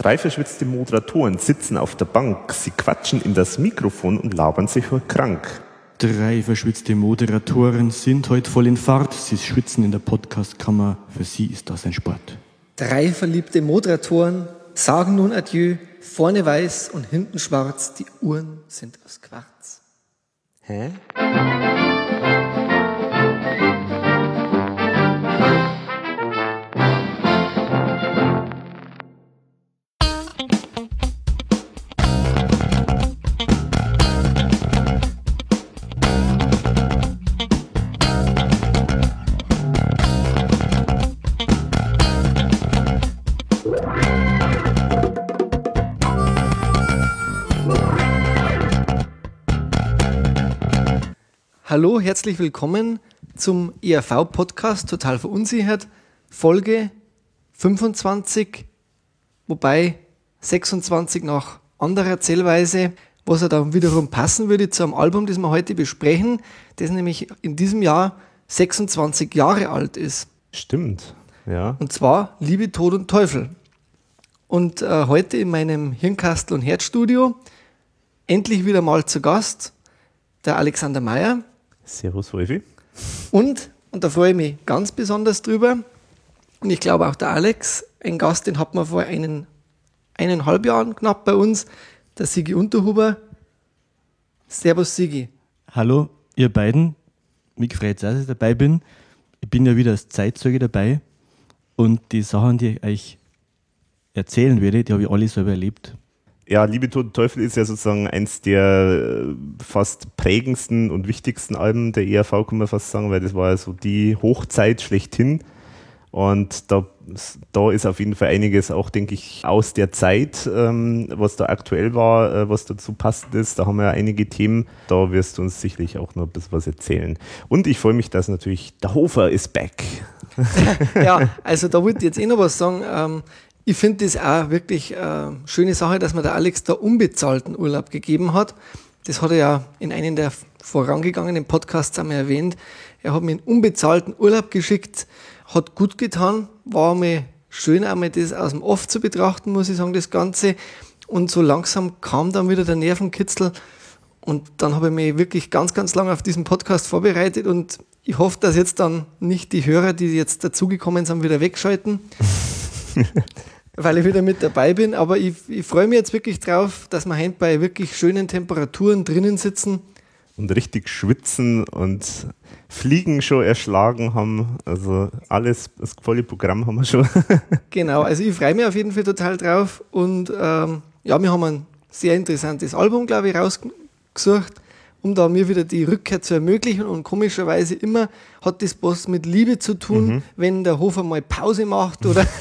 Drei verschwitzte Moderatoren sitzen auf der Bank. Sie quatschen in das Mikrofon und labern sich wohl krank. Drei verschwitzte Moderatoren sind heute voll in Fahrt. Sie schwitzen in der Podcastkammer. Für sie ist das ein Sport. Drei verliebte Moderatoren sagen nun Adieu. Vorne weiß und hinten schwarz. Die Uhren sind aus Quarz. Hä? Hallo, herzlich willkommen zum ERV-Podcast Total verunsichert, Folge 25, wobei 26 nach anderer Zählweise, was ja dann wiederum passen würde zu einem Album, das wir heute besprechen, das nämlich in diesem Jahr 26 Jahre alt ist. Stimmt, ja. Und zwar Liebe, Tod und Teufel. Und äh, heute in meinem Hirnkastel- und Herzstudio endlich wieder mal zu Gast der Alexander Mayer. Servus, Wolfi. Und, und da freue ich mich ganz besonders drüber, und ich glaube auch der Alex, ein Gast, den hat man vor einen, eineinhalb Jahren knapp bei uns, der Sigi Unterhuber. Servus, Sigi. Hallo, ihr beiden. Mich freut es, dass ich dabei bin. Ich bin ja wieder als Zeitzeuge dabei. Und die Sachen, die ich euch erzählen werde, die habe ich alle selber erlebt. Ja, Liebe, Tod und Teufel ist ja sozusagen eins der äh, fast prägendsten und wichtigsten Alben der ERV, kann man fast sagen, weil das war ja so die Hochzeit schlechthin. Und da, da ist auf jeden Fall einiges auch, denke ich, aus der Zeit, ähm, was da aktuell war, äh, was dazu passend ist. Da haben wir ja einige Themen. Da wirst du uns sicherlich auch noch ein bisschen was erzählen. Und ich freue mich, dass natürlich der Hofer ist back. ja, also da wollte ich jetzt eh noch was sagen. Ähm, ich finde das auch wirklich äh, schöne Sache, dass man der Alex da unbezahlten Urlaub gegeben hat. Das hat er ja in einem der vorangegangenen Podcasts einmal erwähnt. Er hat mir einen unbezahlten Urlaub geschickt, hat gut getan, war mir schön einmal das aus dem Off zu betrachten, muss ich sagen, das Ganze. Und so langsam kam dann wieder der Nervenkitzel. Und dann habe ich mich wirklich ganz, ganz lange auf diesen Podcast vorbereitet und ich hoffe, dass jetzt dann nicht die Hörer, die jetzt dazugekommen sind, wieder wegschalten. weil ich wieder mit dabei bin. Aber ich, ich freue mich jetzt wirklich drauf, dass wir heute bei wirklich schönen Temperaturen drinnen sitzen. Und richtig schwitzen und Fliegen schon erschlagen haben. Also alles, das volle Programm haben wir schon. genau, also ich freue mich auf jeden Fall total drauf. Und ähm, ja, wir haben ein sehr interessantes Album, glaube ich, rausgesucht um da mir wieder die Rückkehr zu ermöglichen. Und komischerweise immer hat das was mit Liebe zu tun, mhm. wenn der Hofer mal Pause macht oder.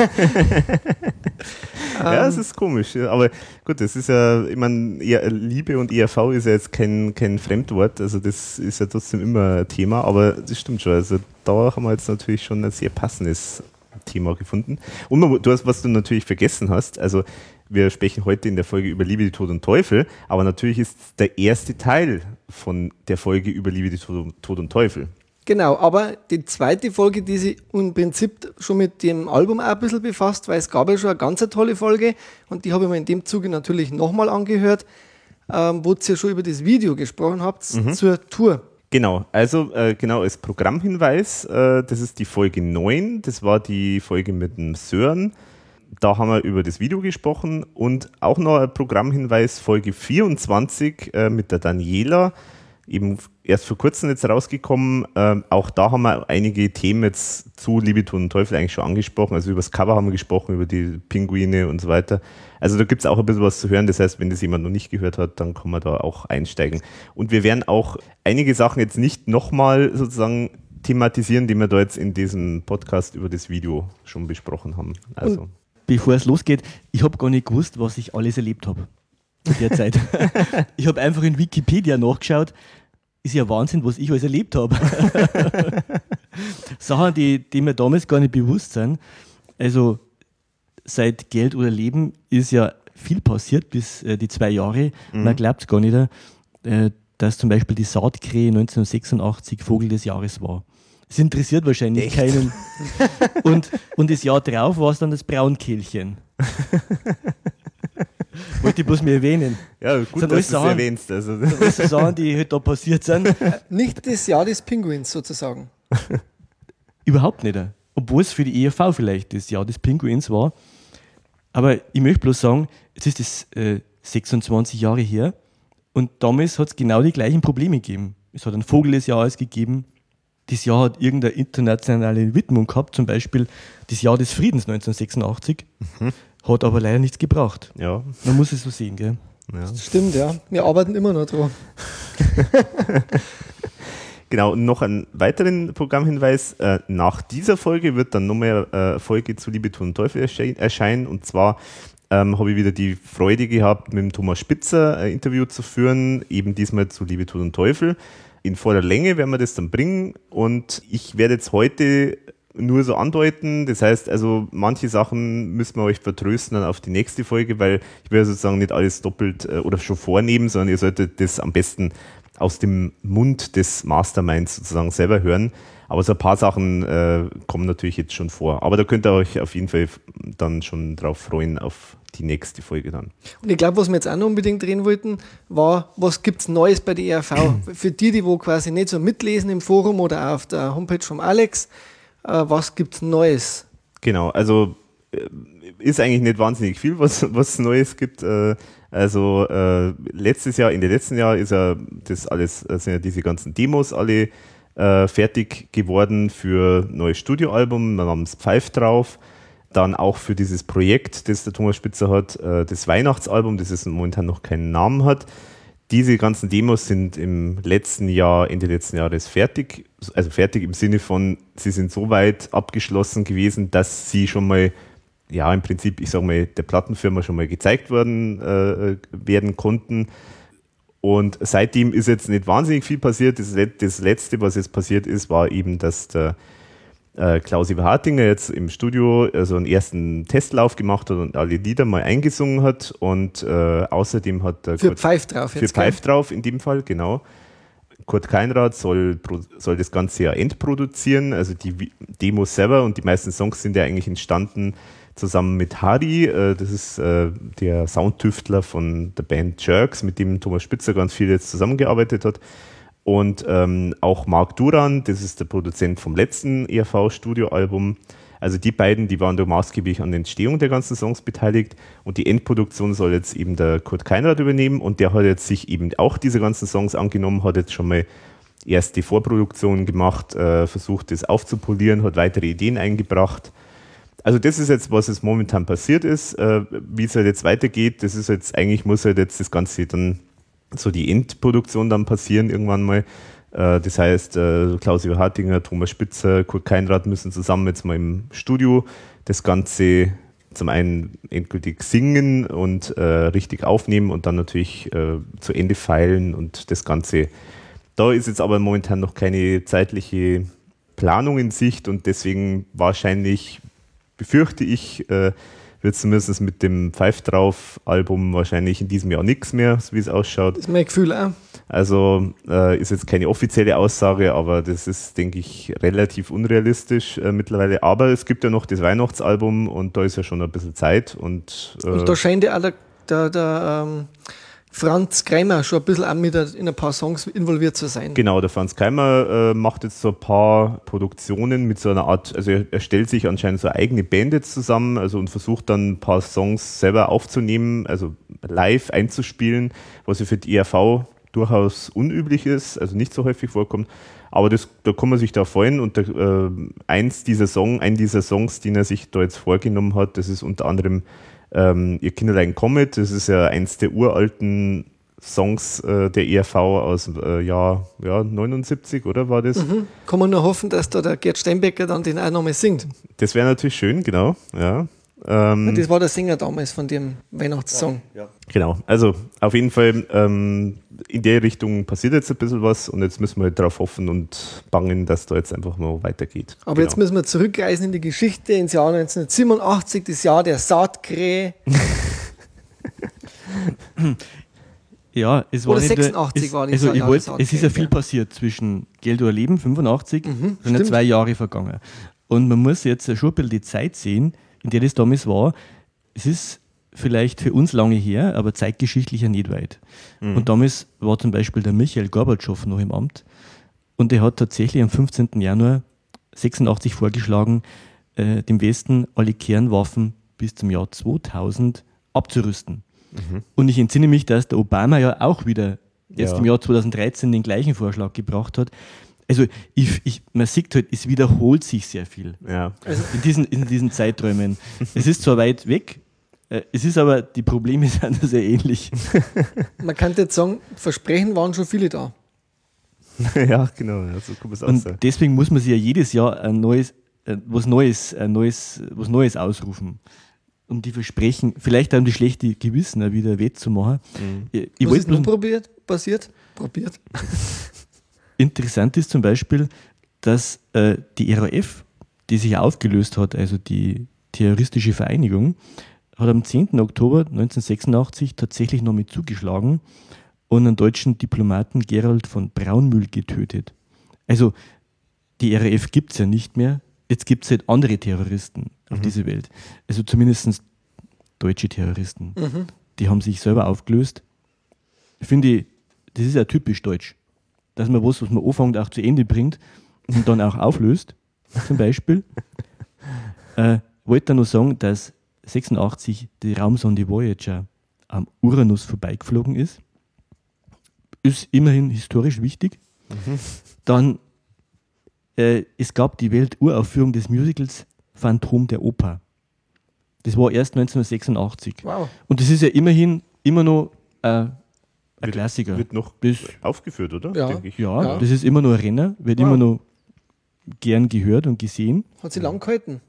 ja, es ist komisch. Aber gut, das ist ja, ich meine, Liebe und ERV ist ja jetzt kein, kein Fremdwort. Also das ist ja trotzdem immer ein Thema. Aber das stimmt schon. Also da haben wir jetzt natürlich schon ein sehr passendes Thema gefunden. Und man, du hast, was du natürlich vergessen hast, also wir sprechen heute in der Folge über Liebe, die Tod und Teufel, aber natürlich ist der erste Teil von der Folge über Liebe, die Tod und Teufel. Genau, aber die zweite Folge, die sich im Prinzip schon mit dem Album auch ein bisschen befasst, weil es gab ja schon eine ganz tolle Folge und die habe ich mir in dem Zuge natürlich nochmal angehört, ähm, wo ihr ja schon über das Video gesprochen habt mhm. zur Tour. Genau, also äh, genau als Programmhinweis, äh, das ist die Folge 9, das war die Folge mit dem Sören. Da haben wir über das Video gesprochen und auch noch ein Programmhinweis, Folge 24 äh, mit der Daniela, eben erst vor kurzem jetzt rausgekommen. Ähm, auch da haben wir einige Themen jetzt zu Liebe, Tod und Teufel eigentlich schon angesprochen. Also über das Cover haben wir gesprochen, über die Pinguine und so weiter. Also da gibt es auch ein bisschen was zu hören. Das heißt, wenn das jemand noch nicht gehört hat, dann kann man da auch einsteigen. Und wir werden auch einige Sachen jetzt nicht nochmal sozusagen thematisieren, die wir da jetzt in diesem Podcast über das Video schon besprochen haben. Also. Und bevor es losgeht, ich habe gar nicht gewusst, was ich alles erlebt habe in der Zeit. ich habe einfach in Wikipedia nachgeschaut. Ist ja Wahnsinn, was ich alles erlebt habe. Sachen, die, die mir damals gar nicht bewusst sind. Also seit Geld oder Leben ist ja viel passiert bis äh, die zwei Jahre. Mhm. Man glaubt es gar nicht, äh, dass zum Beispiel die Saatkrähe 1986 Vogel des Jahres war. Es interessiert wahrscheinlich Echt? keinen. Und, und das Jahr drauf war es dann das Braunkehlchen. Wollte ich bloß mir erwähnen. Ja, gut, dass alles du es Sachen- erwähnst. Also, Das sind Sachen, die halt da passiert sind. Nicht das Jahr des Pinguins sozusagen. Überhaupt nicht. Obwohl es für die ERV vielleicht das Jahr des Pinguins war. Aber ich möchte bloß sagen, jetzt ist es äh, 26 Jahre her und damals hat es genau die gleichen Probleme gegeben. Es hat ein Vogel des Jahres gegeben. Das Jahr hat irgendeine internationale Widmung gehabt, zum Beispiel das Jahr des Friedens 1986. Hat aber leider nichts gebracht. ja, Man muss es so sehen, gell? ja. Stimmt, ja. Wir arbeiten immer noch dran. Genau, und noch einen weiteren Programmhinweis. Äh, nach dieser Folge wird dann noch mehr äh, Folge zu Liebe, Tod und Teufel erschein erscheinen. Und zwar ähm, habe ich wieder die Freude gehabt, mit dem Thomas Spitzer ein Interview zu führen, eben diesmal zu Liebe, Tod und Teufel. In voller Länge werden wir das dann bringen. Und ich werde jetzt heute nur so andeuten. Das heißt also, manche Sachen müssen wir euch vertrösten dann auf die nächste Folge, weil ich will sozusagen nicht alles doppelt äh, oder schon vornehmen, sondern ihr solltet das am besten aus dem Mund des Masterminds sozusagen selber hören. Aber so ein paar Sachen äh, kommen natürlich jetzt schon vor. Aber da könnt ihr euch auf jeden Fall dann schon drauf freuen, auf die nächste Folge dann. Und ich glaube, was wir jetzt auch noch unbedingt drehen wollten, war, was gibt es Neues bei der ERV? Für die, die wo quasi nicht so mitlesen im Forum oder auf der Homepage vom Alex, äh, was gibt es Neues? Genau, also äh, ist eigentlich nicht wahnsinnig viel, was was Neues gibt. Äh, Also letztes Jahr, in den letzten Jahr ist ja das alles, sind ja diese ganzen Demos alle fertig geworden für neues Studioalbum namens Pfeif drauf. Dann auch für dieses Projekt, das der Thomas Spitzer hat, äh, das Weihnachtsalbum, das es momentan noch keinen Namen hat. Diese ganzen Demos sind im letzten Jahr, Ende letzten Jahres fertig. Also fertig im Sinne von, sie sind so weit abgeschlossen gewesen, dass sie schon mal, ja, im Prinzip, ich sage mal, der Plattenfirma schon mal gezeigt worden äh, werden konnten. Und seitdem ist jetzt nicht wahnsinnig viel passiert. Das, das Letzte, was jetzt passiert ist, war eben, dass der äh, Klaus-Iver Hartinger jetzt im Studio äh, so einen ersten Testlauf gemacht hat und alle Lieder mal eingesungen hat. Und äh, außerdem hat der Für Kurt- Pfeif drauf für jetzt. Pfeif drauf in dem Fall, genau. Kurt Keinrad soll, soll das Ganze ja endproduzieren, also die Demos selber und die meisten Songs sind ja eigentlich entstanden zusammen mit Hardy, äh, das ist äh, der Soundtüftler von der Band Jerks, mit dem Thomas Spitzer ganz viel jetzt zusammengearbeitet hat. Und ähm, auch Marc Duran, das ist der Produzent vom letzten ERV-Studioalbum. Also die beiden, die waren da maßgeblich an der Entstehung der ganzen Songs beteiligt. Und die Endproduktion soll jetzt eben der Kurt Keinrad übernehmen. Und der hat jetzt sich eben auch diese ganzen Songs angenommen, hat jetzt schon mal erste Vorproduktionen gemacht, äh, versucht das aufzupolieren, hat weitere Ideen eingebracht. Also das ist jetzt, was jetzt momentan passiert ist. Äh, wie es halt jetzt weitergeht, das ist jetzt, eigentlich muss halt jetzt das Ganze dann so die Endproduktion dann passieren irgendwann mal. Äh, das heißt, äh, Klaus-Jürgen Hartinger, Thomas Spitzer, Kurt Keinrad müssen zusammen jetzt mal im Studio das Ganze zum einen endgültig singen und äh, richtig aufnehmen und dann natürlich äh, zu Ende feilen und das Ganze. Da ist jetzt aber momentan noch keine zeitliche Planung in Sicht und deswegen wahrscheinlich befürchte ich, äh, wird zumindest mit dem Pfeif drauf Album wahrscheinlich in diesem Jahr nichts mehr, so wie es ausschaut. Das ist mein Gefühl auch. Also äh, ist jetzt keine offizielle Aussage, aber das ist, denke ich, relativ unrealistisch äh, mittlerweile. Aber es gibt ja noch das Weihnachtsalbum und da ist ja schon ein bisschen Zeit und, äh, Und da scheint ja auch der, der, der ähm, Franz Kreimer schon ein bisschen auch mit in ein paar Songs involviert zu sein. Genau, der Franz Keimer äh, macht jetzt so ein paar Produktionen mit so einer Art, also er, er stellt sich anscheinend so eigene Band zusammen, also und versucht dann ein paar Songs selber aufzunehmen, also live einzuspielen, was ja für die ERV durchaus unüblich ist, also nicht so häufig vorkommt. Aber das, da kann man sich da freuen und der, äh, eins dieser Song, ein dieser Songs, den er sich da jetzt vorgenommen hat, das ist unter anderem ähm, Ihr Kinderlein Comet, das ist ja eins der uralten Songs äh, der ERV aus äh, Jahr ja, 79, oder war das? Mhm. Kann man nur hoffen, dass da der Gerd Steinbecker dann den auch nochmal singt. Das wäre natürlich schön, genau. Ja. Ähm, Das war der Sänger damals von dem Weihnachtssong. genau, also auf jeden Fall ähm, in der Richtung passiert jetzt ein bisschen was und jetzt müssen wir halt darauf hoffen und bangen, dass da jetzt einfach mal weitergeht. Aber genau. jetzt müssen wir zurückreisen in die Geschichte ins Jahr 1987, das Jahr der Saatkrähe. Ja, es war Oder nicht nur- 86 es, war die also ich wollt, Jahresart, Es ist ja viel passiert zwischen Geld oder Leben, 85, Mhm, sind ja zwei Jahre vergangen. Und man muss jetzt schon ein bisschen die Zeit sehen, in der das damals war. es ist vielleicht für uns lange her, aber zeitgeschichtlich ja nicht weit. Mhm. Und damals war zum Beispiel der Michael Gorbatschow noch im Amt und er hat tatsächlich am 15. Januar 86 vorgeschlagen, äh, dem Westen alle Kernwaffen bis zum Jahr 2000 abzurüsten. Mhm. Und ich entsinne mich, dass der Obama ja auch wieder jetzt ja. im Jahr 2013 den gleichen Vorschlag gebracht hat. Also ich, ich, man sieht halt, es wiederholt sich sehr viel ja. also in, diesen, in diesen Zeiträumen. es ist zwar weit weg, es ist aber, die Probleme sind sehr ähnlich. Man könnte jetzt sagen, Versprechen waren schon viele da. ja, genau. So kann es Und deswegen muss man sich ja jedes Jahr ein neues, äh, was Neues, ein neues, was Neues ausrufen um die Versprechen, vielleicht um die schlechte Gewissen wieder wettzumachen. Mhm. Ich, ich Was ist nun probiert, passiert? Probiert. Interessant ist zum Beispiel, dass äh, die RAF, die sich aufgelöst hat, also die terroristische Vereinigung, hat am 10. Oktober 1986 tatsächlich noch mit zugeschlagen und einen deutschen Diplomaten Gerald von Braunmühl getötet. Also die RAF gibt es ja nicht mehr, jetzt gibt es halt andere Terroristen auf mhm. dieser Welt. Also zumindest deutsche Terroristen. Mhm. Die haben sich selber aufgelöst. Ich finde, das ist ja typisch deutsch. Dass man was, was man anfängt, auch zu Ende bringt und dann auch auflöst, zum Beispiel. äh, wollte noch sagen, dass 86 die Raumsonde Voyager am Uranus vorbeigeflogen ist. Ist immerhin historisch wichtig. Mhm. Dann äh, es gab die Welturaufführung des Musicals Phantom der Oper. Das war erst 1986. Wow. Und das ist ja immerhin immer noch äh, ein wird, Klassiker. Wird noch bis, aufgeführt, oder? Ja. Ja, ja, das ist immer noch ein Renner, wird wow. immer noch gern gehört und gesehen. Hat sie lang gehalten.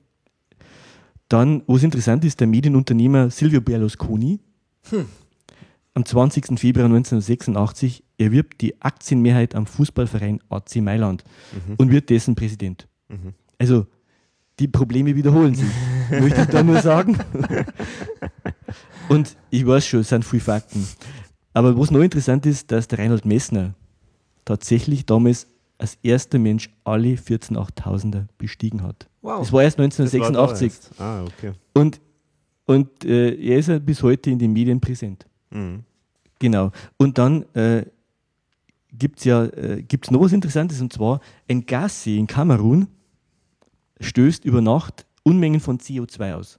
Dann, was interessant ist, der Medienunternehmer Silvio Berlusconi hm am 20. Februar 1986 erwirbt die Aktienmehrheit am Fußballverein AC Mailand mhm. und wird dessen Präsident. Mhm. Also die Probleme wiederholen sich, möchte ich da nur sagen. und ich weiß schon, es sind viele Fakten. Aber was noch interessant ist, dass der Reinhold Messner tatsächlich damals als erster Mensch alle 14 8000er bestiegen hat. Wow. Das war erst 1986. War ah, okay. Und, und äh, er ist bis heute in den Medien präsent. Mhm. Genau. Und dann äh, gibt es ja äh, gibt's noch was Interessantes und zwar ein Gassee in Kamerun stößt über Nacht Unmengen von CO2 aus.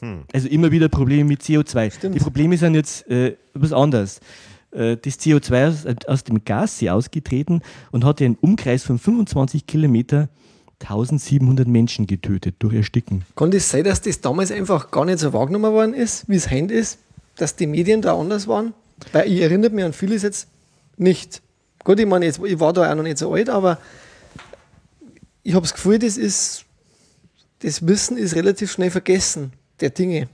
Hm. Also immer wieder Probleme mit CO2. Stimmt. Die Probleme sind jetzt äh, etwas anders. Äh, das CO2 ist aus dem Gassee ausgetreten und hatte einen Umkreis von 25 Kilometer 1700 Menschen getötet durch Ersticken. Kann das sein, dass das damals einfach gar nicht so wahrgenommen worden ist, wie es heute ist? dass die Medien da anders waren? Weil ich erinnere mich an vieles jetzt nicht. Gut, ich meine, jetzt, ich war da auch noch nicht so alt, aber ich habe das Gefühl, das ist, das Wissen ist relativ schnell vergessen, der Dinge.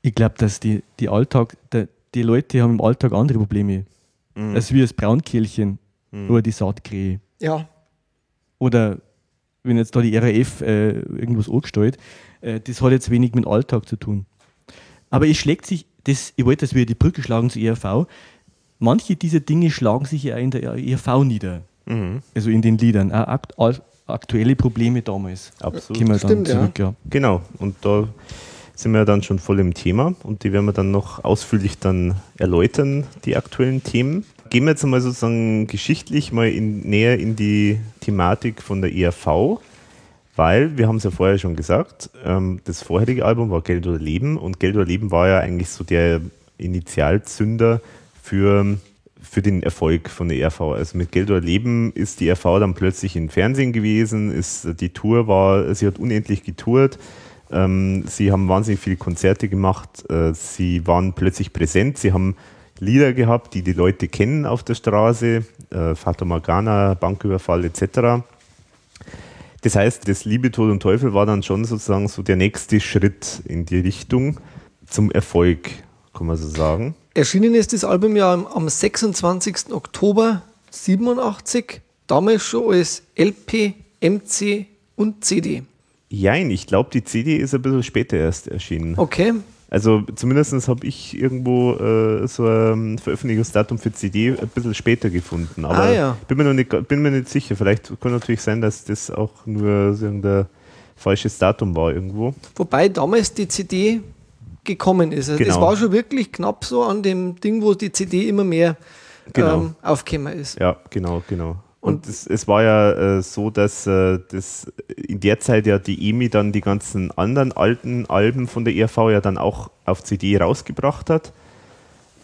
Ich glaube, dass die, die Alltag, der, die Leute haben im Alltag andere Probleme. Mhm. Als wie das Braunkehlchen mhm. oder die Saatkrähe. Ja. Oder wenn jetzt da die RAF äh, irgendwas angestellt, äh, das hat jetzt wenig mit dem Alltag zu tun. Aber es schlägt sich das, ich wollte, dass wir die Brücke schlagen zur ERV. Manche dieser Dinge schlagen sich ja in der ERV nieder. Mhm. Also in den Liedern. Auch aktuelle Probleme damals. Absolut. Stimmt, dann zurück, ja. ja. Genau. Und da sind wir dann schon voll im Thema und die werden wir dann noch ausführlich dann erläutern, die aktuellen Themen. Gehen wir jetzt einmal sozusagen geschichtlich mal in, näher in die Thematik von der ERV. Weil, wir haben es ja vorher schon gesagt, ähm, das vorherige Album war Geld oder Leben und Geld oder Leben war ja eigentlich so der Initialzünder für, für den Erfolg von der ERV. Also mit Geld oder Leben ist die ERV dann plötzlich im Fernsehen gewesen, ist, die Tour war, sie hat unendlich getourt, ähm, sie haben wahnsinnig viele Konzerte gemacht, äh, sie waren plötzlich präsent, sie haben Lieder gehabt, die die Leute kennen auf der Straße, äh, Fata Morgana, Banküberfall etc. Das heißt, das Liebe, Tod und Teufel war dann schon sozusagen so der nächste Schritt in die Richtung zum Erfolg, kann man so sagen. Erschienen ist das Album ja am 26. Oktober 87, damals schon als LP, MC und CD. Jein, ich glaube, die CD ist ein bisschen später erst erschienen. Okay. Also zumindest habe ich irgendwo äh, so ein Veröffentlichungsdatum für CD ein bisschen später gefunden. Aber ah, ja. bin, mir noch nicht, bin mir nicht sicher. Vielleicht kann natürlich sein, dass das auch nur so der falsches Datum war irgendwo. Wobei damals die CD gekommen ist. Also Genau. Das war schon wirklich knapp so an dem Ding, wo die CD immer mehr Genau. ähm, aufgekommen ist. Ja, genau, genau. Und, es, es war ja äh, so, dass äh, das in der Zeit ja die EMI dann die ganzen anderen alten Alben von der ERV ja dann auch auf CD rausgebracht hat.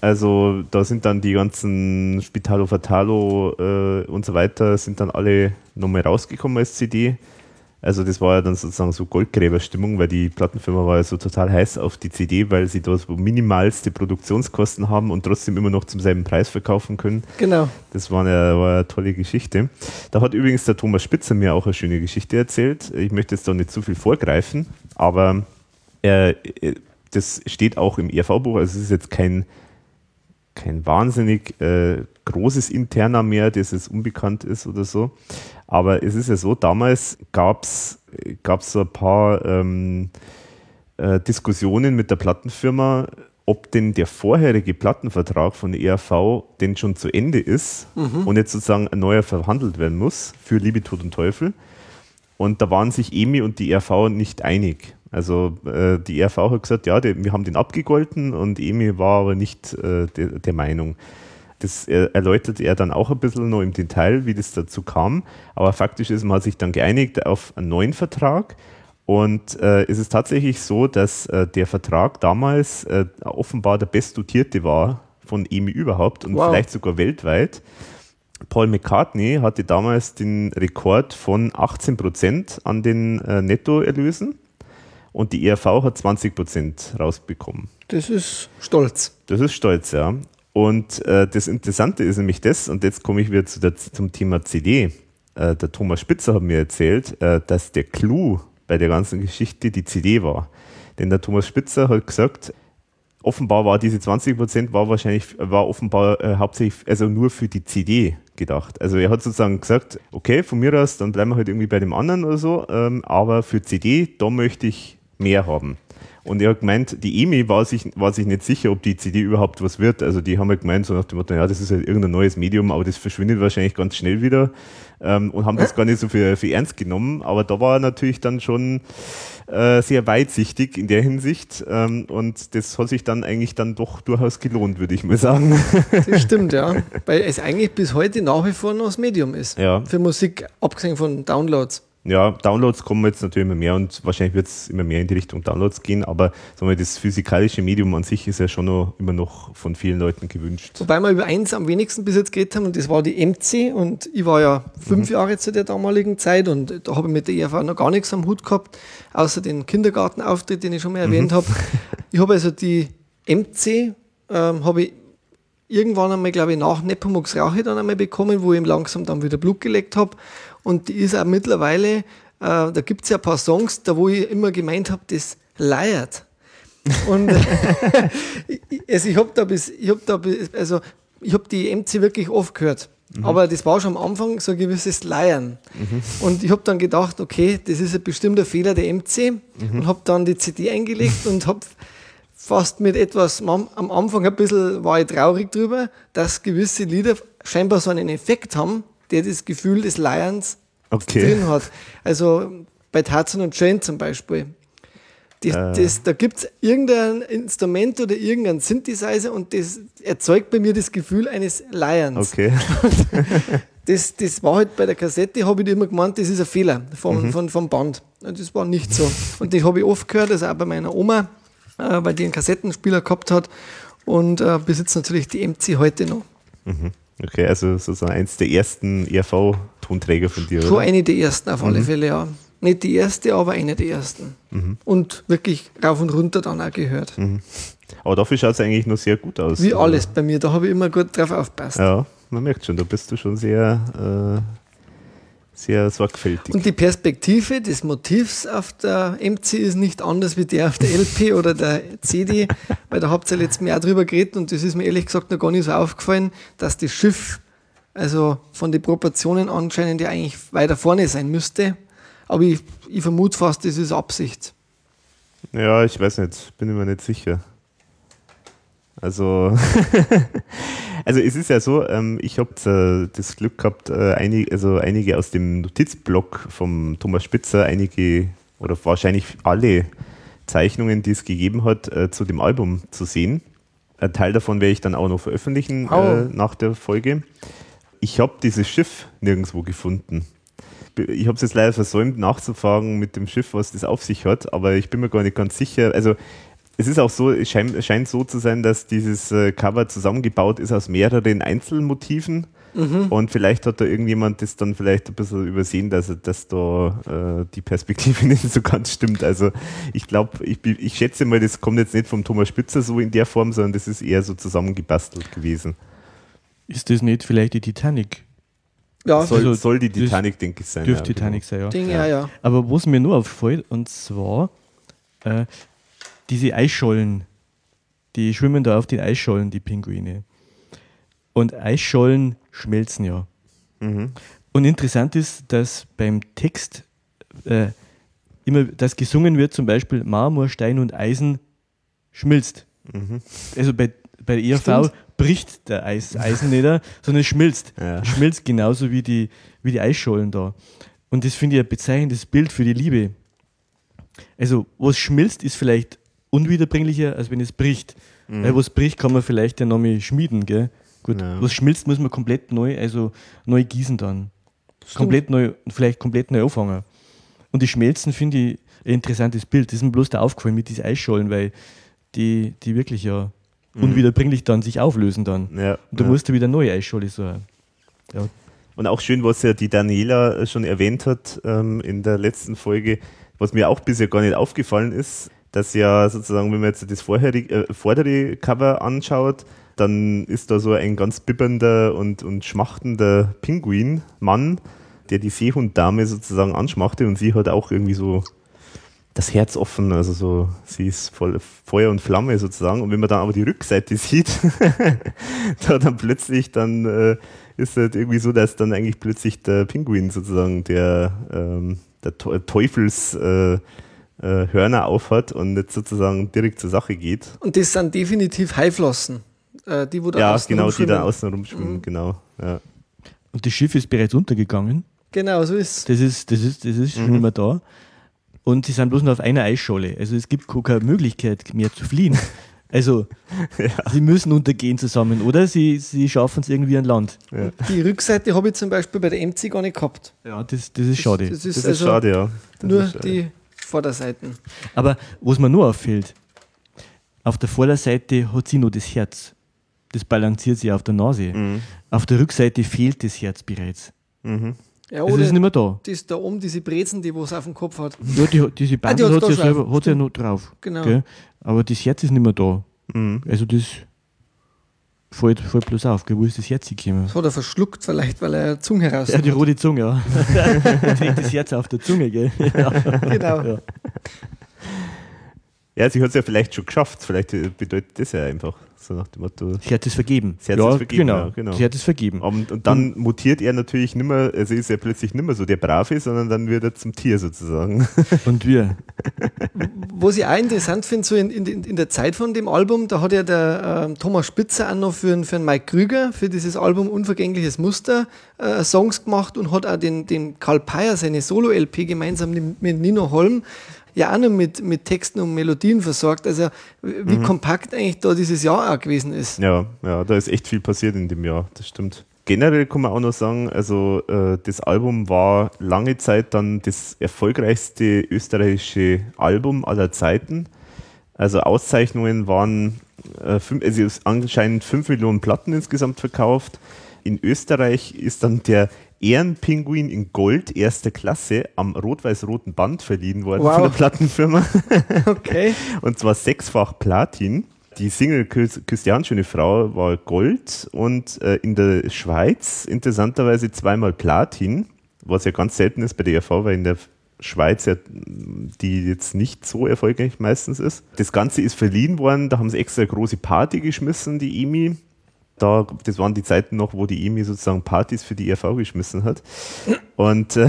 Also da sind dann die ganzen Spitalo Fatalo äh, und so weiter, sind dann alle nochmal rausgekommen als CD. Also das war ja dann sozusagen so Goldgräberstimmung, weil die Plattenfirma war ja so total heiß auf die CD, weil sie so minimalste Produktionskosten haben und trotzdem immer noch zum selben Preis verkaufen können. Genau. Das war eine, war eine tolle Geschichte. Da hat übrigens der Thomas Spitzer mir auch eine schöne Geschichte erzählt. Ich möchte jetzt da nicht zu viel vorgreifen, aber äh, äh, das steht auch im ERV-Buch. Also es ist jetzt kein, kein wahnsinnig äh, großes Interna mehr, das jetzt unbekannt ist oder so. Aber es ist ja so, damals gab es so ein paar ähm, äh, Diskussionen mit der Plattenfirma, ob denn der vorherige Plattenvertrag von der ERV denn schon zu Ende ist und jetzt sozusagen ein neuer verhandelt werden muss für Liebe, Tod und Teufel. Und da waren sich EMI und die ERV nicht einig. Also äh, die ERV hat gesagt, ja, die, wir haben den abgegolten und EMI war aber nicht äh, der, der Meinung. Das erläutert er dann auch ein bisschen noch im Detail, wie das dazu kam. Aber faktisch ist, man hat sich dann geeinigt auf einen neuen Vertrag. Und äh, es ist tatsächlich so, dass äh, der Vertrag damals äh, offenbar der bestdotierte war von EMI überhaupt und Wow. vielleicht sogar weltweit. Paul McCartney hatte damals den Rekord von 18 Prozent an den äh, Nettoerlösen und die ERV hat 20 Prozent rausbekommen. Das ist stolz. Das ist stolz, ja. Und äh, das Interessante ist nämlich das, und jetzt komme ich wieder zu der, zum Thema CD. Äh, der Thomas Spitzer hat mir erzählt, äh, dass der Clou bei der ganzen Geschichte die CD war. Denn der Thomas Spitzer hat gesagt, offenbar war diese 20 Prozent war wahrscheinlich, war offenbar äh, hauptsächlich, also nur für die CD gedacht. Also er hat sozusagen gesagt, okay, von mir aus, dann bleiben wir halt irgendwie bei dem anderen oder so, ähm, aber für CD, da möchte ich mehr haben. Und er hat gemeint, die EMI war sich, war sich nicht sicher, ob die CD überhaupt was wird. Also die haben halt gemeint, so nach dem Motto, ja, das ist halt irgendein neues Medium, aber das verschwindet wahrscheinlich ganz schnell wieder ähm, und haben das gar nicht so für, für ernst genommen. Aber da war er natürlich dann schon äh, sehr weitsichtig in der Hinsicht ähm, und das hat sich dann eigentlich dann doch durchaus gelohnt, würde ich mal sagen. Das stimmt, ja. Weil es eigentlich bis heute nach wie vor noch das Medium ist. Ja. Für Musik, abgesehen von Downloads. Ja, Downloads kommen jetzt natürlich immer mehr und wahrscheinlich wird es immer mehr in die Richtung Downloads gehen, aber sagen wir, das physikalische Medium an sich ist ja schon noch, immer noch von vielen Leuten gewünscht. Wobei wir über eins am wenigsten bis jetzt geredet haben und das war die MC und ich war ja fünf Jahre zu der damaligen Zeit und da habe ich mit der ERV noch gar nichts am Hut gehabt, außer den Kindergartenauftritt, den ich schon mal erwähnt habe. Ich habe also die MC, ähm, habe ich irgendwann einmal, glaube ich, nach Nepomuk's Rache dann einmal bekommen, wo ich ihm langsam dann wieder Blut geleckt habe. Und die ist auch mittlerweile, äh, da gibt es ja ein paar Songs, da wo ich immer gemeint habe, das leiert. Und ich- also ich habe da bis, ich habe da bis, also ich habe die MC wirklich oft gehört. Aber das war schon am Anfang so ein gewisses Leiern. Und ich habe dann gedacht, okay, das ist ein bestimmter Fehler der MC und habe dann die CD eingelegt und habe fast mit etwas, am Anfang ein bisschen war ich traurig drüber, dass gewisse Lieder scheinbar so einen Effekt haben, der das Gefühl des Leierns Okay. drin hat. Also bei Tarzan und Jane zum Beispiel. Die, das, da gibt es irgendein Instrument oder irgendein Synthesizer und das erzeugt bei mir das Gefühl eines Leierns. Okay. Das, das war halt bei der Kassette, habe ich immer gemeint, das ist ein Fehler vom, Mhm. von, vom Band. Und das war nicht so. Und das habe ich oft gehört, also auch bei meiner Oma, äh, weil die einen Kassettenspieler gehabt hat und äh, besitzt natürlich die MC heute noch. Okay, also sozusagen eins der ersten ERV-Tonträger von dir, Schon oder? eine der ersten auf Mhm. alle Fälle, ja. Nicht die erste, aber eine der ersten. Und wirklich rauf und runter dann auch gehört. Aber dafür schaut es eigentlich noch sehr gut aus. Wie alles bei mir, da habe ich immer gut drauf aufgepasst. Ja, man merkt schon, da bist du schon sehr, äh, sehr sorgfältig. Und die Perspektive des Motivs auf der MC ist nicht anders wie der auf der LP oder der CD, weil da habt ihr letztes Mal auch drüber geredet und das ist mir ehrlich gesagt noch gar nicht so aufgefallen, dass das Schiff, also von den Proportionen anscheinend ja eigentlich weiter vorne sein müsste. Aber ich, ich vermute fast, das ist Absicht. Ja, ich weiß nicht, bin mir nicht sicher. Also, also es ist ja so, ähm, ich habe äh, das Glück gehabt, äh, einige, also einige aus dem Notizblock vom Thomas Spitzer, einige oder wahrscheinlich alle Zeichnungen, die es gegeben hat, äh, zu dem Album zu sehen. Ein Teil davon werde ich dann auch noch veröffentlichen Oh. äh, nach der Folge. Ich habe dieses Schiff nirgendwo gefunden. Ich habe es jetzt leider versäumt nachzufragen mit dem Schiff, was das auf sich hat, aber ich bin mir gar nicht ganz sicher. Also es ist auch so, es scheint, es scheint so zu sein, dass dieses äh, Cover zusammengebaut ist aus mehreren Einzelmotiven. Und vielleicht hat da irgendjemand das dann vielleicht ein bisschen übersehen, dass, dass da äh, die Perspektive nicht so ganz stimmt. Also ich glaube, ich, ich schätze mal, das kommt jetzt nicht vom Thomas Spitzer so in der Form, sondern das ist eher so zusammengebastelt gewesen. Ist das nicht vielleicht die Titanic? Ja, Soll, Also, soll die Titanic, denke ich, sein. Dürfte ja, Titanic sein, ja. Ding, ja, ja. Aber was mir nur auffällt, und zwar äh, diese Eisschollen, die schwimmen da auf den Eisschollen, die Pinguine. Und Eisschollen schmelzen ja. Mhm. Und interessant ist, dass beim Text äh, immer das gesungen wird, zum Beispiel Marmor, Stein und Eisen schmilzt. Mhm. Also bei, bei der ERV bricht der Eis, Eisen nicht, sondern es schmilzt. Ja. Schmilzt genauso wie die, wie die Eisschollen da. Und das finde ich ein bezeichnendes Bild für die Liebe. Also, was schmilzt, ist vielleicht unwiederbringlicher, als wenn es bricht. Weil was bricht, kann man vielleicht ja nochmal schmieden, gell? Gut, Ja. was schmilzt, muss man komplett neu, also neu gießen dann. Komplett neu, vielleicht komplett neu anfangen. Und die Schmelzen finde ich ein interessantes Bild. Das ist mir bloß da aufgefallen mit diesen Eisschollen, weil die, die wirklich ja unwiederbringlich dann sich auflösen dann. Ja, Und da ja. musst du wieder neue Eisscholle so. Ja. Und auch schön, was ja die Daniela schon erwähnt hat ähm, in der letzten Folge, was mir auch bisher gar nicht aufgefallen ist, dass ja sozusagen, wenn man jetzt das vorherige, äh, vordere Cover anschaut, dann ist da so ein ganz bibbernder und, und schmachtender Pinguin-Mann, der die Seehunddame sozusagen anschmachtet und sie hat auch irgendwie so das Herz offen, also so, sie ist voll Feuer und Flamme sozusagen. Und wenn man dann aber die Rückseite sieht, da dann plötzlich dann äh, ist halt irgendwie so, dass dann eigentlich plötzlich der Pinguin sozusagen der, ähm, der Teu- Teufels äh, äh, Hörner aufhat und nicht sozusagen direkt zur Sache geht. Und das sind definitiv Haiflossen. Äh, die, wo da Ja, außen genau, die da rumschwimmen. außen rumschwimmen, genau. Ja. Und das Schiff ist bereits untergegangen. Genau, so ist Das ist, das ist, das ist schon Mhm. immer da. Und sie sind bloß noch auf einer Eisscholle. Also es gibt keine Möglichkeit mehr zu fliehen. Also sie müssen untergehen zusammen, oder? Sie, sie schaffen es irgendwie an Land. Die Rückseite habe ich zum Beispiel bei der MC gar nicht gehabt. Ja, das, das ist schade. Das ist, Das ist also schade, ja. Das nur ist schade. die Vorderseiten. Aber was mir nur auffällt, auf der Vorderseite hat sie nur das Herz. Das balanciert sie auf der Nase. Mhm. Auf der Rückseite fehlt das Herz bereits. Mhm. Ja, Es oder ist nicht mehr da. das da oben, diese Brezen, die was auf dem Kopf hat. Ja, die, diese Ah, die hat sie da ja drauf. selber hat sie ja noch drauf. Genau. Gell? Aber das Herz ist nicht mehr da. Mhm. Also das fällt, fällt bloß auf. Gell? Wo ist das Herz gekommen? Das hat er verschluckt vielleicht, weil er Zunge heraus Ja, die rote Zunge, ja. Er trägt das Herz auf der Zunge, gell? Ja. Genau. Ja. Ja, sie hat es ja vielleicht schon geschafft. Vielleicht äh, bedeutet das ja einfach. So nach dem Motto. Das Herz ist vergeben. Das Herz ja, ist vergeben, Genau. ja, genau. Das Herz ist vergeben. Und, und dann mutiert er natürlich nimmer, also ist er plötzlich nimmer so der Brave, sondern dann wird er zum Tier sozusagen. Und wir. Was ich auch interessant finde, so in, in, in der Zeit von dem Album, da hat ja der ähm, Thomas Spitzer auch noch für, einen- für Mike Krüger, für dieses Album Unvergängliches Muster, äh, Songs gemacht und hat auch den, den Karl Peyer, seine Solo-LP gemeinsam mit, mit Nino Holm, ja auch noch mit, mit Texten und Melodien versorgt. Also wie kompakt eigentlich da dieses Jahr auch gewesen ist. Ja, ja, da ist echt viel passiert in dem Jahr, das stimmt. Generell kann man auch noch sagen, also äh, das Album war lange Zeit dann das erfolgreichste österreichische Album aller Zeiten. Also Auszeichnungen waren, äh, fünf, also anscheinend 5 Millionen Platten insgesamt verkauft. In Österreich ist dann der Ehrenpinguin in Gold erster Klasse am rot-weiß-roten Band verliehen worden Wow. von der Plattenfirma. Okay. Und zwar sechsfach Platin. Die Single Küss, Küss die Hand, schöne Frau war Gold und äh, in der Schweiz interessanterweise zweimal Platin, was ja ganz selten ist bei der ERV, weil in der Schweiz ja die jetzt nicht so erfolgreich meistens ist. Das Ganze ist verliehen worden, da haben sie extra große Party geschmissen, die EMI. Da, das waren die Zeiten noch, wo die EMI sozusagen Partys für die ERV geschmissen hat. Und, äh,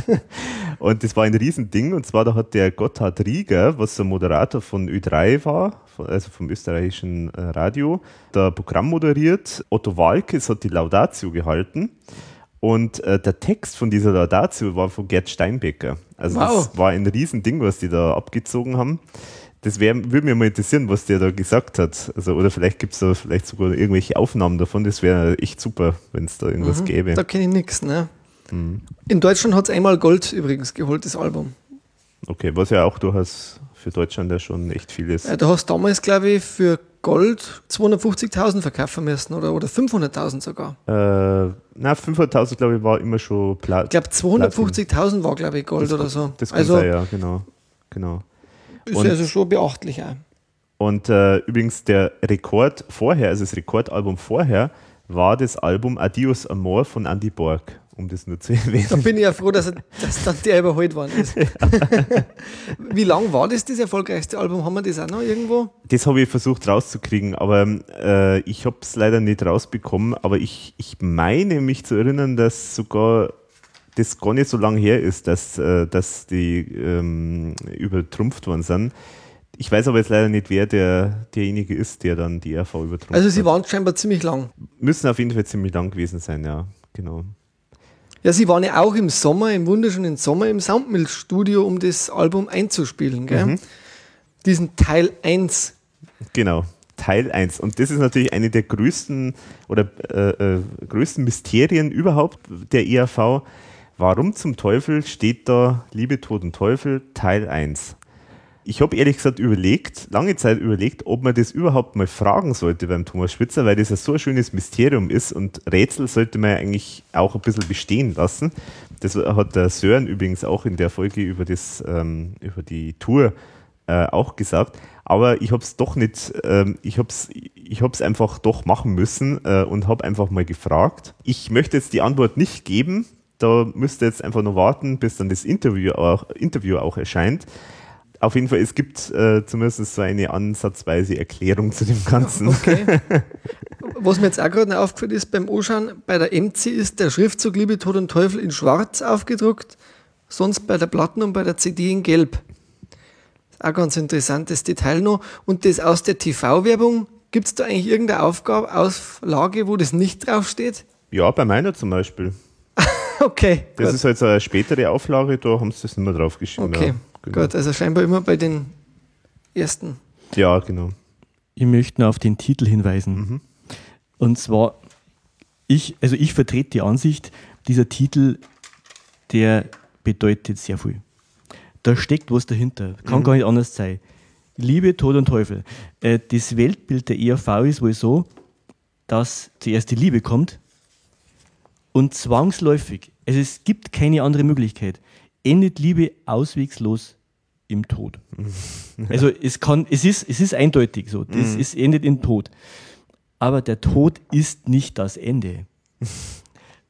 und das war ein Riesending. Und zwar, da hat der Gotthard Rieger, was der Moderator von Ö3 war, also vom österreichischen äh, Radio, da Programm moderiert. Otto Walkes hat die Laudatio gehalten. Und äh, der Text von dieser Laudatio war von Gerd Steinbecker. Also Wow. das war ein Riesending, was die da abgezogen haben. Das wär, würde mich mal interessieren, was der da gesagt hat. Also, oder vielleicht gibt es da vielleicht sogar irgendwelche Aufnahmen davon. Das wäre echt super, wenn es da irgendwas gäbe. Mhm. Da kenne ich nichts. Ne? Mhm. In Deutschland hat es einmal Gold übrigens geholt, das Album. Okay, was ja auch durchaus für Deutschland ja schon echt viel ist. Äh, Du hast damals, glaube ich, für Gold 250.000 verkaufen müssen oder, oder 500.000 sogar. Äh, na, 500.000 glaube ich war immer schon Pla Ich glaube, 250.000 war, glaube ich, Gold das, oder so. Das also sein, ja, genau. genau. Ist Und- also schon beachtlich. Auch. Und äh, übrigens der Rekord vorher, also das Rekordalbum vorher, war das Album Adios Amor von Andy Borg, um das nur zu Da erwähnen. bin ich ja froh, dass, er, dass dann der überholt worden ist. Wie lang war das, das erfolgreichste Album? Haben wir das auch noch irgendwo? Das habe ich versucht rauszukriegen, aber äh, ich habe es leider nicht rausbekommen. Aber ich, ich meine mich zu erinnern, dass sogar das gar nicht so lange her ist, dass, äh, dass die ähm, übertrumpft worden sind. Ich weiß aber jetzt leider nicht, wer der, derjenige ist, der dann die RV übertrumpft Also sie hat. waren scheinbar ziemlich lang. Müssen auf jeden Fall ziemlich lang gewesen sein, ja, genau. Ja, sie waren ja auch im Sommer, im wunderschönen Sommer im Soundmill-Studio, um das Album einzuspielen. Gell? Mhm. Diesen Teil 1. Genau, Teil 1. Und das ist natürlich eine der größten oder äh, äh, größten Mysterien überhaupt der ERV. Warum zum Teufel steht da Liebe, Tod und Teufel Teil 1? Ich habe ehrlich gesagt überlegt, lange Zeit überlegt, ob man das überhaupt mal fragen sollte beim Thomas Spitzer, weil das ja so ein schönes Mysterium ist und Rätsel sollte man ja eigentlich auch ein bisschen bestehen lassen. Das hat der Sören übrigens auch in der Folge über, das, ähm, über die Tour äh, auch gesagt. Aber ich habe es doch nicht, ähm, ich habe es ich hab's einfach doch machen müssen äh, und habe einfach mal gefragt. Ich möchte jetzt die Antwort nicht geben. Da müsst ihr jetzt einfach nur warten, bis dann das Interview auch, Interview auch erscheint. Auf jeden Fall, es gibt äh, zumindest so eine ansatzweise Erklärung zu dem Ganzen. Okay. Was mir jetzt auch gerade aufgefallen ist beim Anschauen, bei der MC ist der Schriftzug Liebe, Tod und Teufel in schwarz aufgedruckt, sonst bei der Platten und bei der CD in gelb. Ist auch ein ganz interessantes Detail noch. Und das aus der TV-Werbung, gibt es da eigentlich irgendeine Aufgabe, Auflage, wo das nicht draufsteht? Ja, bei meiner zum Beispiel. Okay, Das gut. ist halt so eine spätere Auflage, da haben sie das nicht mehr draufgeschrieben. Okay, ja, genau. gut. Also scheinbar immer bei den ersten. Ja, genau. Ich möchte nur auf den Titel hinweisen. Und zwar, ich, also ich vertrete die Ansicht, dieser Titel, der bedeutet sehr viel. Da steckt was dahinter. Kann gar nicht anders sein. Liebe, Tod und Teufel. Äh, das Weltbild der ERV ist wohl so, dass zuerst die Liebe kommt und zwangsläufig, also es gibt keine andere Möglichkeit, endet Liebe auswegslos im Tod. Also es kann, es ist, es ist eindeutig so. Das es endet im Tod. Aber der Tod ist nicht das Ende.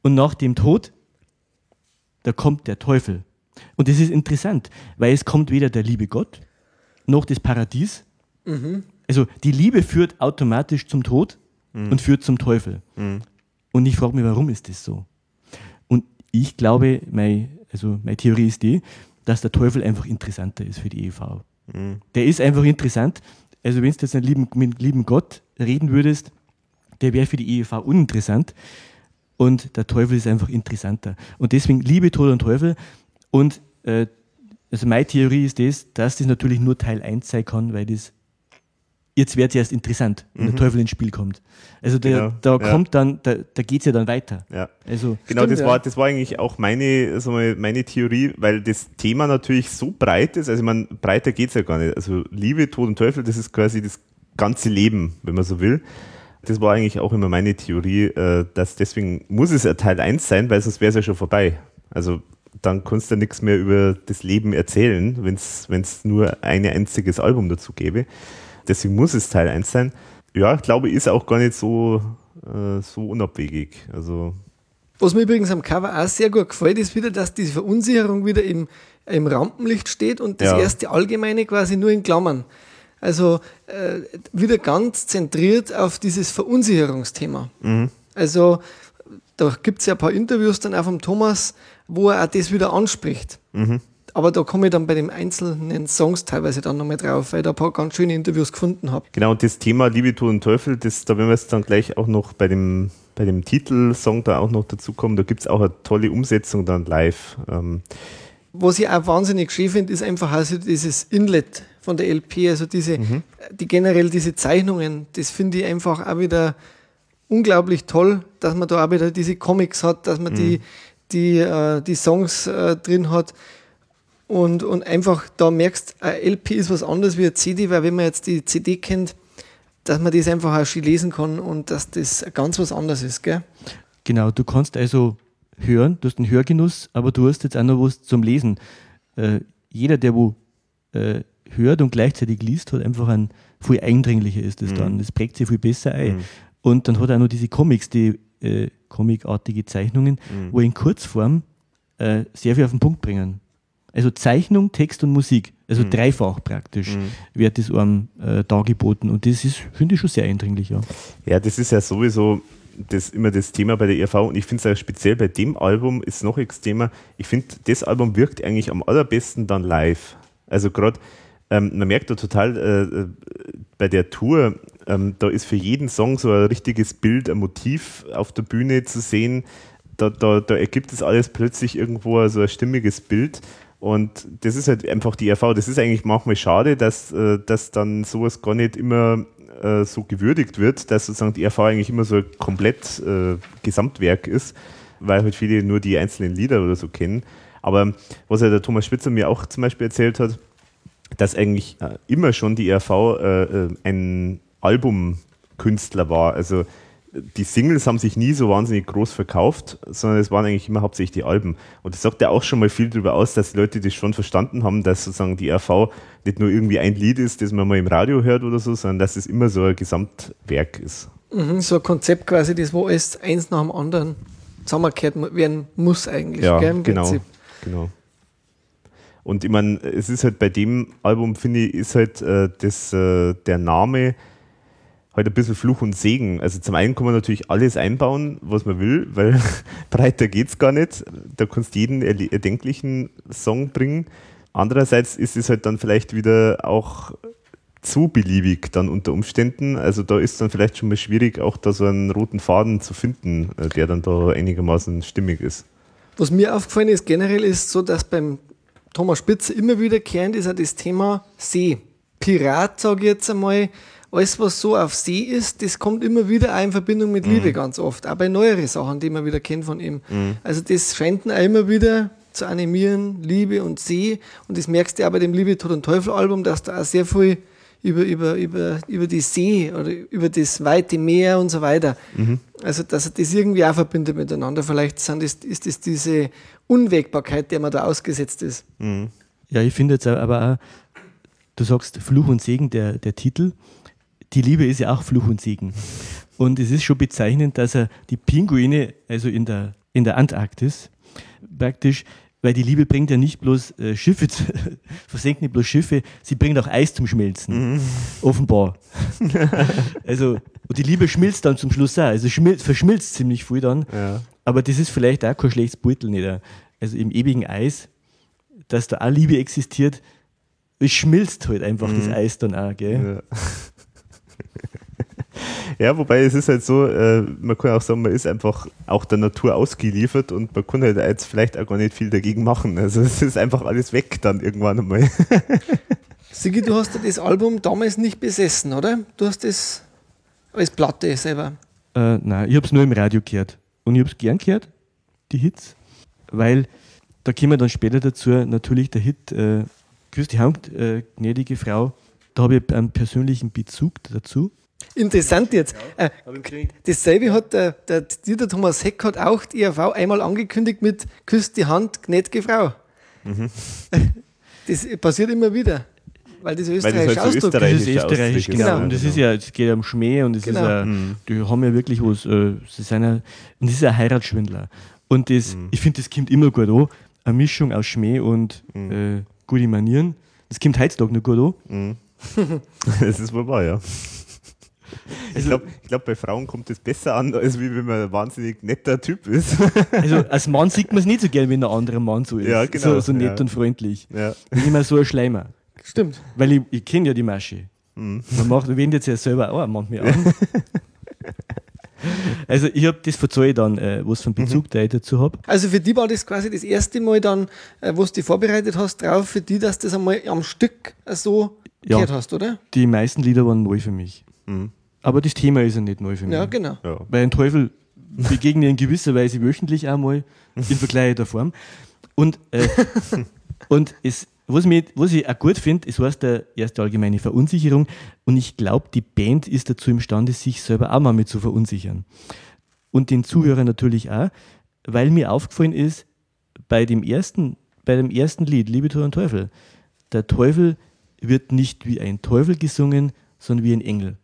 Und nach dem Tod, da kommt der Teufel. Und das ist interessant, weil es kommt weder der liebe Gott noch das Paradies. Also die Liebe führt automatisch zum Tod und führt zum Teufel. Und ich frage mich, warum ist das so? Und ich glaube, meine, also meine Theorie ist die, dass der Teufel einfach interessanter ist für die EV. Der ist einfach interessant. Also wenn du jetzt einen lieben, mit lieben Gott reden würdest, der wäre für die EV uninteressant. Und der Teufel ist einfach interessanter. Und deswegen Liebe, Tod und Teufel. Und äh, also meine Theorie ist das, dass das natürlich nur Teil 1 sein kann, weil das jetzt wird es erst interessant, wenn der Teufel ins Spiel kommt. Also der, Genau, da ja. kommt dann, da, da geht es ja dann weiter. Ja. Also Genau, Stimmt, das, ja. war, das war eigentlich auch meine, also meine- Theorie, weil das Thema natürlich so breit ist, also ich meine, breiter geht's ja gar nicht. Also Liebe, Tod und Teufel, das ist quasi das ganze Leben, wenn man so will. Das war eigentlich auch immer meine Theorie, äh, dass deswegen muss es ja Teil 1 sein, weil sonst wäre es ja schon vorbei. Also dann kannst du nichts mehr über das Leben erzählen, wenn es nur ein einziges Album dazu gäbe. Deswegen muss es Teil 1 sein. Ja, ich glaube, ist auch gar nicht so, äh, so unabwegig. Also Was mir übrigens am Cover auch sehr gut gefällt, ist wieder, dass diese Verunsicherung wieder im, im Rampenlicht steht und das Ja. erste Allgemeine quasi nur in Klammern. Also äh, wieder ganz zentriert auf dieses Verunsicherungsthema. Also da gibt es ja ein paar Interviews dann auch vom Thomas, wo er auch das wieder anspricht. Aber da komme ich dann bei den einzelnen Songs teilweise dann nochmal drauf, weil ich da ein paar ganz schöne Interviews gefunden habe. Genau, und das Thema Liebe, Tod und Teufel, das, da werden wir jetzt dann gleich auch noch bei dem, bei dem Titelsong da auch noch dazu kommen. Da gibt es auch eine tolle Umsetzung dann live. Ähm, was ich auch wahnsinnig schön finde, ist einfach also dieses Inlet von der LP, also diese, mhm. die generell diese Zeichnungen, das finde ich einfach auch wieder unglaublich toll, dass man da auch wieder diese Comics hat, dass man mhm. die, die, äh, die Songs äh, drin hat. Und, und einfach da merkst, ein LP ist was anderes wie eine CD, weil wenn man jetzt die CD kennt, dass man das einfach auch schön lesen kann und dass das ganz was anderes ist, gell? Genau, du kannst also hören, du hast einen Hörgenuss, aber du hast jetzt auch noch was zum Lesen. Äh, jeder, der wo äh, hört und gleichzeitig liest, hat einfach ein viel eindringlicher ist es mhm. dann. Das prägt sich viel besser ein. Mhm. Und dann hat er auch noch diese Comics, die äh, comicartige Zeichnungen, mhm. wo in Kurzform äh, sehr viel auf den Punkt bringen. Also Zeichnung, Text und Musik, also mhm. dreifach praktisch, mhm. wird das einem äh, dargeboten. Und das ist, finde ich, schon sehr eindringlich. Ja. ja, das ist ja sowieso das immer das Thema bei der ERV und ich finde es auch speziell bei dem Album ist noch extremer. Ich finde, das Album wirkt eigentlich am allerbesten dann live. Also gerade, ähm, man merkt da total äh, äh bei der Tour, ähm, da ist für jeden Song so ein richtiges Bild, ein Motiv auf der Bühne zu sehen. Da, da, da ergibt es alles plötzlich irgendwo so ein stimmiges Bild. Und das ist halt einfach die ERV. Das ist eigentlich manchmal schade, dass, äh, dass dann sowas gar nicht immer äh, so gewürdigt wird, dass sozusagen die ERV eigentlich immer so ein komplett äh, Gesamtwerk ist, weil halt viele nur die einzelnen Lieder oder so kennen. Aber was ja der Thomas Spitzer mir auch zum Beispiel erzählt hat, dass eigentlich äh, immer schon die ERV äh, ein Albumkünstler war. Also die Singles haben sich nie so wahnsinnig groß verkauft, sondern es waren eigentlich immer hauptsächlich die Alben. Und das sagt ja auch schon mal viel darüber aus, dass die Leute das schon verstanden haben, dass sozusagen die RV nicht nur irgendwie ein Lied ist, das man mal im Radio hört oder so, sondern dass es immer so ein Gesamtwerk ist. Mhm, so ein Konzept quasi, das wo es eins nach dem anderen zusammengekehrt werden muss eigentlich. Ja, gell, genau, Prinzip. genau. Und ich meine, es ist halt bei dem Album, finde ich, ist halt äh, das, äh, der Name halt ein bisschen Fluch und Segen. Also zum einen kann man natürlich alles einbauen, was man will, weil breiter geht es gar nicht. Da kannst du jeden erdenklichen Song bringen. Andererseits ist es halt dann vielleicht wieder auch zu beliebig dann unter Umständen. Also da ist dann vielleicht schon mal schwierig, auch da so einen roten Faden zu finden, äh, der dann da einigermaßen stimmig ist. Was mir aufgefallen ist generell ist so, dass beim Thomas Spitzer immer wiederkehrend ist auch das Thema See. Pirat, sage ich jetzt einmal, alles, was so auf See ist, das kommt immer wieder auch in Verbindung mit Liebe mhm. ganz oft. Auch bei neueren Sachen, die man wieder kennt von ihm. Mhm. Also das scheint ihn auch immer wieder zu animieren, Liebe und See. Und das merkst du auch bei dem Liebe, Tod und Teufel Album, dass da auch sehr viel über, über, über, über die See oder über das weite Meer und so weiter. Mhm. Also, dass er das irgendwie auch verbindet miteinander. Vielleicht sind das, ist das diese Unwägbarkeit, der man da ausgesetzt ist. Mhm. Ja, ich finde jetzt aber auch, du sagst Fluch und Segen, der, der Titel die Liebe ist ja auch Fluch und Segen. Und es ist schon bezeichnend, dass er die Pinguine, also in der, in der Antarktis, praktisch, weil die Liebe bringt ja nicht bloß äh, Schiffe, zu, versenkt nicht bloß Schiffe, sie bringt auch Eis zum Schmelzen. Mhm. Offenbar. also, und die Liebe schmilzt dann zum Schluss auch. Also schmilzt, verschmilzt ziemlich viel dann. Ja. Aber das ist vielleicht auch kein schlechtes Beutel nicht. Also im ewigen Eis, dass da auch Liebe existiert, es schmilzt halt einfach mhm. das Eis dann auch, gell? Ja. Ja, wobei es ist halt so, äh, man kann auch sagen, man ist einfach auch der Natur ausgeliefert und man kann halt jetzt vielleicht auch gar nicht viel dagegen machen. Also es ist einfach alles weg dann irgendwann einmal. Sigi, du hast ja das Album damals nicht besessen, oder? Du hast das als Platte selber. Äh, nein, ich habe es nur im Radio gehört. Und ich habe es gern gehört, die Hits, weil da kommen wir dann später dazu, natürlich der Hit äh, Küss die Hand, äh, gnädige Frau, da habe ich einen persönlichen Bezug dazu. Interessant jetzt. Ja, äh, dasselbe hat der, der Dieter Thomas Heck hat auch die ERV einmal angekündigt mit Küsst die Hand, gnädige Frau. Mhm. Das passiert immer wieder. Weil das österreichische halt so Ausdruck ist. Das ist österreichisch, genau. genau. Und das ist ja, es geht um Schmäh und das genau. ist ja, mhm. die haben ja wirklich was, äh, sie sind ja, und das ist ein Heiratsschwindler. Und das, mhm. ich finde, das kommt immer gut an. Eine Mischung aus Schmäh und mhm. äh, gute Manieren. Das kommt heutzutage noch gut an. Mhm. das ist wohl wahr, ja. Ich also, glaube, glaub, bei Frauen kommt es besser an, als wie wenn man ein wahnsinnig netter Typ ist. Also als Mann sieht man es nicht so gern, wenn ein anderer Mann so ist. Ja, genau. So, so nett ja. und freundlich. Ja. Bin immer so ein Schleimer. Stimmt. Weil ich, ich kenne ja die Masche. Mhm. Man macht, wendet sich ja selber auch manchmal an. Also ich habe das verzeihe dann, äh, was für einen Bezug da ich dazu habe. Also für die war das quasi das erste Mal dann, äh, wo du dich vorbereitet hast drauf, für die, dass du das einmal am Stück so Ja. gehört hast, oder? Die meisten Lieder waren neu für mich. Mhm. Aber das Thema ist ja nicht neu für mich. Ja, genau. Ja. Weil ein Teufel begegne ich in gewisser Weise wöchentlich einmal in verkleideter Form. Und, äh, und es, was, mich, was ich auch gut finde, es heißt der erste allgemeine Verunsicherung. Und ich glaube, die Band ist dazu imstande, sich selber auch mal mit zu verunsichern. Und den Zuhörern natürlich auch, weil mir aufgefallen ist, bei dem ersten, bei dem ersten Lied, Liebe Tor und Teufel, der Teufel wird nicht wie ein Teufel gesungen, sondern wie ein Engel.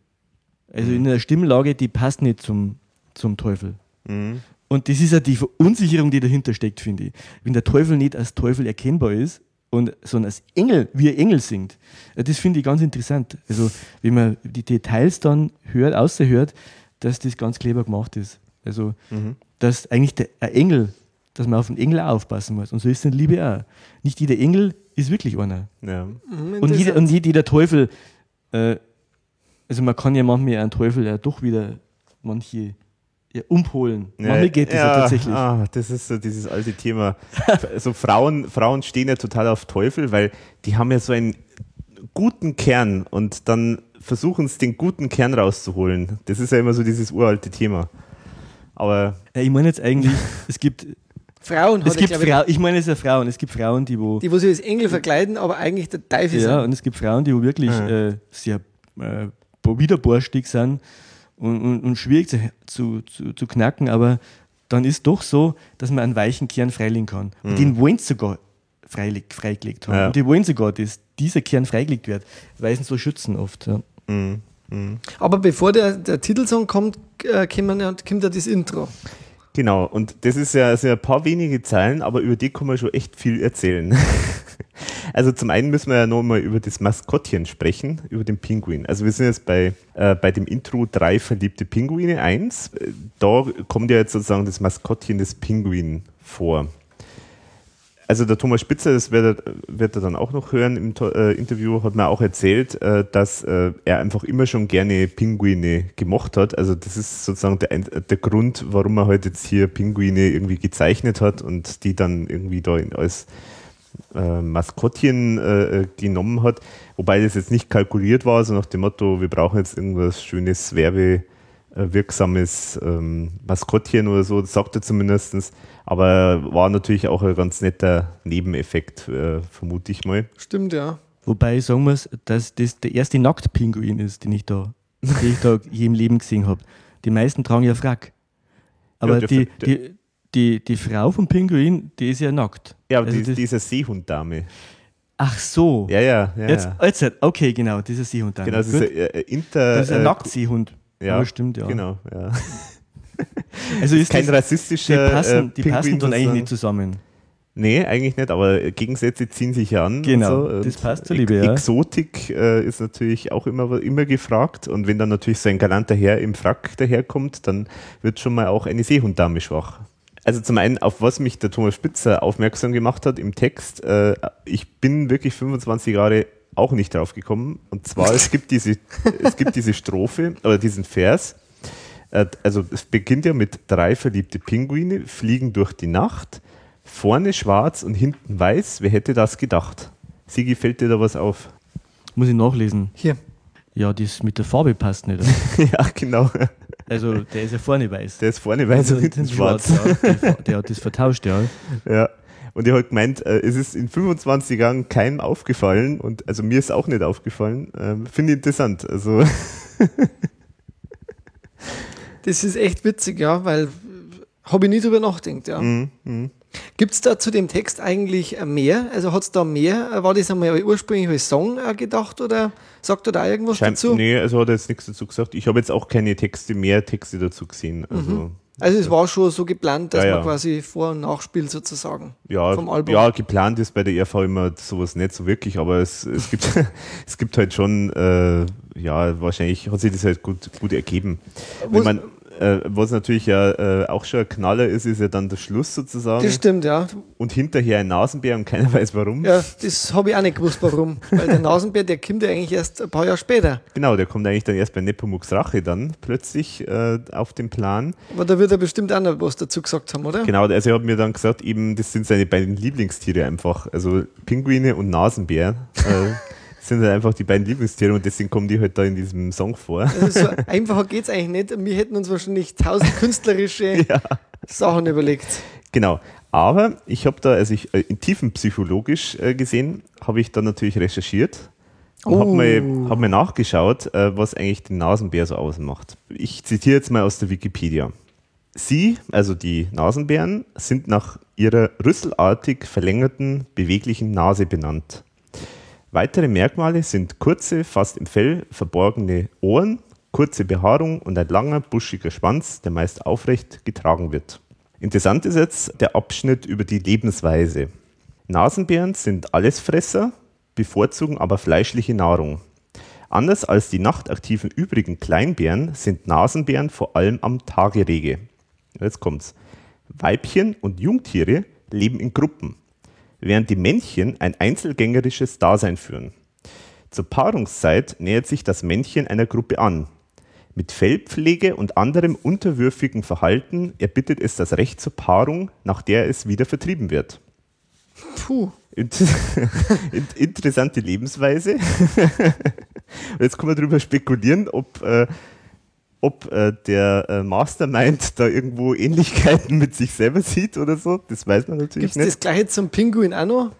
Also in einer Stimmlage, die passt nicht zum, zum Teufel. Mhm. Und das ist ja die Verunsicherung, die dahinter steckt, finde ich. Wenn der Teufel nicht als Teufel erkennbar ist, und, sondern als Engel, wie ein Engel singt. Das finde ich ganz interessant. Also, wenn man die Details dann hört, außerhört, dass das ganz clever gemacht ist. Also, dass eigentlich der, ein Engel, dass man auf den Engel auch aufpassen muss. Und so ist es in Liebe auch. Nicht jeder Engel ist wirklich einer. Ja. Mhm, Und jeder, und jeder jeder Teufel, äh, also man kann ja manchmal einen Teufel ja doch wieder manche ja, umpolen. manchmal geht das ja, tatsächlich. Ah, das ist so dieses alte Thema. also Frauen, Frauen stehen ja total auf Teufel, weil die haben ja so einen guten Kern und dann versuchen es, den guten Kern rauszuholen. Das ist ja immer so dieses uralte Thema. Aber Ja, ich meine jetzt eigentlich, es gibt, Frauen es gibt ich, Frauen, ich meine es ja Frauen, es gibt Frauen, die wo, die, wo sich als Engel verkleiden, aber eigentlich der Teufel ja, sind. und es gibt Frauen, die wo wirklich Ja. äh, sehr äh, widerborstig sind und, und, und schwierig zu, zu, zu, zu knacken, aber dann ist doch so, dass man einen weichen Kern freilegen kann. Und den wollen sie sogar freileg, freigelegt haben. Ja. Und die wollen sogar, dass dieser Kern freigelegt wird, weil sie ihn so schützen oft. Ja. mm, mm. Aber bevor der, der Titelsong kommt, äh, kommt, ja, kommt ja das Intro. Genau, und das ist ja, also ein paar wenige Zeilen, aber über die kann man schon echt viel erzählen. also zum einen müssen wir ja nochmal über das Maskottchen sprechen, über den Pinguin. Also wir sind jetzt bei, äh, bei dem Intro drei verliebte Pinguine 1. Da kommt ja jetzt sozusagen das Maskottchen des Pinguin vor. Also der Thomas Spitzer, das wird er, wird er dann auch noch hören im äh, Interview, hat mir auch erzählt, äh, dass äh, er einfach immer schon gerne Pinguine gemocht hat. Also das ist sozusagen der, der Grund, warum er heute jetzt hier Pinguine irgendwie gezeichnet hat und die dann irgendwie da in, als äh, Maskottchen äh, genommen hat. Wobei das jetzt nicht kalkuliert war, so nach dem Motto, wir brauchen jetzt irgendwas schönes, werbewirksames ähm, Maskottchen oder so, das sagt er zumindest. Aber war natürlich auch ein ganz netter Nebeneffekt, äh, vermute ich mal. Stimmt, ja. Wobei ich sagen muss, dass das der erste Nacktpinguin ist, den ich da, den ich da je im Leben gesehen habe. Die meisten tragen ja Frack. Aber der- die, die, die, die Frau vom Pinguin, die ist ja nackt. Ja, aber Also die, das- dieser Seehunddame. Ach so. Ja, ja, ja. Jetzt, ja. jetzt, okay, genau, dieser Seehund dann. Genau, das ist ein äh, Inter. das ist ein äh, Nacktseehund. Ja, Aber stimmt, ja. Genau, ja. Also ist Kein das, die rassistischer. passen, die äh, passen Pinguin dann eigentlich nicht zusammen. Nee, eigentlich nicht, aber Gegensätze ziehen sich ja an. Genau, so. das passt zur Liebe, ja. Exotik äh, ist natürlich auch immer, immer gefragt. Und wenn dann natürlich so ein galanter Herr im Frack daherkommt, dann wird schon mal auch eine Seehunddame schwach. Also zum einen, auf was mich der Thomas Spitzer aufmerksam gemacht hat im Text, äh, ich bin wirklich 25 Jahre auch nicht drauf gekommen. Und zwar, es gibt diese, es gibt diese Strophe oder diesen Vers. Äh, Also es beginnt ja mit drei verliebte Pinguine fliegen durch die Nacht, vorne schwarz und hinten weiß. Wer hätte das gedacht? Sigi, fällt dir da was auf? Muss ich nachlesen. Hier. Ja, das mit der Farbe passt nicht. ja, genau. Also der ist ja vorne weiß. Der ist vorne weiß und hinten hinten schwarz. ja. Der, der hat das vertauscht, ja. Ja. Und er hat gemeint, äh, es ist in 25 Jahren keinem aufgefallen und also mir ist auch nicht aufgefallen. Ähm, Finde ich interessant. Also Das ist echt witzig, ja, weil habe ich nie drüber nachgedacht, ja. mm, mm. Gibt es da zu dem Text eigentlich äh, mehr? Also hat es da mehr? Äh, War das einmal ursprünglich als Song äh, gedacht oder sagt er da irgendwas Schein, dazu? nee, also hat er jetzt nichts dazu gesagt. Ich habe jetzt auch keine Texte, mehr Texte dazu gesehen. Also Also es war schon so geplant, dass Ja, ja. man quasi Vor- und Nachspielt sozusagen ja, vom Album. ja, geplant ist bei der ERV immer sowas nicht so wirklich, aber es, es, gibt, es gibt halt schon, äh, ja, wahrscheinlich hat sich das halt gut, gut ergeben. Was- man, äh, was natürlich ja äh, auch schon ein Knaller ist, ist ja dann der Schluss sozusagen. Das stimmt, ja. Und hinterher ein Nasenbär und keiner weiß warum. Ja, das habe ich auch nicht gewusst, warum. Weil der Nasenbär, der kommt ja eigentlich erst ein paar Jahre später. Genau, der kommt eigentlich dann erst bei Nepomuks Rache dann plötzlich äh, auf den Plan. Aber da wird er bestimmt auch noch was dazu gesagt haben, oder? Genau, also er hat mir dann gesagt, eben, das sind seine beiden Lieblingstiere einfach. Also Pinguine und Nasenbär. sind halt einfach die beiden Lieblingstiere und deswegen kommen die halt da in diesem Song vor. Also so einfacher geht es eigentlich nicht. Wir hätten uns wahrscheinlich tausend künstlerische ja. Sachen überlegt. Genau. Aber ich habe da, also ich, äh, in tiefenpsychologisch äh, gesehen, habe ich dann natürlich recherchiert und oh. habe mal, hab nachgeschaut, äh, was eigentlich den Nasenbär so ausmacht. Ich zitiere jetzt mal aus der Wikipedia. Sie, also die Nasenbären, sind nach ihrer rüsselartig verlängerten, beweglichen Nase benannt. Weitere Merkmale sind kurze, fast im Fell verborgene Ohren, kurze Behaarung und ein langer, buschiger Schwanz, der meist aufrecht getragen wird. Interessant ist jetzt der Abschnitt über die Lebensweise. Nasenbären sind Allesfresser, bevorzugen aber fleischliche Nahrung. Anders als die nachtaktiven übrigen Kleinbären sind Nasenbären vor allem am Tage rege. Jetzt kommt's. Weibchen und Jungtiere leben in Gruppen während die Männchen ein einzelgängerisches Dasein führen. Zur Paarungszeit nähert sich das Männchen einer Gruppe an. Mit Fellpflege und anderem unterwürfigen Verhalten erbittet es das Recht zur Paarung, nach der es wieder vertrieben wird. Puh. Interessante Lebensweise. Jetzt kann man darüber spekulieren, ob äh, ob äh, der äh, Mastermind da irgendwo Ähnlichkeiten mit sich selber sieht oder so. Das weiß man natürlich Gibt's nicht. Gibt es das gleiche zum Pinguin auch noch?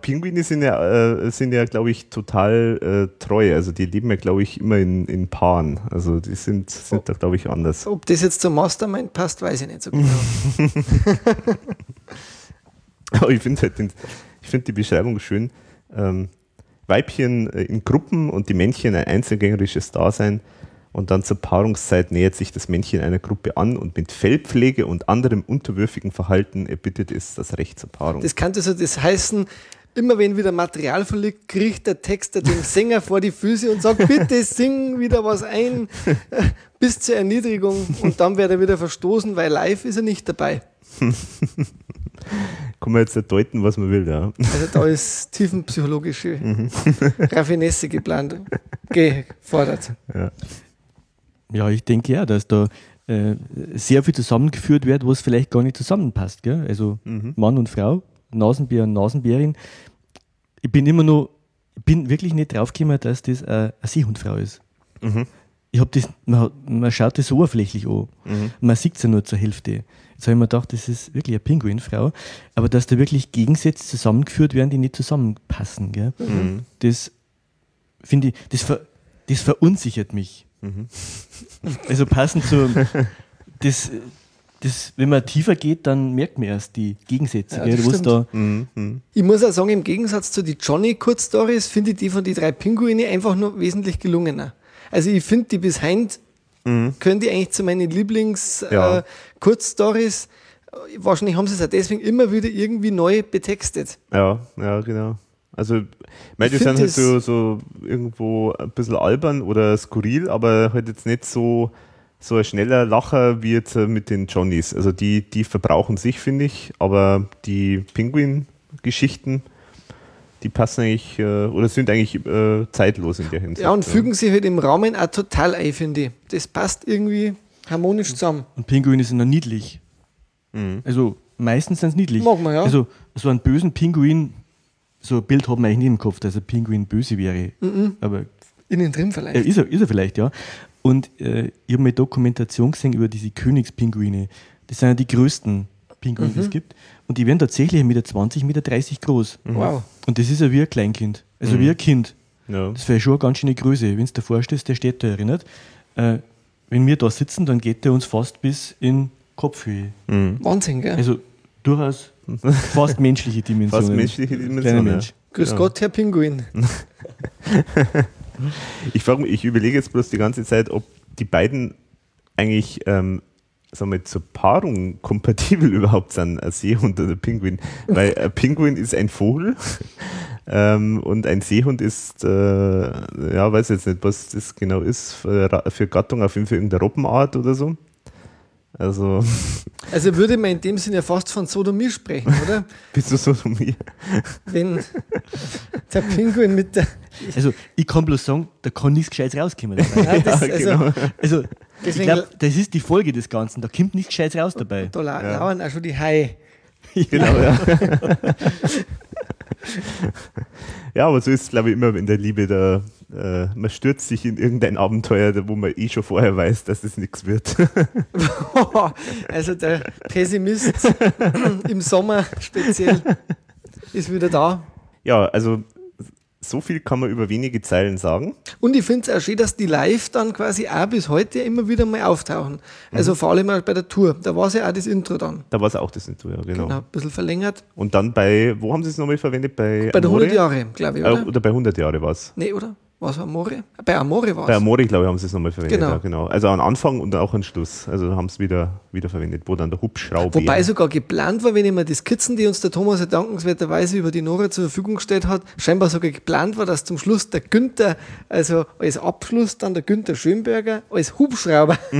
Pinguine sind ja, äh, sind ja glaube ich, total äh, treu. Also die leben ja, glaube ich, immer in, in Paaren. Also die sind, sind oh. da, glaube ich, anders. Ob das jetzt zum Mastermind passt, weiß ich nicht so genau. Aber ich finde halt den, ich find die Beschreibung schön. Ähm, Weibchen äh, in Gruppen und die Männchen ein einzelgängerisches Dasein. Und dann zur Paarungszeit nähert sich das Männchen einer Gruppe an und mit Fellpflege und anderem unterwürfigen Verhalten erbittet es das Recht zur Paarung. Das kann also das heißen, immer wenn wieder Material verliegt, kriegt der Texter den Sänger vor die Füße und sagt, bitte sing wieder was ein, bis zur Erniedrigung. Und dann wird er wieder verstoßen, weil live ist er nicht dabei. Kann man jetzt deuten, was man will, ja. Also da ist tiefenpsychologische mhm. Raffinesse geplant, gefordert. Ja. Ja, ich denke ja, dass da äh, sehr viel zusammengeführt wird, was vielleicht gar nicht zusammenpasst. Gell? Also mhm. Mann und Frau, Nasenbär und Nasenbärin. Ich bin immer noch, bin wirklich nicht draufgekommen, dass das eine, Seehundfrau ist. Mhm. Ich habe das, man, man, schaut das so oberflächlich an. Mhm. Man sieht es ja nur zur Hälfte. Jetzt habe ich mir gedacht, das ist wirklich eine Pinguinfrau. Aber dass da wirklich Gegensätze zusammengeführt werden, die nicht zusammenpassen. Gell? Mhm. Das finde ich, das, ver, das verunsichert mich. Mhm. Also passend zu das, das, wenn man tiefer geht, dann merkt man erst die Gegensätze. Ja, gell, da mhm, mhm. Ich muss auch sagen, im Gegensatz zu den Johnny-Kurzstories finde ich die von den drei Pinguine einfach nur wesentlich gelungener. Also ich finde die bis heint mhm. können die eigentlich zu meinen Lieblings-Kurzstories. Ja. Äh, Wahrscheinlich haben sie es auch deswegen immer wieder irgendwie neu betextet. Ja, ja, genau. Also, meine, die sind halt so, so irgendwo ein bisschen albern oder skurril, aber halt jetzt nicht so, so ein schneller Lacher wie jetzt mit den Johnnies. Also, die, die verbrauchen sich, finde ich, aber die Pinguin-Geschichten, die passen eigentlich äh, oder sind eigentlich äh, zeitlos in der Hinsicht. Ja, und fügen sich halt im Rahmen auch total ein, finde ich. Das passt irgendwie harmonisch zusammen. Und Pinguine sind noch niedlich. Mhm. Also, meistens sind sie niedlich. Mag man, ja. Also, so einen bösen Pinguin so ein Bild hat man eigentlich nicht im Kopf, dass ein Pinguin böse wäre. Mhm. Aber Innen drin vielleicht. Äh, ist, er, ist er vielleicht, ja. Und äh, ich habe eine Dokumentation gesehen über diese Königspinguine. Das sind ja die größten Pinguine, mhm. die es gibt. Und die werden tatsächlich 1,20 Meter, 1,30 Meter groß. Mhm. Wow. Und das ist ja wie ein Kleinkind. Also mhm. wie ein Kind. Ja. Das wäre schon eine ganz schöne Größe. Wenn du dir vorstellst, der steht da erinnert. Äh, wenn wir da sitzen, dann geht der uns fast bis in Kopfhöhe. Mhm. Wahnsinn, gell? Also durchaus Fast menschliche Dimensionen. Fast menschliche Dimensionen. Mensch. Grüß ja. Gott, Herr Pinguin. ich, frage mich, ich überlege jetzt bloß die ganze Zeit, ob die beiden eigentlich ähm, sagen wir, zur Paarung kompatibel überhaupt sind, ein Seehund oder ein Pinguin. Weil ein Pinguin ist ein Vogel ähm, und ein Seehund ist, äh, ja, weiß jetzt nicht, was das genau ist, für, für Gattung, auf jeden Fall irgendeine Robbenart oder so. Also, Also würde man in dem Sinne ja fast von Sodomie sprechen, oder? bist du Sodomie? Wenn der Pinguin mit der. Also, ich kann bloß sagen, da kann nichts Gescheites rauskommen. Nein, das, Ja, also, genau. Also, ich Deswegen- glaube, das ist die Folge des Ganzen. Da kommt nichts Gescheites raus dabei. Da lau- lauern auch schon die Haie. Genau, ja. ja, aber so ist es, glaube ich, immer in der Liebe. Da, äh, man stürzt sich in irgendein Abenteuer, wo man eh schon vorher weiß, dass es nichts wird. Also der Pessimist im Sommer speziell ist wieder da. ja, also so viel kann man über wenige Zeilen sagen. Und ich finde es auch schön, dass die live dann quasi auch bis heute immer wieder mal auftauchen. Also Mhm. vor allem auch bei der Tour. Da war es ja auch das Intro dann. Da war es auch das Intro, ja, genau. Genau, ein bisschen verlängert. Und dann bei, wo haben sie es nochmal verwendet? Bei, Bei der Amore? 100 Jahre, glaube ich, Äh, oder? oder bei 100 Jahre war es. Nee, oder? Was war Amore? Bei Amore war Bei es. Amore, glaube ich, haben sie es nochmal verwendet. Genau. Ja, genau. Also an Anfang und auch an Schluss. Also haben es wieder, wieder verwendet, wo dann der Hubschrauber. Wobei sogar geplant war, wenn ich mir die Skizzen, die uns der Thomas ja dankenswerterweise über die Nora zur Verfügung gestellt hat, scheinbar sogar geplant war, dass zum Schluss der Günther, also als Abschluss dann der Günther Schönberger als Hubschrauber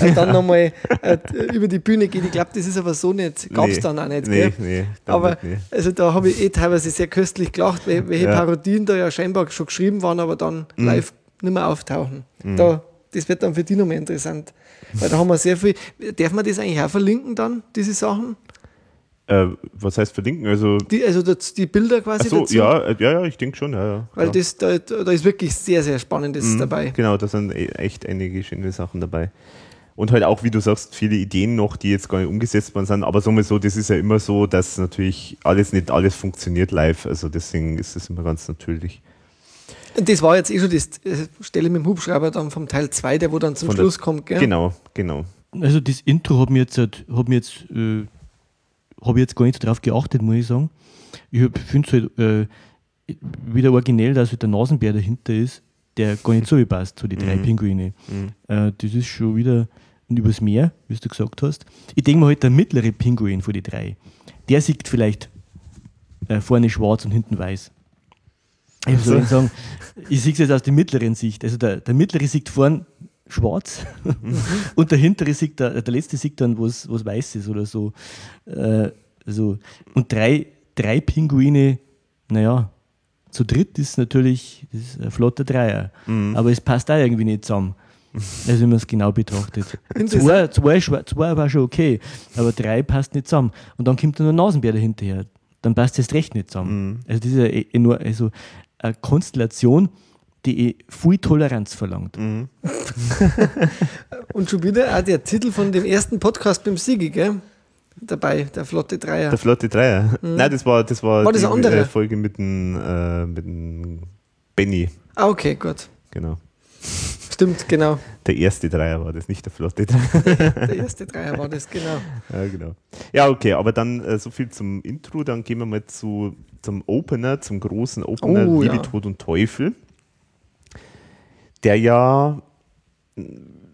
äh, dann nochmal äh, über die Bühne geht. Ich glaube, das ist aber so nicht, gab es Nee, dann auch nicht. nee, gell? nee, aber also da habe ich eh teilweise sehr köstlich gelacht, wel- welche Ja. Parodien da ja scheinbar schon geschrieben waren, aber dann Mhm. live nicht mehr auftauchen. Da, das wird dann für die nochmal interessant. Weil da haben wir sehr viel. Darf man das eigentlich auch verlinken dann, diese Sachen? Äh, was heißt verlinken? Also, Die, also das, die Bilder quasi ach so, dazu? ja, äh, ja, ja, ich denke schon, ja. ja Weil das, da, da ist wirklich sehr, sehr Spannendes Mhm, dabei. Genau, da sind e- echt einige schöne Sachen dabei. Und halt auch, wie du sagst, viele Ideen noch, die jetzt gar nicht umgesetzt worden sind. Aber sowieso, das ist ja immer so, dass natürlich alles nicht alles funktioniert live. Also deswegen ist es immer ganz natürlich. Das war jetzt eh schon die Stelle mit dem Hubschrauber dann vom Teil 2, der wo dann zum Von der- Schluss kommt. Gell? Genau, genau. Also, das Intro hat mir jetzt, hat mir jetzt, äh, habe ich jetzt gar nicht so drauf geachtet, muss ich sagen. Ich finde es halt äh, wieder originell, dass halt der Nasenbär dahinter ist, der gar nicht so wie passt zu den drei Mhm. Pinguine. Mhm. Äh, das ist schon wieder übers Meer, wie du gesagt hast. Ich denke mal halt, der mittlere Pinguin von den drei, der sieht vielleicht äh, vorne schwarz und hinten weiß. Ich soll ich sagen, ich sehe es jetzt aus der mittleren Sicht. Also der, der mittlere sieht vorn schwarz und der hintere sieht, der, der letzte sieht dann was, weiß ist oder so. Äh, so. Und drei, drei Pinguine, naja, zu dritt ist natürlich das ist ein flotter Dreier. Aber es passt auch irgendwie nicht zusammen. Also wenn man es genau betrachtet. Zwei, zwei, zwei war schon okay, aber drei passt nicht zusammen. Und dann kommt dann ein Nasenbär dahinterher. Dann passt es recht nicht zusammen. Also das ist ja eh- nur also eine Konstellation, die viel Toleranz verlangt. Mhm. Und schon wieder auch der Titel von dem ersten Podcast beim Sigi, gell? Dabei, der Flotte Dreier. Der flotte Dreier. Nein, das war, das war, War das die eine andere? äh, Folge mit dem, äh, mit dem Benny. ah, okay, gut. Genau. Stimmt, genau. Der erste Dreier war das, nicht der flotte Dreier. Der erste Dreier war das, genau. Ja, genau. Ja, okay, aber dann äh, so viel zum Intro. Dann gehen wir mal zu, zum Opener, zum großen Opener Oh, Liebe, ja. Tod und Teufel. Der ja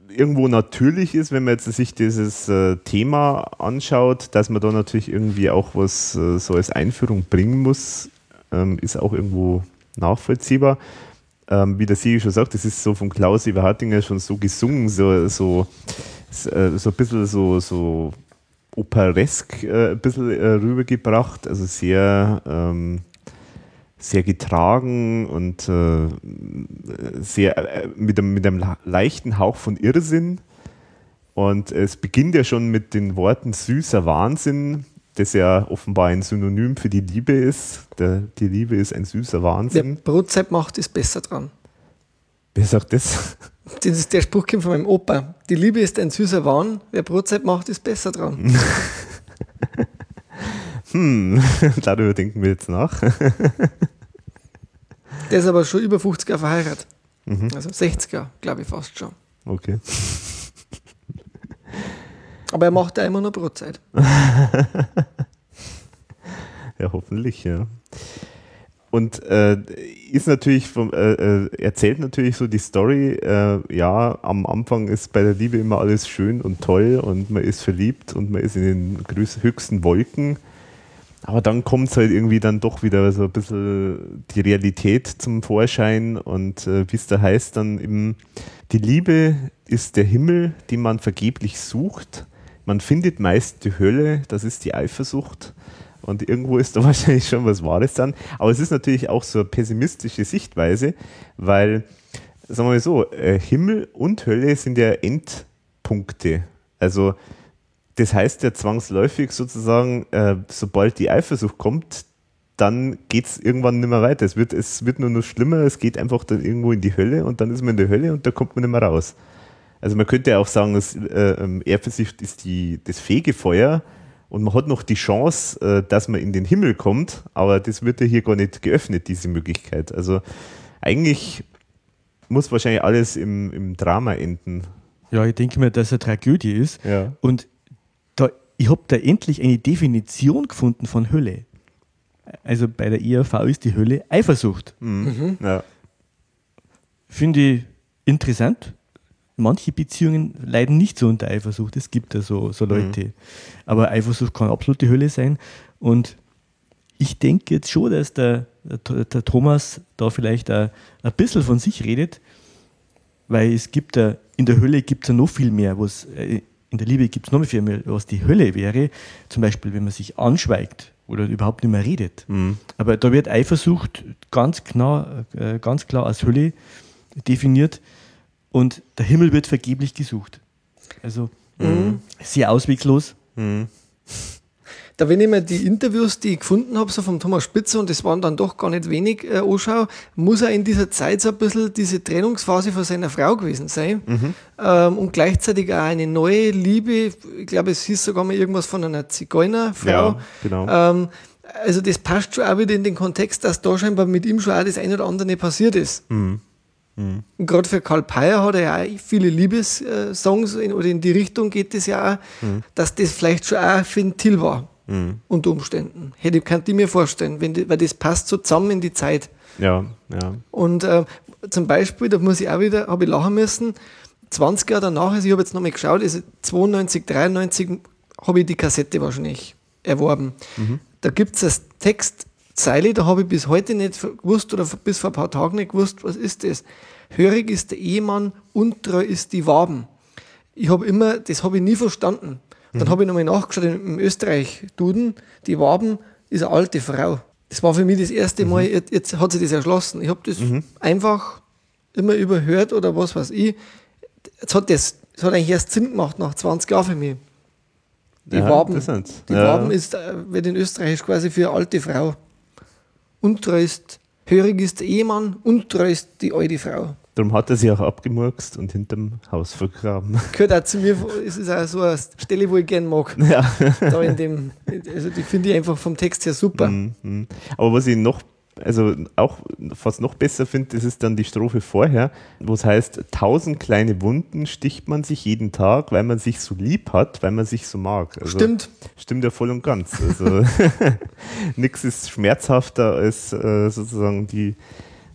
irgendwo natürlich ist, wenn man jetzt sich dieses äh, Thema anschaut, dass man da natürlich irgendwie auch was äh, so als Einführung bringen muss, ähm, ist auch irgendwo nachvollziehbar. Ähm, wie der Sigi schon sagt, das ist so von Klaus Eberhardinger schon so gesungen, so, so, so, äh, so ein bisschen so, so operesk äh, ein bisschen äh, rübergebracht, also sehr, ähm, sehr getragen und äh, sehr äh, mit, einem, mit einem leichten Hauch von Irrsinn. Und es beginnt ja schon mit den Worten süßer Wahnsinn, das ja offenbar ein Synonym für die Liebe ist. Der, die Liebe ist ein süßer Wer Wahnsinn. Brotzeit macht, ist besser dran. Wer sagt das? Das ist der Spruch kommt von meinem Opa. Die Liebe ist ein süßer Wahn, wer Brotzeit macht, ist besser dran. Hm, darüber denken wir jetzt nach. Der ist aber schon über 50 Jahre verheiratet. Mhm. Also 60er, glaube ich fast schon. Okay. Aber er macht da immer nur Brotzeit. Ja, hoffentlich, ja. Und äh, ist natürlich vom, äh, äh, erzählt natürlich so die Story, äh, ja, am Anfang ist bei der Liebe immer alles schön und toll und man ist verliebt und man ist in den höchsten Wolken. Aber dann kommt halt irgendwie dann doch wieder so ein bisschen die Realität zum Vorschein und äh, wie es da heißt, dann eben, die Liebe ist der Himmel, den man vergeblich sucht. man findet meist die Hölle, das ist die Eifersucht. Und irgendwo ist da wahrscheinlich schon was Wahres dran. Aber es ist natürlich auch so eine pessimistische Sichtweise, weil, sagen wir mal so, äh, Himmel und Hölle sind ja Endpunkte. Also das heißt ja zwangsläufig sozusagen, äh, sobald die Eifersucht kommt, dann geht es irgendwann nicht mehr weiter. Es wird, es wird nur noch schlimmer, es geht einfach dann irgendwo in die Hölle und dann ist man in der Hölle und da kommt man nicht mehr raus. Also man könnte ja auch sagen, dass, äh, ähm, Eifersucht ist die, das Fegefeuer und man hat noch die Chance, äh, dass man in den Himmel kommt, aber das wird ja hier gar nicht geöffnet, diese Möglichkeit. Also eigentlich muss wahrscheinlich alles im, im Drama enden. Ja, ich denke mir, dass es eine Tragödie ist. Ja. Und da, ich habe da endlich eine Definition gefunden von Hölle. Also bei der IAV ist die Hölle Eifersucht. Mhm. Ja. Finde ich interessant. Manche Beziehungen leiden nicht so unter Eifersucht. Es gibt ja so, so Leute. Aber Eifersucht kann absolut die Hölle sein. Und ich denke jetzt schon, dass der, der, der Thomas da vielleicht ein, ein bisschen von sich redet, weil es gibt ja, in der Hölle gibt es ja noch viel mehr, was äh, in der Liebe gibt es noch viel mehr, was die Hölle wäre. Zum Beispiel, wenn man sich anschweigt oder überhaupt nicht mehr redet. Mhm. Aber da wird Eifersucht ganz klar, äh, ganz klar als Hölle definiert und der Himmel wird vergeblich gesucht. Also sehr ausweglos. Mhm. Da, wenn ich mir die Interviews, die ich gefunden habe, so vom Thomas Spitzer, und das waren dann doch gar nicht wenig, äh, anschaue, muss er in dieser Zeit so ein bisschen diese Trennungsphase von seiner Frau gewesen sein. Ähm, und gleichzeitig auch eine neue Liebe, ich glaube, es hieß sogar mal irgendwas von einer Zigeunerfrau. Ja, genau. Ähm, also das passt schon auch wieder in den Kontext, dass da scheinbar mit ihm schon auch das eine oder andere passiert ist. Und gerade für Karl Peyer hat er ja auch viele Liebessongs in, oder in die Richtung geht es ja auch, dass das vielleicht schon auch für den Till war. Unter Umständen. Hätte, könnte ich mir vorstellen, wenn die, weil das passt so zusammen in die Zeit. Ja, ja. Und äh, zum Beispiel, da muss ich auch wieder, habe ich lachen müssen, 20 Jahre danach, also ich habe jetzt nochmal geschaut, also 92, 93 habe ich die Kassette wahrscheinlich erworben. Da gibt es eine Textzeile, da habe ich bis heute nicht gewusst oder bis vor ein paar Tagen nicht gewusst, was ist das? Hörig ist der Ehemann, untreu ist die Waben. Ich habe immer, das habe ich nie verstanden. Dann habe ich nochmal nachgeschaut im, Österreich-Duden, die Waben ist eine alte Frau. Das war für mich das erste Mal, jetzt, jetzt hat sich das erschlossen. Ich habe das einfach immer überhört oder was weiß ich. Jetzt hat das, das hat eigentlich erst Sinn gemacht nach 20 Jahren für mich. Die Ja, Waben, die Ja. Waben ist, äh, wird in Österreich quasi für eine alte Frau. Untreu ist, hörig ist der Ehemann, untreu ist die alte Frau. Darum hat er sie auch abgemurkst und hinterm Haus vergraben. Gehört auch zu mir, es ist auch so eine Stelle, wo ich gern mag. ja. Da in dem, also die finde ich einfach vom Text her super. Mhm, mhm. Aber was ich noch, also auch fast noch besser finde, das ist dann die Strophe vorher, wo es heißt, tausend kleine Wunden sticht man sich jeden Tag, weil man sich so lieb hat, weil man sich so mag. Also, Stimmt. Stimmt ja voll und ganz. Also nichts ist schmerzhafter als äh, sozusagen die,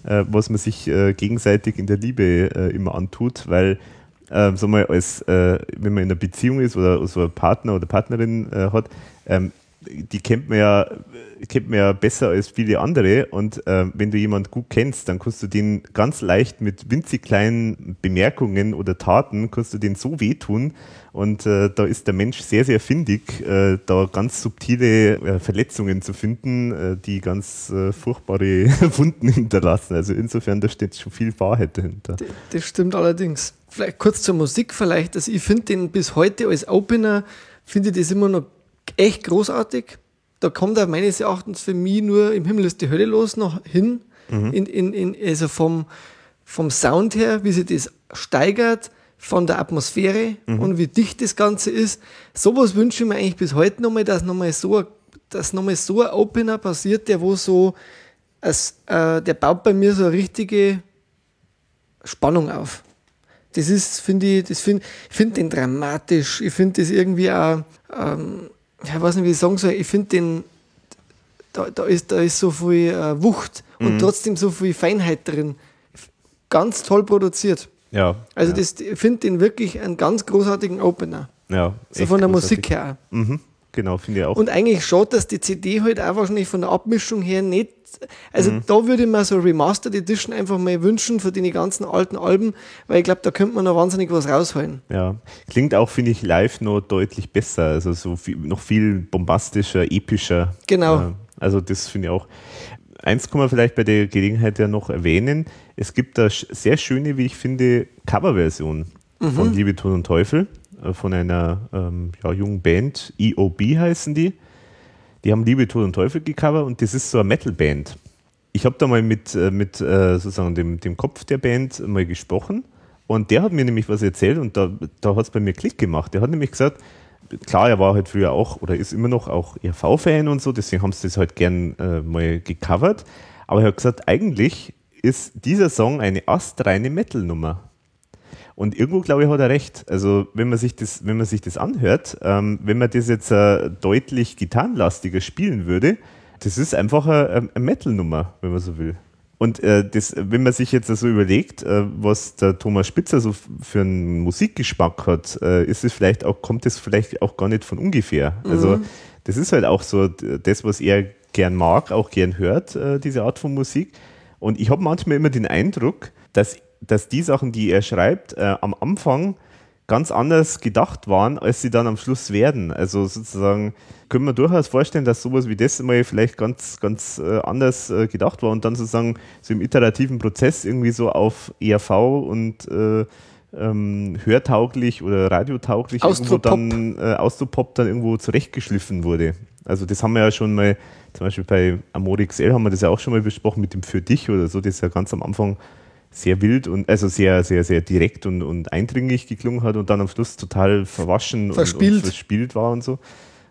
äh, was man sich äh, gegenseitig in der Liebe äh, immer antut, weil äh, so mal als, äh, wenn man in einer Beziehung ist oder so einen Partner oder Partnerin äh, hat, ähm, die kennt man ja kennt man ja besser als viele andere und ähm, wenn du jemanden gut kennst, dann kannst du den ganz leicht mit winzig kleinen Bemerkungen oder Taten kannst du den so wehtun und äh, da ist der Mensch sehr, sehr findig, äh, da ganz subtile äh, Verletzungen zu finden, äh, die ganz äh, furchtbare Wunden hinterlassen. Also insofern, da steht schon viel Wahrheit dahinter. D- Das stimmt allerdings. Vielleicht kurz zur Musik vielleicht. Also ich finde den bis heute als Opener, finde ich das immer noch echt großartig. Da kommt er meines Erachtens für mich nur im Himmel ist die Hölle los noch hin. In, in, in, also vom, vom Sound her, wie sich das steigert, von der Atmosphäre und wie dicht das Ganze ist. Sowas wünsche ich mir eigentlich bis heute nochmal, dass nochmal so, ein- dass nochmal so ein Opener passiert, der wo so, als, äh, der baut bei mir so eine richtige Spannung auf. Das ist, finde ich, das finde ich finde den dramatisch. Ich finde das irgendwie auch, ähm, ich weiß nicht, wie ich sagen soll, ich finde den, da, da, ist, da ist so viel äh, Wucht und trotzdem so viel Feinheit drin. Ganz toll produziert. Ja. Also ja, das, ich finde den wirklich einen ganz großartigen Opener. ja, So von der großartig. Musik her. Mhm, genau, finde ich auch. Und eigentlich schaut, dass die CD halt auch wahrscheinlich von der Abmischung her nicht also mhm. da würde ich mir so Remastered Edition einfach mal wünschen für die ganzen alten Alben, weil ich glaube, da könnte man noch wahnsinnig was rausholen. Ja, klingt auch, finde ich, live noch deutlich besser, also so viel, noch viel bombastischer, epischer. Genau. Also das finde ich auch. Eins kann man vielleicht bei der Gelegenheit ja noch erwähnen. Es gibt da sehr schöne, wie ich finde, Coverversion mhm. von Liebe, Tod und Teufel äh, von einer ähm, ja, jungen Band, EOB heißen die. Die haben Liebe, Tod und Teufel gecovert und das ist so eine Metal-Band. Ich habe da mal mit, äh, mit äh, sozusagen dem, dem Kopf der Band mal gesprochen und der hat mir nämlich was erzählt und da, da hat es bei mir Klick gemacht. Der hat nämlich gesagt, klar, er war halt früher auch oder ist immer noch auch ERV-Fan und so, deswegen haben sie das halt gern äh, mal gecovert. Aber er hat gesagt, eigentlich ist dieser Song eine astreine Metal-Nummer. Und irgendwo, glaube ich, hat er recht. Also, wenn man sich das, wenn man sich das anhört, ähm, wenn man das jetzt äh, deutlich gitarrenlastiger spielen würde, das ist einfach eine, eine Metal-Nummer, wenn man so will. Und äh, das, wenn man sich jetzt so also überlegt, äh, was der Thomas Spitzer so für einen Musikgeschmack hat, äh, ist es vielleicht auch, kommt es vielleicht auch gar nicht von ungefähr. Also, mhm. Also das ist halt auch so das, was er gern mag, auch gern hört, äh, diese Art von Musik. Und ich habe manchmal immer den Eindruck, dass, dass die Sachen, die er schreibt, äh, am Anfang ganz anders gedacht waren, als sie dann am Schluss werden. Also sozusagen können wir durchaus vorstellen, dass sowas wie das mal vielleicht ganz, ganz äh, anders äh, gedacht war und dann sozusagen so im iterativen Prozess irgendwie so auf ERV und äh, ähm, hörtauglich oder radiotauglich irgendwo dann äh, Austropop dann irgendwo zurechtgeschliffen wurde. Also das haben wir ja schon mal, zum Beispiel bei Amore XL haben wir das ja auch schon mal besprochen mit dem Für dich oder so, das ja ganz am Anfang sehr wild und also sehr, sehr, sehr direkt und, und eindringlich geklungen hat und dann am Schluss total verwaschen verspielt. Und, und verspielt war und so.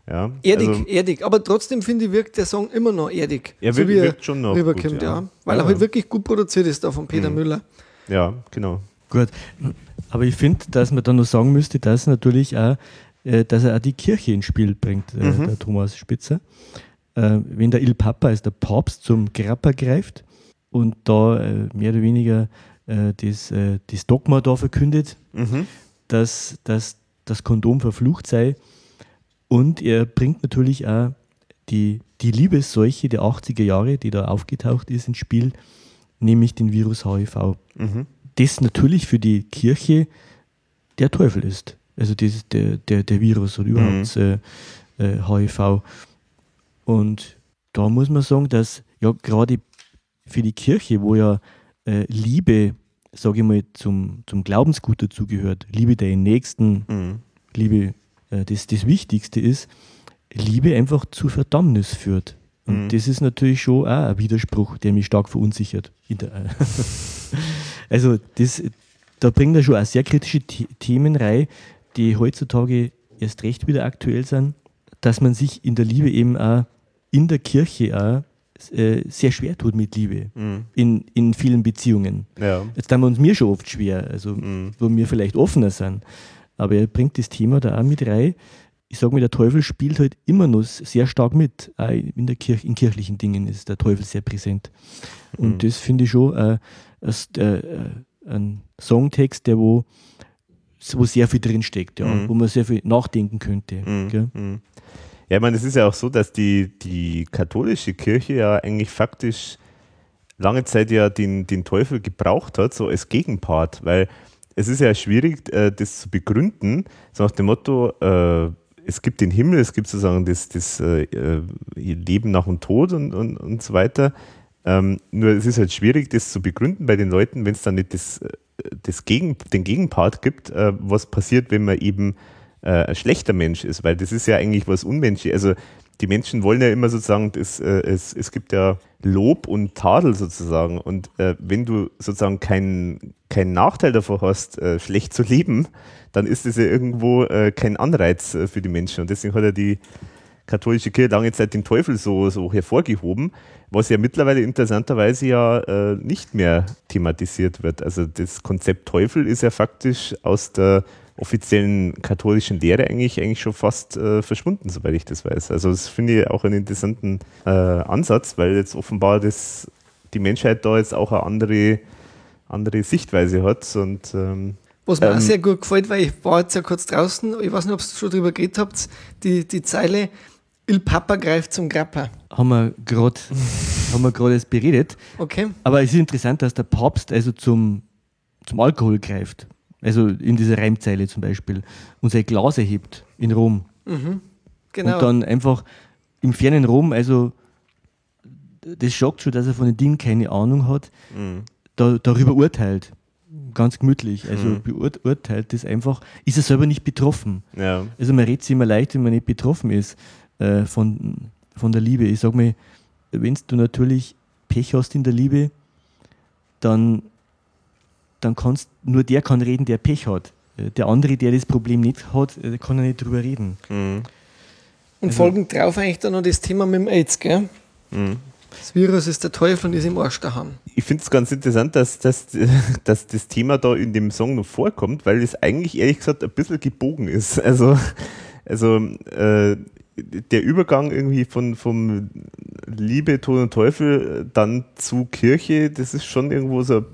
Ja, erdig, also, erdig. Aber trotzdem finde ich, wirkt der Song immer noch erdig. Er wirkt, so wirkt schon noch rüberkommt, gut, ja. ja. Weil ja. er halt wirklich gut produziert ist da von Peter mhm. Müller. Ja, genau. Gut. Aber ich finde, dass man da noch sagen müsste, dass natürlich auch, äh, dass er auch die Kirche ins Spiel bringt, äh, mhm. der Thomas Spitzer. Äh, wenn der Il Papa als der Papst zum Grapper greift, und da äh, mehr oder weniger äh, das, äh, das Dogma da verkündet, mhm. dass, dass das Kondom verflucht sei. Und er bringt natürlich auch die, die Liebesseuche der 80er Jahre, die da aufgetaucht ist, ins Spiel, nämlich den Virus HIV. Mhm. Das natürlich für die Kirche der Teufel ist. Also das, der, der, der Virus oder überhaupt mhm. äh, HIV. Äh, und da muss man sagen, dass ja gerade für die Kirche, wo ja äh, Liebe, sage ich mal, zum, zum Glaubensgut dazugehört, Liebe der Nächsten, mhm. Liebe, äh, das das Wichtigste ist, Liebe einfach zu Verdammnis führt. Und mhm. das ist natürlich schon auch ein Widerspruch, der mich stark verunsichert. also das, da bringt er schon auch sehr kritische Themen rein, die heutzutage erst recht wieder aktuell sind, dass man sich in der Liebe eben auch in der Kirche auch äh, sehr schwer tut mit Liebe mhm. in, in vielen Beziehungen. Ja. Jetzt tun wir uns mir schon oft schwer, also mhm. wo wir vielleicht offener sind. Aber er bringt das Thema da auch mit rein. Ich sage mal, der Teufel spielt halt immer noch sehr stark mit. Auch in, der Kirche, in kirchlichen Dingen ist der Teufel sehr präsent. Und mhm. das finde ich schon äh, äh, äh, ein Songtext, der wo, wo sehr viel drinsteckt, ja, mhm. wo man sehr viel nachdenken könnte. Ja, ich meine, es ist ja auch so, dass die, die katholische Kirche ja eigentlich faktisch lange Zeit ja den, den Teufel gebraucht hat, so als Gegenpart, weil es ist ja schwierig, äh, das zu begründen, so nach dem Motto, äh, es gibt den Himmel, es gibt sozusagen das, das äh, Leben nach dem Tod und, und, und so weiter. Ähm, nur es ist halt schwierig, das zu begründen bei den Leuten, wenn es dann nicht das, das Gegen, den Gegenpart gibt, was passiert, wenn man eben äh, ein schlechter Mensch ist, weil das ist ja eigentlich was Unmenschliches. Also die Menschen wollen ja immer sozusagen, das, äh, es, es gibt ja Lob und Tadel sozusagen. Und äh, wenn du sozusagen keinen keinen Nachteil davor hast, äh, schlecht zu leben, dann ist das ja irgendwo äh, kein Anreiz äh, für die Menschen. Und deswegen hat ja die katholische Kirche lange Zeit den Teufel so, so hervorgehoben, was ja mittlerweile interessanterweise ja äh, nicht mehr thematisiert wird. Also das Konzept Teufel ist ja faktisch aus der offiziellen katholischen Lehre eigentlich, eigentlich schon fast äh, verschwunden, soweit ich das weiß. Also das finde ich auch einen interessanten äh, Ansatz, weil jetzt offenbar das, die Menschheit da jetzt auch eine andere, andere Sichtweise hat. Und, ähm, Was mir ähm, auch sehr gut gefällt, weil ich war jetzt ja kurz draußen, ich weiß nicht, ob ihr schon drüber geredet habt, die, die Zeile, Il Papa greift zum Grappa. Haben wir gerade haben wir gerade erst beredet. Okay. Aber es ist interessant, dass der Papst also zum, zum Alkohol greift. Also in dieser Reimzeile zum Beispiel. Und sein Glas erhebt in Rom. Genau. Und dann einfach im fernen Rom, also das schockt schon, dass er von den Dingen keine Ahnung hat, da, darüber urteilt. Ganz gemütlich. Also beurteilt das einfach, ist er selber nicht betroffen. Ja. Also man redet sich immer leicht, wenn man nicht betroffen ist äh, von, von der Liebe. Ich sag mal, wenn du natürlich Pech hast in der Liebe, dann, dann kannst nur der kann reden, der Pech hat. Äh, Der andere, der das Problem nicht hat, äh, kann ja nicht drüber reden. Mhm. Und folgend drauf eigentlich dann noch das Thema mit dem AIDS, gell? Mhm. Das Virus ist der Teufel und ist im Arsch daheim. Ich finde es ganz interessant, dass, dass, dass das Thema da in dem Song noch vorkommt, weil es eigentlich ehrlich gesagt ein bisschen gebogen ist. Also, also äh, der Übergang irgendwie von vom Liebe, Tod und Teufel dann zu Kirche, das ist schon irgendwo so,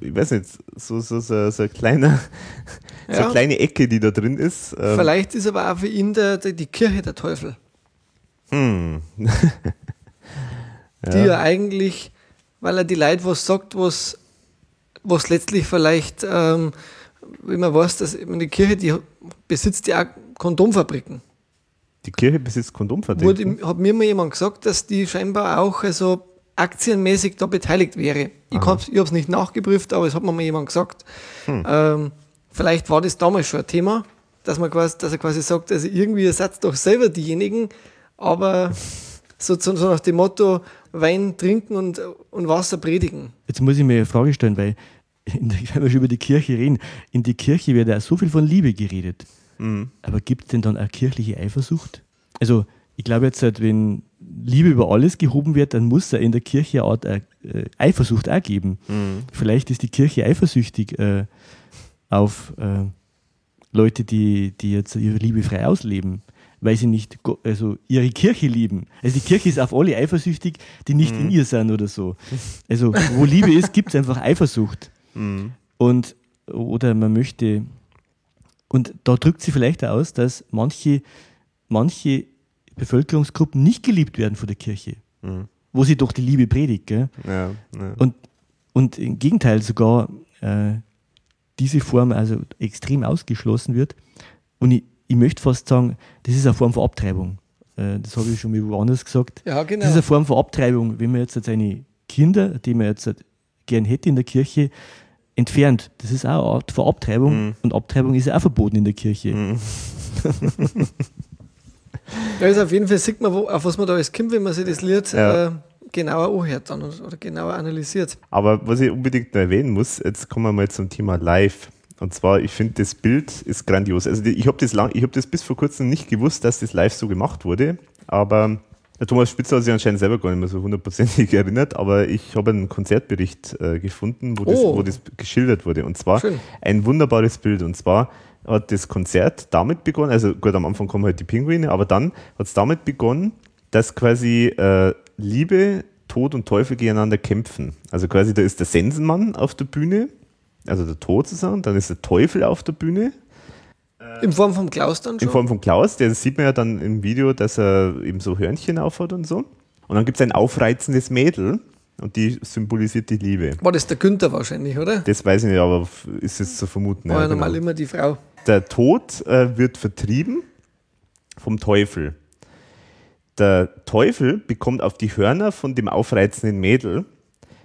ich weiß nicht, so, so, so, so ein kleiner, so Ja. eine kleine Ecke, die da drin ist. Ähm, Vielleicht ist aber auch für ihn der, der, die Kirche der Teufel. hm. Die ja eigentlich, weil er die Leute was sagt, was, was letztlich vielleicht, ähm, wie man weiß, dass die Kirche, die besitzt ja auch Kondomfabriken. Die Kirche besitzt ihm- hat mir mal jemand gesagt, dass die scheinbar auch also aktienmäßig da beteiligt wäre. Ich habe es nicht nachgeprüft, aber es hat mir mal jemand gesagt. Ähm, vielleicht war das damals schon ein Thema, dass, man quasi, dass er quasi sagt, also irgendwie ersetzt doch selber diejenigen, aber so, so nach dem Motto Wein trinken und, und Wasser predigen. Jetzt muss ich mir eine Frage stellen, weil, wenn wir schon über die Kirche reden, in die Kirche wird ja so viel von Liebe geredet. Aber gibt es denn dann auch kirchliche Eifersucht? Also, ich glaube jetzt, halt, wenn Liebe über alles gehoben wird, dann muss es in der Kirche eine Art äh, Eifersucht auch geben. Vielleicht ist die Kirche eifersüchtig äh, auf äh, Leute, die, die jetzt ihre Liebe frei ausleben, weil sie nicht also ihre Kirche lieben. Also die Kirche ist auf alle eifersüchtig, die nicht in ihr sind oder so. Also wo Liebe ist, gibt es einfach Eifersucht. Und oder man möchte und da drückt sie vielleicht auch aus, dass manche, manche Bevölkerungsgruppen nicht geliebt werden von der Kirche, wo sie doch die Liebe predigt. Gell? Ja, ja. Und, und im Gegenteil sogar äh, diese Form also extrem ausgeschlossen wird. Und ich, ich möchte fast sagen, das ist eine Form von Abtreibung. Äh, das habe ich schon mal woanders gesagt. Ja, genau. Das ist eine Form von Abtreibung, wenn man jetzt seine Kinder, die man jetzt gern hätte in der Kirche, entfernt. Das ist auch eine Art von Abtreibung. Und Abtreibung ist ja auch verboten in der Kirche. Also auf jeden Fall sieht man, wo, auf was man da alles kommt, wenn man sich das Lied Ja. äh, genauer anhört dann oder, oder genauer analysiert. Aber was ich unbedingt noch erwähnen muss, jetzt kommen wir mal zum Thema Live. Und zwar, ich finde, das Bild ist grandios. Also ich habe das, lang- ich hab das bis vor kurzem nicht gewusst, dass das live so gemacht wurde. Aber der Thomas Spitzer hat sich anscheinend selber gar nicht mehr so hundertprozentig erinnert. Aber ich habe einen Konzertbericht äh, gefunden, wo, das, Oh. wo das geschildert wurde. Und zwar Schön. ein wunderbares Bild. Und zwar hat das Konzert damit begonnen, also gut, am Anfang kommen halt die Pinguine, aber dann hat es damit begonnen, dass quasi äh, Liebe, Tod und Teufel gegeneinander kämpfen. Also quasi da ist der Sensenmann auf der Bühne, also der Tod sozusagen, dann ist der Teufel auf der Bühne, In Form vom Klaus dann in schon? Form von Klaus, der sieht man ja dann im Video, dass er eben so Hörnchen aufhat und so. Und dann gibt es ein aufreizendes Mädel und die symbolisiert die Liebe. War das der Günther wahrscheinlich, oder? Das weiß ich nicht, aber ist es zu vermuten. War ja ja, normal genau. immer die Frau. Der Tod äh, wird vertrieben vom Teufel. Der Teufel bekommt auf die Hörner von dem aufreizenden Mädel.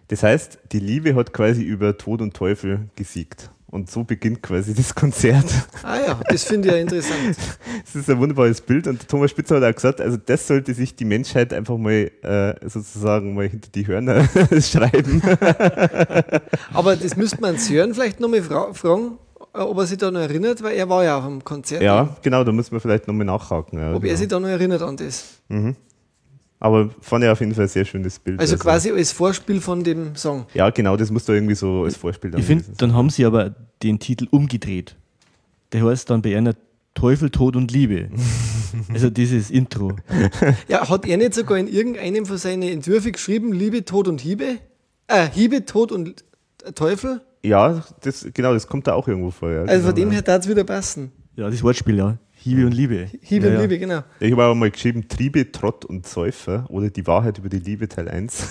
Das heißt, die Liebe hat quasi über Tod und Teufel gesiegt. Und so beginnt quasi das Konzert. Ah ja, das finde ich ja interessant. Das ist ein wunderbares Bild und Thomas Spitzer hat auch gesagt, also das sollte sich die Menschheit einfach mal äh, sozusagen mal hinter die Hörner schreiben. Aber das müsste man Sören vielleicht nochmal fra fragen, äh, ob er sich da noch erinnert, weil er war ja auch am Konzert. Ja, genau, da muss man vielleicht nochmal nachhaken. Ja, Ob er genau. sich da noch erinnert an das. Aber fand ich auf jeden Fall ein sehr schönes Bild. Also quasi als Vorspiel von dem Song. Ja, genau, das muss da irgendwie so als Vorspiel dann Ich finde, dann haben sie aber den Titel umgedreht. Der heißt dann bei einer Teufel, Tod und Liebe. Also dieses Intro. Ja, hat er nicht sogar in irgendeinem von seinen Entwürfen geschrieben, Liebe, Tod und Hiebe? Äh, Hiebe, Tod und Teufel? Ja, das, genau, das kommt da auch irgendwo vor. Ja, Also von genau, dem ja. her darf es wieder passen. Ja, das Wortspiel, ja. Hiebe und Liebe. Hiebe Ja, und. Liebe, genau. Ich habe auch mal geschrieben, Triebe, Trott und Säufer oder die Wahrheit über die Liebe Teil 1.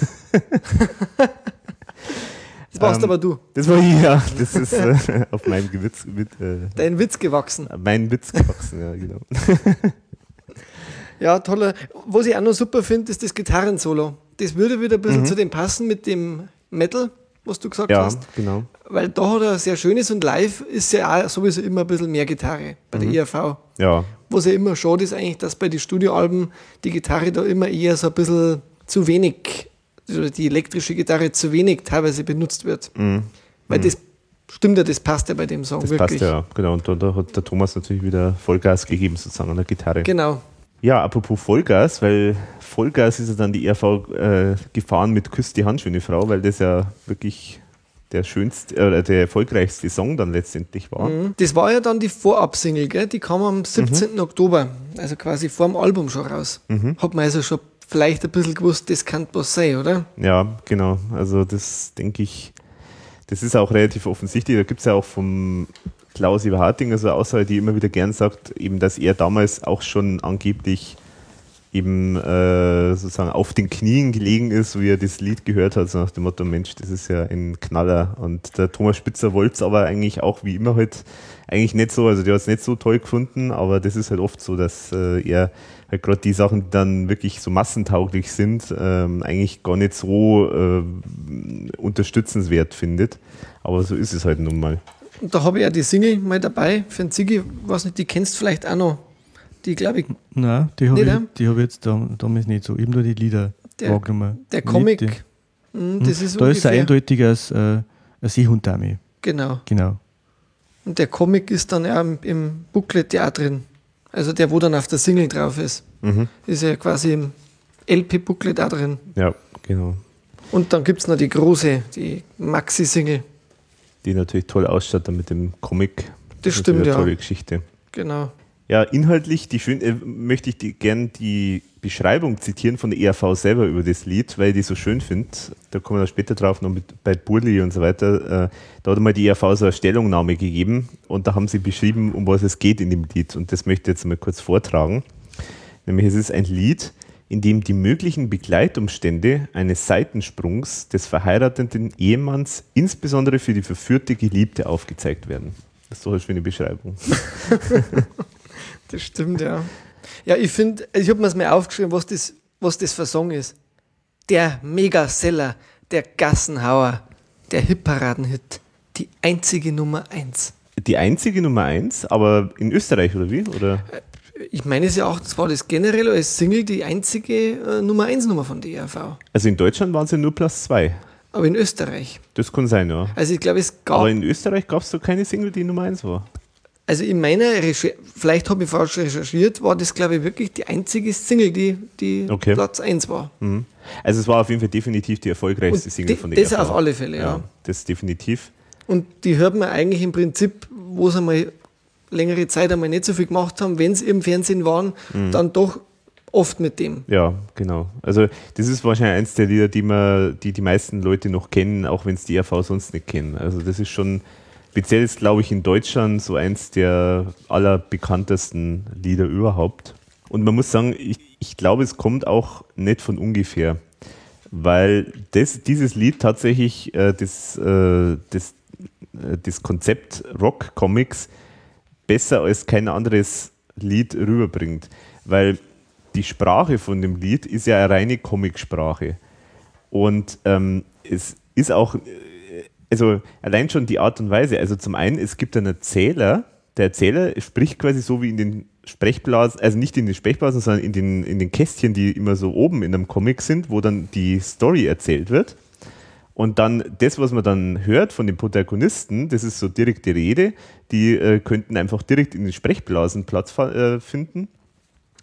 Das warst Ähm, aber du. Das war ich, ja. Das ist äh, auf meinem Gewitz, mit, äh, Dein Witz gewachsen. mein Witz gewachsen, ja, genau. Ja, toller. Was ich auch noch super finde, ist das Gitarrensolo. Das würde wieder ein bisschen Mhm. zu dem passen mit dem Metal, was du gesagt Ja, hast. genau. Weil da hat er sehr schönes und live ist ja auch sowieso immer ein bisschen mehr Gitarre bei Mhm. der IAV. Ja, Was ja immer schade ist eigentlich, dass bei den Studioalben die Gitarre da immer eher so ein bisschen zu wenig, oder die elektrische Gitarre zu wenig teilweise benutzt wird. Weil das stimmt ja, das passt ja bei dem Song Mhm. das wirklich. passt ja. Genau. Und da, da hat der Thomas natürlich wieder Vollgas gegeben, sozusagen an der Gitarre. Genau. Ja, apropos Vollgas, weil Vollgas ist ja dann die ERV äh, gefahren mit Küss die Hand, schöne Frau, weil das ja wirklich der schönste, äh, der erfolgreichste Song dann letztendlich war. Mhm. Das war ja dann die Vorabsingle, gell? die kam am 17. Oktober, also quasi vor dem Album schon raus. Hat man also schon vielleicht ein bisschen gewusst, das kann was sein, oder? Ja, genau. Also das denke ich, das ist auch relativ offensichtlich. Da gibt es ja auch vom Klaus Eberhardinger so eine Aussage, die immer wieder gern sagt, eben, dass er damals auch schon angeblich eben äh, sozusagen auf den Knien gelegen ist, wie er das Lied gehört hat, so nach dem Motto, Mensch, das ist ja ein Knaller. Und der Thomas Spitzer wollte es aber eigentlich auch wie immer halt eigentlich nicht so, also der hat es nicht so toll gefunden, aber das ist halt oft so, dass äh, er halt gerade die Sachen, die dann wirklich so massentauglich sind, ähm, eigentlich gar nicht so äh, unterstützenswert findet. Aber so ist es halt nun mal. Und da habe ich ja die Single mal dabei für den Ziggy, weiß nicht, die kennst du vielleicht auch noch. Die, glaube ich, Nein, die habe ich, ja? die hab ich jetzt da, damals nicht so. Habe nur die Lieder Der- wahrgenommen. der Nicht Comic, die- mh, das ist da ist er eindeutig als äh, Seehunddame. Genau. Genau. Und der Comic ist dann ja im, im Booklet ja drin. Also der, wo dann auf der Single drauf ist. Mhm. Ist ja quasi im LP-Booklet auch drin. Ja, genau. Und dann gibt es noch die große, die Maxi-Single. Die natürlich toll ausschaut dann mit dem Comic. Das ist stimmt, ja. Eine tolle Geschichte. Genau. Ja, inhaltlich die schön, äh, möchte ich die, gern die Beschreibung zitieren von der ERV selber über das Lied, weil ich die so schön finde. Da kommen wir später drauf, noch mit bei Burli und so weiter. Äh, da hat einmal die ERV so eine Stellungnahme gegeben und da haben sie beschrieben, um was es geht in dem Lied. Und das möchte ich jetzt mal kurz vortragen. Nämlich es ist ein Lied, in dem die möglichen Begleitumstände eines Seitensprungs des verheirateten Ehemanns insbesondere für die verführte Geliebte aufgezeigt werden. Das ist doch eine schöne Beschreibung. Das stimmt, ja. Ja, ich finde, ich habe mir das mal aufgeschrieben, was das, was das für Song ist. Der Megaseller, der Gassenhauer, der Hitparadenhit, die einzige Nummer eins. Die einzige Nummer eins, aber in Österreich oder wie? Oder? Ich meine es ja auch, das war das generell als Single die einzige äh, Nummer eins Nummer von der ERV. Also in Deutschland waren sie nur Platz zwei. Aber in Österreich. Das kann sein, ja. Also ich glaube, es gab, Aber in Österreich gab es so keine Single, die Nummer eins war. also in meiner Recherche, vielleicht habe ich falsch recherchiert, war das glaube ich wirklich die einzige Single, die, die Okay. Platz eins war. Mhm. Also es war auf jeden Fall definitiv die erfolgreichste Und Single von der das auf alle Fälle, ja. Das definitiv. Und die hört man eigentlich im Prinzip, wo sie mal längere Zeit einmal nicht so viel gemacht haben, wenn sie im Fernsehen waren, Mhm. dann doch oft mit dem. Ja, genau. Also das ist wahrscheinlich eins der Lieder, die man, die die meisten Leute noch kennen, auch wenn es die ERV sonst nicht kennen. Also das ist schon, speziell ist glaube ich in Deutschland so eins der allerbekanntesten Lieder überhaupt. Und man muss sagen, ich, ich glaube, es kommt auch nicht von ungefähr, weil das, dieses Lied tatsächlich äh, das, äh, das, äh, das Konzept Rock-Comics besser als kein anderes Lied rüberbringt. Weil die Sprache von dem Lied ist ja eine reine Comicsprache. Und ähm, es ist auch, äh, also allein schon die Art und Weise, also zum einen, es gibt einen Erzähler, der Erzähler spricht quasi so wie in den Sprechblasen, also nicht in den Sprechblasen, sondern in den, in den Kästchen, die immer so oben in einem Comic sind, wo dann die Story erzählt wird. Und dann das, was man dann hört von den Protagonisten, das ist so direkte Rede, die äh, könnten einfach direkt in den Sprechblasen Platz äh, finden.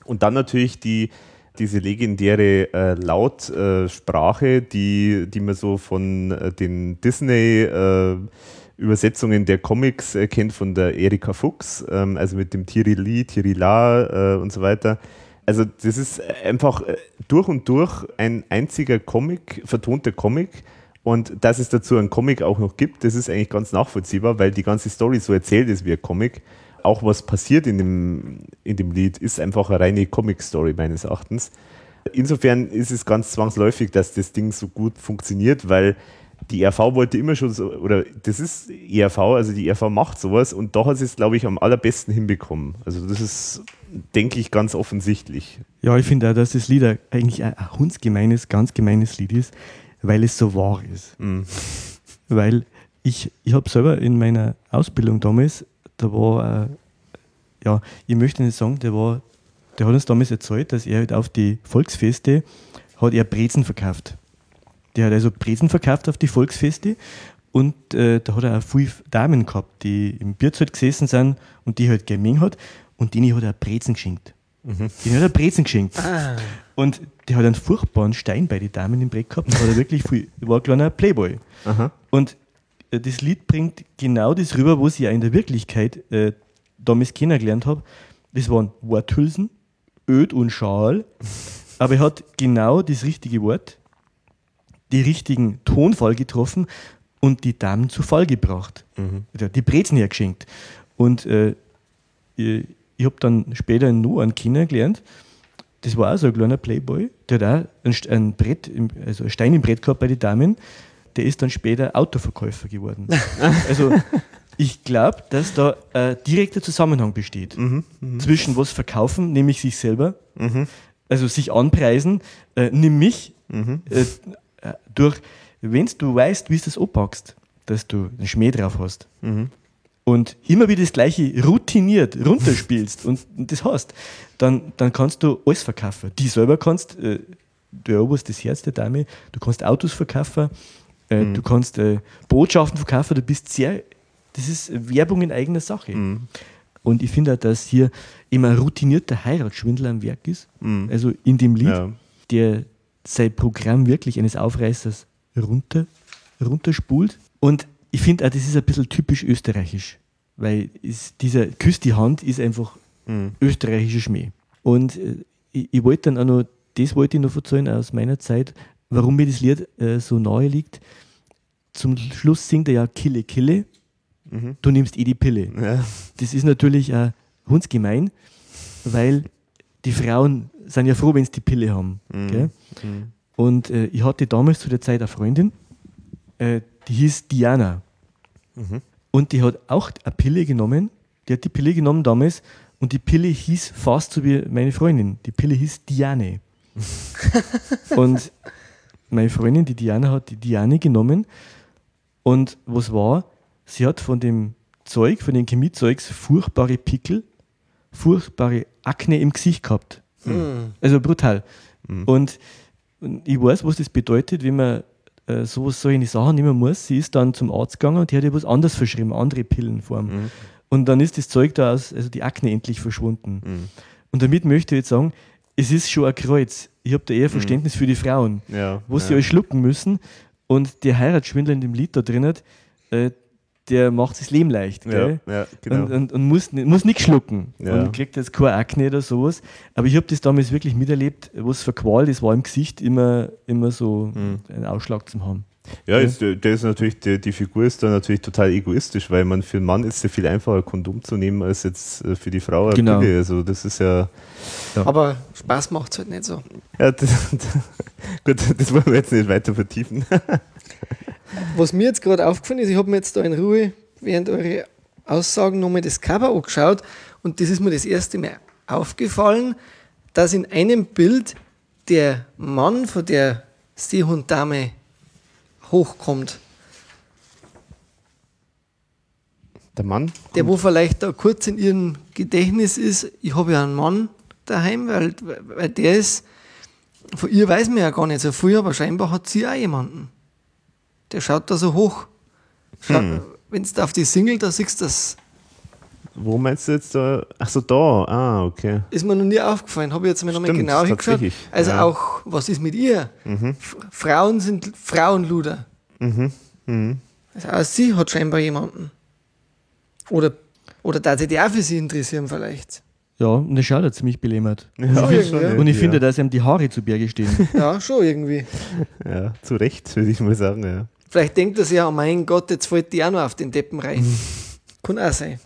Und dann natürlich die, diese legendäre äh, Lautsprache, die, die man so von äh, den Disney-Übersetzungen der Comics äh, kennt, von der Erika Fuchs, ähm, also mit dem Tirili, Tirila äh, und so weiter. Also das ist einfach äh, durch und durch ein einziger Comic, vertonter Comic. Und dass es dazu einen Comic auch noch gibt, das ist eigentlich ganz nachvollziehbar, weil die ganze Story so erzählt ist wie ein Comic. auch was passiert in dem, in dem Lied, ist einfach eine reine Comic-Story meines Erachtens. Insofern ist es ganz zwangsläufig, dass das Ding so gut funktioniert, weil die RV wollte immer schon so, oder das ist ERV, also die ERV macht sowas und da hat sie es, glaube ich, am allerbesten hinbekommen. Also das ist, denke ich, ganz offensichtlich. Ja, ich finde auch, dass das Lied eigentlich ein hundsgemeines, ganz gemeines Lied ist, weil es so wahr ist. Mhm. Weil ich, ich habe selber in meiner Ausbildung damals, da war, äh, ja, ich möchte nicht sagen, der war, der hat uns damals erzählt, dass er halt auf die Volksfeste hat er Brezen verkauft. Der hat also Brezen verkauft auf die Volksfeste und äh, da hat er auch viele Damen gehabt, die im Bierzelt gesessen sind und die halt gemengt hat und denen hat er Brezen geschenkt. Mhm. Den hat er Brezen geschenkt. Ah. Und der hat einen furchtbaren Stein bei den Damen im Brett gehabt. Da hat er wirklich viel, war ein kleiner Playboy. Aha. Und äh, das Lied bringt genau das rüber, was ich ja in der Wirklichkeit äh, damals kennengelernt habe. Das waren Worthülsen, Öd und Schal. Aber er hat genau das richtige Wort, die richtigen Tonfall getroffen und die Damen zu Fall gebracht. Mhm. Die Brezen hergeschenkt. Und äh, ich, habe dann später nur einen kennengelernt, das war auch so ein kleiner Playboy, der hat auch ein, ein Brett, also ein Stein im Brett gehabt bei den Damen, der ist dann später Autoverkäufer geworden. also ich glaube, dass da ein direkter Zusammenhang besteht mhm, mh. zwischen was verkaufen, nämlich sich selber, mhm. also sich anpreisen, äh, nimm mich, mhm. äh, durch, wenn du weißt, wie du das anpackst, dass du einen Schmäh drauf hast mhm. Und immer wieder das Gleiche routiniert runterspielst und, und, das hast, dann, dann kannst du alles verkaufen. Die selber kannst, äh, du eroberst das Herz der Dame, du kannst Autos verkaufen, äh, mhm. du kannst äh, Botschaften verkaufen, du bist sehr, das ist Werbung in eigener Sache. Mhm. Und ich finde auch, dass hier immer ein routinierter Heiratsschwindel am Werk ist. Mhm. Also in dem Lied, ja. der sein Programm wirklich eines Aufreißers runter, runterspult. Und ich finde auch, das ist ein bisschen typisch österreichisch, weil dieser Küss die Hand ist einfach mhm. österreichischer Schmäh. Und äh, ich, ich wollte dann auch noch, das wollte ich noch erzählen aus meiner Zeit, warum mir das Lied äh, so nahe liegt. Zum Schluss singt er ja Kille, Kille, mhm. du nimmst eh die Pille. Ja. Das ist natürlich auch hundsgemein, weil die Frauen sind ja froh, wenn sie die Pille haben. Mhm. Mhm. Und äh, ich hatte damals zu der Zeit eine Freundin, äh, die hieß Diana. Mhm. Und die hat auch eine Pille genommen. Die hat die Pille genommen damals und die Pille hieß fast so wie meine Freundin. Die Pille hieß Diane. und meine Freundin, die Diana, hat die Diane genommen. Und was war? Sie hat von dem Zeug, von den Chemiezeugs, furchtbare Pickel, furchtbare Akne im Gesicht gehabt. Mhm. Also brutal. Mhm. Und, und, ich weiß, was das bedeutet, wenn man äh, sowas, solche Sachen nehmen muss. Sie ist dann zum Arzt gegangen und die hat ihr was anderes verschrieben, andere Pillenform. Mhm. Und dann ist das Zeug da aus, also die Akne endlich verschwunden. Mhm. Und damit möchte ich jetzt sagen, es ist schon ein Kreuz. Ich habe da eher mhm. Verständnis für die Frauen, ja, wo ja. sie alles schlucken müssen. Und der Heiratsschwindler in dem Lied da drin hat, äh, der macht sich das Leben leicht. Gell? Ja, ja, genau. Und, und, und muss, muss nichts schlucken ja. und kriegt jetzt keine Akne oder sowas. Aber ich habe das damals wirklich miterlebt, was für Qual das war im Gesicht, immer, immer so mhm. einen Ausschlag zu haben. Ja, ist, der ist natürlich, die, die, Figur ist da natürlich total egoistisch, weil man für einen Mann ist es ja viel einfacher, Kondom zu nehmen, als jetzt äh, für die Frau. Genau. Also das ist ja, ja. Aber Spaß macht es halt nicht so. Ja, das, gut, das wollen wir jetzt nicht weiter vertiefen. Was mir jetzt gerade aufgefallen ist, ich habe mir jetzt da in Ruhe während eure Aussagen nochmal das Cover angeschaut und das ist mir das erste Mal aufgefallen, dass in einem Bild der Mann von der Seehunddame hochkommt. Der Mann? Der, wo vielleicht da kurz in ihrem Gedächtnis ist, ich habe ja einen Mann daheim, weil, weil der ist, von ihr weiß man ja gar nicht so viel, aber scheinbar hat sie auch jemanden. Der schaut da so hoch. Hm. Wenn du auf die Single da siehst, das. Wo meinst du jetzt da? Achso, da. Ah, okay. Ist mir noch nie aufgefallen. Habe ich jetzt mal nochmal genau hingeschaut. Also ja. auch, was ist mit ihr? Mhm. Frauen sind Frauenluder. Mhm. Mhm. Also auch sie hat scheinbar jemanden. Oder, oder da sie die auch für sie interessieren vielleicht. Ja, und er schaut ja ziemlich belämmert. Ja, und ich, und ich finde, dass ihm die Haare zu Berge stehen. Ja, schon irgendwie. Ja, zu Recht, würde ich mal sagen, ja. Vielleicht denkt er sich ja, oh mein Gott, jetzt fällt die auch noch auf den Deppen rein. Kann auch sein.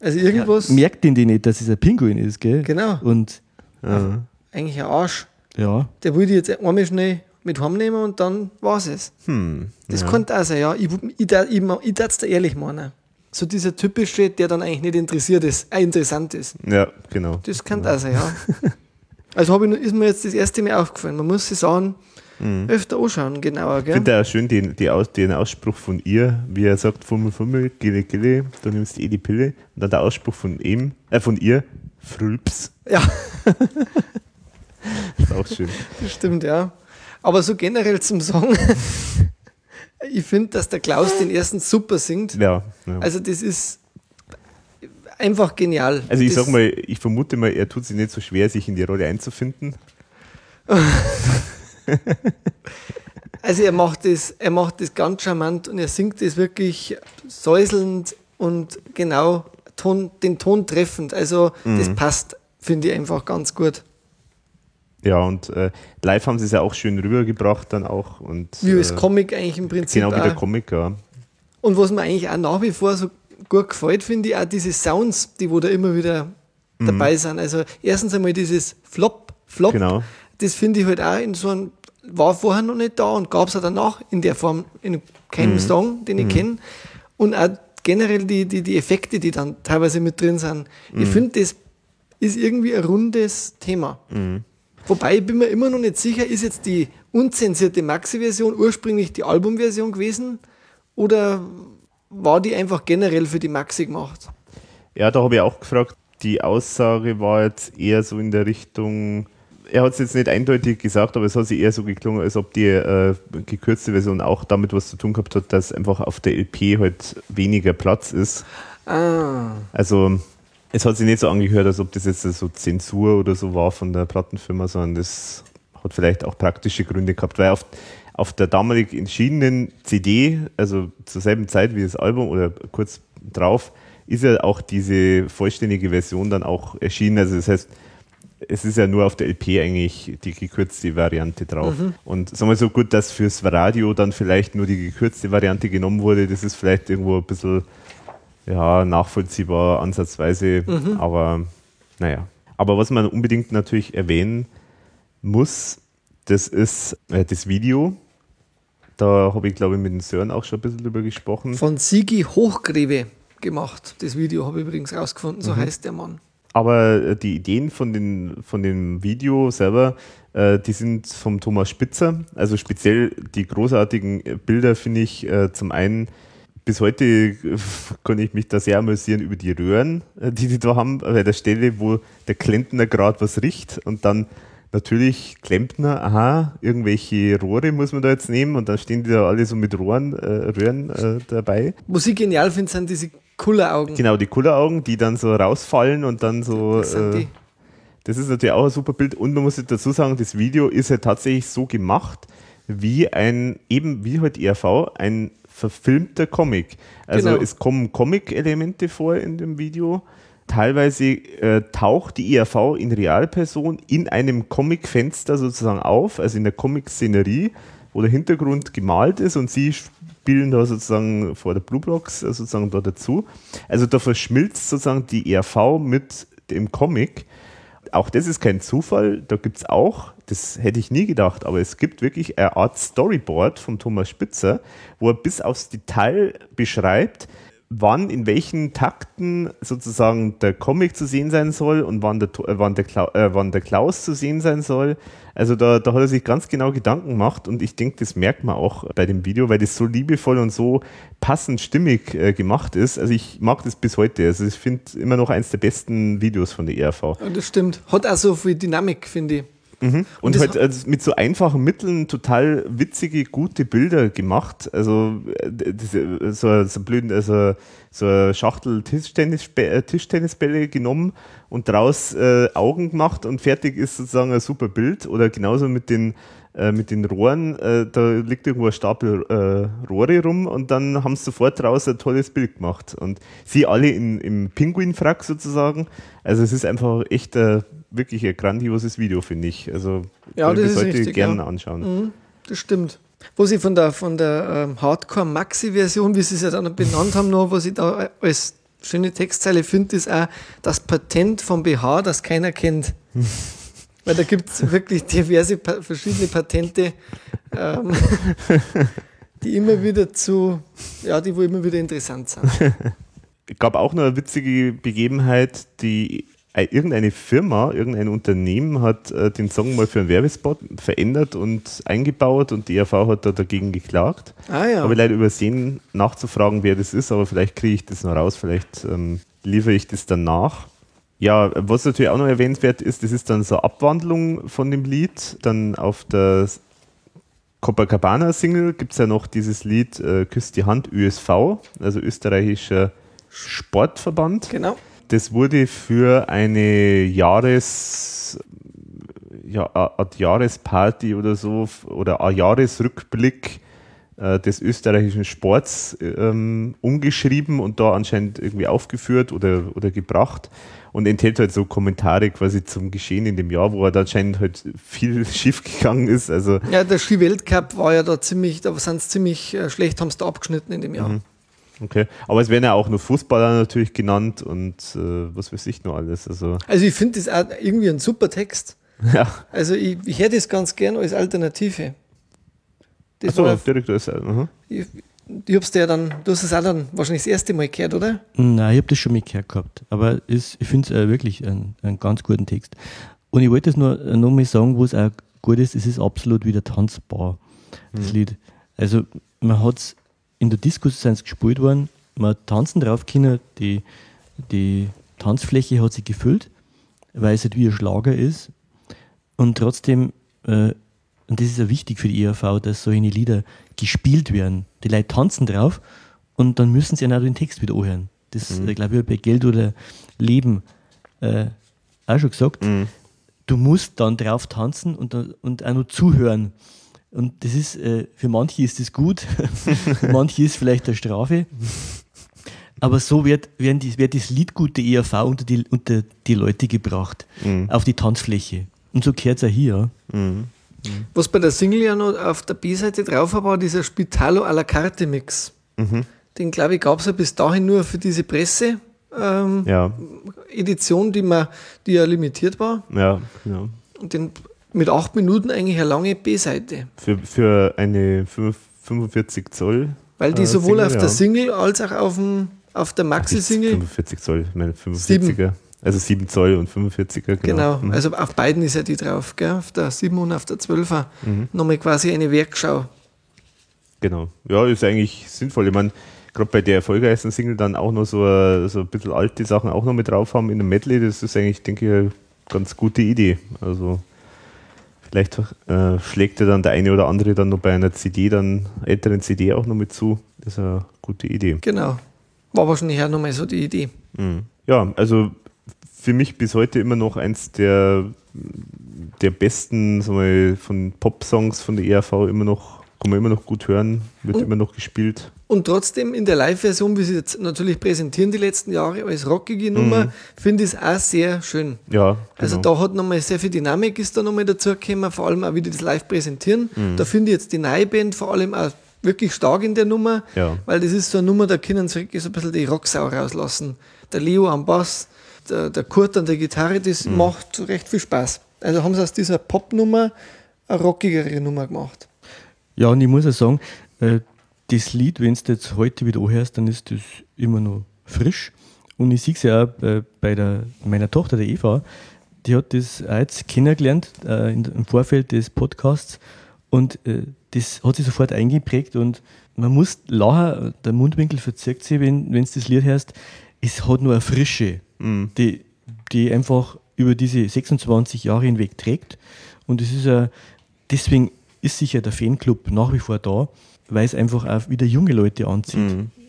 Also irgendwas. Ja, merkt den die nicht, dass es ein Pinguin ist, gell? Genau. Und Ja. Eigentlich ein Arsch. ja, Der würde jetzt einmal schnell mit heimnehmen und dann war's es. Hm. Das ja. könnte auch sein, ja. Ich, ich, ich, ich, darf es dir ehrlich meinen. So dieser typische, der dann eigentlich nicht interessiert ist, äh, interessant ist. ja, genau. Das könnte auch sein, ja. Also ich, ist mir jetzt das erste Mal aufgefallen. Man muss sich Sachen öfter anschauen, genauer, Ich gell? finde auch schön den, die Aus, den Ausspruch von ihr, wie er sagt, Fummel, Fummel, Gille, Gille, du nimmst eh die Pille. Und dann der Ausspruch von ihm, äh, von ihr, Frülps. Ja, Ist auch schön. das stimmt, ja. Aber so generell zum Song. ich finde, dass der Klaus den ersten super singt. Ja. ja. Also das ist einfach genial. Also ich das, sag mal, ich vermute mal, er tut sich nicht so schwer, sich in die Rolle einzufinden. Also er macht das, er macht das ganz charmant und er singt das wirklich säuselnd und genau Ton, den Ton treffend. Also das Mhm. passt, finde ich einfach ganz gut. Ja, und äh, live haben sie es ja auch schön rübergebracht dann auch. Und, Wie als äh, Comic eigentlich im Prinzip. Genau wie der auch. Comic, ja. Und was mir eigentlich auch nach wie vor so gut gefällt, finde ich auch diese Sounds, die wo da immer wieder Mhm. dabei sind. Also erstens einmal dieses Flop, Flop, Genau. das finde ich halt auch in so einem, war vorher noch nicht da und gab es auch danach in der Form in keinem Mhm. Song, den ich kenne. Und auch generell die, die, die Effekte, die dann teilweise mit drin sind. Ich Mhm. finde, das ist irgendwie ein rundes Thema. Wobei ich bin mir immer noch nicht sicher, ist jetzt die unzensierte Maxi-Version ursprünglich die Albumversion gewesen oder war die einfach generell für die Maxi gemacht? Ja, da habe ich auch gefragt, die Aussage war jetzt eher so in der Richtung, er hat es jetzt nicht eindeutig gesagt, aber es hat sich eher so geklungen, als ob die äh, gekürzte Version auch damit was zu tun gehabt hat, dass einfach auf der LP halt weniger Platz ist. Ah, Also es hat sich nicht so angehört, als ob das jetzt so Zensur oder so war von der Plattenfirma, sondern das hat vielleicht auch praktische Gründe gehabt, weil auf, auf der damalig entschiedenen CD, also zur selben Zeit wie das Album oder kurz drauf, ist ja auch diese vollständige Version dann auch erschienen. Also das heißt, es ist ja nur auf der LP eigentlich die gekürzte Variante drauf. Und sagen wir so gut, dass fürs Radio dann vielleicht nur die gekürzte Variante genommen wurde, das ist vielleicht irgendwo ein bisschen ja, nachvollziehbar ansatzweise, aber naja. Aber was man unbedingt natürlich erwähnen muss, das ist äh, das Video. Da habe ich, glaube ich, mit dem Sören auch schon ein bisschen drüber gesprochen. von Sigi Hochgreve gemacht. Das Video habe ich übrigens rausgefunden, Mhm. so heißt der Mann. Aber äh, die Ideen von, den, von dem Video selber, äh, die sind vom Thomas Spitzer. Also speziell die großartigen äh, Bilder finde ich äh, zum einen, bis heute äh, kann ich mich da sehr amüsieren über die Röhren, die die da haben, bei der Stelle, wo der Klempner gerade was riecht und dann natürlich Klempner, aha, irgendwelche Rohre muss man da jetzt nehmen und dann stehen die da alle so mit Rohren, äh, Röhren äh, dabei. Was ich genial finde, sind diese Kulleraugen. Genau, die Kulleraugen, die dann so rausfallen und dann so. Das sind äh, die. das ist natürlich auch ein super Bild und man muss dazu sagen, das Video ist ja tatsächlich so gemacht, wie ein, eben wie halt ERV, ein verfilmter Comic. Also Genau. es kommen Comic-Elemente vor in dem Video. Teilweise äh, taucht die ERV in Realperson in einem Comic-Fenster sozusagen auf, also in der Comic-Szenerie, wo der Hintergrund gemalt ist und sie spielen da sozusagen vor der Blue Box äh, sozusagen da dazu. Also da verschmilzt sozusagen die ERV mit dem Comic. Auch das ist kein Zufall, da gibt es auch, das hätte ich nie gedacht, aber es gibt wirklich eine Art Storyboard von Thomas Spitzer, wo er bis aufs Detail beschreibt, wann in welchen Takten sozusagen der Comic zu sehen sein soll und wann der, äh, wann der, Kla äh, wann der Klaus zu sehen sein soll. Also da, da hat er sich ganz genau Gedanken gemacht und ich denke, das merkt man auch bei dem Video, weil das so liebevoll und so passend stimmig äh, gemacht ist. Also ich mag das bis heute. Also ich finde immer noch eins der besten Videos von der ERV. Ja, das stimmt. Hat auch so viel Dynamik, finde ich. Und, das halt also mit so einfachen Mitteln total witzige, gute Bilder gemacht. Also äh, das, so, so blöden, also so eine Schachtel Tischtennisbä- äh, Tischtennisbälle genommen und draus äh, Augen gemacht und fertig ist sozusagen ein super Bild. Oder genauso mit den äh, mit den Rohren, äh, da liegt irgendwo ein Stapel äh, Rohre rum und dann haben sie sofort draus ein tolles Bild gemacht. Und sie alle in, im Pinguinfrack sozusagen. Also es ist einfach echt äh, wirklich ein grandioses Video, finde ich. Also Ja, ich das heute richtig, gerne ja. anschauen. Mhm, das stimmt. Was ich von der, von der ähm, Hardcore-Maxi-Version, wie sie es ja dann benannt haben, noch, was ich da als schöne Textzeile finde, ist auch das Patent vom BH, das keiner kennt. Weil da gibt es wirklich diverse pa verschiedene Patente, ähm, die immer wieder zu, ja, die wo immer wieder interessant sind. Es gab auch noch eine witzige Begebenheit, die äh, irgendeine Firma, irgendein Unternehmen hat äh, den Song mal für einen Werbespot verändert und eingebaut und die ERV hat da dagegen geklagt. Ah ja. Habe ich leider übersehen, nachzufragen, wer das ist, aber vielleicht kriege ich das noch raus, vielleicht ähm, liefere ich das dann nach. Ja, was natürlich auch noch erwähnenswert ist, das ist dann so eine Abwandlung von dem Lied. Dann auf der Copacabana-Single gibt es ja noch dieses Lied äh, Küsst die Hand ÖSV, also österreichischer Sportverband. Genau. Das wurde für eine Jahres, ja, Art Jahresparty oder so oder ein Jahresrückblick des österreichischen Sports ähm, umgeschrieben und da anscheinend irgendwie aufgeführt oder, oder gebracht und enthält halt so Kommentare quasi zum Geschehen in dem Jahr, wo er da anscheinend halt viel schief gegangen ist. Also Ja, der Ski-Weltcup war ja da ziemlich, da sind sie ziemlich äh, schlecht, haben es da abgeschnitten in dem Jahr. Mhm. Okay, aber es werden ja auch nur Fußballer natürlich genannt und äh, was weiß ich nur alles. Also, Also ich finde das auch irgendwie ein super Text. ja. Also ich, ich hätte das ganz gern als Alternative. Das Achso, war, direkt das. aha. ich, ich hab's dir dann, du hast es auch dann wahrscheinlich das erste Mal gehört, oder? Nein, ich habe das schon mal gehört gehabt. Aber es, ich finde es äh, wirklich einen, einen ganz guten Text. Und ich wollte es nur äh, noch mal sagen, wo es auch gut ist, es ist absolut wieder tanzbar, das Lied. Also man hat es in der Disco sind's gespielt worden, man hat tanzen drauf können, die, die Tanzfläche hat sich gefüllt, weil es halt wie ein Schlager ist. Und trotzdem, äh, und das ist ja wichtig für die ERV, dass solche Lieder gespielt werden. Die Leute tanzen drauf und dann müssen sie ja auch den Text wieder anhören. Das äh, glaube ich, bei Geld oder Leben äh, auch schon gesagt. Mhm. Du musst dann drauf tanzen und, und auch noch zuhören. Und das ist, äh, für manche ist das gut, manche ist vielleicht eine Strafe. Aber so wird, werden die, wird das Liedgut der ERV unter die, unter die Leute gebracht, auf die Tanzfläche. Und so gehört es auch hier. Was bei der Single ja noch auf der B-Seite drauf war, war dieser Spitalo à la carte Mix. Den, glaube ich, gab es ja bis dahin nur für diese Presse-Edition, Ja, die, man, die ja limitiert war. ja, genau. Und den mit acht Minuten eigentlich eine lange B-Seite. Für, für eine 5 45 Zoll. Weil die äh, sowohl Single, auf der ja. Single als auch auf, dem, auf der Maxi-Single 45 Zoll, meine 45er. Also 7 Zoll und 45er, genau. Genau, Mhm. also auf beiden ist ja die drauf, gell? auf der 7 und auf der 12er. Mhm. Nochmal quasi eine Werkschau. Genau. Ja, ist eigentlich sinnvoll. Ich meine, gerade bei der erfolgreichsten Single dann auch noch so, ein- so ein bisschen alte Sachen auch noch mit drauf haben in einem Medley, das ist eigentlich, denke ich, eine ganz gute Idee. Also vielleicht äh, schlägt ja dann der eine oder andere dann noch bei einer CD, dann älteren CD auch noch mit zu. Das ist eine gute Idee. Genau. War wahrscheinlich auch nochmal so die Idee. Mhm. Ja, also für mich bis heute immer noch eins der, der besten sagen wir, von Pop-Songs von der ERV immer noch, kann man immer noch gut hören, wird Und- immer noch gespielt. Und trotzdem in der Live-Version, wie sie jetzt natürlich präsentieren die letzten Jahre als rockige Nummer, finde ich es auch sehr schön. Ja, Also genau. da hat nochmal sehr viel Dynamik ist da nochmal dazugekommen, vor allem auch wie die das live präsentieren. Mhm. Da finde ich jetzt die neue Band vor allem auch wirklich stark in der Nummer, Ja. weil das ist so eine Nummer, da können sie wirklich so ein bisschen die Rocksau rauslassen. Der Leo am Bass, der, der Kurt an der Gitarre, das Mhm. macht recht viel Spaß. Also haben sie aus dieser Pop-Nummer eine rockigere Nummer gemacht. Ja, und ich muss auch sagen, äh, das Lied, wenn du jetzt heute wieder anhörst, dann ist das immer noch frisch. Und ich sehe es ja auch äh, bei der, meiner Tochter, der Eva, die hat das auch jetzt kennengelernt äh, im Vorfeld des Podcasts und äh, das hat sich sofort eingeprägt und man muss lachen, der Mundwinkel verzirkt sich, wenn du das Lied hörst. Es hat nur eine Frische, die, die einfach über diese 26 Jahre hinweg trägt. Und es ist ja, deswegen ist sicher der Fanclub nach wie vor da, weil es einfach auch wieder junge Leute anzieht.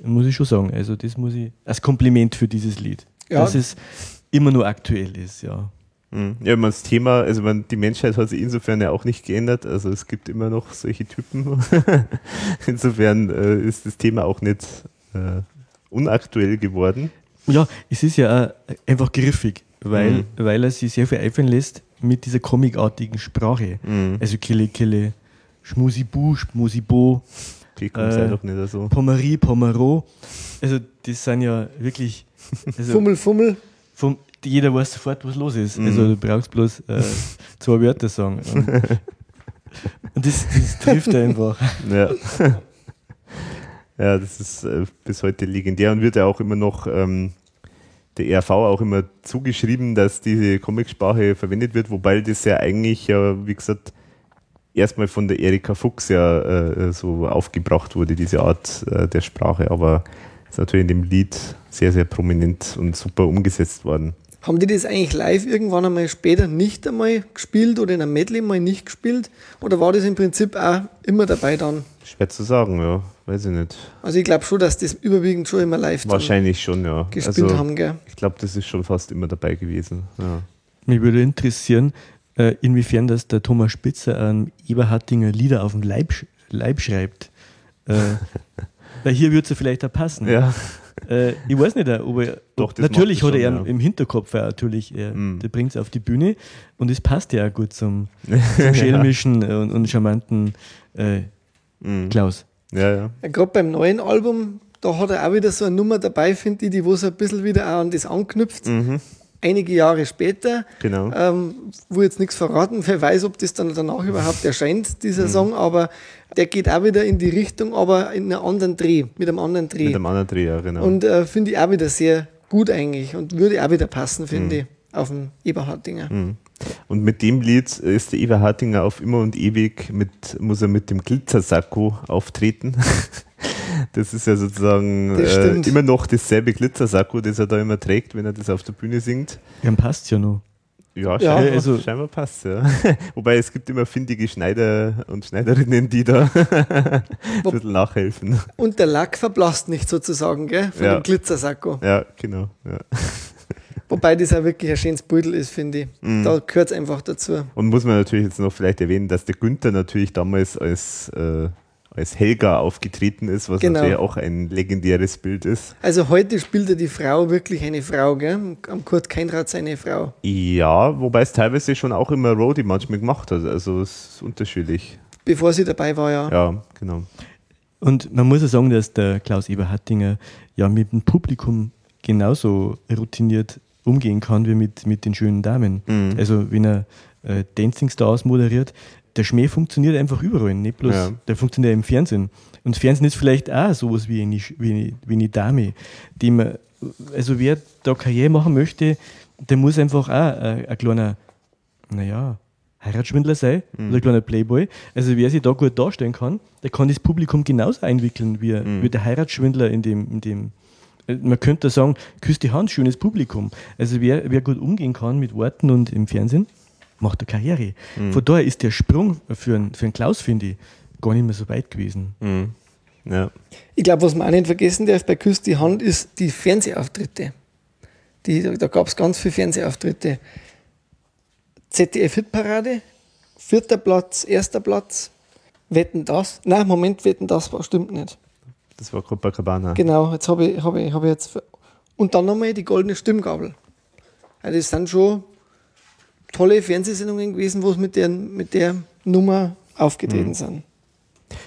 Muss ich schon sagen. Also, das muss ich als Kompliment für dieses Lied. Ja. Dass es immer nur aktuell ist, ja. Mhm. Ja, meine, das Thema, also man, die Menschheit hat sich insofern ja auch nicht geändert. Also es gibt immer noch solche Typen. insofern äh, ist das Thema auch nicht äh, unaktuell geworden. Ja, es ist ja einfach griffig, weil, Mhm. weil er sich sehr viel einfallen lässt mit dieser comicartigen Sprache. Mhm. Also Kille, Kille, Schmusibu, Schmusibo, Äh, sei doch nicht so. Pommerie, Pommero. Also, das sind ja wirklich. Also Fummel, Fummel. vom, jeder weiß sofort, was los ist. Mhm. Also, du brauchst bloß äh, zwei Wörter sagen. Und, und das, das trifft einfach. Ja. ja, das ist äh, bis heute legendär und wird ja auch immer noch ähm, der ERV auch immer zugeschrieben, dass diese Comicsprache verwendet wird, wobei das ja eigentlich, ja, wie gesagt, erstmal von der Erika Fuchs ja äh, so aufgebracht wurde, diese Art äh, der Sprache, aber ist natürlich in dem Lied sehr, sehr prominent und super umgesetzt worden. Haben die das eigentlich live irgendwann einmal später nicht einmal gespielt oder in einem Medley mal nicht gespielt? Oder war das im Prinzip auch immer dabei dann? Schwer zu sagen, ja, weiß ich nicht. Also ich glaube schon, dass das überwiegend schon immer live Wahrscheinlich schon, ja. gespielt Also, haben, gell? Ich glaube, das ist schon fast immer dabei gewesen. Ja. Mich würde interessieren, äh, inwiefern das der Thomas Spitzer an Eberhardinger Lieder auf dem Leib, sch- Leib schreibt. Äh, weil hier würde es ja vielleicht auch passen. ja. Äh, ich weiß nicht, ob er. Doch, das natürlich hat er ja. im Hinterkopf auch natürlich, er, Mm. der bringt es auf die Bühne und es passt ja auch gut zum, zum schelmischen äh, und, und charmanten äh, Mhm. Klaus. Ja, ja. Ja, Gerade beim neuen Album, da hat er auch wieder so eine Nummer dabei, finde ich, die wo so ein bisschen wieder auch an das anknüpft. Mhm. Einige Jahre später, Genau. ähm, wo jetzt nichts verraten, wer weiß, ob das dann danach überhaupt erscheint, dieser Mhm. Song, aber der geht auch wieder in die Richtung, aber in einem anderen Dreh, mit einem anderen Dreh. Mit einem anderen Dreher, genau. Und äh, finde ich auch wieder sehr gut eigentlich und würde auch wieder passen, finde Mhm. ich, auf dem Eberhardinger. Und mit dem Lied ist der Ewer Hartinger auf immer und ewig mit, muss er mit dem Glitzersacko auftreten. Das ist ja sozusagen äh, immer noch dasselbe Glitzersacko, das er da immer trägt, wenn er das auf der Bühne singt. Dann passt ja noch. Ja, Ja, scheinbar, also- scheinbar passt ja. Wobei es gibt immer findige Schneider und Schneiderinnen, die da ein bisschen nachhelfen. Und der Lack verblasst nicht sozusagen, gell, von Ja. dem Glitzersacko. Ja, genau. Ja. Wobei das auch wirklich ein schönes Beutel ist, finde ich. Mhm. Da gehört es einfach dazu. Und muss man natürlich jetzt noch vielleicht erwähnen, dass der Günther natürlich damals als, äh, als Helga aufgetreten ist, was Genau. natürlich auch ein legendäres Bild ist. Also heute spielt ja die Frau wirklich eine Frau, gell? Am Kurt Keinrad seine Frau. Ja, wobei es teilweise schon auch immer Roadie manchmal gemacht hat. Also es ist unterschiedlich. Bevor sie dabei war, ja. Ja, genau. Und man muss ja sagen, dass der Klaus Eberhardinger ja mit dem Publikum genauso routiniert umgehen kann wie mit, mit den schönen Damen. Mhm. Also wenn er äh, Dancing Stars moderiert, der Schmäh funktioniert einfach überall, nicht bloß, Ja. der funktioniert im Fernsehen. Und Fernsehen ist vielleicht auch sowas wie eine, wie eine, wie eine Dame, die man, also wer da Karriere machen möchte, der muss einfach auch äh, ein kleiner, naja, Heiratsschwindler sein oder ein kleiner Playboy. Also wer sich da gut darstellen kann, der kann das Publikum genauso einwickeln wie, wie der Heiratsschwindler in dem, in dem man könnte sagen, küsst die Hand, schönes Publikum. Also wer, wer gut umgehen kann mit Worten und im Fernsehen, macht eine Karriere. Von daher ist der Sprung für einen, für einen Klaus, finde ich, gar nicht mehr so weit gewesen. Mhm. Ja. Ich glaube, was man auch nicht vergessen darf bei Küss die Hand, ist die Fernsehauftritte. Die, da gab es ganz viele Fernsehauftritte. ZDF-Hitparade, vierter Platz, erster Platz. Wetten das? Nein, Moment, wetten das war stimmt nicht. Das war Copacabana. Genau, jetzt habe ich, hab ich, hab ich jetzt. Und dann nochmal die goldene Stimmgabel. Also das sind schon tolle Fernsehsendungen gewesen, wo es mit der, mit der Nummer aufgetreten Mhm. sind.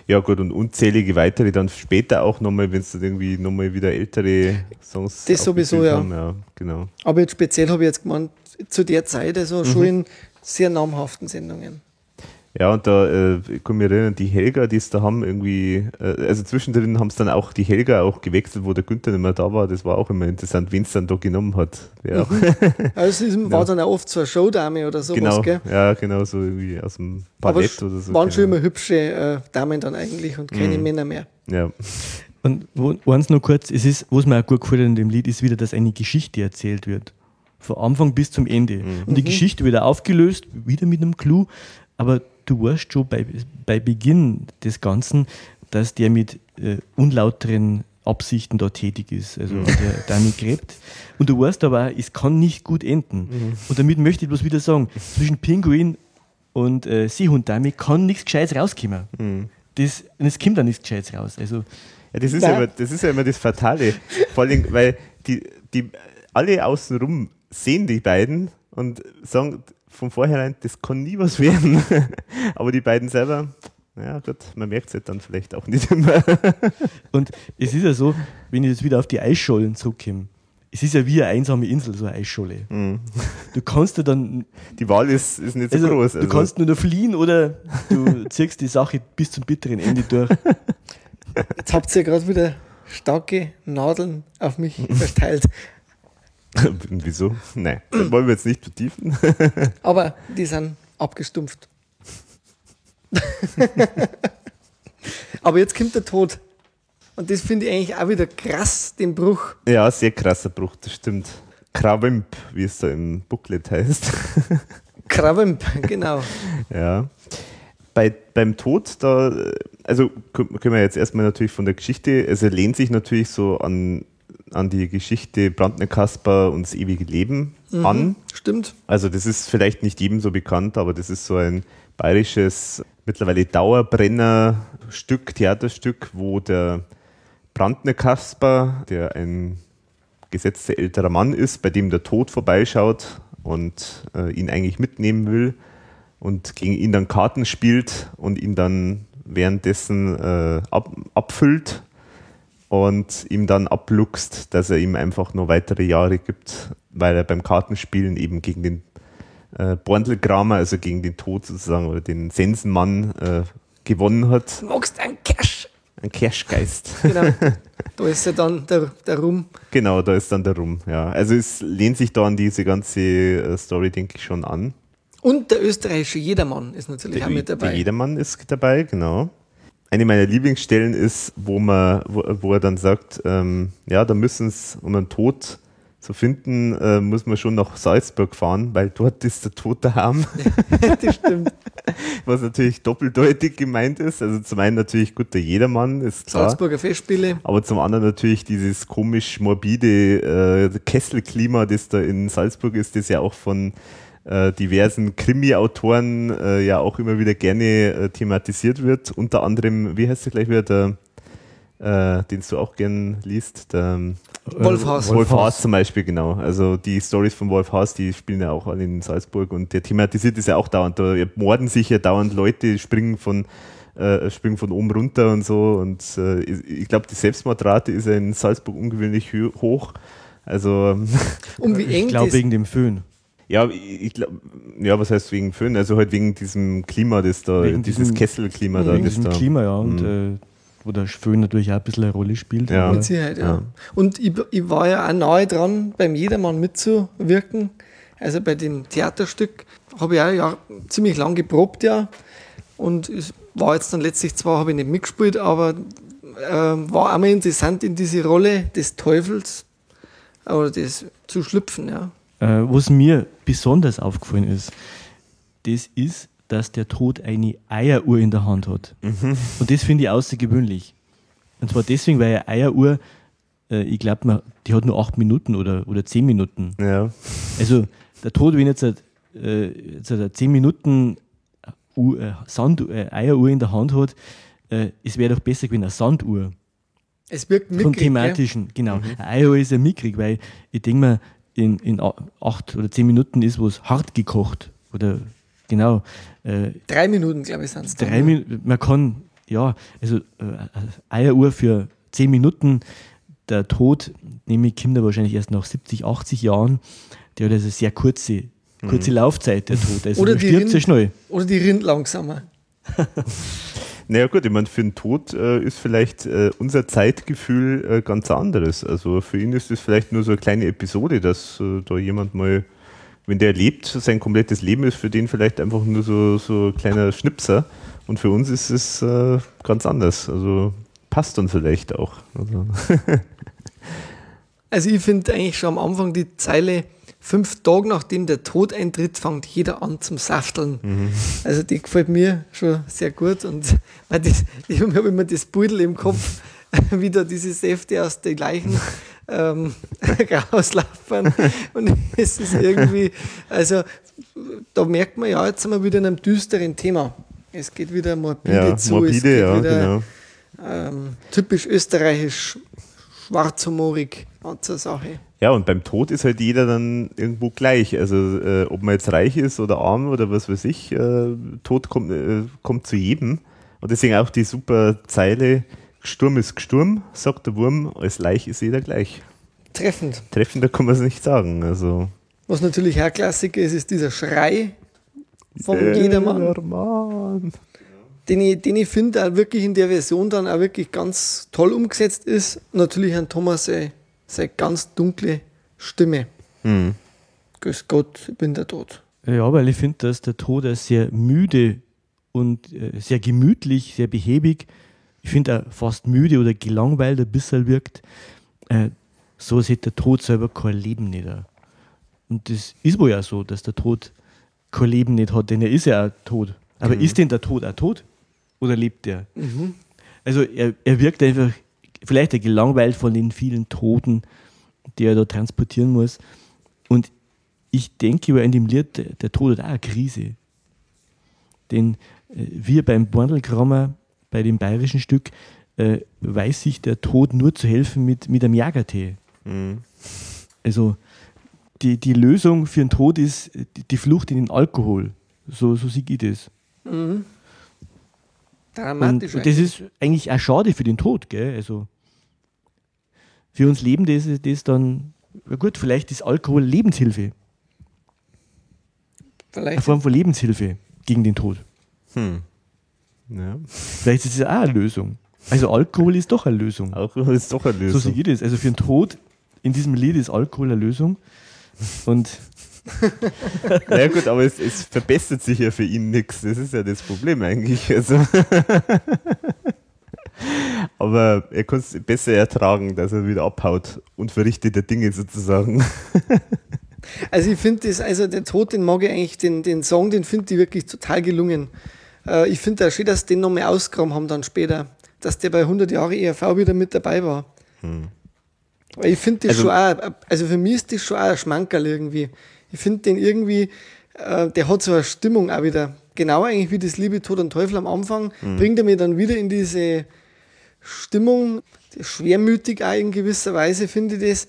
Ja gut, und unzählige weitere dann später auch nochmal, wenn es dann irgendwie nochmal wieder ältere Songs Das sowieso, ja. haben. ja. Genau. Aber jetzt speziell habe ich jetzt gemeint, zu der Zeit, also Mhm. schon in sehr namhaften Sendungen. Ja, und da äh, ich kann mich erinnern, die Helga, die es da haben, irgendwie, äh, also zwischendrin haben es dann auch die Helga auch gewechselt, wo der Günther nicht mehr da war. Das war auch immer interessant, wen es dann da genommen hat. Ja, Also es war dann auch oft so eine Showdame oder sowas, genau. gell? Ja, genau, so irgendwie aus dem sch- oder so. waren genau. schon immer hübsche äh, Damen dann eigentlich und keine Mhm. Männer mehr. Ja. Und wo, eins noch kurz, es ist, was mir auch gut gefällt in dem Lied, ist wieder, dass eine Geschichte erzählt wird. Von Anfang bis zum Ende. Und die Geschichte wird aufgelöst, wieder mit einem Clou, aber du weißt schon bei, bei Beginn des Ganzen, dass der mit äh, unlauteren Absichten da tätig ist, also der damit gräbt. Und du weißt aber, auch, es kann nicht gut enden. Und damit möchte ich bloß wieder sagen, zwischen Pinguin und äh, Seehunddame kann nichts Gescheites rauskommen. Das, und es kommt dann nichts Gescheites raus. Also, Ja, das ist ja, immer, das ist ja immer das Fatale. Vor allem, weil die, die alle außenrum sehen die beiden und sagen von vornherein, das kann nie was werden. Aber die beiden selber, Ja, gut, man merkt es halt dann vielleicht auch nicht immer. Und es ist ja so, wenn ich jetzt wieder auf die Eisschollen zurückkomme, es ist ja wie eine einsame Insel, so eine Eisscholle. Mhm. Du kannst ja dann, Die Wahl ist, ist nicht so also, groß. du Also, kannst nur noch fliehen oder du ziehst die Sache bis zum bitteren Ende durch. Jetzt habt ihr gerade wieder starke Nadeln auf mich verteilt. Wieso? Nein, das wollen wir jetzt nicht vertiefen. Aber die sind abgestumpft. Aber jetzt kommt der Tod. Und das finde ich eigentlich auch wieder krass, den Bruch. Ja, sehr krasser Bruch, das stimmt. Krawimp, wie es da im Booklet heißt. Krawimp, genau. ja. Bei, beim Tod, da, also kö- können wir jetzt erstmal natürlich von der Geschichte, also lehnt sich natürlich so an, an die Geschichte Brandner Kasper und das ewige Leben an. Stimmt. Also das ist vielleicht nicht jedem so bekannt, aber das ist so ein bayerisches, mittlerweile Dauerbrenner-Stück, Theaterstück, wo der Brandner Kasper, der ein gesetzter älterer Mann ist, bei dem der Tod vorbeischaut und äh, ihn eigentlich mitnehmen will und gegen ihn dann Karten spielt und ihn dann währenddessen äh, ab, abfüllt und ihm dann abluchst, dass er ihm einfach nur weitere Jahre gibt, weil er beim Kartenspielen eben gegen den äh, Borndelgramer, also gegen den Tod sozusagen oder den Sensenmann äh, gewonnen hat. Magst ein Cash? Ein Cashgeist. Genau. da ist ja dann der, der Rum. Genau, da ist dann der Rum. Ja. Also es lehnt sich da an diese ganze äh, Story, denke ich, schon an. Und der österreichische Jedermann ist natürlich auch mit Der dabei. Jedermann ist dabei, genau. Eine meiner Lieblingsstellen ist, wo, man, wo, wo er dann sagt, ähm, ja, da müssen es, um einen Tod zu finden, äh, muss man schon nach Salzburg fahren, weil dort ist der Tod daheim. das stimmt. Was natürlich doppeldeutig gemeint ist. Also zum einen natürlich gut der Jedermann, ist klar. Salzburger Festspiele. Aber zum anderen natürlich dieses komisch morbide äh, Kesselklima, das da in Salzburg ist, das ja auch von äh, diversen Krimi-Autoren äh, ja auch immer wieder gerne äh, thematisiert wird. Unter anderem, wie heißt der gleich wieder, der, äh, den du auch gern liest, der Wolf Haas. Wolf Haas zum Beispiel, genau. Also die Stories von Wolf Haas, die spielen ja auch alle in Salzburg und der thematisiert das ja auch dauernd. Da morden sich ja dauernd Leute, springen von äh, springen von oben runter und so. Und äh, ich, ich glaube, die Selbstmordrate ist ja in Salzburg ungewöhnlich hoch. Also Und wie eng Ich glaube wegen dem Föhn. Ja, ich, glaube, ja, was heißt wegen Föhn? Also halt wegen diesem Klima, das da, Wegen dieses diesem- Kesselklima da, Wegen diesem da. Klima, ja. Und äh, wo der Föhn natürlich auch ein bisschen eine Rolle spielt. Ja. Mit Sicherheit, ja. Ja. Und ich, ich war ja auch nahe dran, beim Jedermann mitzuwirken. Also bei dem Theaterstück habe ich auch ja, ziemlich lang geprobt, ja. Und es war jetzt dann letztlich zwar, habe ich nicht mitgespielt, aber äh, war auch mal interessant in diese Rolle des Teufels oder des zu schlüpfen, ja. Äh, was mir besonders aufgefallen ist, das ist, dass der Tod eine Eieruhr in der Hand hat. Und das finde ich außergewöhnlich. Und zwar deswegen, weil eine Eieruhr, äh, ich glaube, die hat nur acht Minuten oder, oder zehn Minuten. Ja. Also der Tod, wenn jetzt, äh, jetzt eine zehn Minuten Uhr, äh, Sand, äh, Eieruhr in der Hand hat, äh, es wäre doch besser gewesen eine Sanduhr. Es wirkt Vom mickrig, gell? thematischen, genau. Eine Eieruhr ist ja mickrig, weil ich denke mal, in, in acht oder zehn Minuten ist was hart gekocht. Oder genau. Äh, Drei Minuten, glaube ich, sind es. drei Minuten, man kann, ja, also äh, Eieruhr für zehn Minuten, der Tod, nämlich kommt er wahrscheinlich erst nach 70, 80 Jahren, der hat also sehr kurze, kurze Laufzeit, der Tod. Also Oder der die stirbt sehr Rind- schnell. Oder die Rind langsamer. Naja gut, ich meine, für den Tod äh, ist vielleicht äh, unser Zeitgefühl äh, ganz anderes. Also für ihn ist es vielleicht nur so eine kleine Episode, dass äh, da jemand mal, wenn der lebt, sein komplettes Leben ist für den vielleicht einfach nur so, so ein kleiner Schnipser. Und für uns ist es äh, ganz anders. Also passt dann vielleicht auch. Also, Also ich finde eigentlich schon am Anfang die Zeile, fünf Tage nachdem der Tod eintritt, fängt jeder an zum Safteln. Also die gefällt mir schon sehr gut und das, ich habe immer das Pudel im Kopf, wie da diese Säfte aus den Leichen ähm, rauslaufen und es ist irgendwie, also da merkt man ja, jetzt sind wir wieder in einem düsteren Thema. Es geht wieder morbide ja, zu, es morbide, geht ja, wieder genau. ähm, typisch österreichisch, schwarzhumorig, ganze Sache. Ja, und beim Tod ist halt jeder dann irgendwo gleich. Also äh, ob man jetzt reich ist oder arm oder was weiß ich, äh, Tod kommt, äh, kommt zu jedem. Und deswegen auch die super Zeile, Sturm ist Sturm, sagt der Wurm, als Leich ist jeder gleich. Treffend. Treffender kann man es nicht sagen. Also, Was natürlich auch Klassiker ist, ist dieser Schrei von Jedermann, Jedermann. den ich, den ich finde, wirklich in der Version dann auch wirklich ganz toll umgesetzt ist. Natürlich an Thomas seine, seine ganz dunkle Stimme. Hm. Grüß Gott, ich bin der Tod. Ja, weil ich finde, dass der Tod sehr müde und äh, sehr gemütlich, sehr behäbig, ich finde auch fast müde oder gelangweilt ein bisschen wirkt. Äh, so sieht der Tod selber kein Leben nicht. auch. Und das ist wohl ja so, dass der Tod kein Leben nicht hat, denn er ist ja auch tot. Aber ist denn der Tod auch tot? Oder lebt er? Also er, er wirkt einfach vielleicht gelangweilt von den vielen Toten, die er da transportieren muss. Und ich denke über in dem Lied, der, Tod hat auch eine Krise. Denn äh, wir beim Borndelkrammer, bei dem bayerischen Stück, äh, weiß sich der Tod nur zu helfen mit, mit einem Jagertee. Hm. Also die, die Lösung für den Tod ist die, die Flucht in den Alkohol. So, so sehe ich das. Und, Dramatisch. und das ist eigentlich auch schade für den Tod. Gell? Also für uns Lebende ist das dann, ja gut, vielleicht ist Alkohol Lebenshilfe, eine Vielleicht Form von Lebenshilfe gegen den Tod. Hm. Ja. Vielleicht ist es auch eine Lösung. Also Alkohol ist doch eine Lösung. Auch ist doch eine So sehe Lösung. ich das. Also für den Tod in diesem Lied ist Alkohol eine Lösung. Und Ja gut, aber es, es verbessert sich ja für ihn nichts. Das ist ja das Problem eigentlich. Also. aber er kann es besser ertragen, dass er wieder abhaut und verrichtet der Dinge sozusagen. Also ich finde das, also der Tod, den mag ich eigentlich, den, den Song, den finde ich wirklich total gelungen. Äh, ich finde auch schön, dass den nochmal ausgegraben haben dann später, dass der bei 100 Jahre ERV wieder mit dabei war. Weil ich finde das Also- schon auch, also für mich ist das schon auch ein Schmankerl irgendwie. Ich finde den irgendwie, äh, der hat so eine Stimmung auch wieder. Genau eigentlich wie das Liebe, Tod und Teufel am Anfang, bringt er mir dann wieder in diese Stimmung, schwermütig auch in gewisser Weise, finde ich das.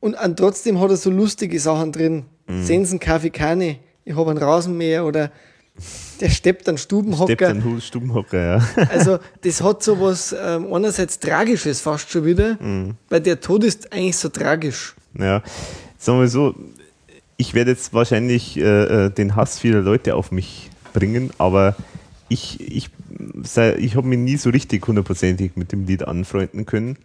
Und an, trotzdem hat er so lustige Sachen drin. Sensen, Kaffee, Kanne, ich habe einen Rasenmäher oder der steppt einen Steppt Stubenhocker. ein Hu- Stubenhocker, ja. Also das hat so was ähm, einerseits Tragisches fast schon wieder, weil der Tod ist eigentlich so tragisch. Ja, sagen wir so, ich werde jetzt wahrscheinlich äh, äh, den Hass vieler Leute auf mich bringen, aber ich, ich, ich habe mich nie so richtig hundertprozentig mit dem Lied anfreunden können,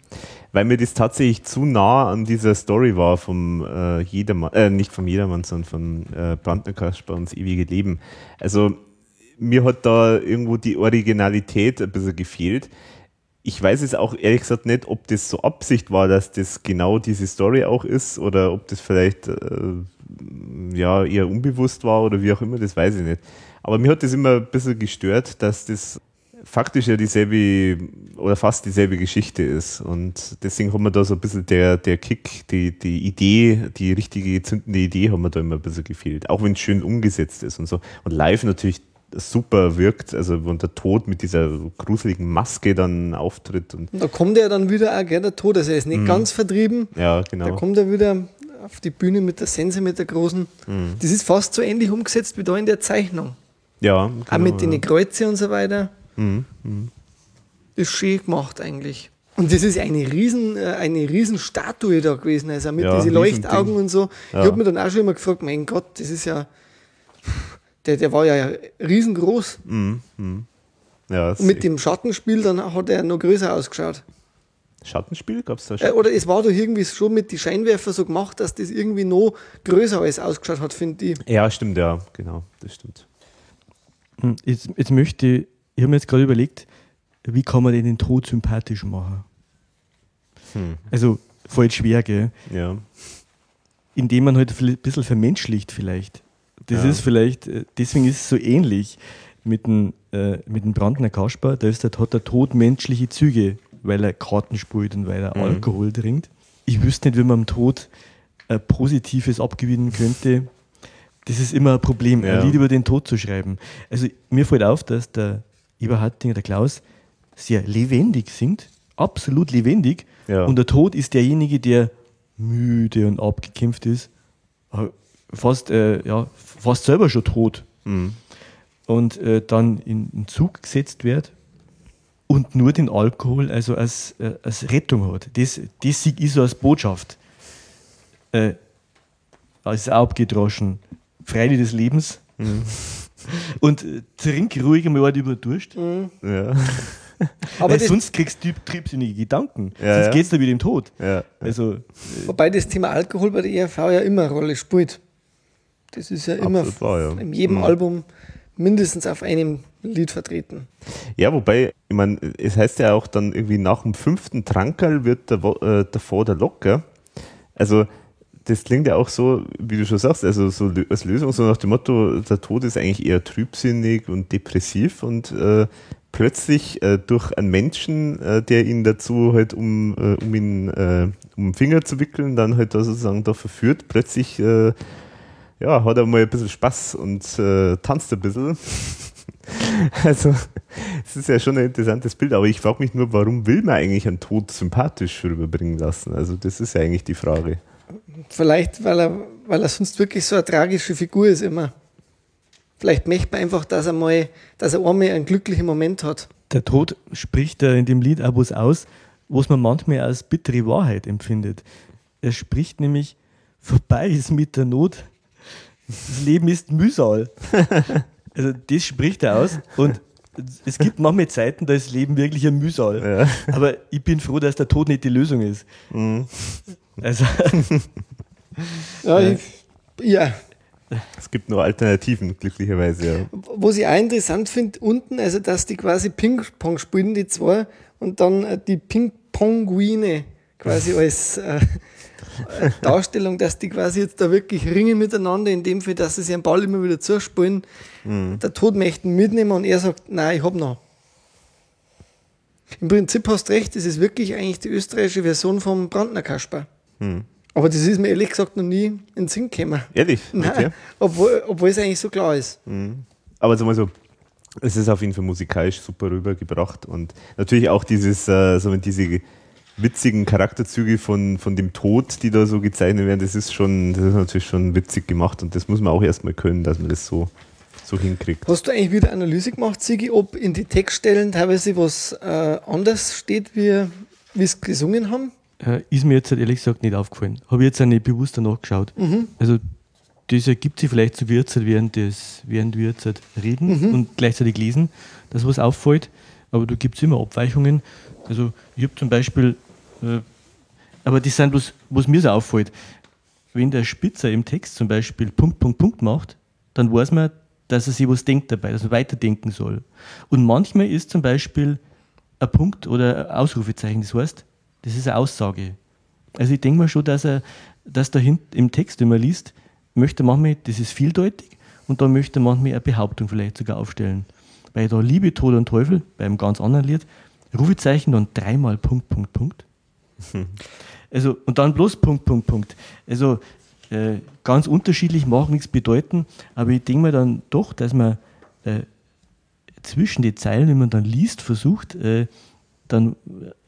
weil mir das tatsächlich zu nah an dieser Story war vom äh, Jedermann, äh, nicht vom Jedermann, sondern von äh, Brandner Kasper und das ewige Leben. Also mir hat da irgendwo die Originalität ein bisschen gefehlt. Ich weiß es auch ehrlich gesagt nicht, ob das so Absicht war, dass das genau diese Story auch ist oder ob das vielleicht äh, ja eher unbewusst war oder wie auch immer, das weiß ich nicht. Aber mir hat das immer ein bisschen gestört, dass das faktisch ja dieselbe oder fast dieselbe Geschichte ist. Und deswegen haben wir da so ein bisschen der, der Kick, die, die Idee, die richtige zündende Idee haben wir da immer ein bisschen gefehlt. Auch wenn es schön umgesetzt ist und so. Und live natürlich super wirkt, also wenn der Tod mit dieser gruseligen Maske dann auftritt und Und da kommt er dann wieder auch, gell, der Tod, also er ist nicht ganz vertrieben. ja, Da genau. kommt er wieder auf die Bühne mit der Sense, mit der großen. Das ist fast so ähnlich umgesetzt wie da in der Zeichnung. Ja, auch genau, mit ja. den Kreuze und so weiter. Mhm, Ist schön gemacht eigentlich. Und das ist eine riesen, äh, eine riesen Statue da gewesen, also mit Ja, diesen. Leuchtaugen und so. Ja. Ich habe mir dann auch schon immer gefragt, mein Gott, das ist ja, der, der war ja riesengroß. Ja, das Und mit dem Schattenspiel, dann hat er noch größer ausgeschaut. Schattenspiel gab es da Äh, schon. oder es war doch irgendwie schon mit den Scheinwerfer so gemacht, dass das irgendwie noch größer alles ausgeschaut hat, finde ich. Ja, stimmt, ja, genau, das stimmt. Hm, jetzt, jetzt möchte ich, ich habe mir jetzt gerade überlegt, wie kann man denn den Tod sympathisch machen? Also voll schwer, gell? Ja, indem man halt ein bisschen vermenschlicht vielleicht. Das Ja. ist vielleicht, äh, deswegen ist es so ähnlich mit dem, äh, mit dem Brandner Kasper, da ist der, hat der Tod menschliche Züge, weil er Karten spielt und weil er Mhm. Alkohol trinkt. Ich wüsste nicht, wie man am Tod äh, Positives abgewinnen könnte. Das ist immer ein Problem, Ja. ein Lied über den Tod zu schreiben. Also mir fällt auf, dass der Eberhardinger, der Klaus, sehr lebendig singt, absolut lebendig. Ja. Und der Tod ist derjenige, der müde und abgekämpft ist, fast, äh, ja, fast selber schon tot. Mhm. Und äh, dann in, in Zug gesetzt wird und nur den Alkohol also als, äh, als Rettung hat. Das, das sehe ich so als Botschaft. Äh, als abgedroschen, Freude des Lebens. Mhm. Und äh, trink ruhig einmal einen über Durst. Ja. Aber sonst kriegst du trübsinnige Gedanken. Ja, sonst ja. geht's dir wie dem Tod. ja. Also, wobei das Thema Alkohol bei der ERV ja immer eine Rolle spielt. Das ist ja immer wahr, ja. in jedem Mhm. Album mindestens auf einem Lied vertreten. Ja, wobei, ich meine, es heißt ja auch dann irgendwie nach dem fünften Trankerl wird der, äh, davor der Locker. Also, das klingt ja auch so, wie du schon sagst, also so als Lösung, so nach dem Motto, der Tod ist eigentlich eher trübsinnig und depressiv und äh, plötzlich äh, durch einen Menschen, äh, der ihn dazu halt um, äh, um ihn äh, um den Finger zu wickeln, dann halt da sozusagen da verführt, plötzlich äh, ja, hat er mal ein bisschen Spaß und tanzt ein bisschen. Also, es ist ja schon ein interessantes Bild, aber ich frage mich nur, warum will man eigentlich einen Tod sympathisch rüberbringen lassen? Also, das ist ja eigentlich die Frage. Vielleicht, weil er, weil er sonst wirklich so eine tragische Figur ist immer. Vielleicht möchte man einfach, dass er mal, dass er einmal einen glücklichen Moment hat. der Tod spricht da in dem Lied was aus, was man manchmal als bittere Wahrheit empfindet. Er spricht nämlich, vorbei ist mit der Not, das Leben ist Mühsal. Also das spricht er aus und es gibt manchmal Zeiten, da ist das Leben wirklich ein Mühsal. Ja. Aber ich bin froh, dass der Tod nicht die Lösung ist. Mhm. Also, Ja, ich, ja. Es gibt nur Alternativen, glücklicherweise. Ja. Was ich auch interessant finde, unten, also dass die quasi Ping-Pong spielen, die zwei, und dann äh, die Ping-Ponguine quasi als äh, äh, Darstellung, dass die quasi jetzt da wirklich ringen miteinander, in dem Fall, dass sie sich einen Ball immer wieder zuspielen. Der Tod möchte ihn mitnehmen und er sagt, nein, ich hab noch. Im Prinzip hast du recht, das ist wirklich eigentlich die österreichische Version vom Brandner Kasper. Hm. Aber das ist mir ehrlich gesagt noch nie in den Sinn gekommen. Ehrlich? Nein, Okay. obwohl, obwohl es eigentlich so klar ist. Aber sag mal so, es ist auf jeden Fall musikalisch super rübergebracht und natürlich auch dieses, äh, so diese witzigen Charakterzüge von, von dem Tod, die da so gezeichnet werden, das ist schon, das ist natürlich schon witzig gemacht und das muss man auch erstmal können, dass man das so, so hinkriegt. Hast du eigentlich wieder Analyse gemacht, Sigi, ob in die Textstellen teilweise was äh, anders steht, wie wir es gesungen haben? Äh, ist mir jetzt halt ehrlich gesagt nicht aufgefallen. Habe ich jetzt auch nicht bewusst danach geschaut. Also das ergibt sich vielleicht so, wie jetzt halt während, des, während wir jetzt halt reden und gleichzeitig lesen, dass was auffällt. Aber da gibt es immer Abweichungen. Also ich habe zum Beispiel, äh, aber das sind bloß, was mir so auffällt, wenn der Spitzer im Text zum Beispiel Punkt, Punkt, Punkt macht, dann weiß man, dass er sich was denkt dabei, dass er weiterdenken soll. Und manchmal ist zum Beispiel ein Punkt oder ein Ausrufezeichen, das heißt, das ist eine Aussage. Also ich denke mal schon, dass er, dass da hinten im Text, wenn man liest, möchte manchmal, das ist vieldeutig, und da möchte manchmal eine Behauptung vielleicht sogar aufstellen. Weil da Liebe, Tod und Teufel, bei einem ganz anderen Lied, Rufezeichen dann dreimal Punkt, Punkt, Punkt. Also, und dann bloß Punkt, Punkt, Punkt. Also äh, ganz unterschiedlich, mag nichts bedeuten, aber ich denke mir dann doch, dass man äh, zwischen die Zeilen, wenn man dann liest, versucht, äh, dann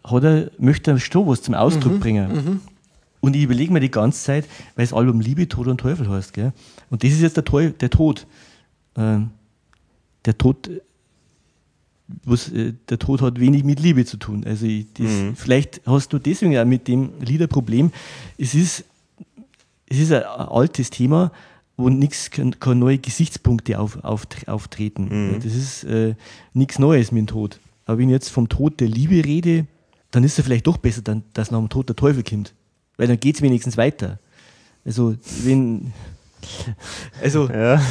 hat er, möchte er schon was zum Ausdruck bringen. Und ich überlege mir die ganze Zeit, weil das Album Liebe, Tod und Teufel heißt. Gell? Und das ist jetzt der, Teu der Tod. Ähm, der Tod, was, äh, der Tod hat wenig mit Liebe zu tun. Also ich, das, vielleicht hast du deswegen auch mit dem Lied ein Problem. Es ist, es ist ein altes Thema, wo nichts, keine keine neue Gesichtspunkte auf, auf, auftreten. Das ist äh, nichts Neues mit dem Tod. Aber wenn ich jetzt vom Tod der Liebe rede, dann ist es vielleicht doch besser, dann, dass nach dem Tod der Teufel kommt. Weil dann geht es wenigstens weiter. Also, wenn. Also, Ja.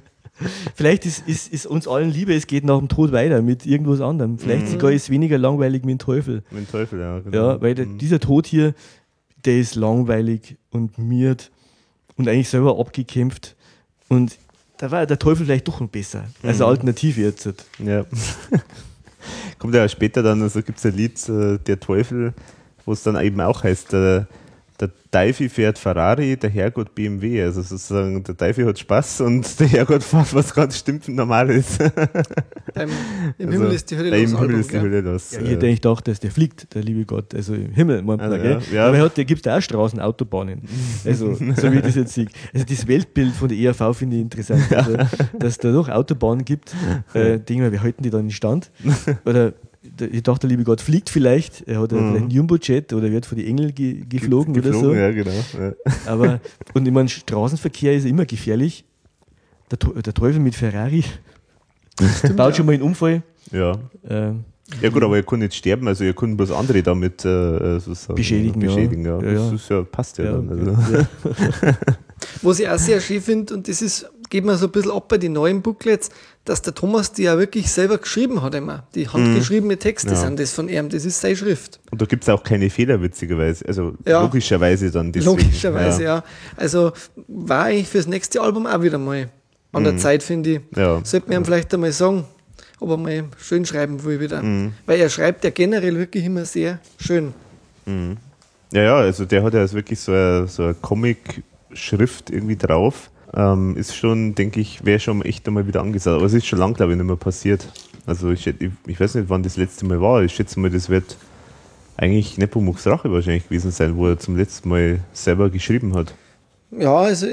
vielleicht ist, ist, ist uns allen Liebe, es geht nach dem Tod weiter mit irgendwas anderem. Vielleicht sogar ist es weniger langweilig mit dem Teufel. Mit dem Teufel, ja. Genau. Ja, weil der, dieser Tod hier, der ist langweilig und miert und eigentlich selber abgekämpft. Und da war der Teufel vielleicht doch noch besser. Also Alternative jetzt. Ja. Kommt ja später dann, also gibt es ein Lied, äh, Der Teufel, wo es dann eben auch heißt, der, der Teufel fährt Ferrari, der Herrgott BMW. Also sozusagen, der Teufel hat Spaß und der Herrgott fährt was ganz stimmt und normal ist. Beim, Im Also, Himmel ist die Hölle Im los. Himmel Album, ist die? Hölle los. Ja, ich hätte eigentlich gedacht, dass der fliegt, der liebe Gott. Also im Himmel, meint man, Also, gell? ja, ja. Aber er hat, der gibt auch Straßen, Autobahnen. Also, so wie ich das jetzt sehe. Also das Weltbild von der ERV finde ich interessant. Also, dass da doch Autobahnen gibt, äh, denke ich mir, wie halten die dann in Stand? Oder ich dachte, der liebe Gott fliegt vielleicht, er hat mhm. vielleicht ein Jumbo-Jet oder wird vor die Engel ge geflogen, ge geflogen, oder so. Ja, genau. Ja. Aber, und ich meine, Straßenverkehr ist immer gefährlich. Der, der Teufel mit Ferrari baut ja. schon mal einen Unfall. Ja. Ähm, ja gut, aber er kann nicht sterben, also er kann bloß andere damit äh, sozusagen beschädigen. beschädigen ja. ja. Das ist ja, passt ja, dann. Also. Was ich auch sehr schön finde, und das ist, geht mir so ein bisschen ab bei den neuen Booklets, dass der Thomas die ja wirklich selber geschrieben hat immer. Die handgeschriebene Texte ja. sind das von ihm, das ist seine Schrift. Und da gibt es auch keine Fehler, witzigerweise. Also ja. logischerweise dann deswegen. Logischerweise, ja. ja. Also war eigentlich fürs nächste Album auch wieder mal an der mhm. Zeit, finde ich. Ja. Sollte man ihm vielleicht einmal sagen, ob er mal schön schreiben will wieder. Mhm. Weil er schreibt ja generell wirklich immer sehr schön. Mhm. Ja, ja, also der hat ja wirklich so eine, so eine Comic-Schrift irgendwie drauf. Ähm, ist schon, denke ich, wäre schon echt einmal wieder angesagt. Aber es ist schon lange, glaube ich, nicht mehr passiert. Also ich, ich, ich, weiß nicht, wann das letzte Mal war. Ich schätze mal, das wird eigentlich Nepomuks Rache wahrscheinlich gewesen sein, wo er zum letzten Mal selber geschrieben hat. Ja, also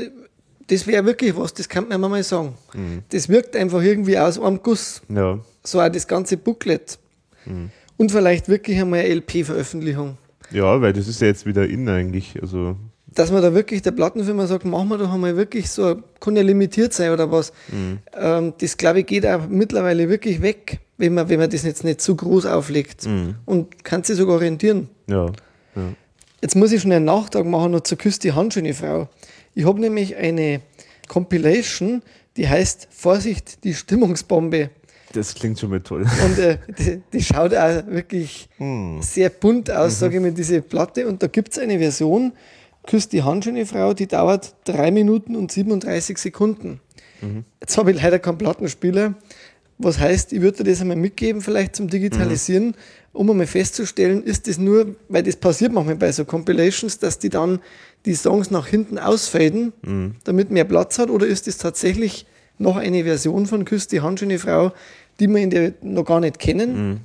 das wäre wirklich was, das kann man mal sagen. Mhm. Das wirkt einfach irgendwie aus einem Guss. Ja. So auch das ganze Booklet. Mhm. Und vielleicht wirklich einmal eine LP-Veröffentlichung. Ja, weil das ist ja jetzt wieder in eigentlich. Also dass man da wirklich der Plattenfirma sagt, machen wir doch einmal wirklich so, kann ja limitiert sein oder was. Mhm. Ähm, das glaube ich geht auch mittlerweile wirklich weg, wenn man, wenn man das jetzt nicht zu groß auflegt. Mhm. Und kann sich sogar orientieren. Ja. ja. Jetzt muss ich schon einen Nachtrag machen noch zur Küste die Handschöne Frau. Ich habe nämlich eine Compilation, die heißt Vorsicht, die Stimmungsbombe. Das klingt schon mal toll. Und äh, die, die, schaut auch wirklich hm. sehr bunt aus, mhm. sage ich mir, diese Platte. Und da gibt es eine Version, Küsst die Hand schöne Frau, die dauert 3 Minuten und 37 Sekunden. Mhm. Jetzt habe ich leider keinen Plattenspieler. Was heißt, ich würde dir das einmal mitgeben, vielleicht zum Digitalisieren, mhm. um einmal festzustellen, ist das nur, weil das passiert manchmal bei so Compilations, dass die dann die Songs nach hinten ausfaden, mhm. damit mehr Platz hat, oder ist das tatsächlich noch eine Version von Küsst die handschöne Frau, die wir in der noch gar nicht kennen, mhm.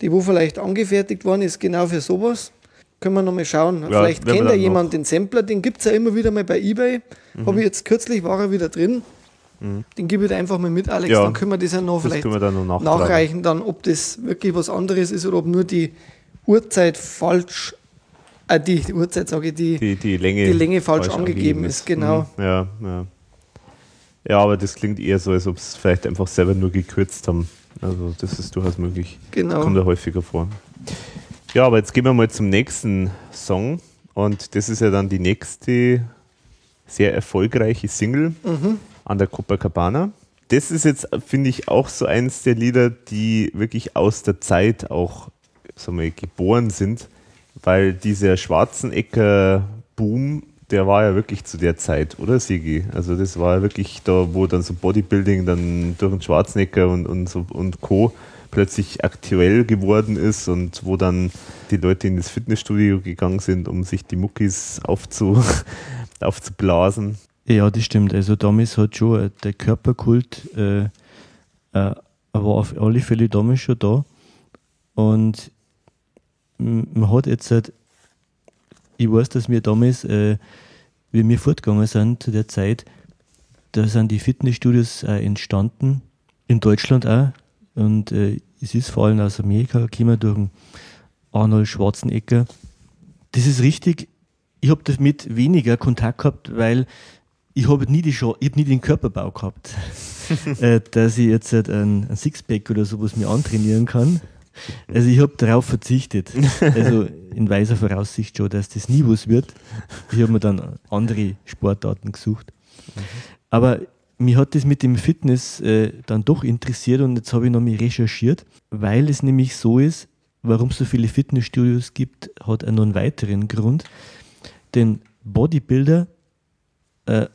die wo vielleicht angefertigt worden ist, genau für sowas? Können wir nochmal schauen. Ja, Vielleicht kennt ja jemand den Sampler, den gibt es ja immer wieder mal bei Ebay. Mhm. Habe ich jetzt kürzlich, war er wieder drin. Mhm. Den gebe ich einfach mal mit, Alex. Ja, dann können wir das ja noch das vielleicht dann noch nachreichen, dann, ob das wirklich was anderes ist oder ob nur die Uhrzeit falsch, äh, die, die Uhrzeit sage ich, die, die, die, Länge, die Länge falsch, falsch angegeben ist. ist. Genau. Mhm. Ja, ja. ja, aber das klingt eher so, als ob es vielleicht einfach selber nur gekürzt haben. Also das ist durchaus möglich. Genau. Kommt ja häufiger vor. Ja, aber jetzt gehen wir mal zum nächsten Song. Und das ist ja dann die nächste sehr erfolgreiche Single mhm. An der Copacabana. Das ist jetzt, finde ich, auch so eins der Lieder, die wirklich aus der Zeit auch sagen geboren sind, weil dieser Schwarzenegger-Boom, der war ja wirklich zu der Zeit, oder Sigi? Also das war ja wirklich da, wo dann so Bodybuilding dann durch den Schwarzenegger und, und, so, und Co plötzlich aktuell geworden ist und wo dann die Leute in das Fitnessstudio gegangen sind, um sich die Muckis aufzu, aufzublasen. Ja, das stimmt. Also damals hat schon äh, der Körperkult äh, äh, war auf alle Fälle damals schon da. Und man hat jetzt halt, ich weiß, dass wir damals, äh, wie wir fortgegangen sind zu der Zeit, da sind die Fitnessstudios auch entstanden, in Deutschland auch. Und äh, es ist vor allem aus Amerika gekommen durch Arnold Schwarzenegger. Das ist richtig. Ich habe damit weniger Kontakt gehabt, weil ich habe nie, ich hab nie den Körperbau gehabt, äh, dass ich jetzt halt ein, ein Sixpack oder sowas mir antrainieren kann. Also ich habe darauf verzichtet. Also in weiser Voraussicht schon, dass das nie was wird. Ich habe mir dann andere Sportarten gesucht. Aber mich hat das mit dem Fitness äh, dann doch interessiert und jetzt habe ich noch mal recherchiert, weil es nämlich so ist, warum es so viele Fitnessstudios gibt, hat einen noch einen weiteren Grund. Denn Bodybuilder, äh,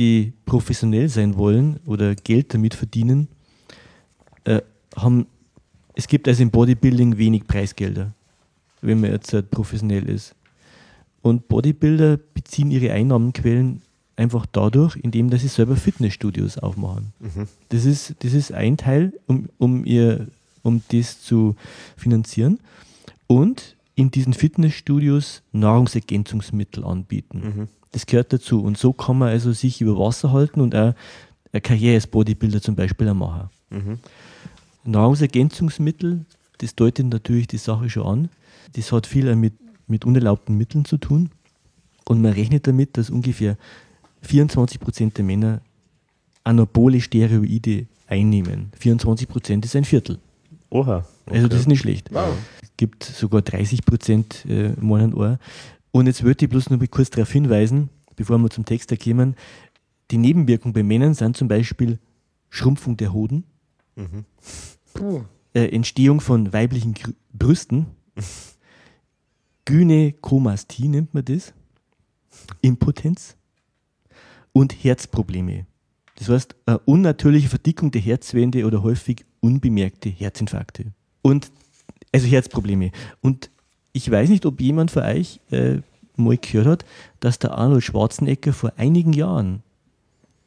die professionell sein wollen oder Geld damit verdienen, äh, haben, es gibt also im Bodybuilding wenig Preisgelder, wenn man jetzt halt professionell ist. Und Bodybuilder beziehen ihre Einnahmenquellen einfach dadurch, indem dass sie selber Fitnessstudios aufmachen. Mhm. Das, ist, das ist ein Teil, um, um, ihr, um das zu finanzieren. Und in diesen Fitnessstudios Nahrungsergänzungsmittel anbieten. Mhm. Das gehört dazu. Und so kann man also sich über Wasser halten und auch eine Karriere als Bodybuilder zum Beispiel machen. Mhm. Nahrungsergänzungsmittel das deutet natürlich die Sache schon an. Das hat viel mit, mit unerlaubten Mitteln zu tun. Und man rechnet damit, dass ungefähr 24 Prozent der Männer anabole Steroide einnehmen. 24 Prozent ist ein Viertel. Oha. Okay. Also das ist nicht schlecht. Wow. Es gibt sogar 30 Prozent äh, meinen Ohr. Und jetzt würde ich bloß noch mal kurz darauf hinweisen, bevor wir zum Text kommen, die Nebenwirkungen bei Männern sind zum Beispiel Schrumpfung der Hoden, Puh. äh, Entstehung von weiblichen Gr Brüsten, Gynäkomastie nennt man das, Impotenz und Herzprobleme. Das heißt, eine unnatürliche Verdickung der Herzwände oder häufig unbemerkte Herzinfarkte. Und also Herzprobleme. Und ich weiß nicht, ob jemand von euch äh, mal gehört hat, dass der Arnold Schwarzenegger vor einigen Jahren,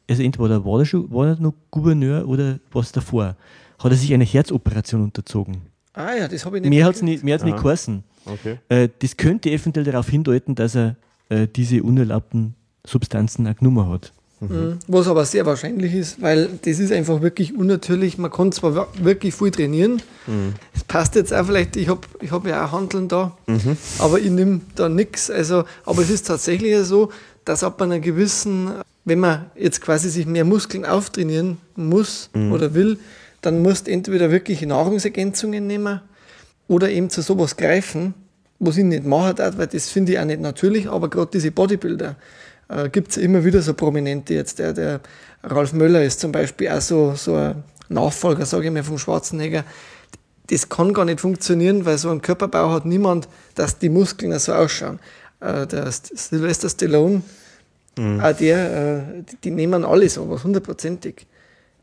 also entweder war er, schon, war er noch Gouverneur oder was davor, hat er sich eine Herzoperation unterzogen. Ah ja, das habe ich nicht Mehr hat es nicht, mehr hat's nicht geheißen. Okay. Äh, das könnte eventuell darauf hindeuten, dass er äh, diese unerlaubten Substanzen auch genommen hat. Mhm. Was aber sehr wahrscheinlich ist, weil das ist einfach wirklich unnatürlich. Man kann zwar wir- wirklich viel trainieren, es passt jetzt auch vielleicht, ich habe ich hab ja auch Handeln da, aber ich nehme da nichts. Also, aber es ist tatsächlich so, dass ab einer gewissen, wenn man jetzt quasi sich mehr Muskeln auftrainieren muss oder will, dann musst du entweder wirklich Nahrungsergänzungen nehmen oder eben zu sowas greifen, was ich nicht machen darf, weil das finde ich auch nicht natürlich, aber gerade diese Bodybuilder äh, gibt es immer wieder so Prominente jetzt. Der, der Ralf Möller ist zum Beispiel auch so, so ein Nachfolger, sage ich mal, vom Schwarzenegger. Das kann gar nicht funktionieren, weil so einen Körperbau hat niemand, dass die Muskeln so ausschauen. Äh, der St- Sylvester Stallone, auch der, äh, die, die nehmen alle sowas, hundertprozentig.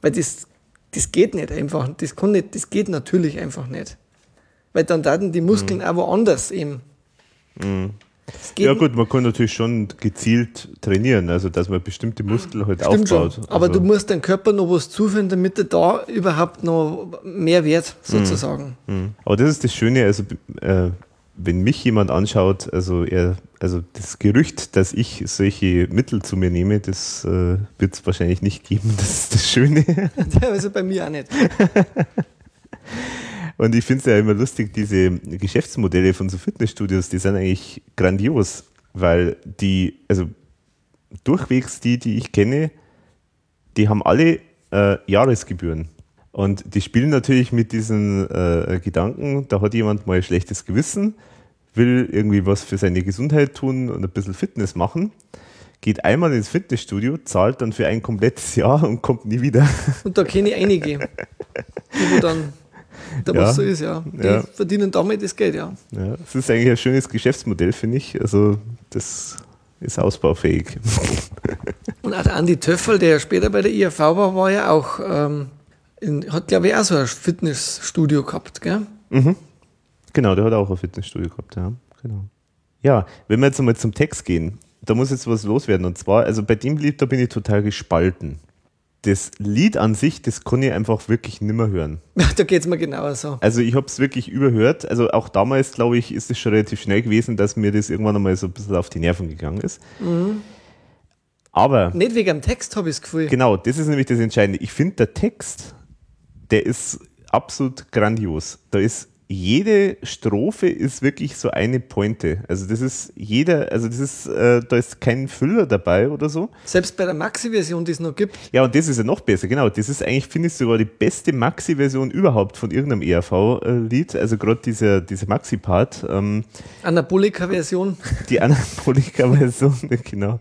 Weil das, das geht nicht einfach. Das, kann nicht, das geht natürlich einfach nicht. Weil dann daten die Muskeln auch woanders eben. Geht Ja gut, man kann natürlich schon gezielt trainieren, also dass man bestimmte Muskeln halt Stimmt aufbaut. schon. Aber also, du musst deinem Körper noch was zuführen, damit er da überhaupt noch mehr wird, sozusagen. Mhm. Aber das ist das Schöne, also äh, wenn mich jemand anschaut, also er, also das Gerücht, dass ich solche Mittel zu mir nehme, das äh, wird es wahrscheinlich nicht geben. Das ist das Schöne. Also bei mir auch nicht. Und ich finde es ja immer lustig, diese Geschäftsmodelle von so Fitnessstudios, die sind eigentlich grandios, weil die, also durchwegs die, die ich kenne, die haben alle äh, Jahresgebühren. Und die spielen natürlich mit diesen äh, Gedanken, da hat jemand mal ein schlechtes Gewissen, will irgendwie was für seine Gesundheit tun und ein bisschen Fitness machen, geht einmal ins Fitnessstudio, zahlt dann für ein komplettes Jahr und kommt nie wieder. Und da kenne ich einige, die dann, da Ja. was so ist, ja. Die Ja. verdienen damit das Geld, ja. Ja, das ist eigentlich ein schönes Geschäftsmodell, finde ich. Also das ist ausbaufähig. Und auch der Andi Töffel, der später bei der IAV war, war ja auch, ähm, in, hat glaube ich auch so ein Fitnessstudio gehabt, gell? Genau, der hat auch ein Fitnessstudio gehabt, ja. Genau. Ja, wenn wir jetzt einmal zum Text gehen, da muss jetzt was loswerden. Und zwar, also bei dem Lied, da bin ich total gespalten. Das Lied an sich, das kann ich einfach wirklich nimmer hören. da geht es mir genauer so. Also ich habe es wirklich überhört. Also auch damals, glaube ich, ist es schon relativ schnell gewesen, dass mir das irgendwann einmal so ein bisschen auf die Nerven gegangen ist. Aber Nicht wegen dem Text habe ich das Gefühl. Genau, das ist nämlich das Entscheidende. Ich finde, der Text, der ist absolut grandios. Da ist jede Strophe ist wirklich so eine Pointe. Also das ist jeder, also das ist, äh, da ist kein Füller dabei oder so. Selbst bei der Maxi-Version, die es noch gibt, Ja, und das ist ja noch besser, genau. Das ist eigentlich, finde ich, sogar die beste Maxi-Version überhaupt von irgendeinem ERV-Lied. Also gerade dieser, dieser Maxi-Part. Ähm, Anabolika-Version, die Anabolika-Version, genau.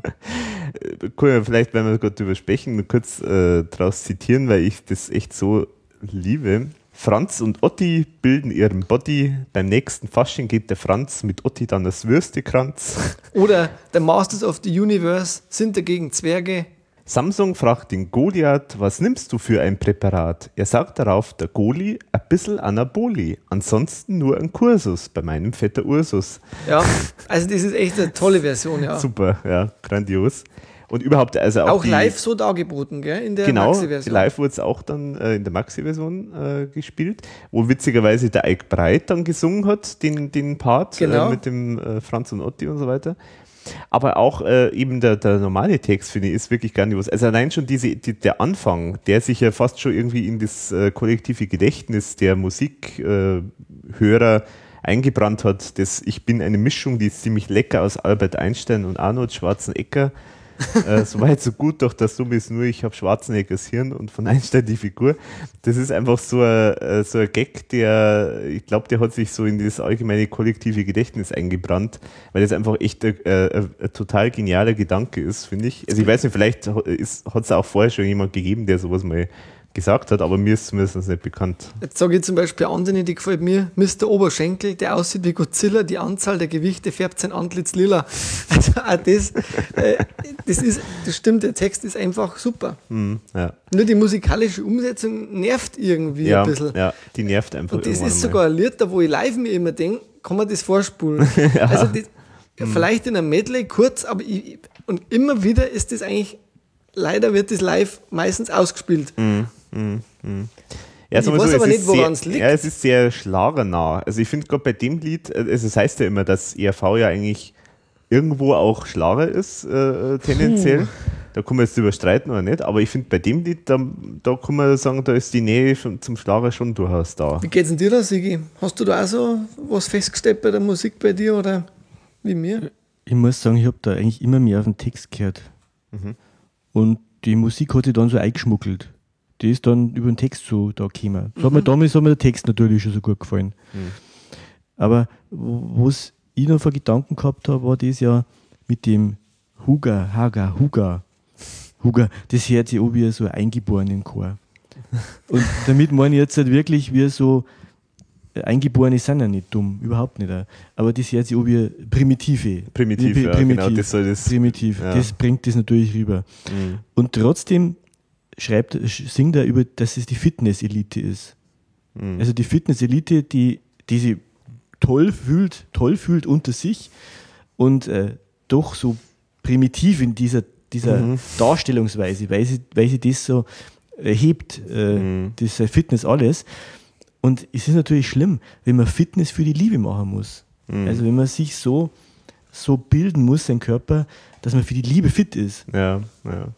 Cool, vielleicht, wenn wir gerade drüber sprechen, kurz äh, draus zitieren, weil ich das echt so liebe. Franz und Otti bilden ihren Body. Beim nächsten Fasching geht der Franz mit Otti dann das Würstekranz. Oder The Masters of the Universe sind dagegen Zwerge. Samsung fragt den Goliath, was nimmst du für ein Präparat? Er sagt darauf, der Goli, ein bisschen Anaboli. Ansonsten nur ein Kursus bei meinem Vetter Ursus. Ja, also das ist echt eine tolle Version, ja. Super, ja, grandios. Und überhaupt, also auch, Auch die, live so dargeboten, gell, in der Genau, Maxi-Version. live wurde es auch dann äh, in der Maxi-Version äh, gespielt, wo witzigerweise der Ike Breit dann gesungen hat, den, den Part Genau. äh, mit dem äh, Franz und Otti und so weiter. Aber auch äh, eben der, der normale Text, finde ich, ist wirklich grandios. Also allein schon diese, die, der Anfang, der sich ja fast schon irgendwie in das äh, kollektive Gedächtnis der Musikhörer äh, eingebrannt hat, das Ich bin eine Mischung, die ist ziemlich lecker aus Albert Einstein und Arnold Schwarzenegger äh, so weit, so gut, doch das Dumme ist nur, ich habe Schwarzeneggers Hirn und von Einstein die Figur. Das ist einfach so ein, äh, so ein Gag, der, ich glaube, der hat sich so in das allgemeine kollektive Gedächtnis eingebrannt, weil das einfach echt ein, ein, ein total genialer Gedanke ist, finde ich. Also ich weiß nicht, vielleicht hat es auch vorher schon jemand gegeben, der sowas mal gesagt hat, aber mir ist zumindest nicht bekannt. Jetzt sage ich zum Beispiel eine, die gefällt mir, Mr. Oberschenkel, der aussieht wie Godzilla, die Anzahl der Gewichte färbt sein Antlitz lila. Also auch das, äh, das, ist, das stimmt, der Text ist einfach super. Mm, ja. Nur die musikalische Umsetzung nervt irgendwie ja, ein bisschen. Ja, die nervt einfach Und das ist sogar ein Lied, da wo ich live mir immer denke, kann man das vorspulen. ja. Also das, mm. vielleicht in einem Medley kurz, aber ich, und immer wieder ist das eigentlich leider wird das live meistens ausgespielt. Mm. Mhm. Ja, ich weiß aber nicht, woran es liegt. Ja, es ist sehr schlagernah. Also ich finde gerade bei dem Lied, also es heißt ja immer, dass ERV ja eigentlich irgendwo auch Schlager ist, äh, tendenziell. Puh. Da kann man jetzt überstreiten oder nicht, aber ich finde bei dem Lied, da, da kann man sagen, da ist die Nähe schon, zum Schlager schon durchaus da. Wie geht's denn dir da, Sigi? Hast du da auch so was festgestellt bei der Musik bei dir oder wie mir? Ich muss sagen, ich habe da eigentlich immer mehr auf den Text gehört. Mhm. Und die Musik hat sich dann so eingeschmuggelt die ist dann über den Text so da gekommen. Mhm. Hat mir, damals hat mir der Text natürlich schon so gut gefallen. Mhm. Aber was ich noch für Gedanken gehabt habe, war das ja mit dem Huga, Haga, Huga. Huga, das hört sich auch wie so eingeboren im Chor. Und damit meine ich jetzt halt wirklich, wie so äh, Eingeborene sind ja nicht dumm, überhaupt nicht. Aber das hört sich auch wie Primitive. Primitiv, wie, ja, primitiv, genau, das das. Primitiv, ja. das bringt das natürlich rüber. Mhm. Und trotzdem schreibt, singt er über, dass es die Fitness-Elite ist. Mhm. Also die Fitness-Elite, die, die sich toll fühlt, toll fühlt unter sich und äh, doch so primitiv in dieser, dieser mhm. Darstellungsweise, weil sie, weil sie das so erhebt, äh, mhm. diese Fitness alles. Und es ist natürlich schlimm, wenn man Fitness für die Liebe machen muss. Mhm. Also wenn man sich so, so bilden muss, sein Körper, dass man für die Liebe fit ist. Ja, ja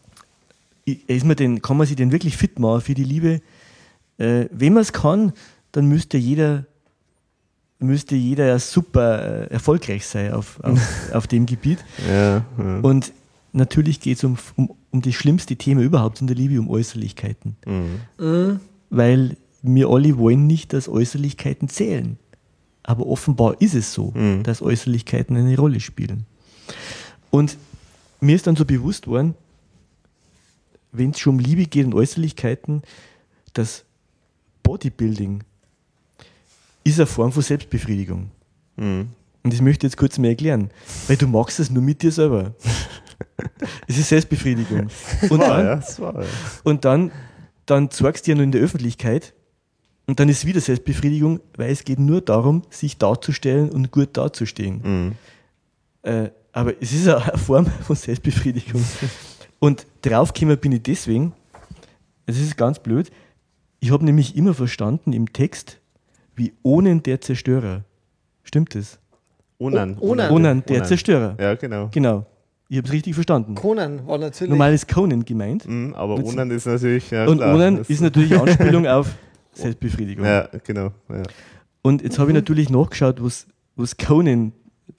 ist man denn, kann man sich denn wirklich fit machen für die Liebe? Äh, wenn man es kann, dann müsste jeder, müsste jeder ja super äh, erfolgreich sein auf, auf, auf dem Gebiet. Ja, ja. Und natürlich geht es um, um, um das schlimmste Thema überhaupt in der Liebe, um Äußerlichkeiten. Mhm. Mhm. Weil wir alle wollen nicht, dass Äußerlichkeiten zählen. Aber offenbar ist es so, mhm. dass Äußerlichkeiten eine Rolle spielen. Und mir ist dann so bewusst worden, wenn es schon um Liebe geht und Äußerlichkeiten, das Bodybuilding ist eine Form von Selbstbefriedigung. Mhm. Und das möchte ich jetzt kurz mal erklären, weil du magst es nur mit dir selber. es ist Selbstbefriedigung. Und dann, ja, ja. und dann, dann zeigst du ja nur in der Öffentlichkeit und dann ist wieder Selbstbefriedigung, weil es geht nur darum, sich darzustellen und gut dazustehen. Mhm. Äh, aber es ist eine Form von Selbstbefriedigung. Und draufgekommen bin ich deswegen, es ist ganz blöd, ich habe nämlich immer verstanden im Text, wie Onen der Zerstörer. Stimmt das? Onan. Onan, Onan der Onan. Zerstörer. Ja, genau. Genau. Ich habe es richtig verstanden. Conan war natürlich. Normal ist Conan gemeint. Mhm, aber Onan ist natürlich. Ja, und klar, Onan ist natürlich Anspielung auf Selbstbefriedigung. Ja, genau. Ja. Und jetzt habe ich natürlich nachgeschaut, was, was Conan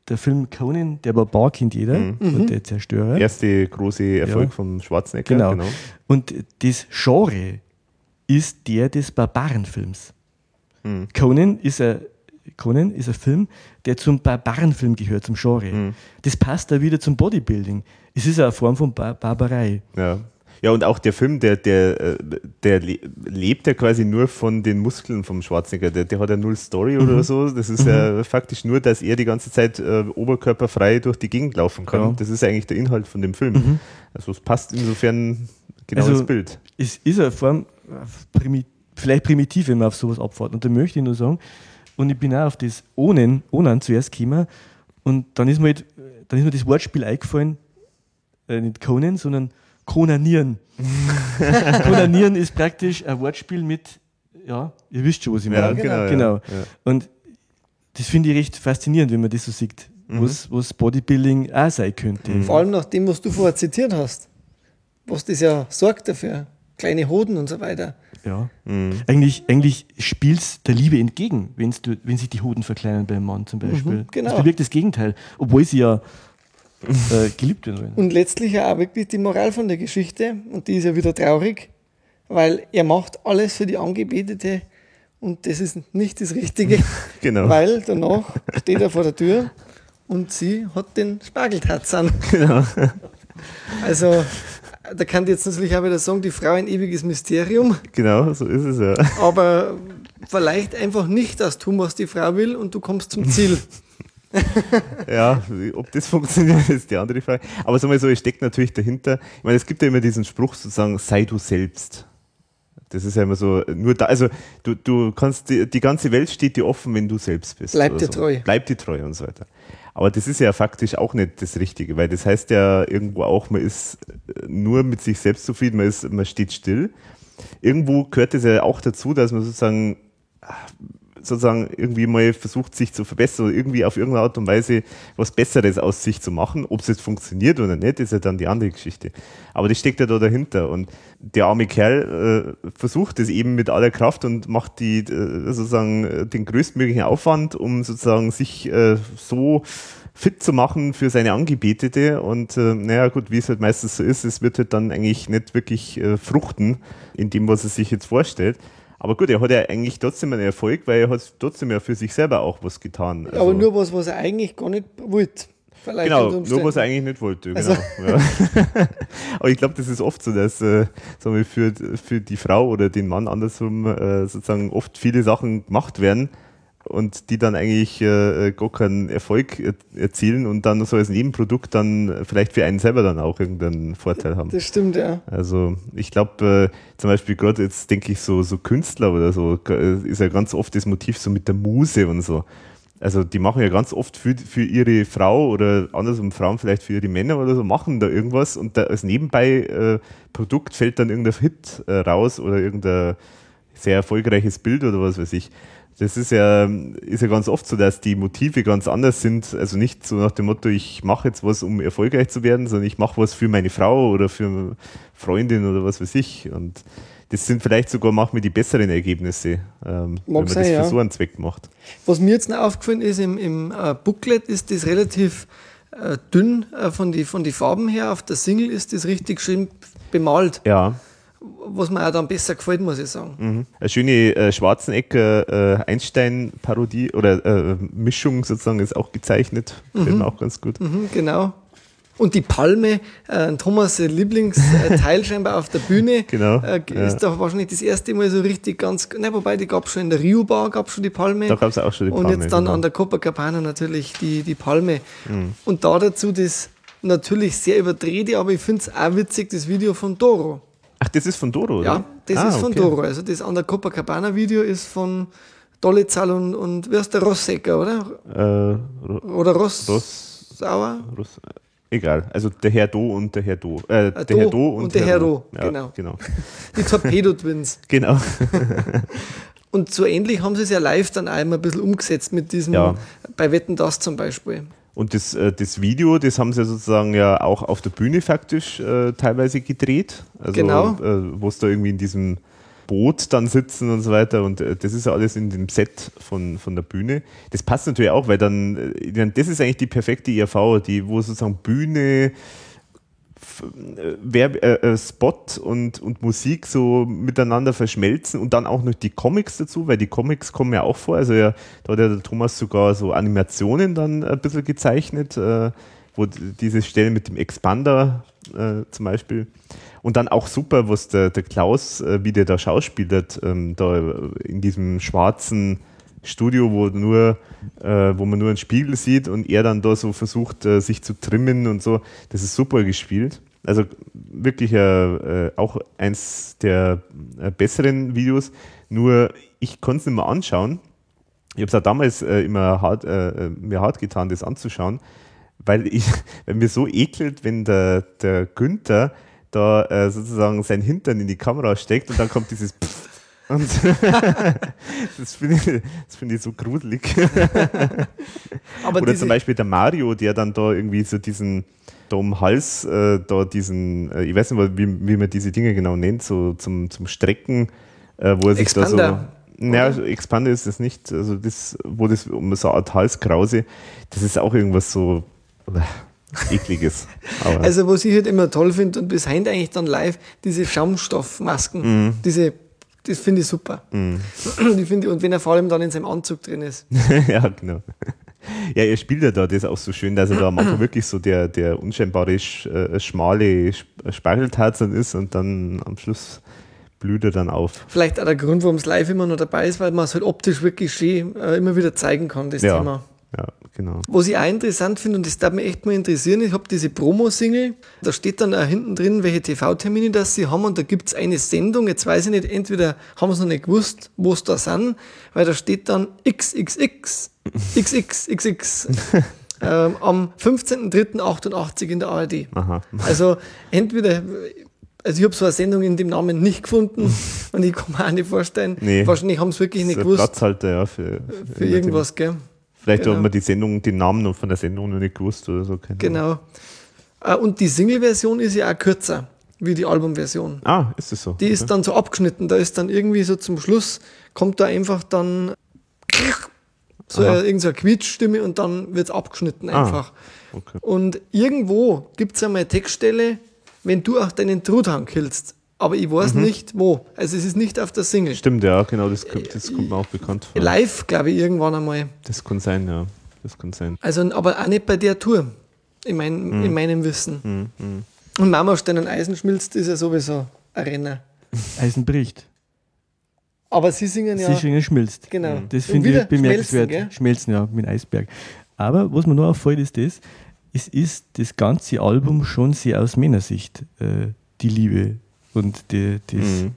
der Film Conan, der war kennt jeder mhm. und mhm. der Zerstörer. Erste große Erfolg ja. von Schwarzenegger. Genau. genau. Und das Genre ist der des Barbarenfilms. Mhm. Conan ist ein Conan ist ein Film, der zum Barbarenfilm gehört, zum Genre. Mhm. Das passt da wieder zum Bodybuilding. Es ist eine Form von Bar Barbarei. Ja. Ja, und auch der Film, der, der, äh, der lebt ja quasi nur von den Muskeln vom Schwarzenegger. Der, der hat ja null Story mhm. oder so. Das ist mhm. ja faktisch nur, dass er die ganze Zeit äh, oberkörperfrei durch die Gegend laufen kann. Ja. Das ist eigentlich der Inhalt von dem Film. Mhm. Also es passt insofern genau also, ins Bild. Es ist eine Form, primi vielleicht primitiv, wenn man auf sowas abfährt. Und da möchte ich nur sagen, und ich bin auch auf das Ohnen, Ohnen zuerst gekommen. Und dann ist mir, halt, dann ist mir das Wortspiel eingefallen, äh, nicht Conan, sondern Konanieren. Konanieren ist praktisch ein Wortspiel mit, ja, ihr wisst schon, was ich meine. Ja, genau. genau. Ja. Und das finde ich recht faszinierend, wenn man das so sieht. was, was Bodybuilding auch sein könnte. Vor allem nach dem, was du vorher zitiert hast. Was das ja sorgt dafür. Kleine Hoden und so weiter. Ja. Eigentlich, eigentlich spielt es der Liebe entgegen, wenn's du, wenn sich die Hoden verkleinern beim Mann zum Beispiel. genau. Das bewirkt das Gegenteil, obwohl sie ja äh, geliebt werden wollen. Und letztlich ja auch wirklich die Moral von der Geschichte. Und die ist ja wieder traurig, weil er macht alles für die Angebetete und das ist nicht das Richtige. Genau. Weil danach steht er vor der Tür und sie hat den Spargeltatz an. Genau. Also, da kann ich jetzt natürlich auch wieder sagen, die Frau ein ewiges Mysterium, Genau, so ist es ja. aber vielleicht einfach nicht das tun, was die Frau will und du kommst zum Ziel. Ja, ob das funktioniert, ist die andere Frage. Aber sagen wir so, es steckt natürlich dahinter. Ich meine, es gibt ja immer diesen Spruch sozusagen, sei du selbst. Das ist ja immer so, nur da, also du, du kannst, die, die ganze Welt steht dir offen, wenn du selbst bist. Bleib dir so. treu. Bleib dir treu und so weiter. Aber das ist ja faktisch auch nicht das Richtige, weil das heißt ja irgendwo auch, man ist nur mit sich selbst zufrieden, man, ist, man steht still. Irgendwo gehört es ja auch dazu, dass man sozusagen sozusagen irgendwie mal versucht, sich zu verbessern oder irgendwie auf irgendeine Art und Weise was Besseres aus sich zu machen. Ob es jetzt funktioniert oder nicht, ist ja dann die andere Geschichte. Aber das steckt ja da dahinter. Und der arme Kerl äh, versucht es eben mit aller Kraft und macht die äh, sozusagen äh, den größtmöglichen Aufwand, um sozusagen sich äh, so fit zu machen für seine Angebetete. Und äh, naja, gut, wie es halt meistens so ist, es wird halt dann eigentlich nicht wirklich äh, fruchten in dem, was er sich jetzt vorstellt. Aber gut, er hat ja eigentlich trotzdem einen Erfolg, weil er hat trotzdem ja für sich selber auch was getan. Also, aber nur was, was er eigentlich gar nicht wollte. Vielleicht Genau, nur was er eigentlich nicht wollte. Genau. Also- Ja. Aber ich glaube, das ist oft so, dass äh, sagen wir, für, für die Frau oder den Mann andersrum äh, sozusagen oft viele Sachen gemacht werden und die dann eigentlich äh, gar keinen Erfolg er erzielen und dann so als Nebenprodukt dann vielleicht für einen selber dann auch irgendeinen Vorteil haben. Das stimmt, ja. Also ich glaube, äh, zum Beispiel gerade jetzt denke ich so, so Künstler oder so, äh, ist ja ganz oft das Motiv so mit der Muse und so. Also die machen ja ganz oft für, für ihre Frau oder andersrum Frauen vielleicht für ihre Männer oder so, machen da irgendwas und da als nebenbei äh, Produkt fällt dann irgendein Hit äh, raus oder irgendein sehr erfolgreiches Bild oder was weiß ich. Das ist ja, ist ja ganz oft so, dass die Motive ganz anders sind. Also nicht so nach dem Motto, ich mache jetzt was, um erfolgreich zu werden, sondern ich mache was für meine Frau oder für Freundin oder was weiß ich. Und das sind vielleicht sogar manchmal die besseren Ergebnisse, ähm, wenn man sein, das für ja. so einen Zweck macht. Was mir jetzt noch aufgefallen ist, im, im äh, Booklet ist das relativ äh, dünn äh, von den von die Farben her. Auf der Single ist das richtig schön bemalt, Ja, was mir auch dann besser gefällt, muss ich sagen. mhm. eine schöne äh, Schwarzenegger äh, Einstein-Parodie oder äh, Mischung sozusagen ist auch gezeichnet. Gefällt mir auch ganz gut. Mhm, genau. Und die Palme, äh, Thomas' Lieblingsteil scheinbar auf der Bühne, Genau, äh, ja. ist doch wahrscheinlich das erste Mal so richtig ganz, ne, wobei die gab schon in der Rio Bar, gab schon die Palme. Da gab es auch schon die Und Palme, jetzt dann genau. an der Copacabana natürlich die, die Palme. Mhm. Und da dazu das natürlich sehr überdrehte, aber ich finde es auch witzig, das Video von Doro. Ach, das ist von Doro, oder? Ja, das Ah, ist von okay. Doro. Also das an der Copacabana-Video ist von Dolezal und, und wer ist der Rossecker, oder? Äh, Ro- Oder Ross, Ross- Sauer? Russ- Egal, also der Herr Do und der Herr Do. Äh, der Do Herr Do und, und der Herr Do, Ja, genau. genau. Die Torpedo-Twins. Genau. Und so ähnlich haben sie es ja live dann einmal ein bisschen umgesetzt mit diesem, Ja. bei Wetten das zum Beispiel. Und das, äh, das Video, das haben sie sozusagen ja auch auf der Bühne faktisch äh, teilweise gedreht. Also, Genau. Äh, wo es da irgendwie in diesem Boot dann sitzen und so weiter. Und äh, das ist ja alles in dem Set von, von der Bühne. Das passt natürlich auch, weil dann, äh, das ist eigentlich die perfekte IRV, die, wo sozusagen Bühne, f- äh, äh, äh, Spot und, und Musik so miteinander verschmelzen und dann auch noch die Comics dazu, weil die Comics kommen ja auch vor. Also ja, da hat ja der Thomas sogar so Animationen dann ein bisschen gezeichnet, äh, wo diese Stelle mit dem Expander äh, zum Beispiel. Und dann auch super, was der, der Klaus, äh, wie der da schauspielert, ähm, da in diesem schwarzen Studio, wo nur, äh, wo man nur einen Spiegel sieht und er dann da so versucht, äh, sich zu trimmen und so. Das ist super gespielt. Also wirklich äh, äh, auch eins der äh, besseren Videos. Nur ich konnte es nicht mehr anschauen. Ich habe es auch damals äh, immer hart, mir hart getan, das anzuschauen, weil ich, weil mir so ekelt, wenn der, der Günther da sozusagen sein Hintern in die Kamera steckt und dann kommt dieses Pfff Und das finde ich, das find ich so gruselig. Aber Oder zum Beispiel der Mario, der dann da irgendwie so diesen, da um Hals, äh, da diesen, äh, ich weiß nicht, wie, wie man diese Dinge genau nennt, so zum, zum Strecken, äh, wo er sich Expander, da so. Naja, Expander ist das nicht, also das, wo das um so eine Art Halskrause, das ist auch irgendwas so äh, ekliges. Also, was ich halt immer toll finde und bis heute eigentlich dann live, diese Schaumstoffmasken, Mhm. diese, das finde ich super. Finde ich, und wenn er vor allem dann in seinem Anzug drin ist. ja, genau. Ja, er spielt ja da das auch so schön, dass er da am Anfang wirklich so der, der unscheinbare, sch, äh, schmale Sp- Spargeltarzan ist und dann am Schluss blüht er dann auf. Vielleicht auch der Grund, warum es live immer noch dabei ist, weil man es halt optisch wirklich schön äh, immer wieder zeigen kann, das Ja. Thema. Ja, genau. Was ich auch interessant finde, und das darf mich echt mal interessieren, ich habe diese Promo-Single, da steht dann auch hinten drin, welche TV-Termine das sie haben und da gibt es eine Sendung, jetzt weiß ich nicht, entweder haben sie noch nicht gewusst, wo es da sind, weil da steht dann XXX, XXXX ähm, am 15.03.88 in der ARD. Aha. Also entweder, also ich habe so eine Sendung in dem Namen nicht gefunden und ich kann mir auch nicht vorstellen, Nee. wahrscheinlich haben sie wirklich nicht gewusst Platzhalter, ja, für, für irgendwas, gell? Vielleicht genau. hat man die Sendung, den Namen noch von der Sendung noch nicht gewusst oder so. keine Ahnung. Genau. Äh, Und die Single-Version ist ja auch kürzer wie die Album-Version. Ah, ist das so? Die ist dann so abgeschnitten. Da ist dann irgendwie so zum Schluss, kommt da einfach dann so Aha. eine, irgend so Quietschstimme und dann wird es abgeschnitten Ah. einfach. Okay. Und irgendwo gibt es einmal eine Textstelle, wenn du auch deinen Truthahn killst. Aber ich Mhm. weiß nicht wo. Also es ist nicht auf der Single. Stimmt, ja, genau, das, kommt- das kommt mir auch bekannt vor. Live, glaube ich, irgendwann einmal. Das kann sein, ja. Das kann sein. Also, aber auch nicht bei der Tour, in, mein, Mhm. in meinem Wissen. Und Mama Stein und Eisen schmilzt ist ja sowieso ein Renner. Eisen bricht. Aber sie singen ja. Sie schwingen schmilzt. Genau. Das Und finde ich bemerkenswert. schmelzen, Schmelzen, ja, mit Eisberg. Aber was mir noch auffällt, ist das, es ist das ganze Album schon sehr aus Männersicht, äh, die Liebe und die, das, Mhm.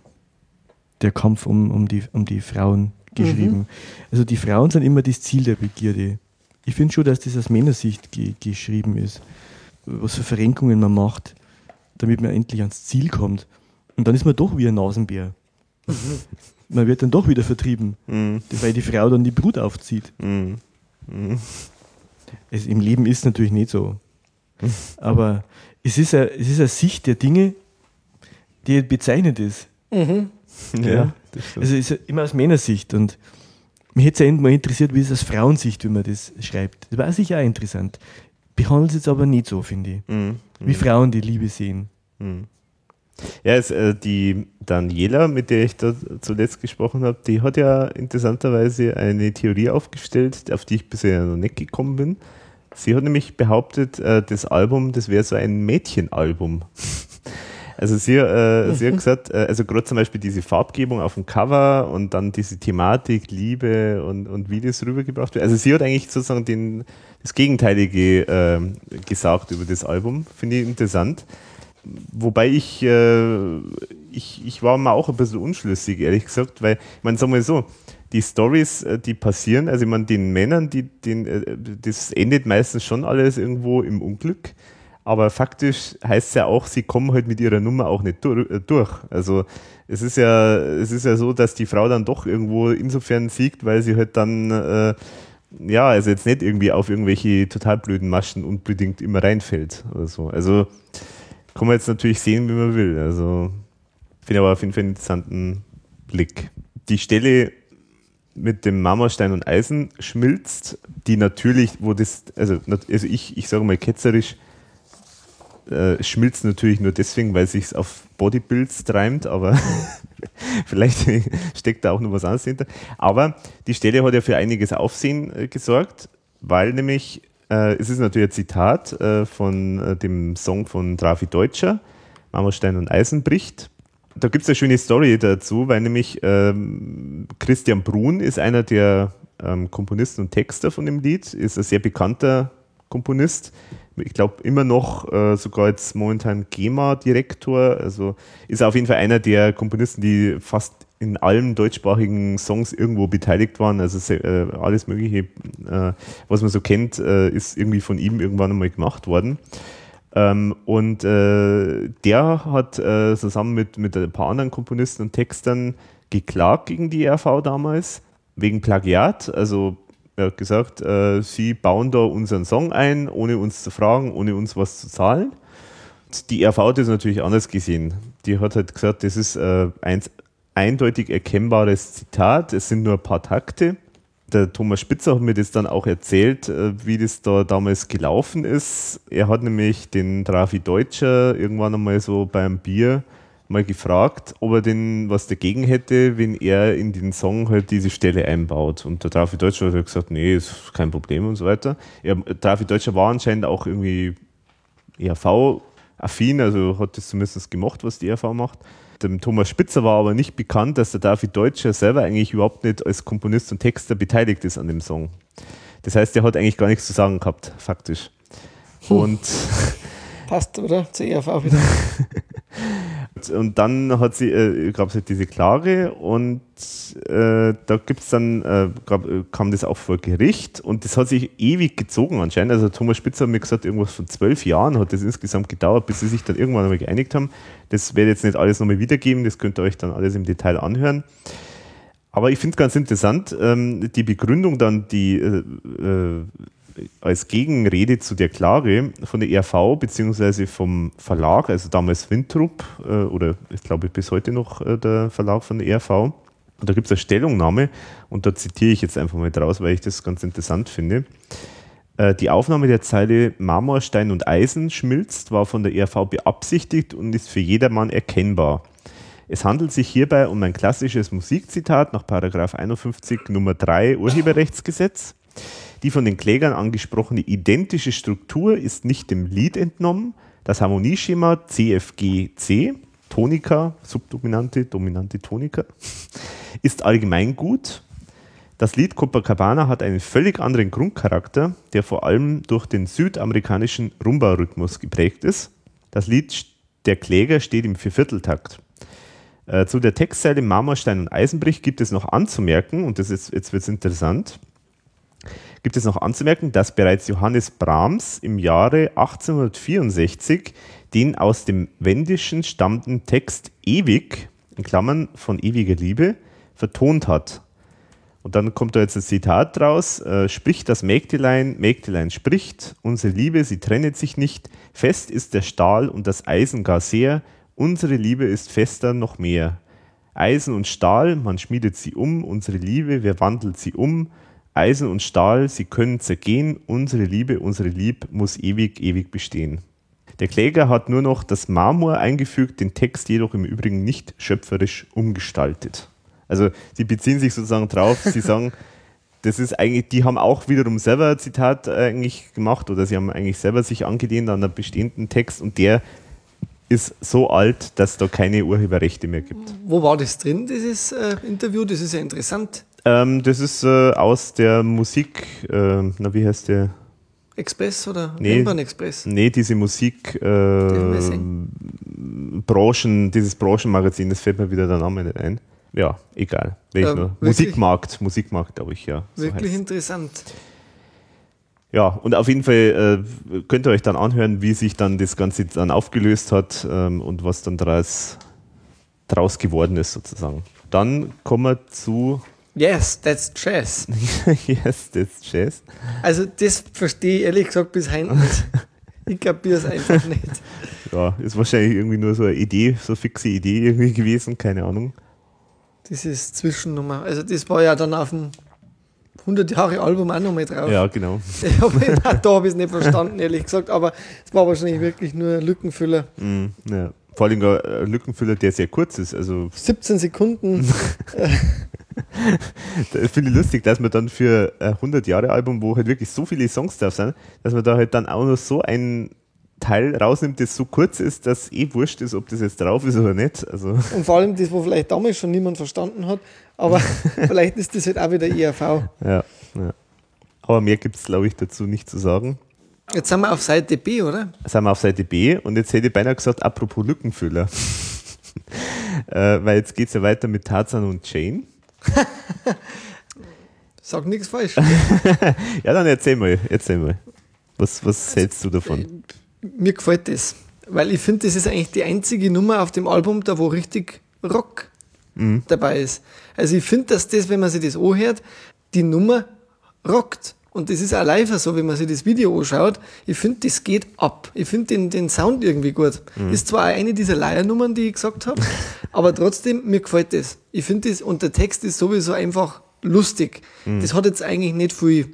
der Kampf um, um, die, um die Frauen geschrieben. Also die Frauen sind immer das Ziel der Begierde. Ich finde schon, dass das aus Männersicht ge geschrieben ist. Was für Verrenkungen man macht, damit man endlich ans Ziel kommt. Und dann ist man doch wie ein Nasenbär. Man wird dann doch wieder vertrieben, Mhm. weil die Frau dann die Brut aufzieht. Mhm. Es, Im Leben ist es natürlich nicht so. Aber es ist, eine, es ist eine Sicht der Dinge, die bezeichnet ist. Mhm. Ja, Ja. Also es ist immer aus Männersicht. Und mich hätte es ja mal interessiert, wie es aus Frauensicht, wie man das schreibt. Das war sicher auch interessant. Behandelt es jetzt aber nicht so, finde ich. Mhm. Wie Frauen die Liebe sehen. Ja, es, äh, die Daniela, mit der ich da zuletzt gesprochen habe, die hat ja interessanterweise eine Theorie aufgestellt, auf die ich bisher noch nicht gekommen bin. Sie hat nämlich behauptet, äh, das Album, das wäre so ein Mädchenalbum. Also sie, äh, sie hat gesagt, äh, also gerade zum Beispiel diese Farbgebung auf dem Cover und dann diese Thematik, Liebe und, und wie das rübergebracht wird. Also sie hat eigentlich sozusagen den, das Gegenteilige ähm, gesagt über das Album. Finde ich interessant. Wobei ich, äh, ich, ich war mir auch ein bisschen unschlüssig, ehrlich gesagt, weil, ich meine, sagen wir so, die Stories, äh, die passieren, also ich meine, den Männern, die, den, äh, das endet meistens schon alles irgendwo im Unglück. Aber faktisch heißt es ja auch, sie kommen halt mit ihrer Nummer auch nicht äh, durch. Also es ist ja, es ist ja so, dass die Frau dann doch irgendwo insofern siegt, weil sie halt dann äh, ja, also jetzt nicht irgendwie auf irgendwelche total blöden Maschen unbedingt immer reinfällt oder so. Also kann man jetzt natürlich sehen, wie man will. Also finde aber auf jeden Fall einen interessanten Blick. Die Stelle mit dem Marmorstein und Eisen schmilzt, die natürlich, wo das, also, also ich, ich sage mal ketzerisch, äh, schmilzt natürlich nur deswegen, weil sich auf Bodybuilds treibt, aber vielleicht steckt da auch noch was anderes hinter. Aber die Stelle hat ja für einiges Aufsehen äh, gesorgt, weil nämlich, äh, es ist natürlich ein Zitat äh, von äh, dem Song von Trafi Deutscher, Marmorstein und Eisen bricht. Da gibt es eine schöne Story dazu, weil nämlich ähm, Christian Brun ist einer der ähm, Komponisten und Texter von dem Lied, ist ein sehr bekannter Komponist. Ich glaube immer noch äh, sogar jetzt momentan GEMA-Direktor. Also ist auf jeden Fall einer der Komponisten, die fast in allen deutschsprachigen Songs irgendwo beteiligt waren. Also äh, alles Mögliche, äh, was man so kennt, äh, ist irgendwie von ihm irgendwann einmal gemacht worden. Ähm, und äh, der hat äh, zusammen mit, mit ein paar anderen Komponisten und Textern geklagt gegen die ERV damals, wegen Plagiat. Also er hat gesagt, äh, sie bauen da unseren Song ein, ohne uns zu fragen, ohne uns was zu zahlen. Die ERV hat das natürlich anders gesehen. Die hat halt gesagt, das ist äh, ein eindeutig erkennbares Zitat, es sind nur ein paar Takte. Der Thomas Spitzer hat mir das dann auch erzählt, äh, wie das da damals gelaufen ist. Er hat nämlich den Trafi Deutscher irgendwann einmal so beim Bier mal gefragt, ob er denn was dagegen hätte, wenn er in den Song halt diese Stelle einbaut. Und der Trafi Deutscher hat gesagt, nee, ist kein Problem und so weiter. Er, Trafi Deutscher war anscheinend auch irgendwie ERV-affin, also hat das zumindest gemacht, was die ERV macht. Dem Thomas Spitzer war aber nicht bekannt, dass der David Deutscher selber eigentlich überhaupt nicht als Komponist und Texter beteiligt ist an dem Song. Das heißt, er hat eigentlich gar nichts zu sagen gehabt, faktisch. Und Passt, oder? Zur ERV wieder. und dann hat sie, äh, gab es halt diese Klage und äh, da gibt es dann, äh, gab, kam das auch vor Gericht und das hat sich ewig gezogen anscheinend. Also Thomas Spitzer hat mir gesagt, irgendwas von zwölf Jahren hat das insgesamt gedauert, bis sie sich dann irgendwann einmal geeinigt haben. Das werde ich jetzt nicht alles nochmal wiedergeben, das könnt ihr euch dann alles im Detail anhören. Aber ich finde es ganz interessant, ähm, die Begründung dann, die äh, äh als Gegenrede zu der Klage von der ERV beziehungsweise vom Verlag, also damals Wintrup äh, oder ich glaube bis heute noch äh, der Verlag von der ERV. Und da gibt es eine Stellungnahme und da zitiere ich jetzt einfach mal draus, weil ich das ganz interessant finde. Äh, die Aufnahme der Zeile Marmor, Stein und Eisen schmilzt war von der ERV beabsichtigt und ist für jedermann erkennbar. Es handelt sich hierbei um ein klassisches Musikzitat nach 51 Nummer 3 Urheberrechtsgesetz. Die von den Klägern angesprochene identische Struktur ist nicht dem Lied entnommen. Das Harmonieschema CFGC, Tonika, Subdominante, Dominante Tonika, ist allgemein gut. Das Lied Copacabana hat einen völlig anderen Grundcharakter, der vor allem durch den südamerikanischen Rumba-Rhythmus geprägt ist. Das Lied Der Kläger steht im Viervierteltakt. Äh, zu der Textzeile Marmorstein und Eisenbrich gibt es noch anzumerken, und das ist, jetzt wird es interessant, gibt es noch anzumerken, dass bereits Johannes Brahms im Jahre 1864 den aus dem Wendischen stammenden Text Ewig, in Klammern von ewiger Liebe, vertont hat. Und dann kommt da jetzt ein Zitat draus, äh, spricht das Mägdelein, Mägdelein spricht, unsere Liebe, sie trennet sich nicht, fest ist der Stahl und das Eisen gar sehr, unsere Liebe ist fester noch mehr. Eisen und Stahl, man schmiedet sie um, unsere Liebe, wer wandelt sie um, Eisen und Stahl, sie können zergehen, unsere Liebe, unsere Lieb muss ewig, ewig bestehen. Der Kläger hat nur noch das Marmor eingefügt, den Text jedoch im Übrigen nicht schöpferisch umgestaltet. Also sie beziehen sich sozusagen drauf, sie sagen, das ist eigentlich, die haben auch wiederum selber ein Zitat eigentlich gemacht oder sie haben eigentlich selber sich angelehnt an einen bestehenden Text und der ist so alt, dass da keine Urheberrechte mehr gibt. Wo war das drin, dieses äh, Interview? Das ist ja interessant. Ähm, das ist äh, aus der Musik, äh, na wie heißt der? Express oder nee, Express? Nee, diese Musik äh, Branchen, dieses Branchenmagazin, das fällt mir wieder der Name nicht ein. Ja, egal. Ähm, Musikmarkt, Musikmarkt, glaube ich, ja. So wirklich interessant. Ja, und auf jeden Fall äh, könnt ihr euch dann anhören, wie sich dann das Ganze dann aufgelöst hat ähm, und was dann daraus, daraus geworden ist, sozusagen. Dann kommen wir zu Yes, that's Jazz. yes, that's Jazz. Also das verstehe ich ehrlich gesagt bis heute nicht. Ich kapiere es einfach nicht. Ja, ist wahrscheinlich irgendwie nur so eine Idee, so eine fixe Idee irgendwie gewesen, keine Ahnung. Das ist Zwischennummer. Also das war ja dann auf dem 100 Jahre Album auch nochmal drauf. Ja, genau. da habe ich es nicht verstanden, ehrlich gesagt, aber es war wahrscheinlich wirklich nur ein Lückenfüller. Mm, ja. Vor allem ein Lückenfüller, der sehr kurz ist. Also 17 Sekunden. Das finde ich lustig, dass man dann für ein 100-Jahre-Album, wo halt wirklich so viele Songs drauf sind, dass man da halt dann auch noch so ein Teil rausnimmt, das so kurz ist, dass eh wurscht ist, ob das jetzt drauf ist oder nicht. Also. Und vor allem das, wo vielleicht damals schon niemand verstanden hat, aber vielleicht ist das halt auch wieder ERV. Ja, ja. Aber mehr gibt es, glaube ich, dazu nicht zu sagen. Jetzt sind wir auf Seite B, oder? Jetzt sind wir auf Seite B und jetzt hätte ich beinahe gesagt, apropos Lückenfüller. äh, weil jetzt geht es ja weiter mit Tarzan und Jane. Sag nichts falsch. ja, dann erzähl mal, erzähl mal. Was, was hältst du davon? Mir gefällt das, weil ich finde, das ist eigentlich die einzige Nummer auf dem Album, da wo richtig Rock dabei ist. Also ich finde, dass das, wenn man sich das anhört, die Nummer rockt. Und das ist auch live so, wenn man sich das Video anschaut. Ich finde, das geht ab. Ich finde den, den Sound irgendwie gut. Ist zwar eine dieser Leiernummern, die ich gesagt habe, aber trotzdem, mir gefällt das. Ich finde das, und der Text ist sowieso einfach lustig. Das hat jetzt eigentlich nicht viel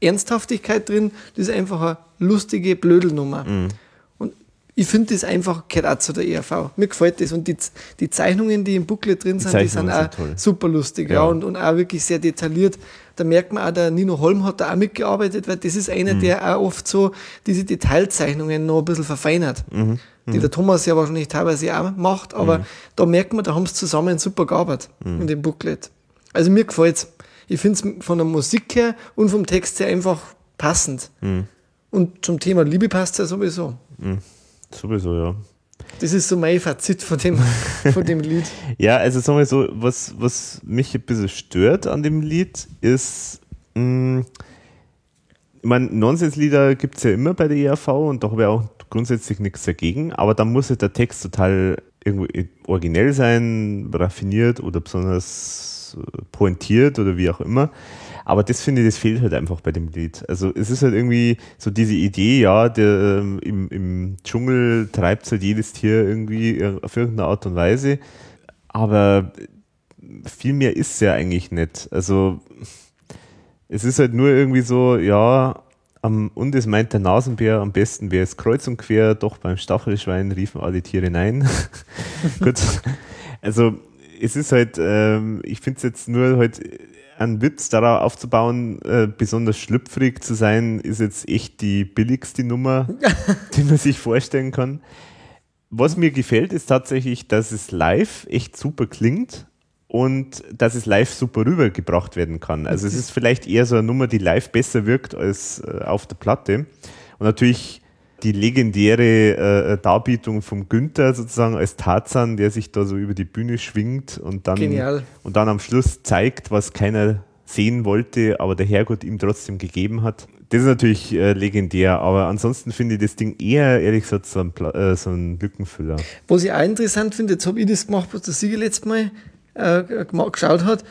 Ernsthaftigkeit drin. Das ist einfach eine lustige Blödelnummer. Und ich finde das einfach gehört auch zu der ERV. Mir gefällt das. Und die, die Zeichnungen, die im Booklet drin sind, die sind Zeichnungen auch sind toll. super lustig. Ja. Ja. und, und auch wirklich sehr detailliert. Da merkt man auch, der Nino Holm hat da auch mitgearbeitet, weil das ist einer, Mhm. der auch oft so diese Detailzeichnungen noch ein bisschen verfeinert. Mhm. Die der Thomas ja wahrscheinlich teilweise auch macht, aber da merkt man, da haben sie zusammen super gearbeitet Mhm. in dem Booklet. Also mir gefällt's. Ich finde es von der Musik her und vom Text her einfach passend. Mhm. Und zum Thema Liebe passt ja sowieso. Sowieso, ja. Das ist so mein Fazit von dem, von dem Lied. Ja, also sagen wir so, was, was mich ein bisschen stört an dem Lied ist, mh, ich meine, Nonsenslieder gibt es ja immer bei der ERV und da habe ich auch grundsätzlich nichts dagegen, aber dann muss halt der Text total irgendwo originell sein, raffiniert oder besonders äh, pointiert oder wie auch immer. Aber das finde ich, das fehlt halt einfach bei dem Lied. Also es ist halt irgendwie so diese Idee, ja, der, ähm, im, im Dschungel treibt halt jedes Tier irgendwie auf irgendeine Art und Weise. Aber viel mehr ist es ja eigentlich nicht. Also es ist halt nur irgendwie so, ja, am, und es meint der Nasenbär, am besten wäre es kreuz und quer, doch beim Stachelschwein riefen alle Tiere nein. Gut, also es ist halt, ähm, ich finde es jetzt nur halt ein Witz darauf aufzubauen, äh, besonders schlüpfrig zu sein, ist jetzt echt die billigste Nummer, die man sich vorstellen kann. Was mir gefällt, ist tatsächlich, dass es live echt super klingt und dass es live super rübergebracht werden kann. Also es ist vielleicht eher so eine Nummer, die live besser wirkt als äh, auf der Platte. Und natürlich die legendäre äh, Darbietung vom Günther sozusagen als Tarzan, der sich da so über die Bühne schwingt und dann, Genial. und dann am Schluss zeigt, was keiner sehen wollte, aber der Herrgott ihm trotzdem gegeben hat. Das ist natürlich äh, legendär, aber ansonsten finde ich das Ding eher, ehrlich gesagt, so ein, äh, so ein Lückenfüller. Was ich auch interessant finde, jetzt habe ich das gemacht, was der Sieger letztes Mal äh, geschaut hat.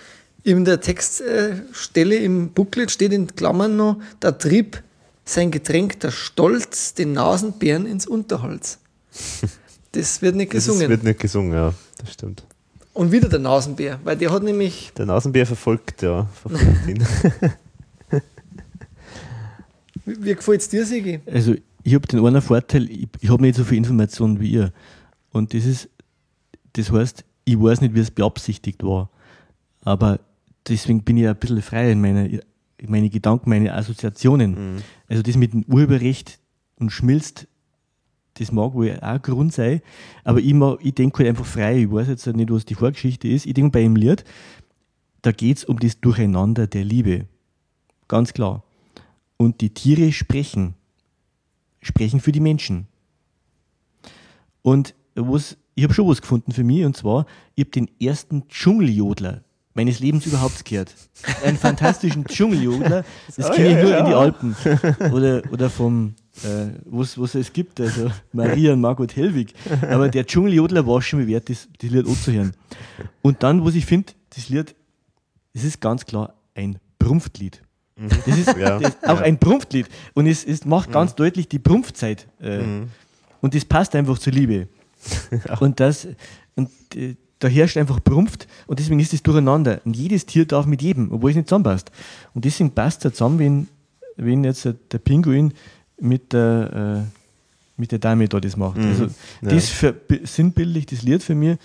In der Textstelle im Booklet steht in Klammern noch, der Trieb, sein Getränk, der Stolz, den Nasenbären ins Unterholz. Das wird nicht Das gesungen. wird nicht gesungen, ja, das stimmt. Und wieder der Nasenbär, weil der hat nämlich, Der Nasenbär verfolgt, ja, verfolgt ihn. wie, wie gefällt es dir, Sigi? Also ich habe den einen Vorteil, ich, ich habe nicht so viel Informationen wie ihr. Und das ist, das heißt, ich weiß nicht, wie es beabsichtigt war. Aber deswegen bin ich ein bisschen frei in meiner, meine Gedanken, meine Assoziationen. Also das mit dem Urheberrecht und schmilzt, das mag wohl auch ein Grund sein, aber ich, mag- ich denke halt einfach frei. Ich weiß jetzt nicht, was die Vorgeschichte ist. Ich denke bei dem Lied, da geht es um das Durcheinander der Liebe. Ganz klar. Und die Tiere sprechen. Sprechen für die Menschen. Und was, ich habe schon was gefunden für mich, und zwar, ich habe den ersten Dschungeljodler meines Lebens überhaupt gehört. Einen fantastischen Dschungeljodler, das Oh, kenne ich nur ja. in die Alpen. Oder, oder vom, äh, was, was es gibt, also Maria und Margot Hellwig. Aber der Dschungeljodler war schon mal wert, das, das Lied anzuhören. Und dann, was ich finde, das Lied, es ist ganz klar ein Prumpftlied. Das ist Ja, das ist auch ein Prumpftlied. Und es, es macht ganz deutlich die Prumpfzeit. Äh, Und das passt einfach zur Liebe. Und das, und äh, da herrscht einfach Prumpft und deswegen ist es durcheinander. Und jedes Tier darf mit jedem, obwohl es nicht zusammenpasst. Und deswegen passt es zusammen, wenn, wenn jetzt der Pinguin mit der, äh, mit der Dame da das macht. Also, ja. das für, bi- sinnbildlich das Lied für mich.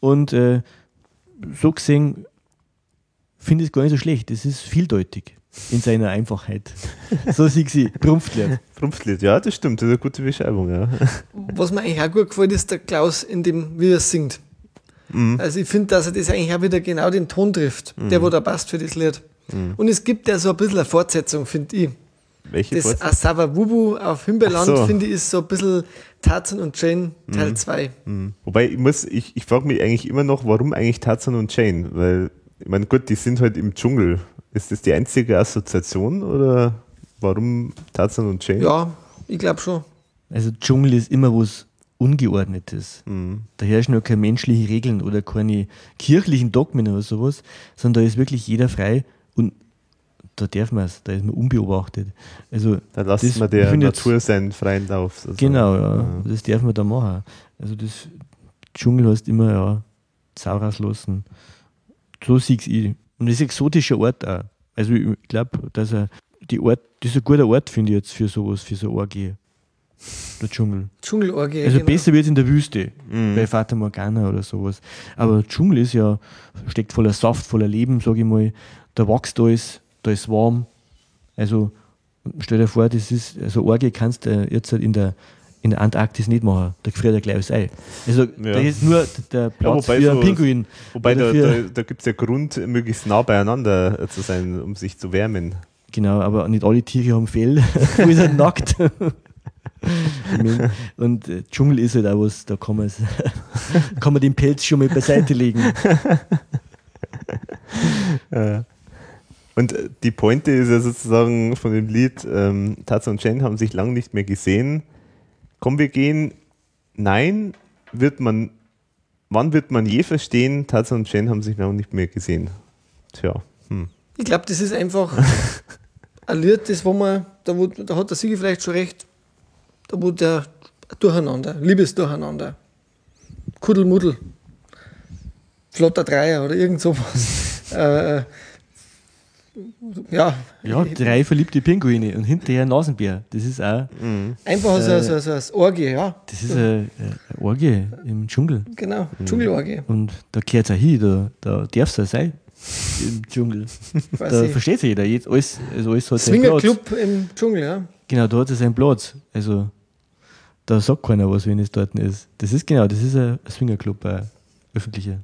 Und äh, so gesehen finde ich es gar nicht so schlecht. Es ist vieldeutig in seiner Einfachheit. So sehe ich sie. Prumpftlied. Prumpflied, ja, das stimmt, das ist eine gute Beschreibung, ja. Was mir eigentlich auch gut gefällt, ist der Klaus, in dem, wie er singt. Mhm. Also ich finde, dass er das eigentlich auch wieder genau den Ton trifft, der wo da passt für das Lied. Mhm. Und es gibt ja so ein bisschen eine Fortsetzung, finde ich. Welche Das Fortsetzung? Asava Wubu auf Himbeerland, so. finde ich, ist so ein bisschen Tarzan und Jane Mhm. Teil 2. Hm. Wobei, ich muss, ich, ich frage mich eigentlich immer noch, warum eigentlich Tarzan und Jane? Weil, ich meine, gut, die sind halt im Dschungel. Ist das die einzige Assoziation oder warum Tarzan und Jane? Ja, ich glaube schon. Also Dschungel ist immer was Ungeordnetes. Mhm. Da herrschen ja keine menschlichen Regeln oder keine kirchlichen Dogmen oder sowas, sondern da ist wirklich jeder frei und da darf man es, da ist man unbeobachtet. Also Da lassen das- wir der find jetzt- Natur seinen freien Lauf. Also, Genau, ja, das darf man da machen. Also das Dschungel heißt immer, ja, Sau rauslassen. So sehe ich Und das ist ein exotischer Ort auch. Also ich glaube, dass er die Ort, das ist ein guter Ort, finde ich jetzt für sowas, für so Orgie. Der Dschungel. Dschungelorgie. Also genau. besser wird es in der Wüste, Mhm. bei Fata Morgana oder sowas. Aber Dschungel ist ja, steckt voller Saft, voller Leben, sage ich mal. Da wächst alles, da ist warm. Also stell dir vor, das ist, also Orgie kannst du jetzt halt in der, in der Antarktis nicht machen. Da friert er gleich alles ein. Also da ist nur der Platz wobei für einen Pinguin. Wobei da, da, da gibt es ja Grund, möglichst nah beieinander zu sein, um sich zu wärmen. Genau, aber nicht alle Tiere haben Fell. Wo ist er nackt? Und äh, Dschungel ist halt auch was, da kann man, kann man den Pelz schon mal beiseite legen. Und äh, die Pointe ist ja sozusagen von dem Lied, ähm, Tatsu und Jen haben sich lange nicht mehr gesehen. Komm, wir gehen. Nein, wird man, wann wird man je verstehen, Tatsu und Jen haben sich lange nicht mehr gesehen? Tja, hm. Ich glaube, das ist einfach ein Lied, das wo man, da, wo, da hat der Sigi vielleicht schon recht, da wo der Durcheinander, Liebesdurcheinander, Kuddelmuddel, Flotter Dreier oder irgend sowas. äh, ja, Ja, drei verliebte Pinguine und hinterher ein Nasenbär. Das ist auch, einfach so, Äh, so, so, so Orgie, ja, das ist eine, eine Orgie im Dschungel. genau, Dschungelorgie. Und da gehört es auch hin, da, da darf es auch sein. Im Dschungel. Da Quasi. versteht sich jeder. Jetzt alles, also alles hat seinen Platz. Swingerclub im Dschungel, ja. Genau, da hat er seinen Platz. Also da sagt keiner was, wenn es dort ist. Das ist genau, das ist ein Swingerclub, ein öffentlicher.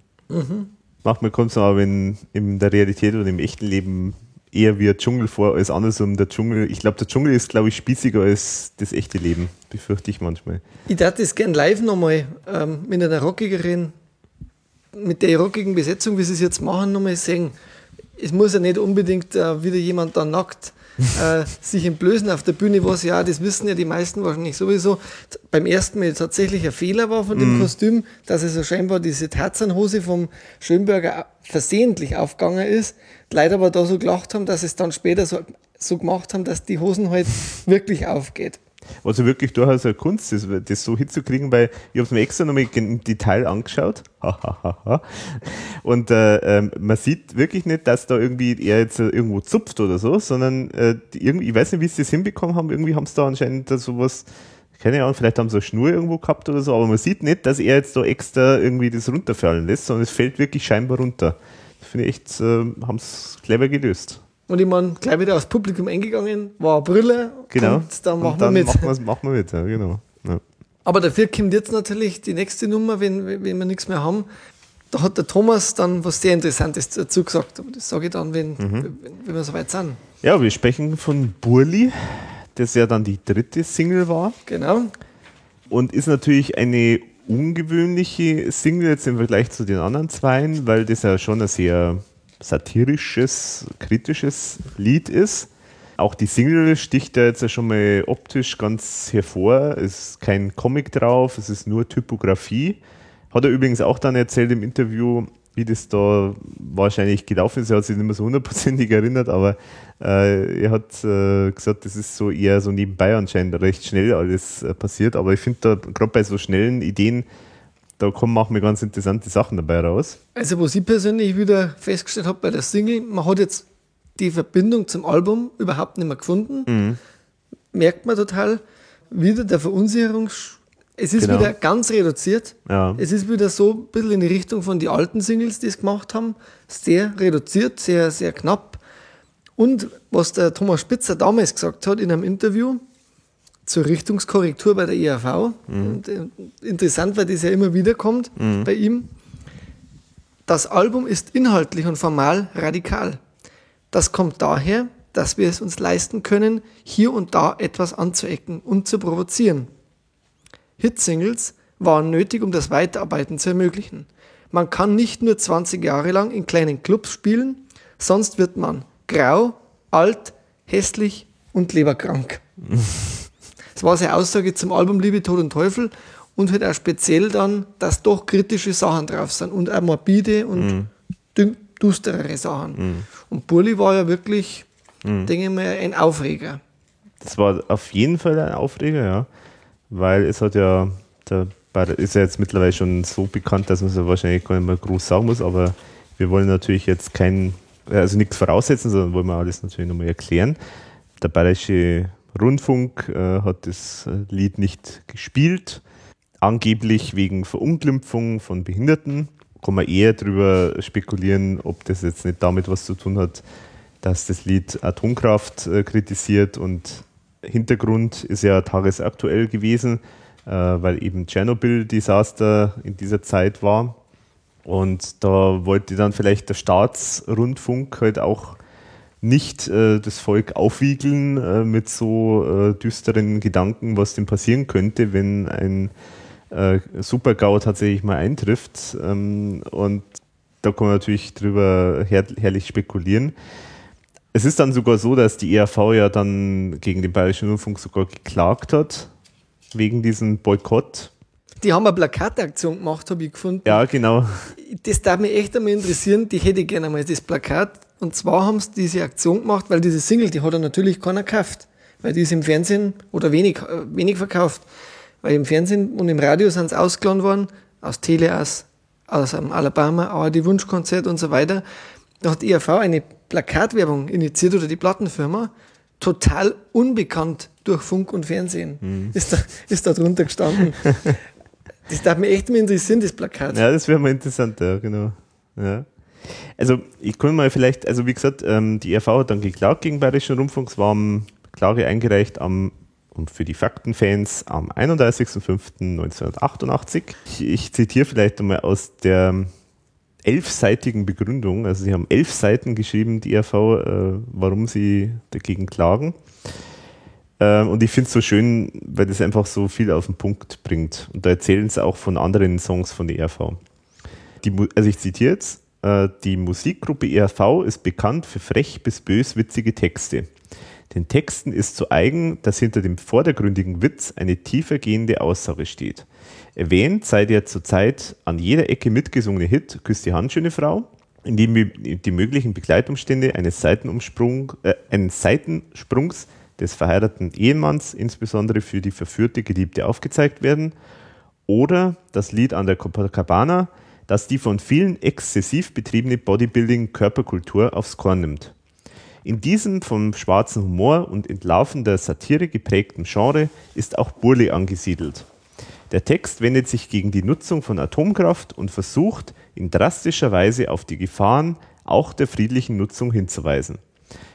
Manchmal kommt es aber in, in der Realität oder im echten Leben eher wie ein Dschungel vor als andersrum. Der Dschungel, ich glaube, der Dschungel ist, glaube ich, spießiger als das echte Leben, befürchte ich manchmal. Ich dachte das gern live nochmal ähm, mit einer rockigeren, mit der rockigen Besetzung, wie sie es jetzt machen, nochmal sehen. Es muss ja nicht unbedingt äh, wieder jemand da nackt äh, sich entblößen auf der Bühne, was ja, das wissen ja die meisten wahrscheinlich sowieso, beim ersten Mal tatsächlich ein Fehler war von dem Kostüm, dass es so scheinbar diese Tarzanhose vom Schönberger versehentlich aufgegangen ist. Leider aber da so gelacht haben, dass es dann später so, so gemacht haben, dass die Hosen halt wirklich aufgeht. Was wirklich durchaus eine Kunst ist, das so hinzukriegen, weil ich habe es mir extra nochmal im Detail angeschaut. Und äh, ähm, man sieht wirklich nicht, dass da irgendwie er jetzt äh, irgendwo zupft oder so, sondern äh, irgendwie, ich weiß nicht, wie sie das hinbekommen haben, irgendwie haben sie da anscheinend da sowas, keine Ahnung, vielleicht haben sie eine Schnur irgendwo gehabt oder so, aber man sieht nicht, dass er jetzt da extra irgendwie das runterfallen lässt, sondern es fällt wirklich scheinbar runter. Das finde ich echt, äh, haben es clever gelöst. Und ich meine, gleich wieder aufs Publikum eingegangen, war eine Brille. Genau. Und dann machen Und dann wir mit. Machen machen wir mit, ja, genau. Ja. Aber dafür kommt jetzt natürlich die nächste Nummer, wenn, wenn wir nichts mehr haben. Da hat der Thomas dann was sehr Interessantes dazu gesagt. Aber das sage ich dann, wenn, Mhm. wenn, wenn wir soweit sind. Ja, wir sprechen von Burli, das ja dann die dritte Single war Genau. und ist natürlich eine ungewöhnliche Single jetzt im Vergleich zu den anderen zweien, weil das ja schon ein sehr satirisches, kritisches Lied ist. Auch die Single sticht da jetzt schon mal optisch ganz hervor. Es ist kein Comic drauf, es ist nur Typografie. Hat er übrigens auch dann erzählt im Interview, wie das da wahrscheinlich gelaufen ist. Er hat sich nicht mehr so hundertprozentig erinnert, aber äh, er hat äh, gesagt, das ist so eher so nebenbei anscheinend recht schnell alles äh, passiert. Aber ich finde da gerade bei so schnellen Ideen, da kommen auch mir ganz interessante Sachen dabei raus. Also, was ich persönlich wieder festgestellt habe bei der Single, man hat jetzt die Verbindung zum Album überhaupt nicht mehr gefunden. Mhm. Merkt man total wieder der Verunsicherung. Es ist Genau. wieder ganz reduziert. Ja. Es ist wieder so ein bisschen in die Richtung von den alten Singles, die es gemacht haben. Sehr reduziert, sehr, sehr knapp. Und was der Thomas Spitzer damals gesagt hat in einem Interview zur Richtungskorrektur bei der ERV, und, äh, interessant, weil das ja immer wieder kommt bei ihm, das Album ist inhaltlich und formal radikal. Das kommt daher, dass wir es uns leisten können, hier und da etwas anzuecken und zu provozieren. Hitsingles waren nötig, um das Weiterarbeiten zu ermöglichen. Man kann nicht nur 20 Jahre lang in kleinen Clubs spielen, sonst wird man grau, alt, hässlich und leberkrank. Das war seine Aussage zum Album Liebe, Tod und Teufel. und halt auch speziell dann, dass doch kritische Sachen drauf sind und auch morbide und mhm. düsterere Sachen. Mhm. Und Burli war ja wirklich, mhm. denke ich mal, ein Aufreger. Das war auf jeden Fall ein Aufreger, ja. Weil es hat ja, der ist ja jetzt mittlerweile schon so bekannt, dass man es ja wahrscheinlich gar nicht mehr groß sagen muss, aber wir wollen natürlich jetzt kein, also nichts voraussetzen, sondern wollen wir alles natürlich nochmal erklären. Der Bayerische Rundfunk äh, hat das äh, Lied nicht gespielt, angeblich wegen Verunglimpfung von Behinderten. Kann man eher darüber spekulieren, ob das jetzt nicht damit was zu tun hat, dass das Lied Atomkraft äh, kritisiert und Hintergrund ist ja tagesaktuell gewesen, äh, weil eben Tschernobyl-Desaster in dieser Zeit war. Und da wollte dann vielleicht der Staatsrundfunk halt auch nicht äh, das Volk aufwiegeln äh, mit so äh, düsteren Gedanken, was denn passieren könnte, wenn ein äh, Super-GAU tatsächlich mal eintrifft. Ähm, und da kann man natürlich drüber her herrlich spekulieren. Es ist dann sogar so, dass die ERV ja dann gegen den Bayerischen Rundfunk sogar geklagt hat, wegen diesem Boykott. Die haben eine Plakataktion gemacht, habe ich gefunden. Ja, genau. Das darf mich echt einmal interessieren. Die hätte gerne mal, das Plakat und zwar haben sie diese Aktion gemacht, weil diese Single, die hat er natürlich keiner gekauft. Weil die ist im Fernsehen oder wenig, äh, wenig verkauft. Weil im Fernsehen und im Radio sind sie ausgeladen worden, aus Tele, aus, aus Alabama, auch die Wunschkonzert und so weiter. Da hat die IAV eine Plakatwerbung initiiert oder die Plattenfirma, total unbekannt durch Funk und Fernsehen. Mhm. Ist, da, ist da drunter gestanden. das darf mich echt mal interessieren, das Plakat. Ja, das wäre mal interessant, ja, genau. Ja. Also ich kann mal vielleicht, also wie gesagt, ähm, die RV hat dann geklagt gegen Bayerischen Rundfunk, es war Klage eingereicht am und für die Faktenfans am 31.05.1988. Ich, ich zitiere vielleicht einmal aus der elfseitigen Begründung, also sie haben elf Seiten geschrieben, die RV, äh, warum sie dagegen klagen. Ähm, und ich finde es so schön, weil das einfach so viel auf den Punkt bringt. Und da erzählen sie auch von anderen Songs von der RV. Die, also ich zitiere jetzt, die Musikgruppe ERV ist bekannt für frech bis böswitzige Texte. Den Texten ist zu eigen, dass hinter dem vordergründigen Witz eine tiefergehende Aussage steht. Erwähnt sei der zurzeit an jeder Ecke mitgesungene Hit Küss die Hand, schöne Frau, in dem die möglichen Begleitumstände eines, äh, eines Seitensprungs des verheirateten Ehemanns, insbesondere für die verführte Geliebte, aufgezeigt werden. Oder das Lied an der Copacabana, das die von vielen exzessiv betriebene Bodybuilding-Körperkultur aufs Korn nimmt. In diesem vom schwarzen Humor und entlaufender Satire geprägten Genre ist auch Burle angesiedelt. Der Text wendet sich gegen die Nutzung von Atomkraft und versucht in drastischer Weise auf die Gefahren auch der friedlichen Nutzung hinzuweisen.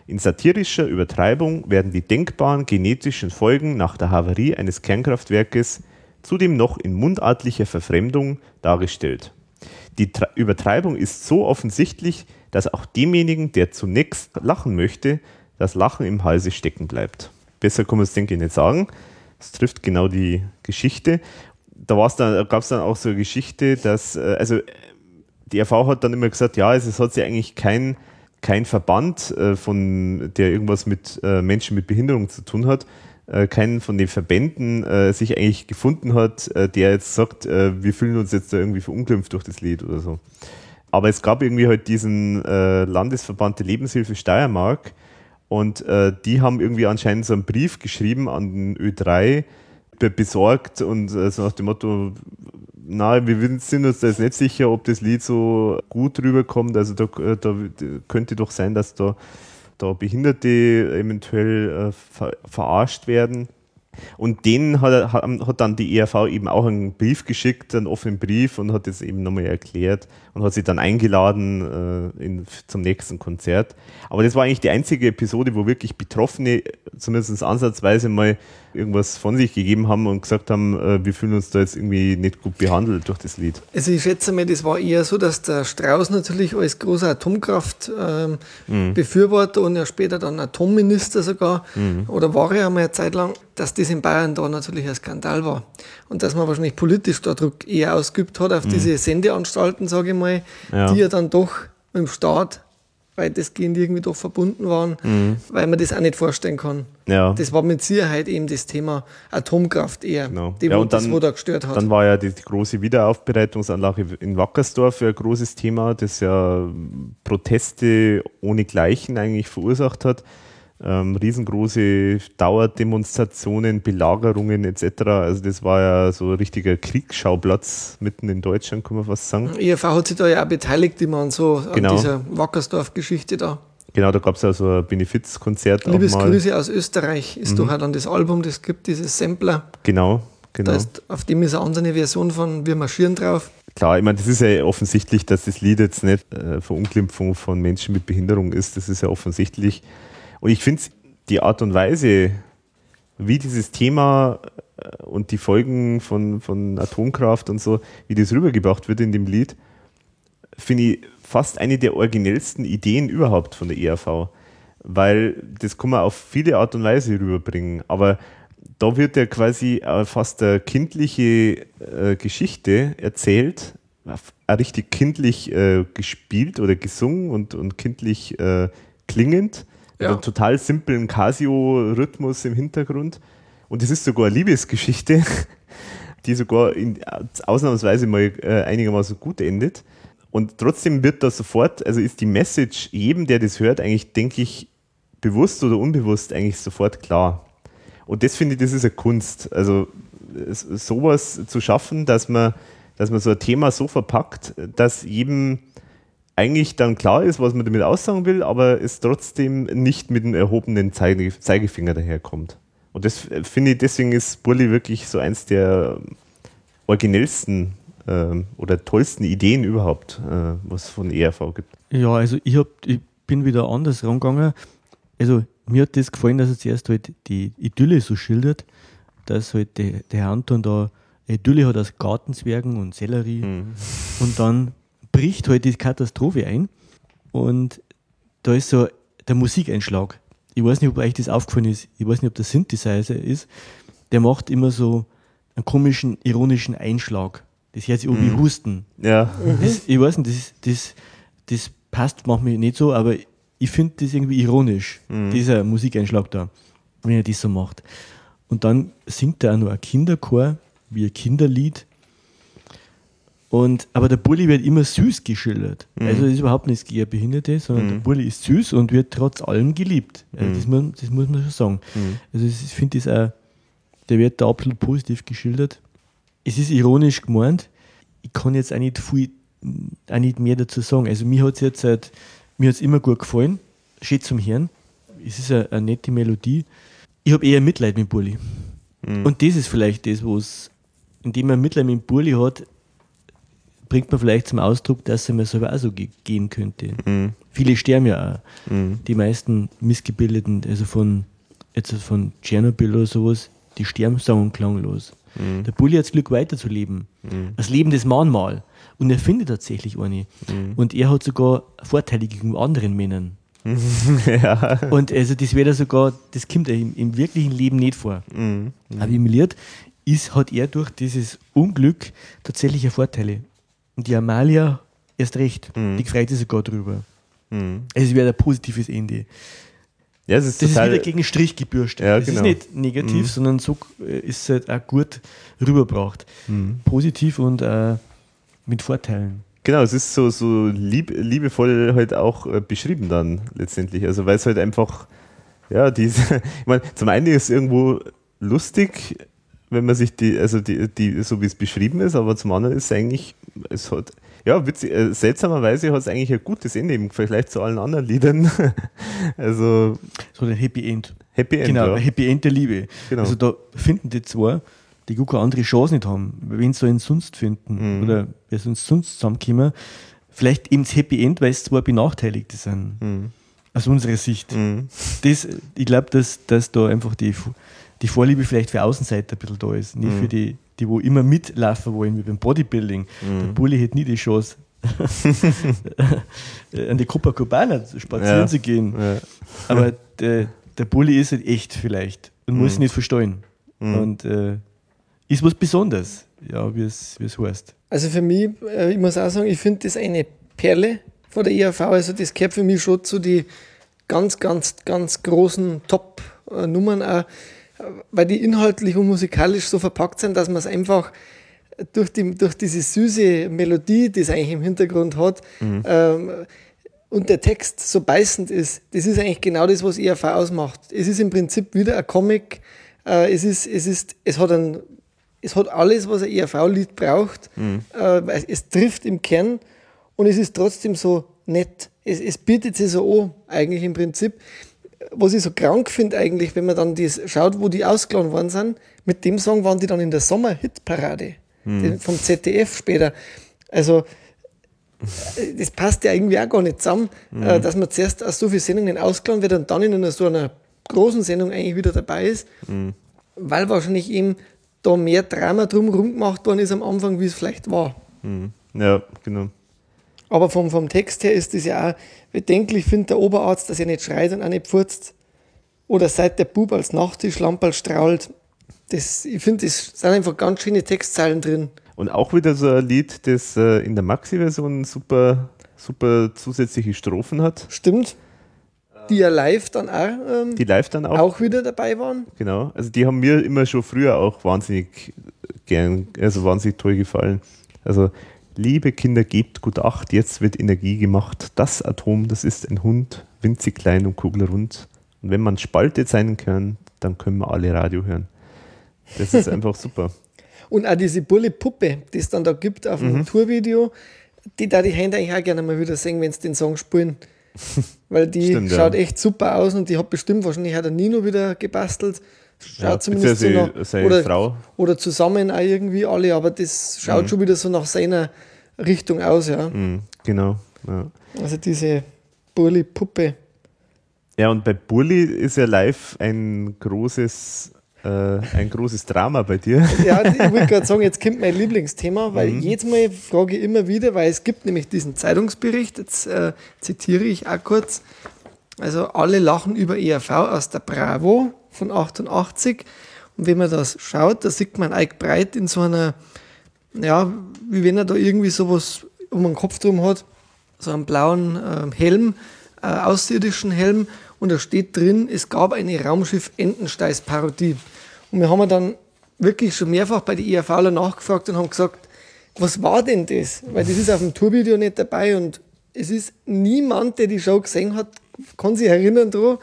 In satirischer Übertreibung werden die denkbaren genetischen Folgen nach der Havarie eines Kernkraftwerkes zudem noch in mundartlicher Verfremdung dargestellt. Die Tra Übertreibung ist so offensichtlich, dass auch demjenigen, der zunächst lachen möchte, das Lachen im Halse stecken bleibt. Besser kann man es, denke ich, nicht sagen. Es trifft genau die Geschichte. Da gab es dann auch so eine Geschichte, dass, äh, also die RV hat dann immer gesagt, ja, es hat sich eigentlich kein, kein Verband, äh, von, der irgendwas mit äh, Menschen mit Behinderung zu tun hat, äh, keinen von den Verbänden äh, sich eigentlich gefunden hat, äh, der jetzt sagt, äh, wir fühlen uns jetzt da irgendwie verunglimpft durch das Lied oder so. Aber es gab irgendwie halt diesen äh, Landesverband der Lebenshilfe Steiermark und äh, die haben irgendwie anscheinend so einen Brief geschrieben an den Ö3 besorgt und so nach dem Motto, na, wir sind uns da jetzt nicht sicher, ob das Lied so gut rüberkommt. Also da, da könnte doch sein, dass da da Behinderte eventuell äh, ver verarscht werden. Und denen hat, hat, dann die ERV eben auch einen Brief geschickt, einen offenen Brief und hat das eben nochmal erklärt und hat sie dann eingeladen äh, in, zum nächsten Konzert. Aber das war eigentlich die einzige Episode, wo wirklich Betroffene zumindest ansatzweise mal irgendwas von sich gegeben haben und gesagt haben, äh, wir fühlen uns da jetzt irgendwie nicht gut behandelt durch das Lied. Also ich schätze mal, das war eher so, dass der Strauß natürlich als großer Atomkraftbefürworter ähm, mhm. und ja später dann Atomminister sogar, mhm. oder war er einmal eine Zeit lang, dass das in Bayern da natürlich ein Skandal war. Und dass man wahrscheinlich politisch da Druck eher ausgeübt hat auf mhm. diese Sendeanstalten, sage ich mal, ja. die ja dann doch im Staat weitestgehend irgendwie doch verbunden waren, weil man das auch nicht vorstellen kann. Ja. Das war mit Sicherheit eben das Thema Atomkraft eher, Genau. die, Ja, und das dann- wo da gestört hat. Dann war ja die, die große Wiederaufbereitungsanlage in Wackersdorf ein großes Thema, das ja Proteste ohnegleichen eigentlich verursacht hat. Ähm, riesengroße Dauerdemonstrationen, Belagerungen etc. Also das war ja so ein richtiger Kriegsschauplatz mitten in Deutschland, kann man fast sagen. ERV hat sich da ja auch beteiligt immer an so an Genau. dieser Wackersdorf-Geschichte da. Genau, da gab es ja so ein Benefizkonzert auch Liebes. Grüße aus Österreich ist Mhm. doch auch dann das Album, das gibt, dieses Sampler. Genau, genau. Da ist, auf dem ist eine andere Version von Wir marschieren drauf. Klar, ich meine, das ist ja offensichtlich, dass das Lied jetzt nicht äh, Verunglimpfung von Menschen mit Behinderung ist. Das ist ja offensichtlich. Und ich finde die Art und Weise, wie dieses Thema äh, und die Folgen von, von Atomkraft und so, wie das rübergebracht wird in dem Lied, finde ich fast eine der originellsten Ideen überhaupt von der ERV. Weil das kann man auf viele Art und Weise rüberbringen. Aber da wird ja quasi äh, fast eine kindliche äh, Geschichte erzählt, äh, richtig kindlich gespielt oder gesungen und, und kindlich klingend, Ja. einem total simplen Casio-Rhythmus im Hintergrund. Und es ist sogar eine Liebesgeschichte, die sogar in, ausnahmsweise mal äh, einigermaßen gut endet. Und trotzdem wird da sofort, also ist die Message jedem, der das hört, eigentlich, denke ich, bewusst oder unbewusst eigentlich sofort klar. Und das finde ich, das ist eine Kunst. Also sowas zu schaffen, dass man, dass man so ein Thema so verpackt, dass jedem eigentlich dann klar ist, was man damit aussagen will, aber es trotzdem nicht mit einem erhobenen Zeige, Zeigefinger daherkommt. Und das äh, finde ich, deswegen ist Burli wirklich so eins der originellsten ähm, oder tollsten Ideen überhaupt, äh, was es von ERV gibt. Ja, also ich, hab, ich bin wieder anders rangegangen. Also mir hat das gefallen, dass er zuerst halt die Idylle so schildert, dass halt der, der Herr Anton da Idylle hat aus Gartenzwergen und Sellerie und dann bricht halt die Katastrophe ein und da ist so der Musikeinschlag. Ich weiß nicht, ob euch das aufgefallen ist, ich weiß nicht, ob das Synthesizer ist, der macht immer so einen komischen, ironischen Einschlag. Das hört sich wie Husten. Ja, Das, ich weiß nicht, das, das, das passt manchmal nicht so, aber ich finde das irgendwie ironisch, dieser Musikeinschlag da, wenn er das so macht. Und dann singt er auch noch ein Kinderchor, wie ein Kinderlied. Und, aber der Bulli wird immer süß geschildert. Also das ist überhaupt nichts gegen Behinderte, sondern der Bulli ist süß und wird trotz allem geliebt. Also das, muss, das muss man schon sagen. Also das- ich finde das auch, der wird da absolut positiv geschildert. Es ist ironisch gemeint. Ich kann jetzt auch nicht viel, auch nicht mehr dazu sagen. Also mir hat es jetzt halt, mir hat's immer gut gefallen. Schön zum Hören. Es ist eine, eine nette Melodie. Ich habe eher Mitleid mit Bulli. Und das ist vielleicht das, was, indem man Mitleid mit Bulli hat, bringt man vielleicht zum Ausdruck, dass es mir selber auch so ge gehen könnte. Viele sterben ja auch. Die meisten Missgebildeten, also von, jetzt von Tschernobyl oder sowas, die sterben sang- und klanglos. Der Bulli hat das Glück weiterzuleben. Das Leben des Mahnmal. Und er findet tatsächlich eine. Und er hat sogar Vorteile gegenüber anderen Männern. ja. Und also das wäre sogar, das kommt im, im wirklichen Leben nicht vor. Aber im Lied ist, hat er durch dieses Unglück tatsächliche Vorteile. Und die Amalia erst recht. Die freut sich sogar drüber. Also es wäre ein positives Ende. ja, es ist Das ist wieder gegen Strich gebürstet. Ja, das genau. ist nicht negativ, sondern so äh, ist es halt auch gut rübergebracht. Positiv und äh, mit Vorteilen. Genau, es ist so, so lieb, liebevoll halt auch äh, beschrieben dann letztendlich. Also weil es halt einfach, ja, diese, ich meine, zum einen ist es irgendwo lustig, wenn man sich die, also die, die, so wie es beschrieben ist, aber zum anderen ist es eigentlich, es hat, ja, witzig, äh, seltsamerweise hat es eigentlich ein gutes Ende im Vergleich zu allen anderen Liedern. also So ein Happy End. Happy End. Genau, ja. Happy End der Liebe. Genau. Also da finden die zwei, die gar keine andere Chance nicht haben, wenn sie einen sonst finden Mhm. oder wer sonst sonst zusammenkommen, vielleicht eben das Happy End, weil es zwei Benachteiligte sind. Mhm. Aus unserer Sicht. Das, ich glaube, dass, dass da einfach die, die Vorliebe vielleicht für Außenseiter ein bisschen da ist. Nicht Mhm. für die, die wo immer mitlaufen wollen, wie beim Bodybuilding. Mhm. Der Bulli hätte nie die Chance, an die Copacabana spazieren Ja. zu gehen. Ja. Aber der, der Bulli ist halt echt vielleicht und muss Mhm. nicht verstehen. Und äh, ist was Besonderes, ja, wie es wie es heißt. Also für mich, äh, ich muss auch sagen, ich finde das eine Perle von der ERV. Also das gehört für mich schon zu die ganz, ganz, ganz großen Top-Nummern auch, weil die inhaltlich und musikalisch so verpackt sind, dass man es einfach durch, die, durch diese süße Melodie, die es eigentlich im Hintergrund hat, mhm. ähm, und der Text so beißend ist, das ist eigentlich genau das, was ERV ausmacht. Es ist im Prinzip wieder ein Comic, äh, es, ist, es, ist, es, hat ein, es hat alles, was ein ERV-Lied braucht. Mhm. Äh, es trifft im Kern und es ist trotzdem so nett. Es, es bietet sich so an, eigentlich im Prinzip. Was ich so krank finde, eigentlich, wenn man dann das schaut, wo die ausgeladen worden sind, mit dem Song waren die dann in der Sommer-Hitparade mhm. vom ZDF später. Also, das passt ja irgendwie auch gar nicht zusammen, mhm. dass man zuerst aus so vielen Sendungen ausgeladen wird und dann in einer, so einer großen Sendung eigentlich wieder dabei ist, mhm. weil wahrscheinlich eben da mehr Drama drumherum gemacht worden ist am Anfang, wie es vielleicht war. Mhm. Ja, genau. Aber vom, vom Text her ist das ja auch bedenklich, findet der Oberarzt, dass er nicht schreit und auch nicht furzt. Oder seit der Bub als Nachttischlamperl strahlt. Das, ich finde, das sind einfach ganz schöne Textzeilen drin. Und auch wieder so ein Lied, das äh, in der Maxi-Version super, super zusätzliche Strophen hat. Stimmt die ja live dann auch, ähm, die live dann auch, auch wieder dabei waren. Genau, also die haben mir immer schon früher auch wahnsinnig gern, also wahnsinnig toll gefallen. Also liebe Kinder, gebt gut Acht, jetzt wird Energie gemacht. Das Atom, das ist ein Hund, winzig klein und kugelrund. Und wenn man spaltet seinen Kern, dann können wir alle Radio hören. Das ist einfach super. Und auch diese Bulle Puppe, die es dann da gibt auf dem mhm. Tourvideo, die da die Hände eigentlich auch gerne mal wieder singen, wenn sie den Song spielen. Weil die Stimmt, schaut ja. echt super aus und die hat bestimmt wahrscheinlich hat der Nino wieder gebastelt. Schaut ja, zumindest so nach, seine oder, Frau. oder zusammen auch irgendwie alle, aber das schaut mhm. schon wieder so nach seiner Richtung aus, ja. Mhm, genau. Ja. Also diese Burli-Puppe. Ja, und bei Burli ist ja live ein großes äh, ein großes Drama bei dir. Ja, ich wollte gerade sagen, jetzt kommt mein Lieblingsthema, weil mhm. jedes Mal frage ich immer wieder, weil es gibt nämlich diesen Zeitungsbericht, jetzt äh, zitiere ich auch kurz. Also alle lachen über ERV aus der Bravo von 88. Und wenn man das schaut, da sieht man Ike Breit in so einer, ja, wie wenn er da irgendwie sowas um den Kopf drum hat, so einen blauen äh, Helm, äh, außerirdischen Helm und da steht drin, es gab eine Raumschiff-Entensteiß-Parodie. Und wir haben dann wirklich schon mehrfach bei der IAVler nachgefragt und haben gesagt, was war denn das? Weil das ist auf dem Tourvideo nicht dabei und es ist niemand, der die Show gesehen hat, kann sich erinnern daran.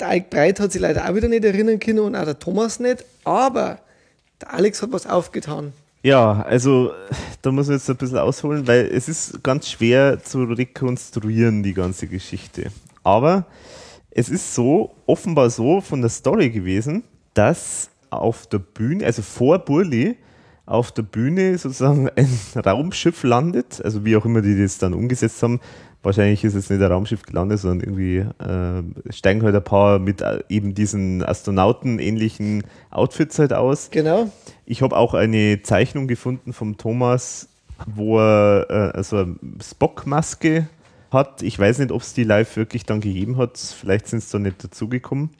Der Ike Breit hat sich leider auch wieder nicht erinnern können und auch der Thomas nicht. Aber der Alex hat was aufgetan. Ja, also da muss man jetzt ein bisschen ausholen, weil es ist ganz schwer zu rekonstruieren, die ganze Geschichte. Aber es ist so, offenbar so von der Story gewesen, dass auf der Bühne, also vor Burli, auf der Bühne sozusagen ein Raumschiff landet, also wie auch immer die das dann umgesetzt haben. Wahrscheinlich ist es nicht ein Raumschiff gelandet, sondern irgendwie äh, steigen halt ein paar mit äh, eben diesen Astronauten-ähnlichen Outfits halt aus. Genau. Ich habe auch eine Zeichnung gefunden vom Thomas, wo er äh, also eine Spock-Maske hat. Ich weiß nicht, ob es die live wirklich dann gegeben hat. Vielleicht sind es da nicht dazugekommen.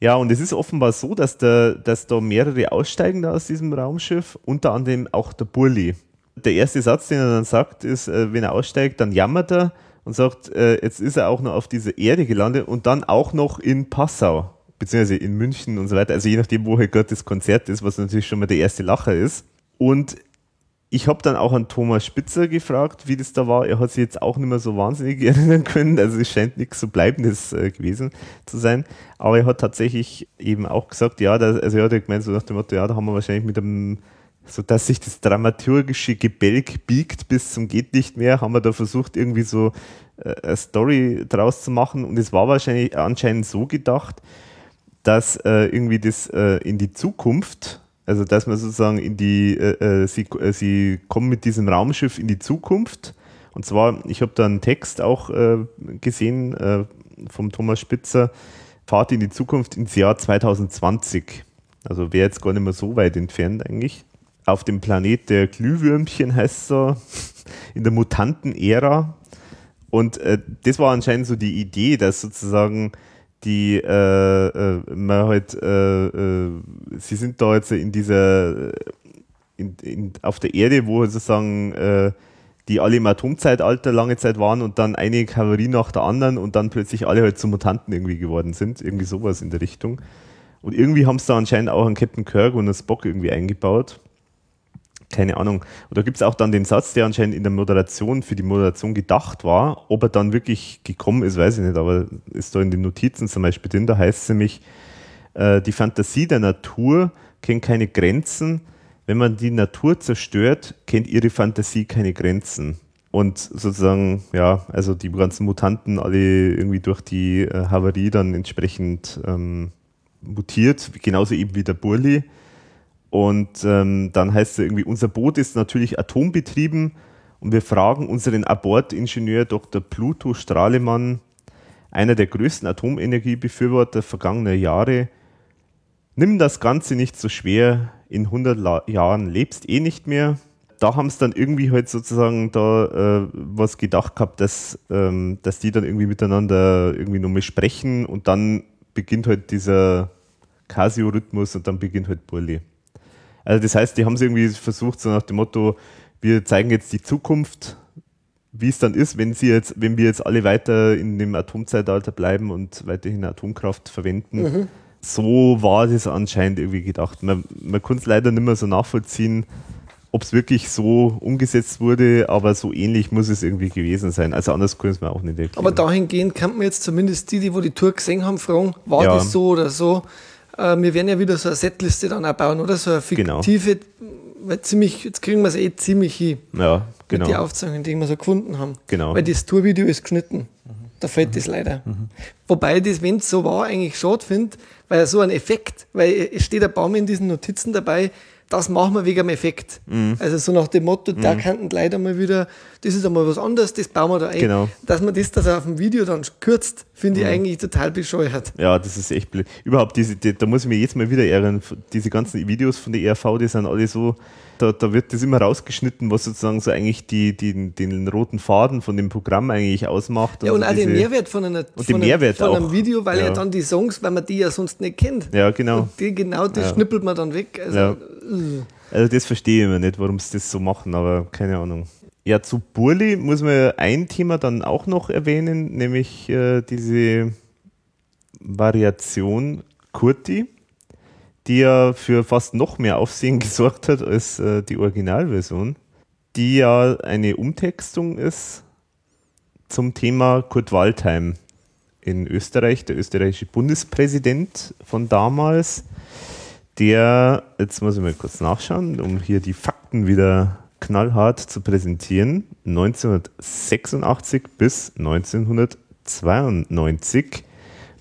Ja, und es ist offenbar so, dass, der, dass da mehrere aussteigen da aus diesem Raumschiff, unter anderem auch der Burli. Der erste Satz, den er dann sagt, ist, äh, wenn er aussteigt, dann jammert er und sagt, äh, jetzt ist er auch noch auf dieser Erde gelandet und dann auch noch in Passau, beziehungsweise in München und so weiter. Also je nachdem, wo halt gerade das Konzert ist, was natürlich schon mal der erste Lacher ist. Und ich habe dann auch an Thomas Spitzer gefragt, wie das da war. Er hat sich jetzt auch nicht mehr so wahnsinnig erinnern können. Also es scheint nichts so Bleibendes äh, gewesen zu sein. Aber er hat tatsächlich eben auch gesagt, ja, das, also er hat ja gemeint, so nach dem Motto, ja, da haben wir wahrscheinlich mit einem, so dass sich das dramaturgische Gebälk biegt bis zum geht nicht mehr, haben wir da versucht, irgendwie so äh, eine Story draus zu machen. Und es war wahrscheinlich anscheinend so gedacht, dass äh, irgendwie das äh, in die Zukunft also, dass man sozusagen in die, äh, äh, sie, äh, sie kommen mit diesem Raumschiff in die Zukunft. Und zwar, ich habe da einen Text auch gesehen vom Thomas Spitzer, Fahrt in die Zukunft ins Jahr 2020. Also wäre jetzt gar nicht mehr so weit entfernt eigentlich. Auf dem Planet der Glühwürmchen heißt so, in der Mutanten-Ära. Und äh, das war anscheinend so die Idee, dass sozusagen die äh, äh, man halt, äh, äh, sie sind da jetzt in dieser, in, in, auf der Erde, wo sozusagen äh, die alle im Atomzeitalter lange Zeit waren und dann eine Kavallerie nach der anderen und dann plötzlich alle halt zu Mutanten irgendwie geworden sind. Irgendwie sowas in der Richtung. Und irgendwie haben es da anscheinend auch einen Captain Kirk und einen Spock irgendwie eingebaut. Keine Ahnung. Und da gibt es auch dann den Satz, der anscheinend in der Moderation für die Moderation gedacht war. Ob er dann wirklich gekommen ist, weiß ich nicht, aber ist da in den Notizen zum Beispiel drin. Da heißt es nämlich, äh, die Fantasie der Natur kennt keine Grenzen wenn man die Natur zerstört, kennt ihre Fantasie keine Grenzen. Und sozusagen, ja, also die ganzen Mutanten alle irgendwie durch die äh, Havarie dann entsprechend ähm, mutiert, genauso eben wie der Burli. Und ähm, dann heißt es irgendwie, unser Boot ist natürlich atombetrieben und wir fragen unseren Abortingenieur Dr. Pluto Strahlemann, einer der größten Atomenergiebefürworter vergangener Jahre, nimm das Ganze nicht so schwer, in 100 La Jahren lebst eh nicht mehr. Da haben es dann irgendwie halt sozusagen da äh, was gedacht gehabt, dass, ähm, dass die dann irgendwie miteinander irgendwie nochmal sprechen und dann beginnt halt dieser Casio-Rhythmus und dann beginnt halt Burli. Also das heißt, die haben es irgendwie versucht, so nach dem Motto, wir zeigen jetzt die Zukunft, wie es dann ist, wenn sie jetzt, wenn wir jetzt alle weiter in dem Atomzeitalter bleiben und weiterhin Atomkraft verwenden. Mhm so war das anscheinend irgendwie gedacht. Man, man konnte es leider nicht mehr so nachvollziehen, ob es wirklich so umgesetzt wurde, aber so ähnlich muss es irgendwie gewesen sein. Also anders können es mir auch nicht erklären. Aber dahingehend kann man jetzt zumindest die, die wo die Tour gesehen haben, fragen, war ja. das so oder so? Äh, wir werden ja wieder so eine Setliste dann auch bauen, oder? So eine genau. fiktive, genau. weil ziemlich, jetzt kriegen wir es eh ziemlich hin. Ja, genau. Mit den Aufzeichnungen, die wir so gefunden haben. Genau. Weil das Tourvideo ist geschnitten. Da fällt mhm. das leider. Mhm. Wobei das, wenn es so war, eigentlich schade finde, weil so ein Effekt, weil es steht ein Baum in diesen Notizen dabei, das machen wir wegen dem Effekt. Mhm. Also so nach dem Motto, mhm. da könnten leider mal wieder, das ist einmal was anderes, das bauen wir da ein. Genau. Dass man das, das auf dem Video dann kürzt, finde mhm. ich eigentlich total bescheuert. Ja, das ist echt blöd. Überhaupt, diese, die, da muss ich mir jetzt mal wieder ärgern, diese ganzen Videos von der ERV, die sind alle so, da, da wird das immer rausgeschnitten, was sozusagen so eigentlich die, die, den roten Faden von dem Programm eigentlich ausmacht. Ja, und, und auch den Mehrwert von, einer, und von, einem, von einem Video, weil ja. ja. dann die Songs, weil man die ja sonst nicht kennt. Ja, genau. Und die, genau das ja. schnippelt man dann weg. Also, ja. also das verstehe ich immer nicht, warum sie das so machen, aber keine Ahnung. Ja, zu Burli muss man ein Thema dann auch noch erwähnen, nämlich äh, diese Variation Kurti die ja für fast noch mehr Aufsehen gesorgt hat als äh, die Originalversion, die ja eine Umtextung ist zum Thema Kurt Waldheim in Österreich, der österreichische Bundespräsident von damals, der, jetzt muss ich mal kurz nachschauen, um hier die Fakten wieder knallhart zu präsentieren, 1986 bis 1992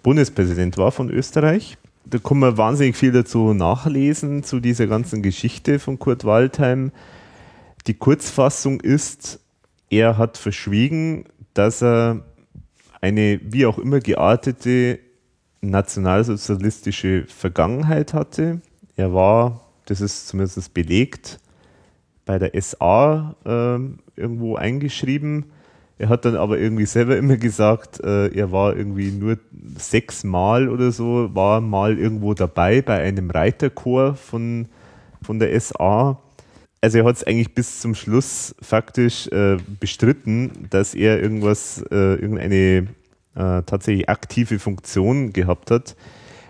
Bundespräsident war von Österreich da kann man wahnsinnig viel dazu nachlesen, zu dieser ganzen Geschichte von Kurt Waldheim. Die Kurzfassung ist, er hat verschwiegen, dass er eine wie auch immer geartete nationalsozialistische Vergangenheit hatte. Er war, das ist zumindest belegt, bei der SA äh, irgendwo eingeschrieben er hat dann aber irgendwie selber immer gesagt, äh, er war irgendwie nur sechsmal oder so, war mal irgendwo dabei bei einem Reiterchor von, von der SA. Also er hat es eigentlich bis zum Schluss faktisch äh, bestritten, dass er irgendwas, äh, irgendeine äh, tatsächlich aktive Funktion gehabt hat.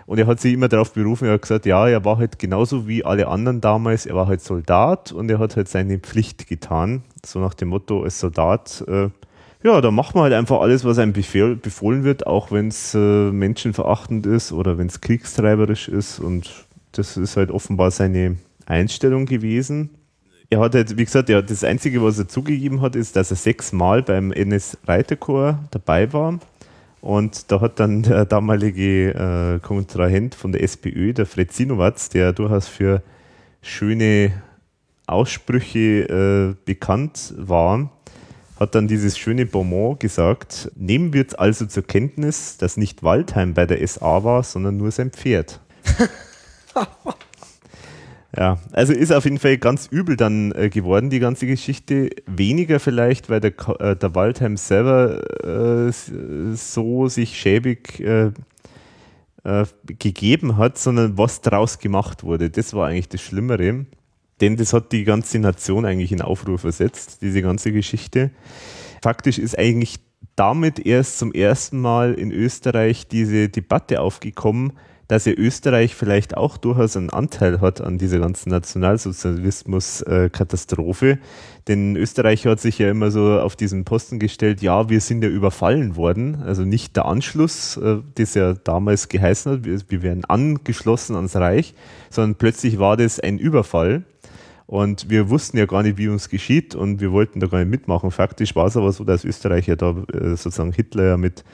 Und er hat sich immer darauf berufen, er hat gesagt, ja, er war halt genauso wie alle anderen damals, er war halt Soldat und er hat halt seine Pflicht getan. So nach dem Motto, als Soldat äh, ja, da macht man halt einfach alles, was einem befehl, befohlen wird, auch wenn es äh, menschenverachtend ist oder wenn es kriegstreiberisch ist. Und das ist halt offenbar seine Einstellung gewesen. Er hat halt, wie gesagt, ja, das Einzige, was er zugegeben hat, ist, dass er sechsmal beim NS-Reiterchor dabei war. Und da hat dann der damalige äh, Kontrahent von der SPÖ, der Fred Sinowatz, der durchaus für schöne Aussprüche äh, bekannt war, hat dann dieses schöne Bonbon gesagt, nehmen wir jetzt also zur Kenntnis, dass nicht Waldheim bei der SA war, sondern nur sein Pferd. ja, also ist auf jeden Fall ganz übel dann äh, geworden, die ganze Geschichte. Weniger vielleicht, weil der, äh, der Waldheim selber äh, so sich schäbig äh, äh, gegeben hat, sondern was draus gemacht wurde. Das war eigentlich das Schlimmere. Denn das hat die ganze Nation eigentlich in Aufruhr versetzt, diese ganze Geschichte. Faktisch ist eigentlich damit erst zum ersten Mal in Österreich diese Debatte aufgekommen, dass ja Österreich vielleicht auch durchaus einen Anteil hat an dieser ganzen Nationalsozialismus-Katastrophe. Denn Österreich hat sich ja immer so auf diesen Posten gestellt, ja, wir sind ja überfallen worden. Also nicht der Anschluss, äh, das ja damals geheißen hat, wir werden angeschlossen ans Reich, sondern plötzlich war das ein Überfall. Und wir wussten ja gar nicht, wie uns geschieht und wir wollten da gar nicht mitmachen. Faktisch war es aber so, dass Österreich ja da äh, sozusagen Hitler ja mit,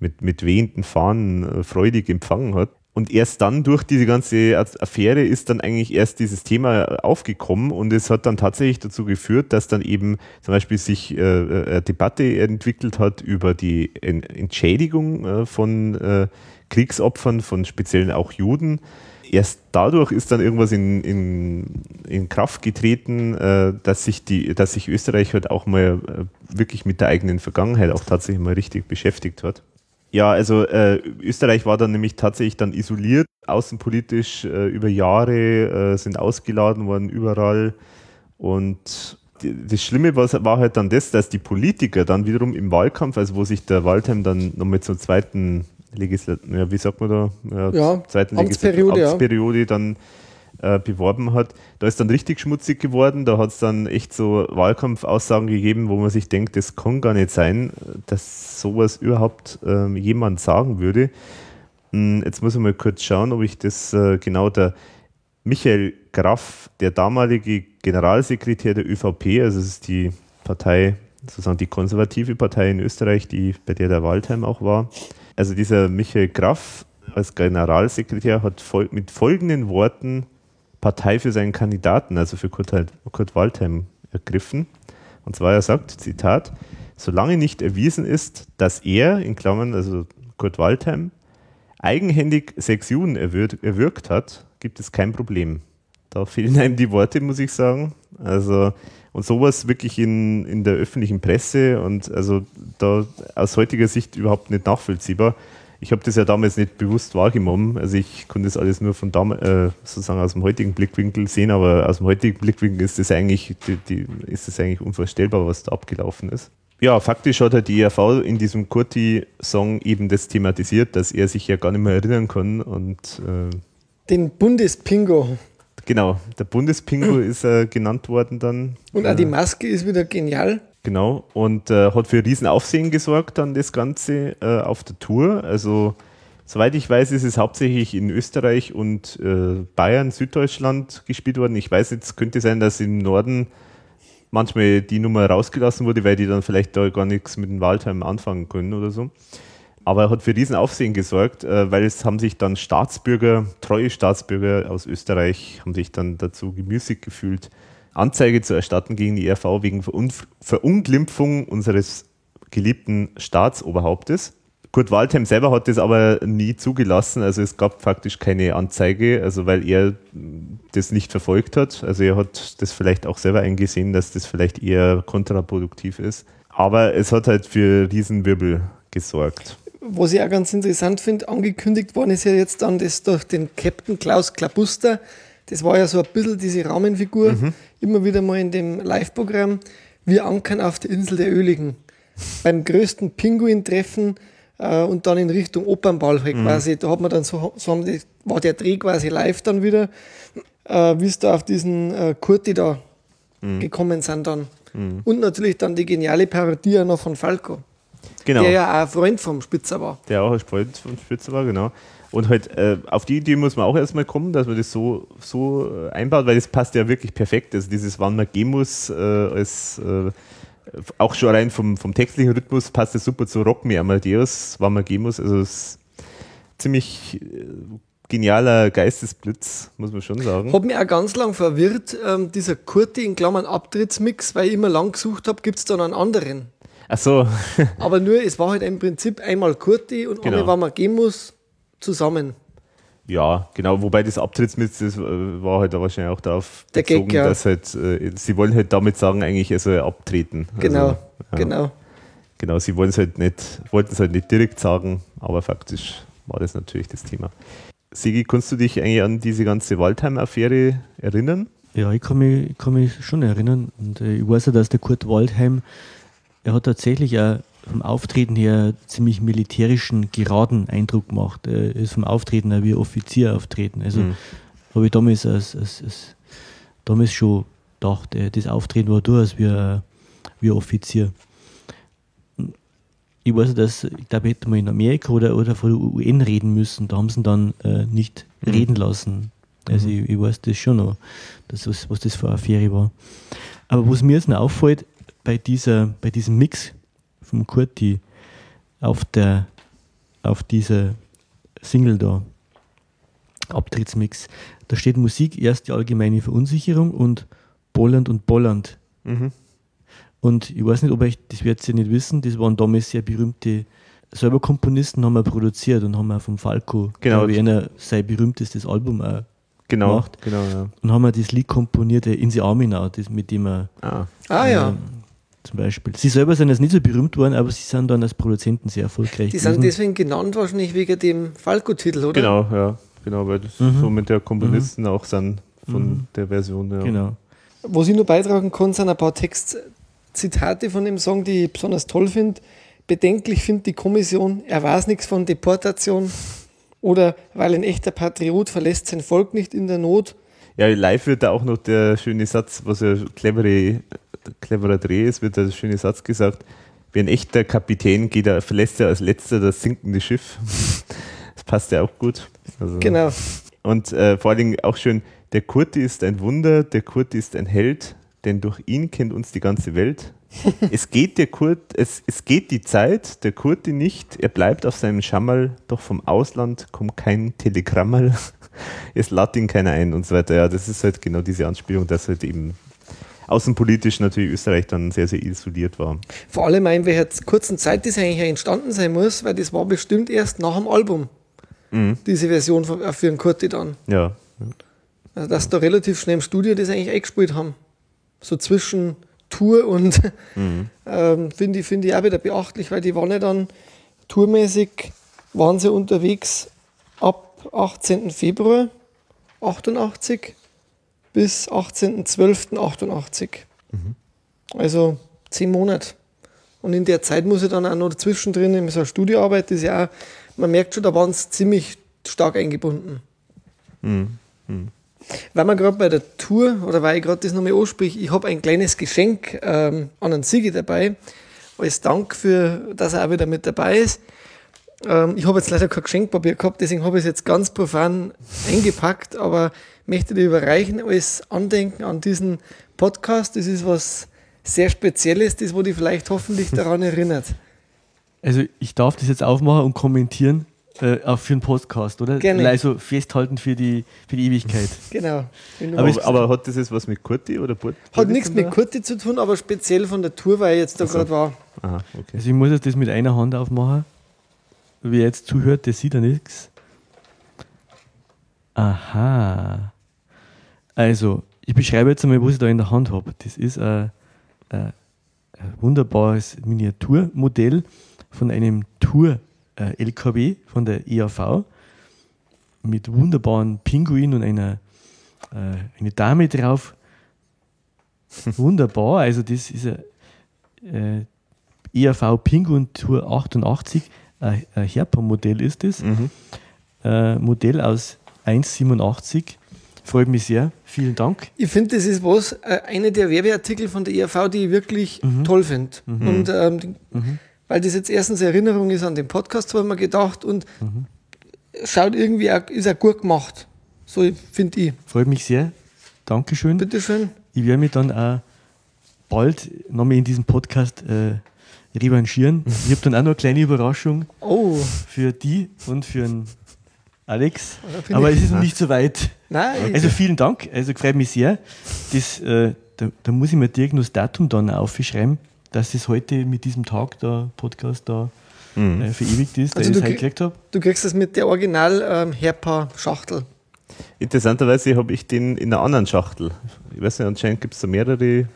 mit, mit wehenden Fahnen äh, freudig empfangen hat. Und erst dann durch diese ganze Affäre ist dann eigentlich erst dieses Thema aufgekommen und es hat dann tatsächlich dazu geführt, dass dann eben zum Beispiel sich äh, äh eine Debatte entwickelt hat über die Entschädigung äh, von äh, Kriegsopfern, von speziell auch Juden. Erst dadurch ist dann irgendwas in, in, in Kraft getreten, äh, dass, sich die, dass sich Österreich halt auch mal äh, wirklich mit der eigenen Vergangenheit auch tatsächlich mal richtig beschäftigt hat. Ja, also äh, Österreich war dann nämlich tatsächlich dann isoliert, außenpolitisch äh, über Jahre, äh, sind ausgeladen worden überall. Und das Schlimme war, war halt dann das, dass die Politiker dann wiederum im Wahlkampf, also wo sich der Waldheim dann nochmal zur zweiten Legislatur, ja, wie sagt man da, ja, ja zweiten Amtsperiode, Amtsperiode ja. dann äh, beworben hat. Da ist dann richtig schmutzig geworden. Da hat es dann echt so Wahlkampfaussagen gegeben, wo man sich denkt, das kann gar nicht sein, dass sowas überhaupt äh, jemand sagen würde. Hm, jetzt muss ich mal kurz schauen, ob ich das äh, genau der Michael Graff, der damalige Generalsekretär der ÖVP, also das ist die Partei, sozusagen die konservative Partei in Österreich, die, bei der der Waldheim auch war. Also dieser Michael Graff als Generalsekretär hat mit folgenden Worten Partei für seinen Kandidaten, also für Kurt, Kurt Waldheim, ergriffen. Und zwar er sagt, Zitat, solange nicht erwiesen ist, dass er, in Klammern, also Kurt Waldheim, eigenhändig sechs Juden erwürgt, erwürgt hat, gibt es kein Problem. Da fehlen einem die Worte, muss ich sagen. Also, und sowas wirklich in, in der öffentlichen Presse und also da aus heutiger Sicht überhaupt nicht nachvollziehbar ich habe das ja damals nicht bewusst wahrgenommen. Also ich konnte das alles nur von damals, äh, sozusagen aus dem heutigen Blickwinkel sehen, aber aus dem heutigen Blickwinkel ist das eigentlich, die, die, ist das eigentlich unvorstellbar, was da abgelaufen ist. Ja, faktisch hat halt die ERV in diesem Kurti-Song eben das thematisiert, dass er sich ja gar nicht mehr erinnern kann und äh, den Bundespingo. Genau, der Bundespingo ist äh, genannt worden dann. Und auch die Maske ist wieder genial. Genau, und äh, hat für Riesenaufsehen gesorgt dann das Ganze äh, auf der Tour. Also, soweit ich weiß, ist es hauptsächlich in Österreich und äh, Bayern, Süddeutschland gespielt worden. Ich weiß jetzt, könnte sein, dass im Norden manchmal die Nummer rausgelassen wurde, weil die dann vielleicht da gar nichts mit dem Waldheim anfangen können oder so. Aber er hat für Riesenaufsehen gesorgt, äh, weil es haben sich dann Staatsbürger, treue Staatsbürger aus Österreich, haben sich dann dazu gemüßigt gefühlt, Anzeige zu erstatten gegen die ERV wegen Verunglimpfung unseres geliebten Staatsoberhauptes. Kurt Waldheim selber hat das aber nie zugelassen, also es gab faktisch keine Anzeige, also weil er das nicht verfolgt hat. Also er hat das vielleicht auch selber eingesehen, dass das vielleicht eher kontraproduktiv ist. Aber es hat halt für Riesenwirbel gesorgt. Was ich auch ganz interessant finde, angekündigt worden ist ja jetzt dann das durch den Captain Klaus Klabuster, das war ja so ein bisschen diese Rahmenfigur, mhm. immer wieder mal in dem Live-Programm. Wir ankern auf der Insel der Öligen. Beim größten Pinguin-Treffen äh, und dann in Richtung Opernball halt mhm. quasi. Da hat man dann so, so haben die, war der Dreh quasi live dann wieder, äh, wie es da auf diesen äh, Kurti da mhm. gekommen sind dann. Mhm. Und natürlich dann die geniale Parodie noch von Falco. Genau. Der ja auch ein Freund vom Spitzer war. Der auch ein Freund vom Spitzer war, genau. Und halt äh, auf die Idee muss man auch erstmal kommen, dass man das so, so äh, einbaut, weil das passt ja wirklich perfekt. Also dieses Wann man gehen muss, äh, als äh, auch schon allein vom, vom textlichen Rhythmus passt das super zu Rock Me Amadeus, wann man gehen muss. Also es ist ziemlich äh, genialer Geistesblitz, muss man schon sagen. Hat mich auch ganz lang verwirrt, ähm, dieser Kurti in Klammern Abtrittsmix, weil ich immer lang gesucht habe, gibt es dann einen anderen. Ach so. Aber nur, es war halt im Prinzip einmal Kurti und genau. einmal, wann man gehen muss, zusammen. Ja, genau, wobei das Abtrittsmittel das äh, war halt wahrscheinlich auch darauf Der bezogen, Gag, ja. dass halt, äh, sie wollen halt damit sagen, eigentlich er soll abtreten. Genau, also, ja. genau. Genau, sie wollen es halt nicht, wollten es halt nicht direkt sagen, aber faktisch war das natürlich das Thema. Sigi, kannst du dich eigentlich an diese ganze Waldheim-Affäre erinnern? Ja, ich kann mich, kann mich schon erinnern. Und äh, ich weiß ja, dass der Kurt Waldheim, er hat tatsächlich auch vom Auftreten her ziemlich militärischen, geraden Eindruck gemacht. Er ist vom Auftreten her wie Offizier auftreten. Also Mhm. habe ich damals, als, als, als, damals schon gedacht, äh, das Auftreten war durchaus wie, ein- wie ein Offizier. Ich weiß, dass, ich glaube, ich hätte mal in Amerika oder, oder vor der UN reden müssen, da haben sie ihn dann äh, nicht Mhm. reden lassen. Also ich, ich weiß das schon noch, dass, was, was das für eine Affäre war. Aber was mir jetzt noch auffällt, bei, dieser, bei diesem Mix vom Kurti auf, der, auf dieser Single da, Abtrittsmix, da steht Musik erst die allgemeine Verunsicherung und Bolland und Bolland. Mhm. Und ich weiß nicht, ob euch, das werdet ihr nicht wissen, das waren damals sehr berühmte selber Komponisten, haben wir produziert und haben auch vom Falco, Genau. glaube ich, einer sein berühmtestes Album auch Genau, Gemacht. genau, ja. und haben wir das Lied komponiert, äh, In the Army Now, das mit dem er Ah, Ah ja, ähm, zum Beispiel. Sie selber sind jetzt nicht so berühmt worden, aber sie sind dann als Produzenten sehr erfolgreich die sind deswegen genannt wahrscheinlich wegen dem Falco-Titel, oder? genau, ja. Genau, weil das Mhm. so mit der Komponisten auch sind von der Version. Ja. Genau. Was ich nur beitragen kann, sind ein paar Textzitate von dem Song, die ich besonders toll finde. Bedenklich findet die Kommission, er weiß nichts von Deportation. Oder weil ein echter Patriot verlässt sein Volk nicht in der Not. Ja, live wird da auch noch der schöne Satz, was ja clevere, cleverer Dreh ist, wird da der schöne Satz gesagt. Wie ein echter Kapitän geht er, verlässt er als letzter das sinkende Schiff. Das passt ja auch gut. Also, Genau. Und äh, vor allen Dingen auch schön, der Kurti ist ein Wunder, der Kurti ist ein Held, denn durch ihn kennt uns die ganze Welt. es geht der Kurt, es, es geht die Zeit, der Kurti nicht, er bleibt auf seinem Schammerl, doch vom Ausland kommt kein Telegrammerl, es lädt ihn keiner ein und so weiter. Ja, das ist halt genau diese Anspielung, dass halt eben außenpolitisch natürlich Österreich dann sehr, sehr isoliert war. Vor allem in welcher kurzen Zeit das eigentlich entstanden sein muss, weil das war bestimmt erst nach dem Album, Mhm. diese Version von, äh, für den Kurti dann. Ja, Also, dass da relativ schnell im Studio das eigentlich eingespielt haben. So zwischen Tour und ähm, finde ich, find ich auch wieder beachtlich, weil die waren ja dann tourmäßig, waren sie unterwegs ab 18. Februar 88 bis 18.12.88. Also zehn Monate. Und in der Zeit muss ich dann auch noch zwischendrin in so einer Studioarbeit, das ist ja auch, man merkt schon, da waren sie ziemlich stark eingebunden. Weil man gerade bei der Tour, oder weil ich gerade das nochmal ansprich, ich habe ein kleines Geschenk ähm, an einen Sigi dabei, als Dank für, dass er auch wieder mit dabei ist. Ähm, ich habe jetzt leider kein Geschenkpapier gehabt, deswegen habe ich es jetzt ganz profan eingepackt, aber möchte dir überreichen als Andenken an diesen Podcast. Das ist was sehr Spezielles, das wo dich vielleicht hoffentlich daran erinnert. Also ich darf das jetzt aufmachen und kommentieren äh, auch für einen Podcast, oder? Gerne. Also festhalten für die, für die Ewigkeit. Genau. Aber magst. aber, hat das jetzt was mit Kurti oder Burt? Hat nichts mit Kurti zu tun, aber speziell von der Tour, weil ich jetzt da Ach so. gerade war. Aha, okay. Also ich muss jetzt das mit einer Hand aufmachen. Wer jetzt zuhört, der sieht ja nichts. Aha. Also, ich beschreibe jetzt einmal, was ich da in der Hand habe. Das ist ein, ein, ein wunderbares Miniaturmodell von einem Tour-LKW von der EAV mit wunderbaren Pinguin und einer äh, eine Dame drauf. Wunderbar, also das ist ein äh, ERV Pinguin Tour 88, ein, ein Herpa-Modell ist das. Mhm. Äh, Modell aus 1,87. Freut mich sehr. Vielen Dank. Ich finde, das ist was, äh, eine der Werbeartikel von der ERV, die ich wirklich toll finde. Und ähm, die- weil das jetzt erstens Erinnerung ist an den Podcast, habe ich mir gedacht, und schaut irgendwie, auch, ist auch gut gemacht. So finde ich. Freut mich sehr. Dankeschön. Bitteschön. Ich werde mich dann auch bald nochmal in diesem Podcast äh, revanchieren. Ich habe dann auch noch eine kleine Überraschung Oh, für die und für den Alex. Aber es ist noch nicht so weit. Nein, Also vielen Dank, also freut mich sehr. Das, äh, da, da muss ich mir das Datum dann aufschreiben, dass es heute mit diesem Tag der Podcast da Mhm. äh, verewigt ist, Also ich du heute krieg- gekriegt habe. du kriegst das mit der Original ähm, Herpa-Schachtel. Interessanterweise habe ich den in einer anderen Schachtel. Ich weiß nicht, anscheinend gibt es da mehrere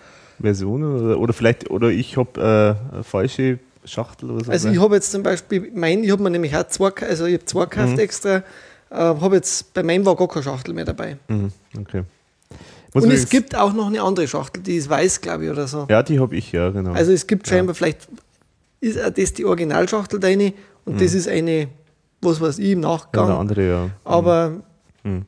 Versionen oder, oder vielleicht, oder ich habe äh, eine falsche Schachtel oder so. Also ich habe jetzt zum Beispiel, mein, ich habe mir nämlich auch zwei, also ich habe zwei gekauft extra, äh, habe jetzt, bei meinem war gar keine Schachtel mehr dabei. Mhm, okay. Muss Und es gibt auch noch eine andere Schachtel, die ist weiß, glaube ich, oder so. Ja, die habe ich, ja, genau. Also es gibt scheinbar vielleicht, ist das die Originalschachtel deine und das ist eine, was weiß ich, im ja, Nachgang. eine andere, ja. Aber Mhm.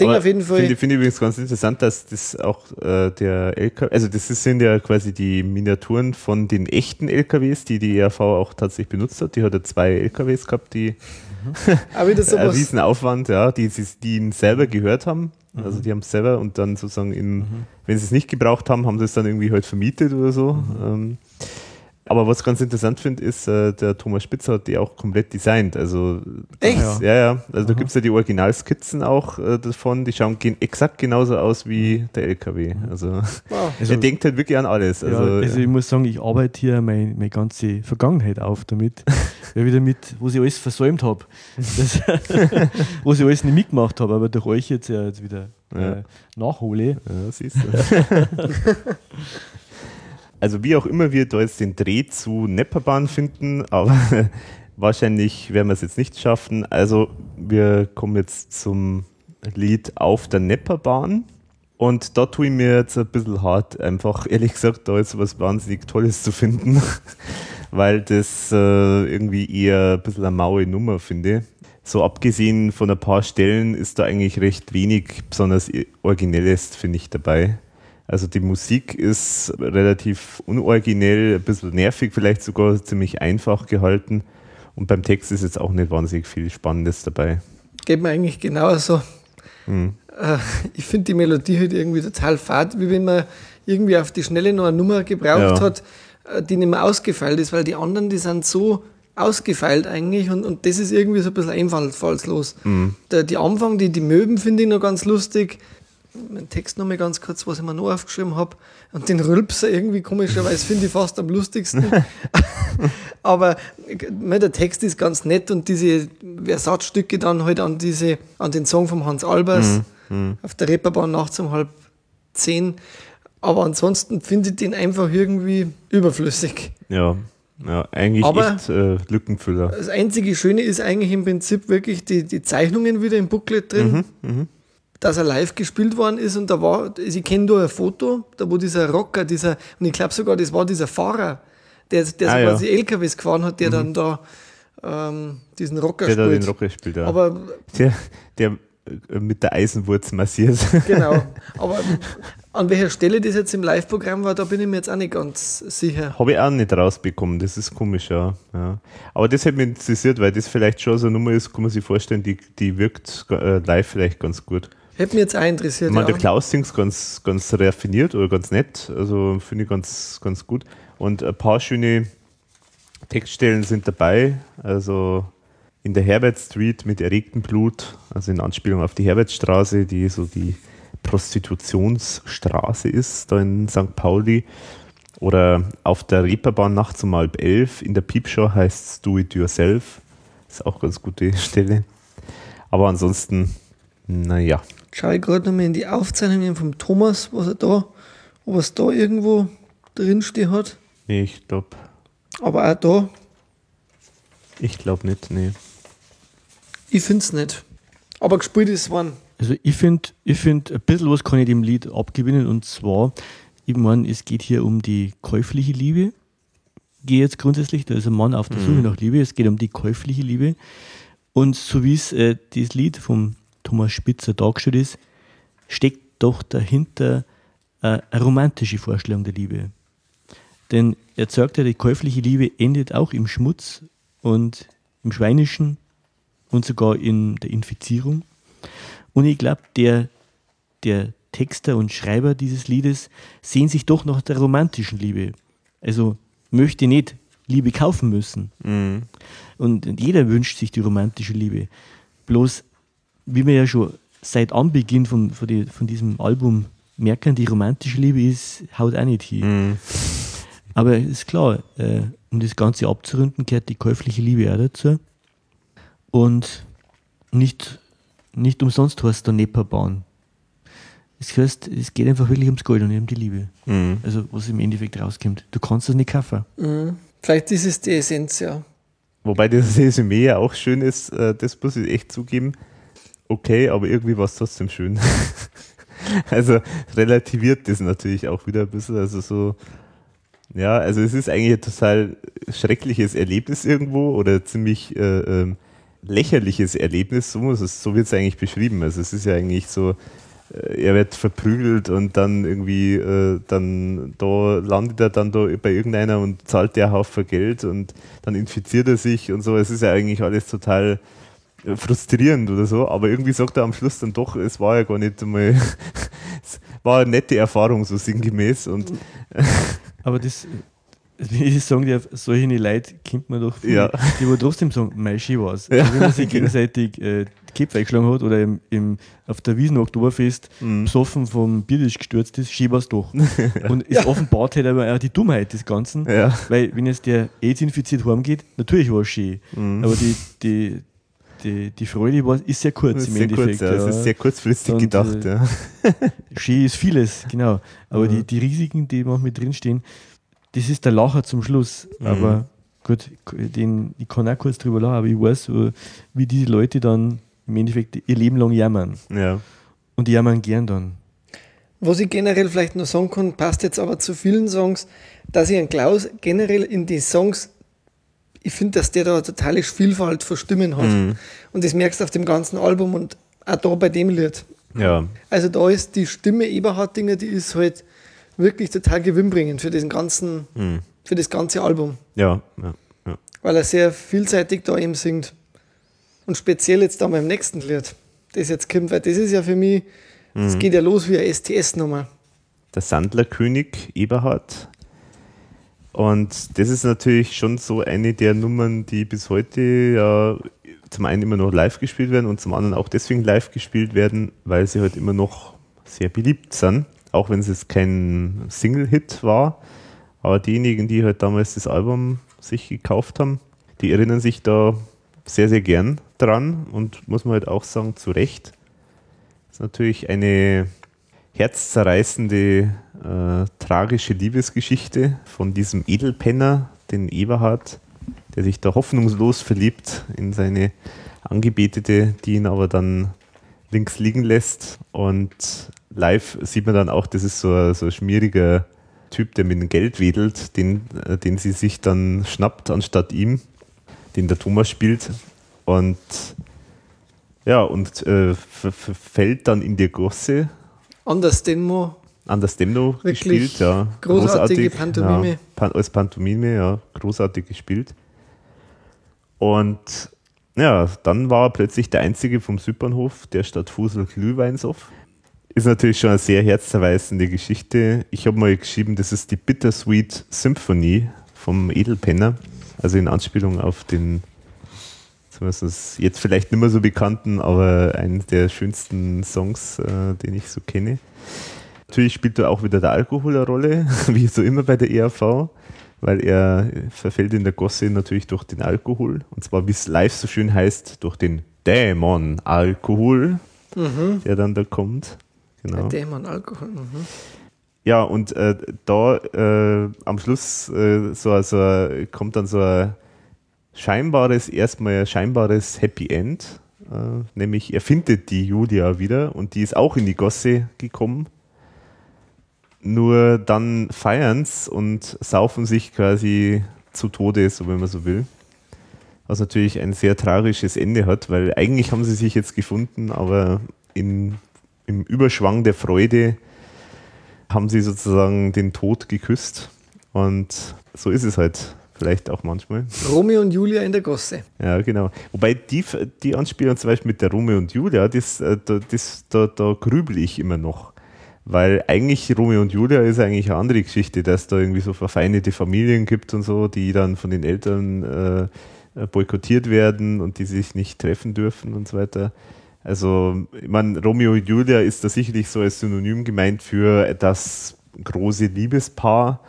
Ding Aber auf jeden Fall. Finde ich finde ich übrigens ganz interessant, dass das auch äh, der LKW, also das sind ja quasi die Miniaturen von den echten LKWs, die die ERV auch tatsächlich benutzt hat. Die hat ja zwei LKWs gehabt, die auch wieder so ein was. riesen Aufwand, ja, die, sie- die ihn selber gehört haben. Mhm. Also die haben es selber und dann sozusagen in, wenn sie es nicht gebraucht haben, haben sie es dann irgendwie halt vermietet oder so. Mhm. Ähm, aber was ich ganz interessant finde, ist, äh, der Thomas Spitzer hat die auch komplett designt. Also Echt? das- Ja, ja. Also da gibt es ja die Originalskizzen auch äh, davon, die schauen gen exakt genauso aus wie der LKW. Also, Wow. Also- er denkt halt wirklich an alles. Also, ja, also ich muss sagen, ich arbeite hier meine, meine ganze Vergangenheit auf damit, weil wieder mit, wo ich alles versäumt habe, wo ich alles nicht mitgemacht habe, aber durch euch jetzt ja jetzt wieder Ja. äh, nachhole. Ja, siehst du. Also wie auch immer wir da jetzt den Dreh zu Nepperbahn finden, aber wahrscheinlich werden wir es jetzt nicht schaffen. Also wir kommen jetzt zum Lied auf der Nepperbahn. Und da tue ich mir jetzt ein bisschen hart, einfach ehrlich gesagt, da jetzt was wahnsinnig Tolles zu finden, weil das äh, irgendwie eher ein bisschen eine maue Nummer finde. So abgesehen von ein paar Stellen ist da eigentlich recht wenig besonders Originelles, finde ich, dabei. Also die Musik ist relativ unoriginell, ein bisschen nervig, vielleicht sogar ziemlich einfach gehalten. Und beim Text ist jetzt auch nicht wahnsinnig viel Spannendes dabei. Geht mir eigentlich genauso. Hm. Äh, ich finde die Melodie halt irgendwie total fad, wie wenn man irgendwie auf die Schnelle noch eine Nummer gebraucht Ja. hat, äh, die nicht mehr ausgefeilt ist, weil die anderen, die sind so ausgefeilt eigentlich und, und das ist irgendwie so ein bisschen einfallslos. Hm. Der, die Anfang, die, die Möben finde ich noch ganz lustig. Mein Text noch mal ganz kurz, was ich mir noch aufgeschrieben habe. Und den Rülpser irgendwie komischerweise finde ich fast am lustigsten. Aber der Text ist ganz nett und diese Versatzstücke dann halt an diese, an den Song von Hans Albers auf der Reeperbahn nachts um halb zehn. Aber ansonsten finde ich den einfach irgendwie überflüssig. Ja, ja eigentlich Aber- echt äh, Lückenfüller. Das einzige Schöne ist eigentlich im Prinzip wirklich die, die Zeichnungen wieder im Booklet drin, dass er live gespielt worden ist und da war, ich kenne da ein Foto, da wo dieser Rocker, dieser, und ich glaube sogar, das war dieser Fahrer, der, der Ah, sogar ja. die LKWs gefahren hat, der dann da ähm, diesen Rocker Der da den spielt. Rocker spielt, ja. Aber der, der äh, mit der Eisenwurz massiert. genau, aber an welcher Stelle das jetzt im Live-Programm war, da bin ich mir jetzt auch nicht ganz sicher. Habe ich auch nicht rausbekommen, das ist komisch, ja. ja. Aber das hätte mich interessiert, weil das vielleicht schon so eine Nummer ist, kann man sich vorstellen, die, die wirkt äh, live vielleicht ganz gut. Hätte mich jetzt auch interessiert. Ich meine, ja. der Klaus singt ganz, ganz raffiniert oder ganz nett, also finde ich ganz, ganz gut. Und ein paar schöne Textstellen sind dabei, also in der Herbert Street mit erregtem Blut, also in Anspielung auf die Herbertstraße, die so die Prostitutionsstraße ist, da in St. Pauli. Oder auf der Reeperbahn nachts um halb elf, in der Piepshow heißt es Do It Yourself. Ist auch ganz gute Stelle. Aber ansonsten, naja. Schau ich gerade nochmal in die Aufzeichnungen vom Thomas, was er da, ob es da irgendwo drinstehen hat. Nee, ich glaube Aber auch da, ich glaub nicht, nee. ich finde es nicht. Aber gespielt ist wann. Also ich finde, ich find, ein bisschen was kann ich dem Lied abgewinnen und zwar, ich meine, es geht hier um die käufliche Liebe. Gehe jetzt grundsätzlich, da ist ein Mann auf der Suche nach Liebe, es geht um die käufliche Liebe. Und so wie es äh, das Lied vom Thomas Spitzer dargestellt ist, steckt doch dahinter äh, eine romantische Vorstellung der Liebe. Denn er sagt ja, die käufliche Liebe endet auch im Schmutz und im Schweinischen und sogar in der Infizierung. Und ich glaube, der, der Texter und Schreiber dieses Liedes sehen sich doch nach der romantischen Liebe. Also möchte nicht Liebe kaufen müssen. Und jeder wünscht sich die romantische Liebe. Bloß, wie wir ja schon seit Anbeginn von, von, die, von diesem Album merken, die romantische Liebe ist, haut auch nicht hin. Aber ist klar, äh, um das Ganze abzurunden, gehört die käufliche Liebe auch dazu. Und nicht, nicht umsonst heißt der Nepperbahn. Es heißt, es geht einfach wirklich ums Gold und nicht um die Liebe. Mhm. Also, was im Endeffekt rauskommt. Du kannst das nicht kaufen. Vielleicht ist es die Essenz, ja. Wobei das Resümee ja auch schön ist, äh, das muss ich echt zugeben. Okay, aber irgendwie war es trotzdem schön. also relativiert das natürlich auch wieder ein bisschen. Also so, ja, also es ist eigentlich ein total schreckliches Erlebnis irgendwo oder ziemlich äh, ähm, lächerliches Erlebnis, so, so wird es eigentlich beschrieben. Also es ist ja eigentlich so, äh, er wird verprügelt und dann irgendwie, äh, dann da landet er dann da bei irgendeiner und zahlt der Haufen Geld und dann infiziert er sich und so. Es ist ja eigentlich alles total frustrierend oder so, aber irgendwie sagt er am Schluss dann doch, es war ja gar nicht einmal, es war eine nette Erfahrung, so sinngemäß und. aber das, wenn ich sagen darf, solche Leute kennt man doch, viel, ja. die wo trotzdem sagen, mein Ski war's. Ja. Also wenn man sich gegenseitig äh, die Köpfe eingeschlagen hat oder im, im, auf der Wiesen Oktoberfest mhm. besoffen vom Biertisch gestürzt ist, Ski war's doch. Und es ja. offenbart halt aber auch die Dummheit des Ganzen, ja. weil wenn jetzt der AIDS infiziert heimgeht, natürlich war es Ski. Mhm. Aber die, die, die, die Freude war, ist sehr kurz im sehr Endeffekt. Kurz, ja. ja. Es ist sehr kurzfristig Und, gedacht. Äh, ja. Ski ist vieles, genau. Aber mhm. die, die Risiken, die manchmal drinstehen, das ist der Lacher zum Schluss. Mhm. Aber gut, den, ich kann auch kurz drüber lachen, aber ich weiß, wie diese Leute dann im Endeffekt ihr Leben lang jammern. Ja. Und die jammern gern dann. Was ich generell vielleicht noch sagen kann, passt jetzt aber zu vielen Songs, dass ich einen Klaus generell in die Songs, ich finde, dass der da eine totale Vielfalt von Stimmen hat. Mhm. Und das merkst du auf dem ganzen Album und auch da bei dem Lied. Ja. Also da ist die Stimme Eberhard-Dinger, die ist halt wirklich total gewinnbringend für diesen ganzen, mhm. für das ganze Album. Ja, ja, ja. Weil er sehr vielseitig da eben singt. Und speziell jetzt da beim nächsten Lied, das jetzt kommt, weil das ist ja für mich, das mhm. geht ja los wie eine STS-Nummer. Der Sandlerkönig Eberhard. Und das ist natürlich schon so eine der Nummern, die bis heute ja zum einen immer noch live gespielt werden und zum anderen auch deswegen live gespielt werden, weil sie halt immer noch sehr beliebt sind auch wenn es jetzt kein Single-Hit war. Aber diejenigen, die halt damals das Album sich gekauft haben, die erinnern sich da sehr, sehr gern dran und muss man halt auch sagen, zu Recht. Das ist natürlich eine herzzerreißende, äh, tragische Liebesgeschichte von diesem Edelpenner, den Eberhard, der sich da hoffnungslos verliebt in seine Angebetete, die ihn aber dann links liegen lässt und live sieht man dann auch, das ist so ein, so ein schmieriger Typ, der mit dem Geld wedelt, den, äh, den sie sich dann schnappt anstatt ihm, den der Thomas spielt. Und ja, und äh, fällt dann in die Gosse. Anders Anders Demo gespielt, ja. Großartige großartig, Pantomime. Ja, pan als Pantomime, ja, großartig gespielt. Und ja, dann war er plötzlich der Einzige vom Südbahnhof, der statt Fusel Glühweinsoff ist natürlich schon eine sehr herzzerreißende Geschichte. Ich habe mal geschrieben, das ist die Bittersweet Symphony vom Edelpenner, also in Anspielung auf den jetzt vielleicht nicht mehr so bekannten, aber einen der schönsten Songs, äh, den ich so kenne. Natürlich spielt da auch wieder der Alkohol eine Rolle, wie so immer bei der ERV, weil er verfällt in der Gosse natürlich durch den Alkohol. Und zwar, wie es live so schön heißt, durch den Dämon-Alkohol, mhm. der dann da kommt. Genau. Bei Dämon Alkohol. Mhm. Ja, und äh, da äh, am Schluss äh, so, so, kommt dann so ein scheinbares, erstmal ein scheinbares Happy End. Äh, nämlich er findet die Julia wieder und die ist auch in die Gosse gekommen. Nur dann feiern es und saufen sich quasi zu Tode, so wenn man so will. Was natürlich ein sehr tragisches Ende hat, weil eigentlich haben sie sich jetzt gefunden, aber in im Überschwang der Freude haben sie sozusagen den Tod geküsst. Und so ist es halt vielleicht auch manchmal. Romeo und Julia in der Gosse. Ja, genau. Wobei die, die Anspielung zum Beispiel mit der Romeo und Julia, das, äh, das, da, da grübel ich immer noch. Weil eigentlich Romeo und Julia ist eigentlich eine andere Geschichte, dass da irgendwie so verfeindete Familien gibt und so, die dann von den Eltern äh, boykottiert werden und die sich nicht treffen dürfen und so weiter. Also, ich meine, Romeo und Julia ist da sicherlich so als Synonym gemeint für das große Liebespaar,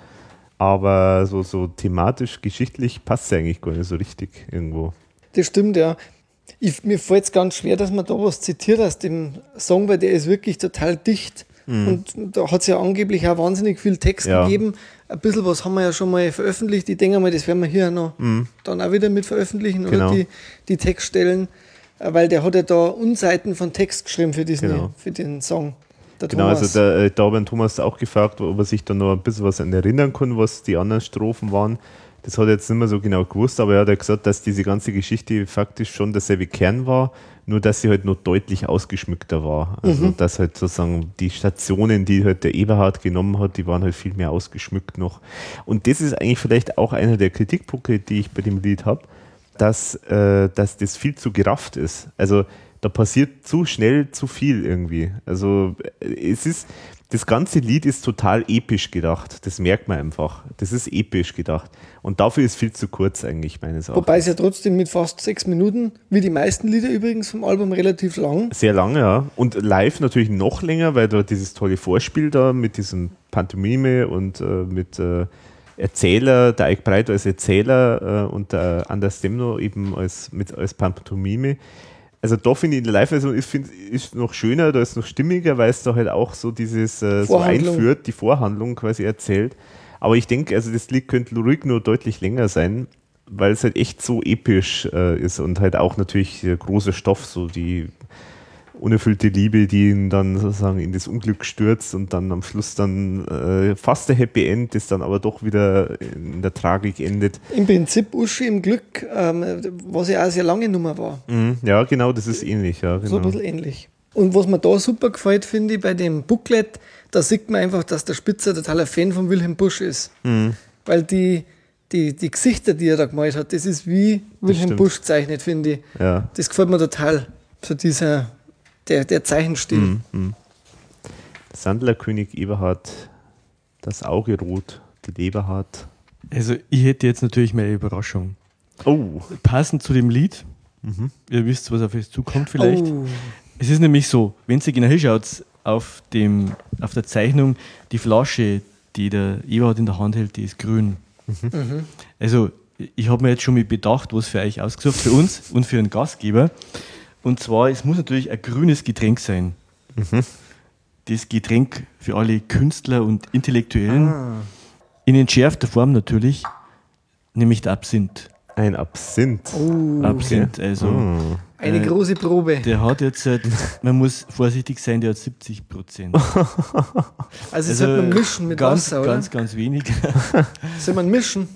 aber so, so thematisch, geschichtlich passt es eigentlich gar nicht so richtig irgendwo. Das stimmt, ja. Ich, mir fällt es ganz schwer, dass man da was zitiert aus dem Song, weil der ist wirklich total dicht. Mhm. Und da hat es ja angeblich auch wahnsinnig viel Text ja. gegeben. Ein bisschen was haben wir ja schon mal veröffentlicht. Ich denke mal, das werden wir hier noch mhm. dann auch wieder mit veröffentlichen genau. oder die, die Textstellen. Äh, weil der hat ja da Unseiten von Text geschrieben für, diesen, genau. für den Song. Der Genau, Thomas. also der, äh, da haben Thomas auch gefragt, ob er sich da noch ein bisschen was an erinnern kann, was die anderen Strophen waren. Das hat er jetzt nicht mehr so genau gewusst, aber er hat ja gesagt, dass diese ganze Geschichte faktisch schon derselbe Kern war, nur dass sie halt noch deutlich ausgeschmückter war. Also dass halt sozusagen die Stationen, die halt der Eberhard genommen hat, die waren halt viel mehr ausgeschmückt noch. Und das ist eigentlich vielleicht auch einer der Kritikpunkte, die ich bei dem Lied habe, dass, äh, dass das viel zu gerafft ist. Also da passiert zu schnell zu viel irgendwie. Also äh, es ist, das ganze Lied ist total episch gedacht. Das merkt man einfach. Das ist episch gedacht. Und dafür ist viel zu kurz eigentlich meines Erachtens. Wobei es ja trotzdem mit fast sechs Minuten, wie die meisten Lieder übrigens vom Album, relativ lang. Sehr lange, ja. Und live natürlich noch länger, weil da dieses tolle Vorspiel da mit diesem Pantomime und äh, mit äh, Erzähler, der Eik Breit als Erzähler äh, und der Anders Demno eben als, mit, als Pantomime. Also da finde ich, die Live-Version ist, find, ist noch schöner, da ist noch stimmiger, weil es da halt auch so dieses äh, so einführt, die Vorhandlung quasi erzählt. Aber ich denke, also das Lied könnte ruhig nur deutlich länger sein, weil es halt echt so episch äh, ist und halt auch natürlich äh, großer Stoff, so die unerfüllte Liebe, die ihn dann sozusagen in das Unglück stürzt und dann am Schluss dann äh, fast der Happy End, das dann aber doch wieder in der Tragik endet. Im Prinzip Uschi im Glück, ähm, was ja auch eine sehr lange Nummer war. Mhm, ja, genau, das ist ähnlich, ja. Genau. So ein bisschen ähnlich. Und was mir da super gefällt, finde ich, bei dem Booklet, da sieht man einfach, dass der Spitzer totaler Fan von Wilhelm Busch ist. Mhm. Weil die, die, die Gesichter, die er da gemalt hat, das ist wie Wilhelm stimmt. Busch gezeichnet, finde ich. ja. Das gefällt mir total. So dieser, der, der Zeichenstil. Mhm. Sandlerkönig Eberhard, das Auge rot, die Leber hart. Also ich hätte jetzt natürlich meine Überraschung. Oh, Passend zu dem Lied, ihr wisst, was auf euch zukommt vielleicht. Oh. Es ist nämlich so, wenn ihr genau hinschaut, auf, dem, auf der Zeichnung, die Flasche, die der Eberhard in der Hand hält, die ist grün. Also, ich habe mir jetzt schon mal bedacht, was für euch ausgesucht, für uns und für einen Gastgeber. Und zwar, es muss natürlich ein grünes Getränk sein. Das Getränk für alle Künstler und Intellektuellen. In entschärfter Form natürlich, nämlich der Absinth. ein Absinth. Oh. Absinth, also. Mhm. Eine Äh, große Probe. Der hat jetzt, halt, man muss vorsichtig sein, der hat 70 Prozent. Also, sollte man mischen mit ganz, Wasser, oder? Ganz, ganz wenig. Soll man mischen?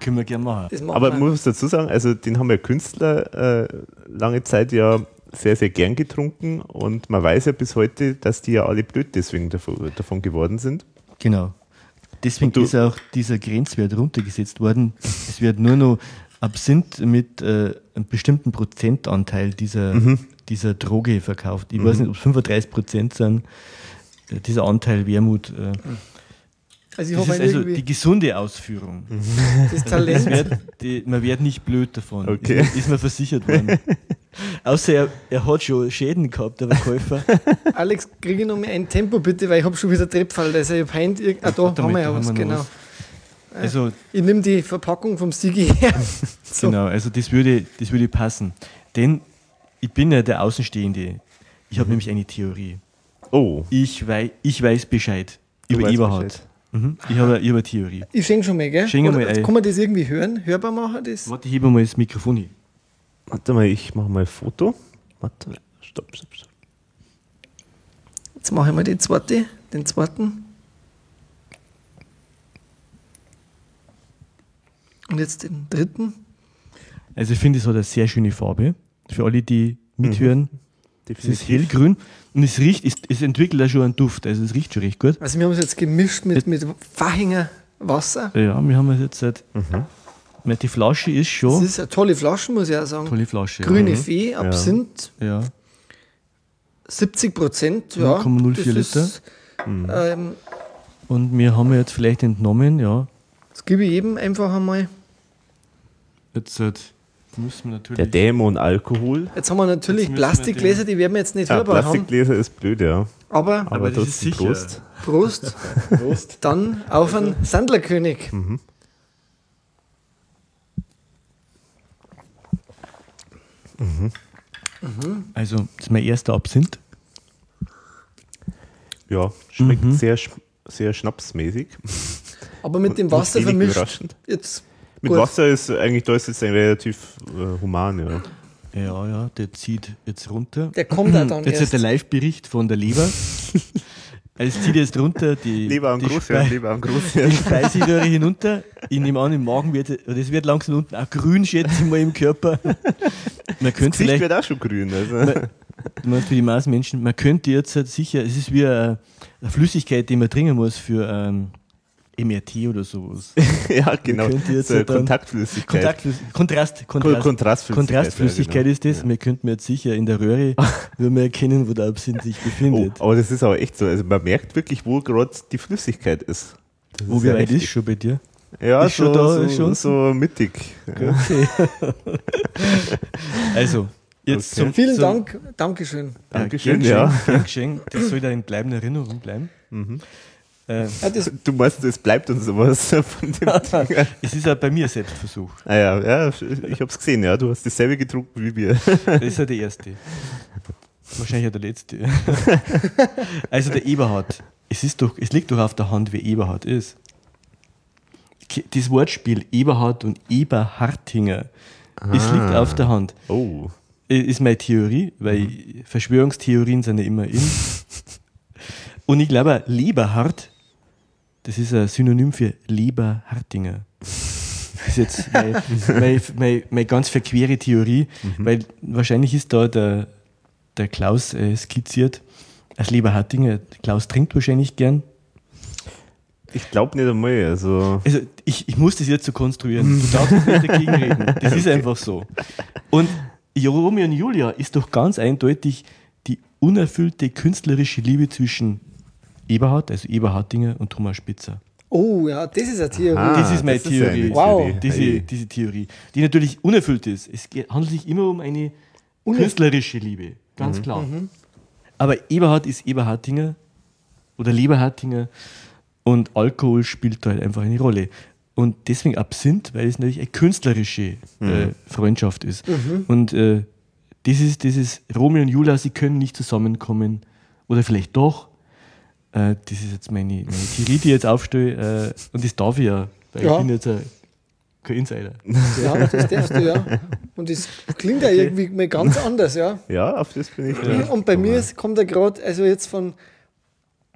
Können wir gerne machen. Machen Aber man muss dazu sagen, also den haben ja Künstler äh, lange Zeit ja sehr, sehr gern getrunken und man weiß ja bis heute, dass die ja alle blöd deswegen davon, davon geworden sind. Genau. Deswegen ist auch dieser Grenzwert runtergesetzt worden. Es wird nur noch Absinth mit äh, einem bestimmten Prozentanteil dieser, Mhm. dieser Droge verkauft. Ich weiß nicht, ob es 35 Prozent sind. Äh, Dieser Anteil Wermut. Äh, also, ich das habe ist also irgendwie die gesunde Ausführung. das Es Talent. wird, die, man wird nicht blöd davon. Okay. Ist, mir- ist mir versichert worden. Außer er, er hat schon Schäden gehabt, der Verkäufer. Alex, kriege ich noch mal ein Tempo bitte, weil ich habe schon wieder Treppfall. Also, ich hab heint, ah, da haben wir ja was, genau. was. Also, Ich nehme die Verpackung vom Sigi her. So. genau, also das würde, das würde passen. Denn ich bin ja der Außenstehende. Ich Mhm. habe nämlich eine Theorie. Oh, Ich, wei ich weiß Bescheid Du über Eberhard. Bescheid. Mhm. Ich habe habe eine Theorie. Ich schenke schon mal, gell? Schenk mal ein. Kann man das irgendwie hören? Hörbar machen? Das? Warte, ich hebe mal das Mikrofon hin. warte mal, ich mache mal ein Foto. Warte, stopp, stopp, stopp. Jetzt mache ich mal den zweiten. Den zweiten. Und jetzt den dritten. Also ich finde, es hat eine sehr schöne Farbe. Für alle, die mithören. Es ist hellgrün und es riecht, es, es entwickelt ja schon einen Duft. Also es riecht schon recht gut. Also wir haben es jetzt gemischt mit, mit Fachinger Wasser. Ja, wir haben es jetzt seit. Mhm. Die Flasche ist Das schon. ist eine tolle Flasche, muss ich auch sagen. tolle Flasche. Grüne Fee, Absinth, Ja. 70 Prozent. Ja, 0,04 das Liter. Ist, ähm, Und wir haben jetzt vielleicht entnommen, ja. das gebe ich jedem einfach einmal. Jetzt müssen wir natürlich. Der Dämon Alkohol. Jetzt haben wir natürlich Jetzt Plastikgläser, die werden wir jetzt nicht Ah, hörbar haben. Plastikgläser ist blöd, ja. Aber Aber, Aber das ist sicher. Prost. Prost. Prost. Dann auf einen Sandlerkönig. Also, das ist mein erster Absinth. Ja, schmeckt sehr, sch- sehr schnapsmäßig. Aber mit dem Wasser vermischt. Jetzt Mit gut. Wasser ist eigentlich, da ist jetzt ein relativ äh, human, ja. Ja, ja, der zieht jetzt runter. Der kommt da dann Jetzt erst. hat der Live-Bericht von der Leber. Also es zieht jetzt runter die, Lieber am die, Großhirn, Spei lieber am die Großhirn. Speiseröhre hinunter. Ich nehme an, im Magen wird es wird langsam unten auch grün, schätze ich mal, im Körper. Man könnte Gesicht vielleicht, wird auch schon grün. Also. man, du meinst für die Maßmenschen, man könnte jetzt halt sicher, es ist wie eine, eine Flüssigkeit, die man trinken muss für ähm, MRT oder sowas. ja, genau. so dann- Kontaktflüssigkeit. Kontaktflüssigkeit. Kontrast, Kon- Kontrast, Kontrastflüssigkeit. Kontrastflüssigkeit ja, ist das. Wir könnten jetzt sicher in der Röhre, würden wir erkennen, wo der Absinth sich Oh, befindet. aber das ist aber echt so. Also man merkt wirklich, wo gerade die Flüssigkeit ist. Das wo ist wie ja weit heftig. ist schon bei dir? Ja, Ist so, schon da, so, ist schon- so mittig. Ja. Okay. also, jetzt Okay. zum Vielen zum, Dank, Dankeschön. Dankeschön, ja. geschehen. Das soll da in bleibender Erinnerung bleiben. Mhm. Äh, Ja, das, Du meinst, es bleibt uns sowas von dem Ding. es ist auch bei mir Selbstversuch. Ah ja, ja, ich hab's gesehen, ja. Du hast dasselbe getrunken wie wir. Das ist ja der erste. Wahrscheinlich auch der letzte. also der Eberhard. Es, ist doch, es liegt doch auf der Hand, wer Eberhard ist. Das Wortspiel Eberhard und Eberhartinger, es Ah. liegt auf der Hand. Oh. Ist meine Theorie, weil Verschwörungstheorien sind ja immer in. Und ich glaube, Leberhard, das ist ein Synonym für Leberhartinger. Das ist jetzt meine, meine, meine, meine ganz verquere Theorie, weil wahrscheinlich ist da der, der Klaus äh, skizziert als Leberhartinger. Klaus trinkt wahrscheinlich gern. Ich glaube nicht einmal. Also, Also ich, ich muss das jetzt so konstruieren. Du darfst nicht dagegen reden. Das ist einfach so. Und Romeo und Julia ist doch ganz eindeutig die unerfüllte künstlerische Liebe zwischen Eberhard, also Eberhardinger und Thomas Spitzer. oh ja, das ist eine Theorie. Ah, das ist meine das ist Theorie. Wow. Theorie. Diese, diese Theorie, die natürlich unerfüllt ist. Es handelt sich immer um eine künstlerische Liebe, ganz klar. Aber Eberhard ist Eberhardinger oder Leberhardinger und Alkohol spielt da halt einfach eine Rolle. Und deswegen Absinth, weil es natürlich eine künstlerische äh, Freundschaft ist. Und äh, das, ist, das ist Romeo und Julia, sie können nicht zusammenkommen. Oder vielleicht doch. Äh, das ist jetzt meine, meine Theorie, die ich jetzt aufstelle. Äh, und das darf ich ja, weil Ja. ich bin jetzt ein, kein Insider. Ja, das darfst du, ja. Und das klingt ja irgendwie mal ganz anders, ja. ja, auf das bin ich drin. Und bei mir ist- kommt er gerade, also jetzt von,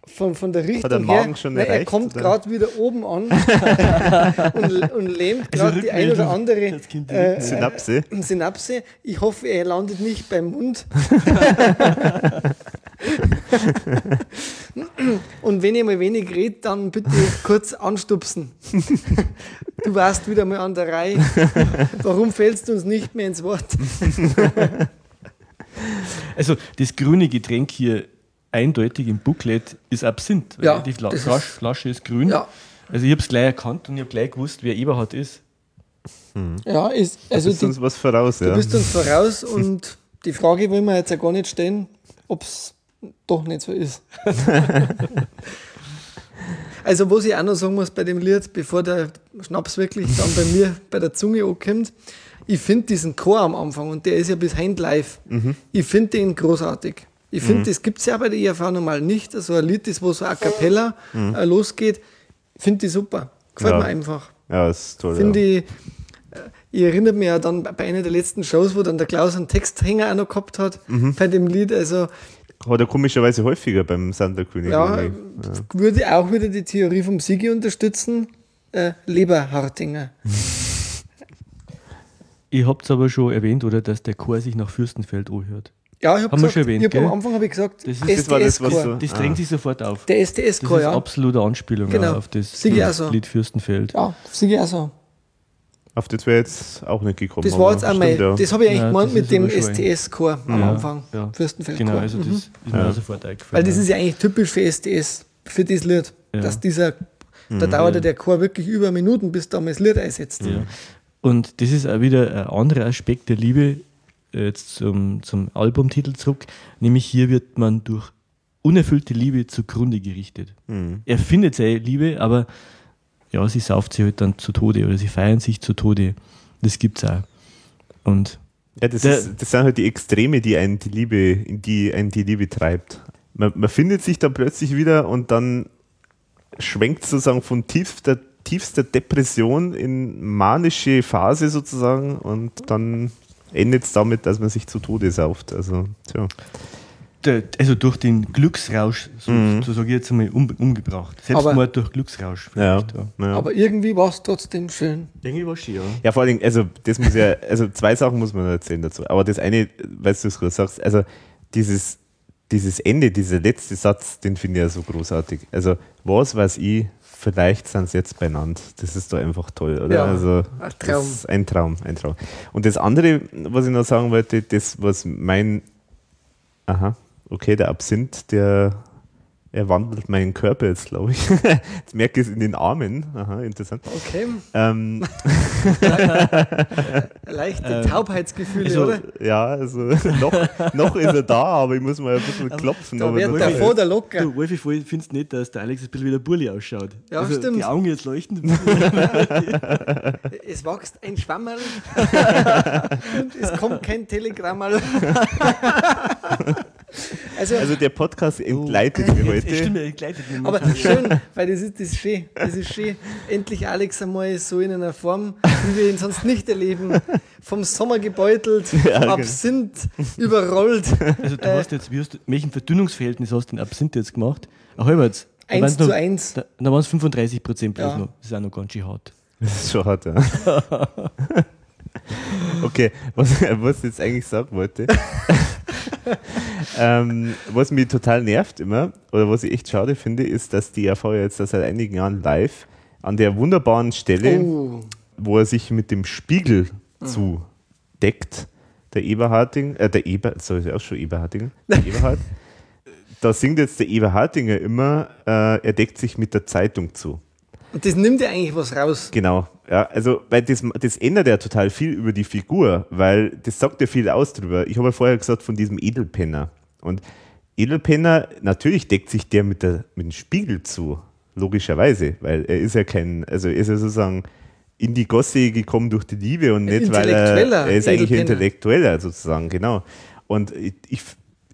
von, von der Richtung der Magen her, schon nein, er kommt gerade wieder oben an und, und lähmt Also gerade die ein oder andere äh, Synapse. äh, Synapse. Ich hoffe, er landet nicht beim Mund. und wenn ihr mal wenig redet, dann bitte kurz anstupsen. Du warst wieder mal an der Reihe. Warum fällst du uns nicht mehr ins Wort? Also das grüne Getränk hier eindeutig im Booklet ist Absinth. weil Ja, die Fla das ist- Flasch, Flasche ist grün. Ja. Also ich habe es gleich erkannt und ich habe gleich gewusst, wer Eberhard ist. Ja, ist, also Ist die, uns was voraus, Du ja. bist uns voraus und die Frage wollen wir jetzt ja gar nicht stellen, ob es doch nicht so ist. also, was ich auch noch sagen muss bei dem Lied, bevor der Schnaps wirklich dann bei mir bei der Zunge ankommt, ich finde diesen Chor am Anfang und der ist ja bis heute live. Ich finde den großartig. Ich finde, das gibt es ja bei der IFV normal nicht. So ein Lied, das wo so a cappella äh, losgeht, finde ich super. Gefällt Ja. mir einfach. Ja, das ist toll. Finde ja. ich, äh, ich erinnere mich ja dann bei einer der letzten Shows, wo dann der Klaus einen Texthänger auch noch gehabt hat bei dem Lied. Also Hat er komischerweise häufiger beim Sanderkönig. ja, irgendwie. würde auch wieder die Theorie vom Sigi unterstützen. Äh, Leberhartinger. Ihr habt es aber schon erwähnt, oder, dass der Chor sich nach Fürstenfeld anhört. Ja, ich habe Haben wir gesagt, schon erwähnt, ich hab am? Anfang habe ich gesagt, Das ist- das war das, so- Das Ah. drängt sich sofort auf. Der Das STS-Chor, ist ja. absolute Anspielung Genau. auf das ich auch so. Lied Fürstenfeld. Ja, Sigi auch so. Auf das wäre jetzt auch nicht gekommen. Das war jetzt auch stimmt, ja. das habe ich eigentlich Ja, gemeint mit dem STS-Chor am Ja, Anfang. ja. Fürstenfeld-Chor. Genau, also das Mhm. ist mir Ja. auch sofort eingefallen. Weil das ist ja eigentlich typisch für STS, für das Lied. Ja. Dass dieser, da dauerte der Chor wirklich über Minuten, bis da mal das Lied einsetzt. Ja. Und das ist auch wieder ein anderer Aspekt der Liebe äh, jetzt zum, zum Albumtitel zurück. Nämlich hier wird man durch unerfüllte Liebe zugrunde gerichtet. Mhm. Er findet seine Liebe, aber ja, sie sauft sie halt dann zu Tode oder sie feiern sich zu Tode. Das gibt's auch. Und Ja, das, Der- ist, das sind halt die Extreme, die einen die Liebe, in die einen die Liebe treibt. Man, man findet sich dann plötzlich wieder und dann schwenkt sozusagen von tiefster, tiefster Depression in manische Phase sozusagen und dann endet es damit, dass man sich zu Tode sauft. Also, tja. Der, also durch den Glücksrausch, so, so sage ich jetzt einmal, um, umgebracht. Selbstmord Aber- durch Glücksrausch. Ja, vielleicht, ja. Aber irgendwie war es trotzdem schön. Irgendwie war es ja. Ja, vor allem, also das muss ja, also zwei Sachen muss man erzählen dazu. Aber das eine, weil du es gerade sagst, also dieses, dieses Ende, dieser letzte Satz, den finde ich ja so großartig. Also, was weiß ich, vielleicht sind sie jetzt beieinander. Das ist doch einfach toll, oder? Ja, also, ein Traum. Das ist ein Traum, ein Traum. Und das andere, was ich noch sagen wollte, das, was mein, aha, okay, der Absinth, der, er wandelt meinen Körper jetzt, glaube ich. Jetzt merke ich es in den Armen. Aha, interessant. Okay. Ähm, Leichte Taubheitsgefühle, also- oder? Ja, also noch, noch ist er da, aber ich muss mal ein bisschen klopfen. Da aber wird der da vor der locker. Du, Wolfi, voll findest nicht, dass der Alex ein bisschen wie der Burli ausschaut. Ja, also stimmt. Die Augen jetzt leuchten. Es wächst ein Schwammerl und es kommt kein Telegrammerl. Also, Also der Podcast entgleitet mir Jetzt, heute. stimmt, er gleitet mir aber schön, weil das ist, das ist schön. Das ist schön. Endlich Alex einmal so in einer Form, wie wir ihn sonst nicht erleben. Vom Sommer gebeutelt, vom genau. Absinth überrollt. Also du hast jetzt, wie hast du, welchen Verdünnungsverhältnis hast du den Absinth jetzt gemacht? Ein. Da 1 waren's zu noch- 1. Da, da waren es 35 Prozent bloß Ja. noch. Das ist auch noch ganz schön hart. Das ist schon hart, ja. Okay, was, was ich jetzt eigentlich sagen wollte. ähm, was mich total nervt immer, oder was ich echt schade finde, ist, dass die AV jetzt seit einigen Jahren live an der wunderbaren Stelle, Oh, wo er sich mit dem Spiegel zudeckt, der Eberharding, äh, der Eber, sorry, auch schon Eberharding, der Eberhard, da singt jetzt der Eberhardinger immer, äh, er deckt sich mit der Zeitung zu. Und das nimmt ja eigentlich was raus. Genau, ja, also, weil das, das ändert ja total viel über die Figur, weil das sagt ja viel aus drüber. Ich habe ja vorher gesagt von diesem Edelpenner. Und Edelpenner, natürlich deckt sich der mit, der mit dem Spiegel zu, logischerweise, weil er ist ja kein, also er ist ja sozusagen in die Gosse gekommen durch die Liebe und nicht, weil er, er ist eigentlich. Intellektueller sozusagen, genau. Und ich, ich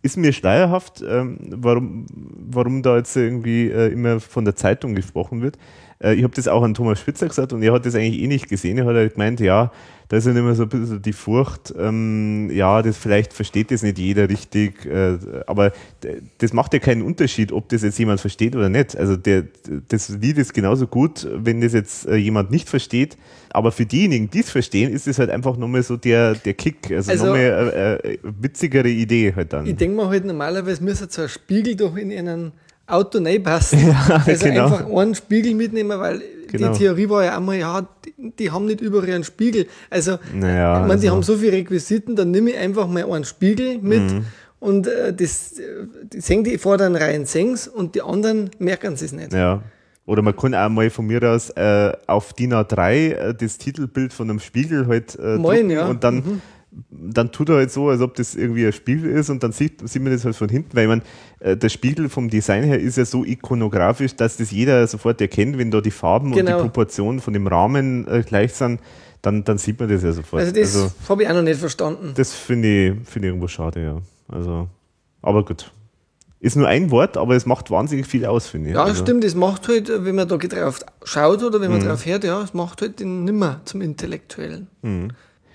ist mir schleierhaft, ähm, warum, warum da jetzt irgendwie äh, immer von der Zeitung gesprochen wird. Äh, ich habe das auch an Thomas Spitzer gesagt und er hat das eigentlich eh nicht gesehen. Er hat halt gemeint, ja, da ist dann immer so ein bisschen die Furcht, ähm, ja, das vielleicht versteht das nicht jeder richtig, äh, aber das macht ja keinen Unterschied, ob das jetzt jemand versteht oder nicht. Also der, das Lied ist genauso gut, wenn das jetzt äh, jemand nicht versteht, aber für diejenigen, die es verstehen, ist es halt einfach nochmal so der, der Kick, also, Also- nochmal eine äh, witzigere Idee halt dann. Ich denke mal halt normalerweise müsste so ein Spiegel doch in einen Auto reinpassen. also genau. einfach einen Spiegel mitnehmen, weil Genau. die Theorie war ja einmal, ja, die, die haben nicht überall einen Spiegel. Also, Naja, ich meine, die also- haben so viele Requisiten, dann nehme ich einfach mal einen Spiegel mit Mhm. und äh, das, die singen die vorderen Reihen sings und die anderen merken es nicht. Ja. Oder man kann auch mal von mir aus äh, auf DIN A3 äh, das Titelbild von einem Spiegel halt äh, Moin, ja. und dann, dann tut er halt so, als ob das irgendwie ein Spiegel ist und dann sieht, sieht man das halt von hinten, weil man äh, der Spiegel vom Design her ist ja so ikonografisch, dass das jeder sofort erkennt, wenn da die Farben und Genau. die Proportionen von dem Rahmen äh, gleich sind, dann, dann sieht man das ja sofort. Also das habe ich auch noch nicht verstanden. das finde ich, finde ich irgendwo schade, ja. Also, aber gut. Ist nur ein Wort, aber es macht wahnsinnig viel aus, finde ich. Ja, also, stimmt, es macht halt, wenn man da drauf schaut oder wenn Mhm. man drauf hört, ja, es macht halt den nimmer zum Intellektuellen.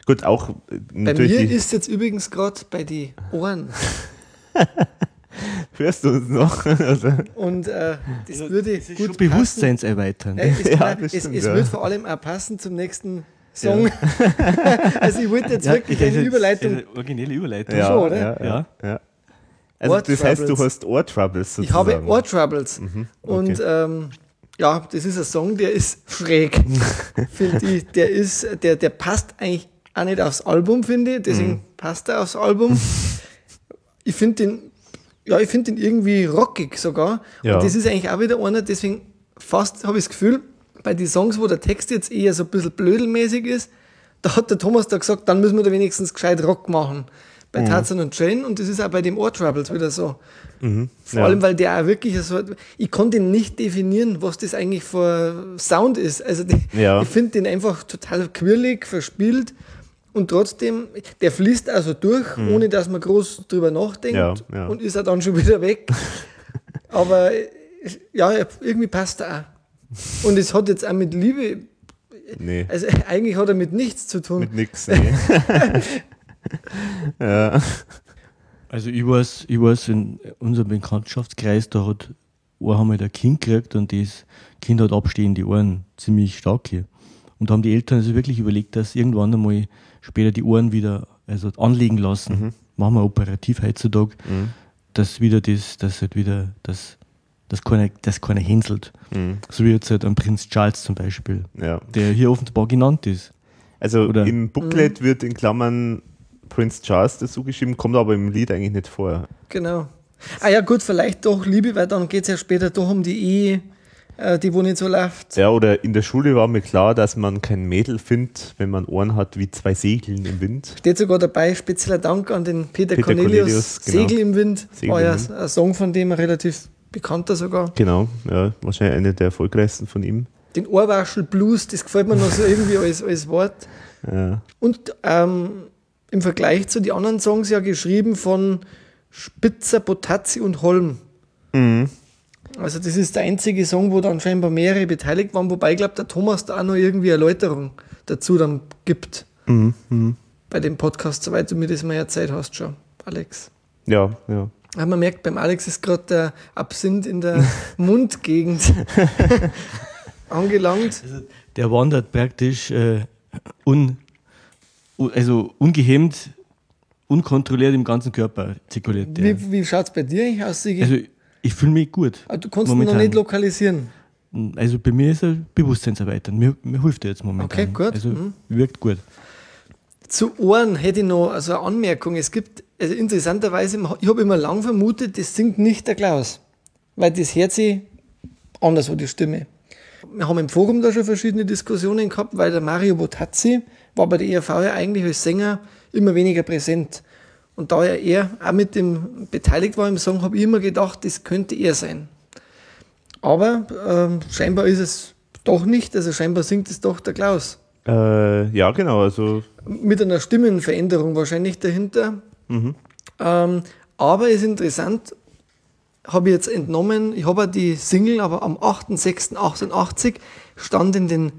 Gut, auch äh, Bei natürlich. mir ist jetzt übrigens gerade bei die Ohren. Hörst du uns noch? Also, Und äh, das würde Das ist gut schon Bewusstseinserweitern. Äh, es Ja, es, stimmt, es ja. wird vor allem auch passen zum nächsten Song. also ich wollte jetzt Ja, wirklich eine Überleitung. eine originelle Überleitung. ja, schon, oder? Ja, ja, Ja. ja. Also das heißt, du Ohrtroubles. hast Ohrtroubles Ich habe sozusagen. Ohrtroubles. Und ähm, ja, das ist ein Song, der ist schräg. finde ich. Der ist, der, der passt eigentlich auch nicht aufs Album, finde ich. Deswegen Mhm. passt er aufs Album. Ich finde den, ja, ich finde den irgendwie rockig sogar. Ja. Und das ist eigentlich auch wieder einer, deswegen fast habe ich das Gefühl, bei den Songs, wo der Text jetzt eher so ein bisschen blödelmäßig ist, da hat der Thomas da gesagt, dann müssen wir da wenigstens gescheit Rock machen. Bei Tarzan und Jane und das ist auch bei dem Ohr Troubles wieder so. Vor Ja. allem, weil der auch wirklich so, ich konnte ihn nicht definieren, was das eigentlich für Sound ist. Also die, Ja. ich finde den einfach total quirlig, verspielt und trotzdem, der fließt also durch, ohne dass man groß drüber nachdenkt Ja, ja. und ist auch dann schon wieder weg. Aber ja, irgendwie passt er auch. Und es hat jetzt auch mit Liebe, Nee, also eigentlich hat er mit nichts zu tun. mit nix. Nee. ja. Also ich weiß, ich weiß, in unserem Bekanntschaftskreis, da hat einmal ein Kind gekriegt und das Kind hat abstehende Ohren, ziemlich stark hier. Und da haben die Eltern also wirklich überlegt, dass irgendwann einmal später die Ohren wieder also anlegen lassen. Mhm. Machen wir operativ heutzutage, Mhm. dass wieder das, dass halt wieder das, das keiner, das keiner hänselt. Mhm. So wie jetzt halt ein Prinz Charles zum Beispiel, ja. der hier offenbar genannt ist. Also Oder- im Booklet wird in Klammern Prince Charles dazu geschrieben, kommt aber im Lied eigentlich nicht vor. Genau. Ah ja, gut, vielleicht doch Liebe, weil dann geht es ja später doch um die Ehe, die wo nicht so läuft. Ja, oder in der Schule war mir klar, dass man kein Mädel findet, wenn man Ohren hat wie zwei Segeln im Wind. Steht sogar dabei, spezieller Dank an den Peter, Peter Cornelius, Cornelius, genau. Segel im Wind. Segel war im ja Wind. ein Song von dem, ein relativ bekannter sogar. Genau, ja, wahrscheinlich eine der erfolgreichsten von ihm. Den Ohrwaschel Blues, das gefällt mir noch so irgendwie als, als Wort. Ja. Und ähm, im Vergleich zu den anderen Songs ja geschrieben von Spitzer, Botazzi und Holm. Mhm. Also das ist der einzige Song, wo dann scheinbar mehrere beteiligt waren, wobei ich glaube, der Thomas da auch noch irgendwie Erläuterung dazu dann gibt. Mhm. Mhm. Bei dem Podcast, soweit du mir das mal erzählt hast schon, Alex. Ja, ja. Ja, man merkt, beim Alex ist gerade der Absinth in der Mundgegend angelangt. Der wandert praktisch äh, un, also ungehemmt, unkontrolliert im ganzen Körper zirkuliert. Der. Wie, wie schaut es bei dir aus, Sigi? Also ich fühle mich gut. Ah, du kannst ihn noch momentan. nicht lokalisieren. Also bei mir ist er Bewusstseinserweitern. Mir, mir hilft er jetzt momentan. Okay, gut. Also Mhm. wirkt gut. Zu Ohren hätte ich noch also eine Anmerkung. Es gibt, also interessanterweise, ich habe immer lang vermutet, das singt nicht der Klaus. Weil das hört sich anders, so die Stimme. Wir haben im Forum da schon verschiedene Diskussionen gehabt, weil der Mario Botazzi war bei der ERV ja eigentlich als Sänger immer weniger präsent. Und da er eher auch mit dem beteiligt war im Song, habe ich immer gedacht, das könnte er sein. Aber ähm, scheinbar ist es doch nicht, also scheinbar singt es doch der Klaus Äh, ja, genau. Also, mit einer Stimmenveränderung wahrscheinlich dahinter. Ähm, aber ist interessant, habe ich jetzt entnommen, ich habe ja die Single, aber am 8.6.88 stand in den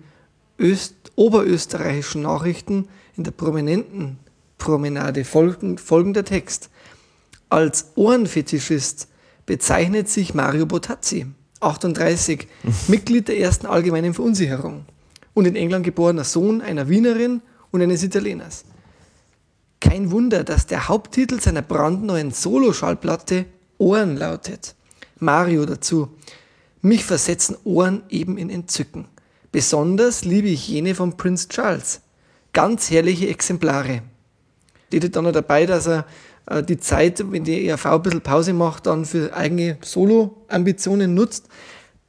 Öst oberösterreichischen Nachrichten in der prominenten Promenade folgend, folgender Text. Als Ohrenfetischist bezeichnet sich Mario Botazzi, 38, Mitglied der ersten allgemeinen Verunsicherung und in England geborener Sohn einer Wienerin und eines Italieners. Kein Wunder, dass der Haupttitel seiner brandneuen Solo-Schallplatte Ohren lautet. Mario dazu. Mich versetzen Ohren eben in Entzücken. Besonders liebe ich jene von Prince Charles. Ganz herrliche Exemplare. Steht dann noch dabei, dass er äh, die Zeit, wenn die ERV ein bisschen Pause macht, dann für eigene Solo-Ambitionen nutzt.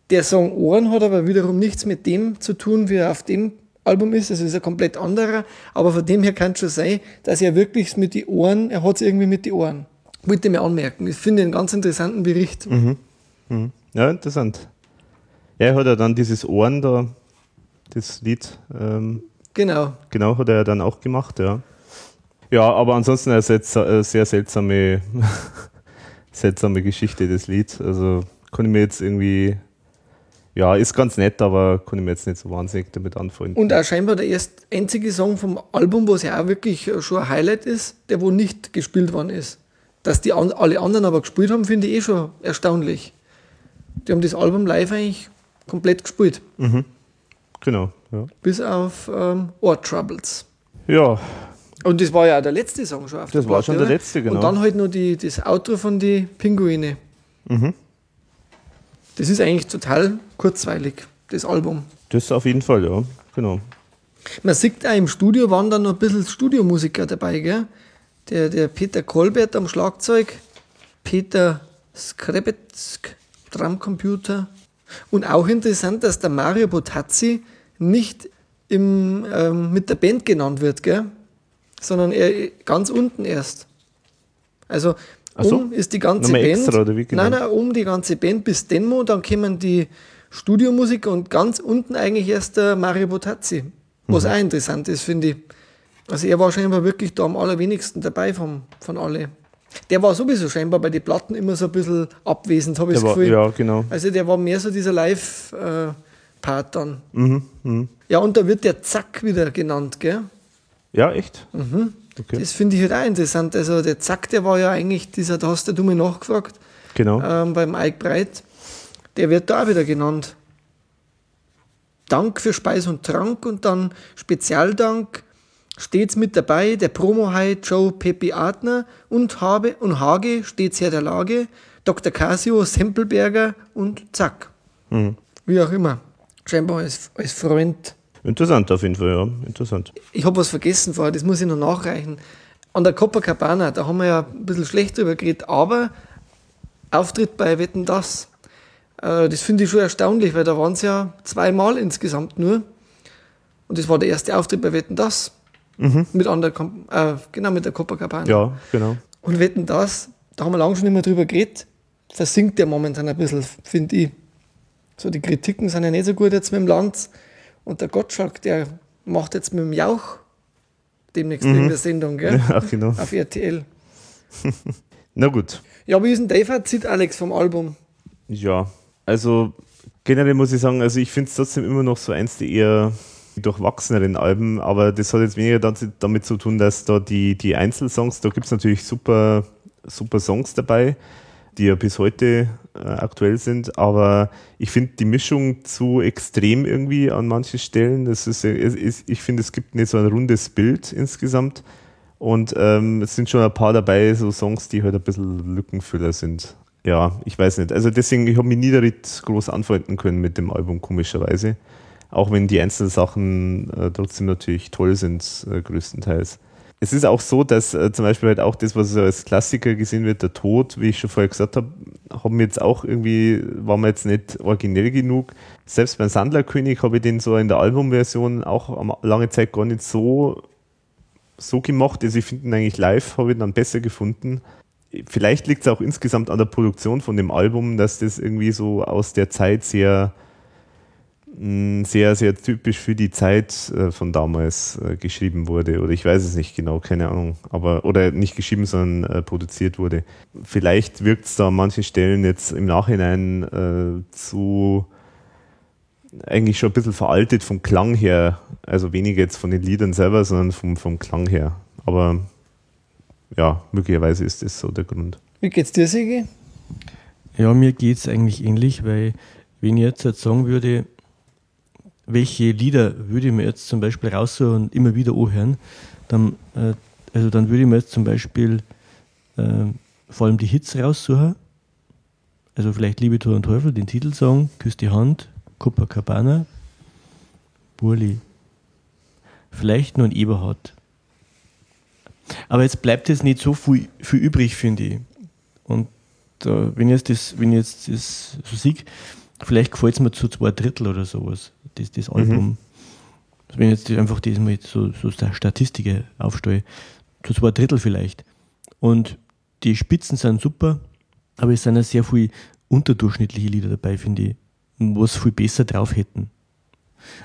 Der Song Ohren hat aber wiederum nichts mit dem zu tun, wie er auf dem Album ist. Also ist ein komplett anderer. Aber von dem her kann es schon sein, dass er wirklich mit die Ohren, er hat es irgendwie mit die Ohren. Wollte ich mir anmerken. Ich finde einen ganz interessanten Bericht. ja, interessant. Ja, er hat ja dann dieses Ohren da, das Lied, ähm, Genau. genau, hat er ja dann auch gemacht, ja. Ja, aber ansonsten eine sehr, äh, sehr seltsame, seltsame Geschichte, das Lied. Also kann ich mir jetzt irgendwie, ja, ist ganz nett, aber kann ich mir jetzt nicht so wahnsinnig damit anfreunden. Und auch scheinbar der erst einzige Song vom Album, wo es ja auch wirklich schon ein Highlight ist, der wo nicht gespielt worden ist. Dass die an, alle anderen aber gespielt haben, finde ich eh schon erstaunlich. Die haben das Album live eigentlich komplett gespielt. Genau, ja. Bis auf ähm, Ohr Troubles. Ja, Und das war ja auch der letzte Song schon auf Das der war Platte, schon der oder? letzte, genau. Und dann halt noch die, das Outro von die Pinguine. Mhm. Das ist eigentlich total kurzweilig, das Album. das auf jeden Fall, ja, genau. Man sieht auch im Studio waren dann noch ein bisschen Studiomusiker dabei, gell? Der, der Peter Kolbert am Schlagzeug, Peter Skrebetzk, Drumcomputer. Und auch interessant, dass der Mario Botazzi nicht im, ähm, mit der Band genannt wird, gell? Sondern er ganz unten erst. Also so. um ist die ganze Band. extra, oder wie genau? Nein, nein, um die ganze Band bis Denmo, dann kommen die Studiomusiker und ganz unten eigentlich erst der Mario Botazzi. Was Mhm. auch interessant ist, finde ich. Also er war scheinbar wirklich da am allerwenigsten dabei vom, von alle. Der war sowieso scheinbar bei den Platten immer so ein bisschen abwesend, habe ich das war, Gefühl. ja, genau. Also der war mehr so dieser Live-Part dann. Mhm, mhm. Ja, und da wird der Zack wieder genannt, gell? Ja, echt? Okay. Das finde ich halt auch interessant. Also der Zack, der war ja eigentlich dieser, da hast du mir nachgefragt, genau. ähm, beim Ike Breit, der wird da auch wieder genannt. Dank für Speis und Trank und dann Spezialdank stets mit dabei, der Promo-High Joe Pepe Adner und Habe und Hage stets her der Lage, Dr. Casio, Sempelberger und Zack. Mhm. Wie auch immer. Scheinbar als, als Freund. Interessant auf jeden Fall, ja. Interessant. Ich habe was vergessen vorher, das muss ich noch nachreichen. An der Copacabana, da haben wir ja ein bisschen schlecht drüber geredet, aber Auftritt bei Wetten Das. Äh, das finde ich schon erstaunlich, weil da waren es ja zweimal insgesamt nur. Und das war der erste Auftritt bei Wetten Das. Mhm. Mit an der, äh, genau, mit der Copacabana. Ja, genau. Und Wetten Das, da haben wir lange schon immer drüber geredet, versinkt der momentan ein bisschen, finde ich. So, die Kritiken sind ja nicht so gut jetzt mit dem Lanz. Und der Gottschalk, der macht jetzt mit dem Jauch demnächst mhm. irgendeine Sendung, gell? Ja, genau. Auf RTL. Na gut. Ja, wie ist denn dein Fazit, Alex, vom Album? Ja, also generell muss ich sagen, also ich finde es trotzdem immer noch so eins der eher durchwachseneren Alben, aber das hat jetzt weniger damit zu tun, dass da die, die Einzelsongs, da gibt es natürlich super, super Songs dabei, die ja bis heute äh, aktuell sind, aber ich finde die Mischung zu extrem irgendwie an manchen Stellen. Das ist, ist ich finde, es gibt nicht so ein rundes Bild insgesamt. Und ähm, es sind schon ein paar dabei, so Songs, die halt ein bisschen Lückenfüller sind. Ja, ich weiß nicht. Also deswegen, ich habe mich nie damit groß anfreunden können mit dem Album, komischerweise. Auch wenn die einzelnen Sachen äh, trotzdem natürlich toll sind, äh, größtenteils. Es ist auch so, dass äh, zum Beispiel halt auch das, was als Klassiker gesehen wird, der Tod, wie ich schon vorher gesagt habe, haben wir jetzt auch irgendwie, war mir jetzt nicht originell genug. Selbst beim Sandlerkönig habe ich den so in der Albumversion auch lange Zeit gar nicht so, so gemacht. Also ich finde ihn eigentlich live, habe ich dann besser gefunden. Vielleicht liegt es auch insgesamt an der Produktion von dem Album, dass das irgendwie so aus der Zeit sehr sehr, sehr typisch für die Zeit äh, von damals äh, geschrieben wurde. Oder ich weiß es nicht genau, keine Ahnung. Aber, oder nicht geschrieben, sondern äh, produziert wurde. Vielleicht wirkt es da an manchen Stellen jetzt im Nachhinein äh, zu eigentlich schon ein bisschen veraltet vom Klang her. Also weniger jetzt von den Liedern selber, sondern vom, vom Klang her. Aber ja, möglicherweise ist das so der Grund. Wie geht's dir, Sigi? Ja, mir geht es eigentlich ähnlich, weil wenn ich jetzt, jetzt sagen würde, welche Lieder würde ich mir jetzt zum Beispiel raussuchen und immer wieder anhören, dann, äh, also dann würde ich mir jetzt zum Beispiel äh, vor allem die Hits raussuchen. Also vielleicht Liebe, Tor und Teufel, den Titelsong, Küss die Hand, Copacabana, Burli. Vielleicht nur ein Eberhard. Aber jetzt bleibt jetzt nicht so viel, viel übrig, finde ich. Und äh, wenn, ich jetzt das, wenn ich jetzt das so sehe, vielleicht gefällt es mir zu zwei Drittel oder sowas das, das Album. Mhm. Wenn ich jetzt einfach das mal so, so Statistiken aufstelle, zu zwei Drittel vielleicht. Und die Spitzen sind super, aber es sind ja sehr viele unterdurchschnittliche Lieder dabei, finde ich, was viel besser drauf hätten.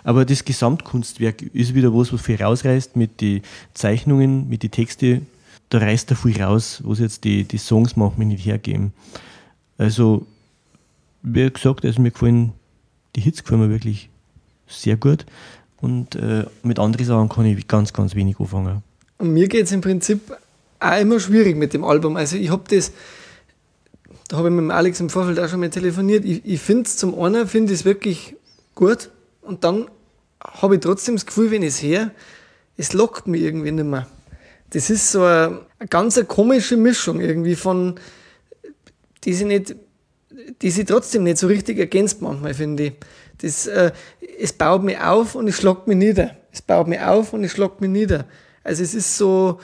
Aber das Gesamtkunstwerk ist wieder was, was viel rausreißt mit den Zeichnungen, mit den Texten. Da reißt er viel raus, was jetzt die, die Songs manchmal nicht hergeben. Also, wie gesagt, also mir gefallen, die Hits gefallen mir wirklich sehr gut. Und äh, mit anderen Sachen kann ich ganz, ganz wenig anfangen. Und mir geht es im Prinzip auch immer schwierig mit dem Album. Also ich habe das, da habe ich mit dem Alex im Vorfeld auch schon mal telefoniert. Ich, ich finde es zum einen, finde ich es wirklich gut. Und dann habe ich trotzdem das Gefühl, wenn ich es her, es lockt mich irgendwie nicht mehr. Das ist so eine, eine ganz komische Mischung irgendwie von, die sie nicht, die sie trotzdem nicht so richtig ergänzt manchmal, finde ich. Das, äh, es baut mich auf und es schlagt mich nieder. Es baut mich auf und es schlagt mich nieder. Also es ist so,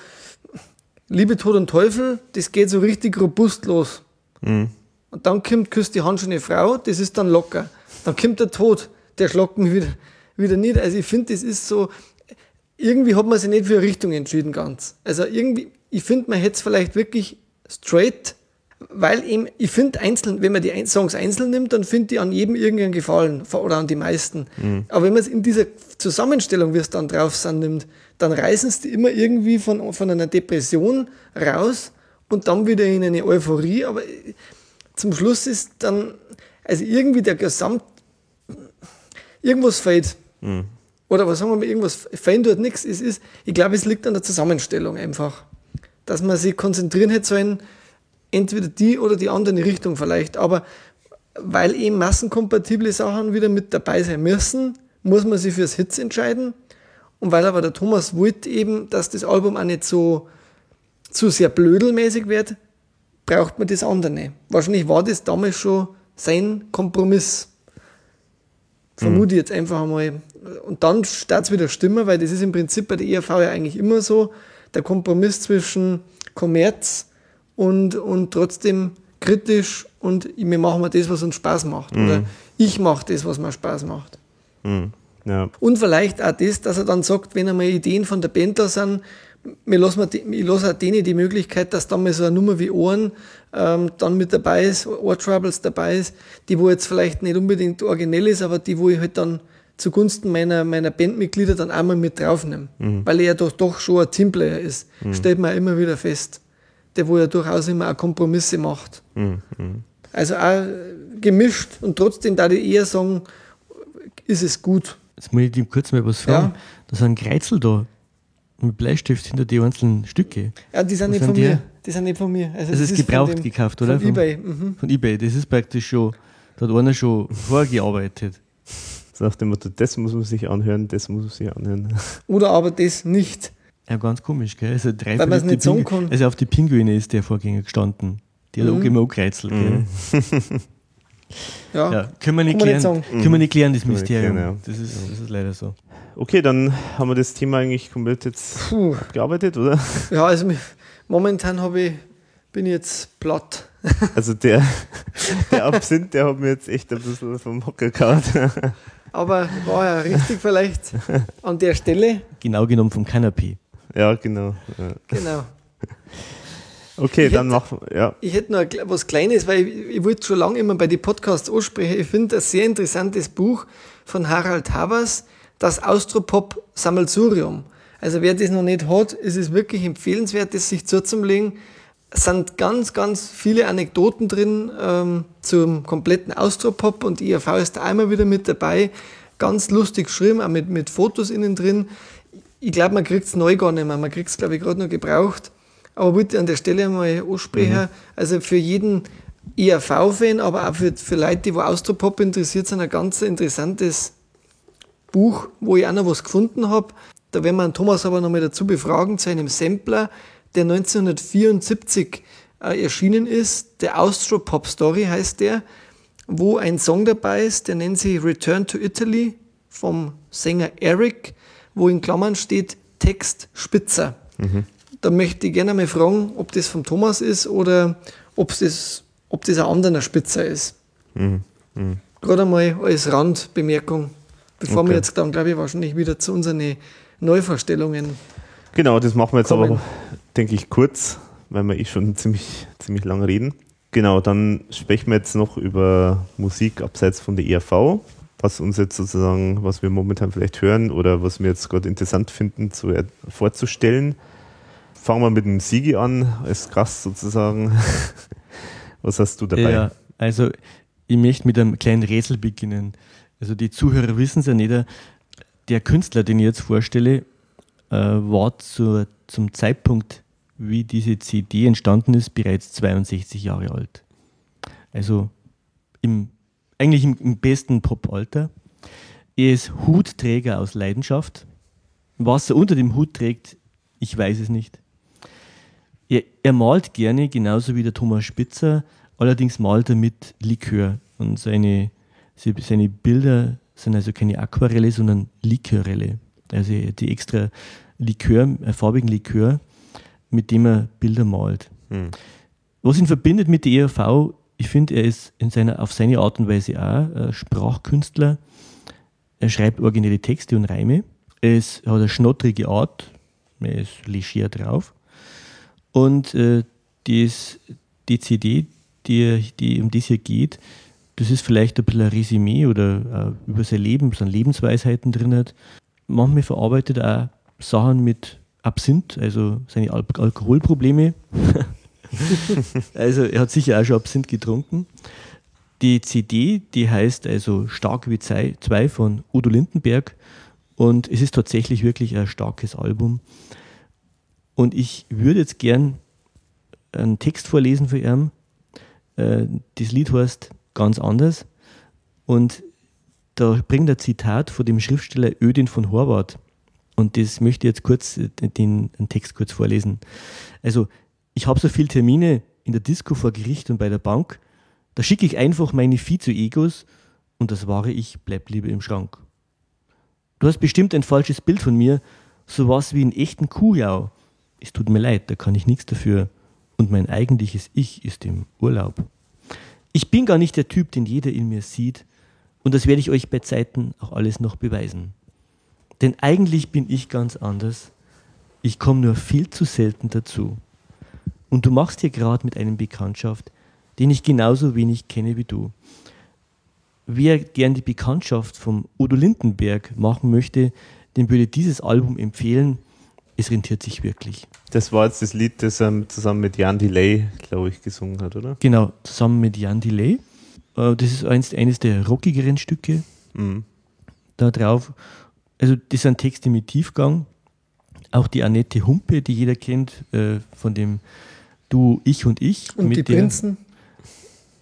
Liebe, Tod und Teufel, das geht so richtig robust los. Mhm. Und dann kommt Küsst die Hand schon eine Frau, das ist dann locker. Dann kommt der Tod, der schlagt mich wieder, wieder nieder. Also ich finde, das ist so, irgendwie hat man sich nicht für eine Richtung entschieden ganz. Also irgendwie, ich finde, man hätte es vielleicht wirklich straight weil eben, ich finde einzeln, wenn man die Songs einzeln nimmt, dann finde ich an jedem irgendeinen Gefallen oder an die meisten. Mhm. Aber wenn man es in dieser Zusammenstellung, wie es dann drauf sind, nimmt, dann reißen es die immer irgendwie von, von einer Depression raus und dann wieder in eine Euphorie. Aber zum Schluss ist dann, also irgendwie der Gesamt, irgendwas fehlt. Mhm. oder was sagen wir mal, irgendwas fein dort nichts. Es ist, ich glaube, es liegt an der Zusammenstellung einfach. Dass man sich konzentrieren hätte sollen, entweder die oder die andere Richtung vielleicht. Aber weil eben massenkompatible Sachen wieder mit dabei sein müssen, muss man sich fürs Hits entscheiden. Und weil aber der Thomas wollte eben, dass das Album auch nicht so zu sehr blödelmäßig wird, braucht man das andere. Wahrscheinlich war das damals schon sein Kompromiss. Vermute ich jetzt einfach einmal. Und dann steht es wieder stimmen, weil das ist im Prinzip bei der ERV ja eigentlich immer so, der Kompromiss zwischen Kommerz und, und trotzdem kritisch und wir machen mal das, was uns Spaß macht. Mhm. Oder ich mache das, was mir Spaß macht. Mhm. Ja. Und vielleicht auch das, dass er dann sagt, wenn einmal Ideen von der Band da sind, wir lassen, ich lasse auch denen die Möglichkeit, dass dann mal so eine Nummer wie Ohren ähm, dann mit dabei ist, Ohr Troubles dabei ist, die wo jetzt vielleicht nicht unbedingt originell ist, aber die wo ich halt dann zugunsten meiner, meiner Bandmitglieder dann einmal mit draufnehme. Mhm. Weil er ja doch, doch schon ein Teamplayer ist. Mhm. Stellt man immer wieder fest. Der wo ja durchaus immer auch Kompromisse macht. Mhm. Also auch gemischt und trotzdem da die eher sagen, ist es gut. Jetzt muss ich dir kurz mal was fragen. Ja. Da sind Kreuzel da mit Bleistift hinter die einzelnen Stücke. Ja, die sind Was nicht von die? mir. Die sind nicht von mir. Also Das, ist von gebraucht dem- gekauft, oder? Von Ebay. Mhm. Von eBay. Das ist praktisch schon, da hat einer schon vorgearbeitet. So nach dem Motto, das muss man sich anhören, das muss man sich anhören. Oder aber das nicht. Ja, ganz komisch, gell? Also drei Weil man's verliebte nicht sagen kann. Also auf die Pinguine ist der Vorgänger gestanden. Die hat Mhm. auch immer angekreuzelt, gell? Ja. Ja, können wir nicht man nicht klären. sagen. Können wir nicht klären, das Können nicht Mysterium. klären, ja. das, ist, das ist leider so. Okay, dann haben wir das Thema eigentlich komplett jetzt Puh. abgearbeitet, oder? Ja, also momentan habe ich, bin ich jetzt platt. Also der, der Absinth, der hat mir jetzt echt ein bisschen vom Hocker gehauen. Aber war ja richtig vielleicht an der Stelle. Genau genommen vom Kanapee. Ja, genau. Ja. Genau. Okay, Ich dann hätte- machen wir, ja. Ich hätte noch was Kleines, weil ich, ich wollte schon lange immer bei den Podcasts ansprechen. Ich finde ein sehr interessantes Buch von Harald Havers, das Austropop Sammelsurium. Also wer das noch nicht hat, ist es wirklich empfehlenswert, das sich zuzulegen. Es sind ganz, ganz viele Anekdoten drin ähm, zum kompletten Austropop und IAV ist da einmal wieder mit dabei. Ganz lustig geschrieben, auch mit, mit Fotos innen drin. Ich glaube, man kriegt es neu gar nicht mehr. Man kriegt es, glaube ich, gerade noch gebraucht. Aber wollte an der Stelle einmal ansprechen. Also für jeden IAV-Fan, aber auch für, für Leute, die wo Austropop interessiert sind, ein ganz interessantes Buch, wo ich auch noch was gefunden habe. Da werden wir einen Thomas aber noch mal dazu befragen, zu einem Sampler, der 1974 äh, erschienen ist. Der Austropop Story heißt der, wo ein Song dabei ist, der nennt sich Return to Italy vom Sänger Eric, wo in Klammern steht Text Spitzer. Da möchte ich gerne mal fragen, ob das vom Thomas ist oder ob das, ob das ein anderer Spitzer ist. Gerade einmal als Randbemerkung, bevor wir Okay. jetzt dann, glaube ich, wahrscheinlich wieder zu unseren Neuvorstellungen. Genau, das machen wir jetzt Kommen. aber, denke ich, kurz, weil wir eh schon ziemlich, ziemlich lang reden. Genau, dann sprechen wir jetzt noch über Musik abseits von der ERV, was uns jetzt sozusagen, was wir momentan vielleicht hören oder was wir jetzt gerade interessant finden, zu, vorzustellen. Fangen wir mit dem Sigi an, als Gast sozusagen. Was hast du dabei? Ja, also ich möchte mit einem kleinen Rätsel beginnen. Also die Zuhörer wissen es ja nicht. Der Künstler, den ich jetzt vorstelle, äh, war zur, zum Zeitpunkt, wie diese CD entstanden ist, bereits 62 Jahre alt. Also im, eigentlich im, im besten Pop-Alter. Er ist Hutträger aus Leidenschaft. Was er unter dem Hut trägt, ich weiß es nicht. Er, er malt gerne, genauso wie der Thomas Spitzer, allerdings malt er mit Likör. Und seine, se- seine Bilder sind also keine Aquarelle, sondern Likörelle. Also die extra Likör, äh, farbigen Likör, mit dem er Bilder malt. Hm. Was ihn verbindet mit der ERV, ich finde, er ist in seiner, auf seine Art und Weise auch äh, Sprachkünstler. Er schreibt originelle Texte und Reime. Er hat eine schnottrige Art. Er ist leger drauf. Und äh, dies, die CD, die, die, um die es hier geht, das ist vielleicht ein bisschen ein Resümee oder äh, über sein Leben, so Lebensweisheiten drin hat. Manchmal verarbeitet er auch Sachen mit Absinth, also seine Al Alkoholprobleme. also er hat sicher auch schon Absinth getrunken. Die CD, die heißt also Stark wie zwei zwei von Udo Lindenberg Und es ist tatsächlich wirklich ein starkes Album. Und ich würde jetzt gern einen Text vorlesen für ihn. Äh, das Lied heißt ganz anders. Und da bringt er Zitat von dem Schriftsteller Ödin von Horvath. Und das möchte ich jetzt kurz, den, den Text kurz vorlesen. Also, ich habe so viele Termine in der Disco vor Gericht und bei der Bank. Da schicke ich einfach meine Vize-Egos und das wahre Ich bleibt lieber im Schrank. Du hast bestimmt ein falsches Bild von mir, sowas wie einen echten Kuhjau. Es tut mir leid, da kann ich nichts dafür. Und mein eigentliches Ich ist im Urlaub. Ich bin gar nicht der Typ, den jeder in mir sieht. Und das werde ich euch bei Zeiten auch alles noch beweisen. Denn eigentlich bin ich ganz anders. Ich komme nur viel zu selten dazu. Und du machst hier gerade mit einem Bekanntschaft, den ich genauso wenig kenne wie du. Wer gern die Bekanntschaft vom Udo Lindenberg machen möchte, dem würde dieses Album empfehlen. Es rentiert sich wirklich. Das war jetzt das Lied, das er zusammen mit Jan Delay, glaube ich, gesungen hat, oder? Genau, zusammen mit Jan Delay. Äh, das ist eines, eines der rockigeren Stücke mhm. da drauf. Also das sind Texte mit Tiefgang. Auch die Annette Humpe, die jeder kennt, äh, von dem Du, Ich und Ich. Und die der, Prinzen?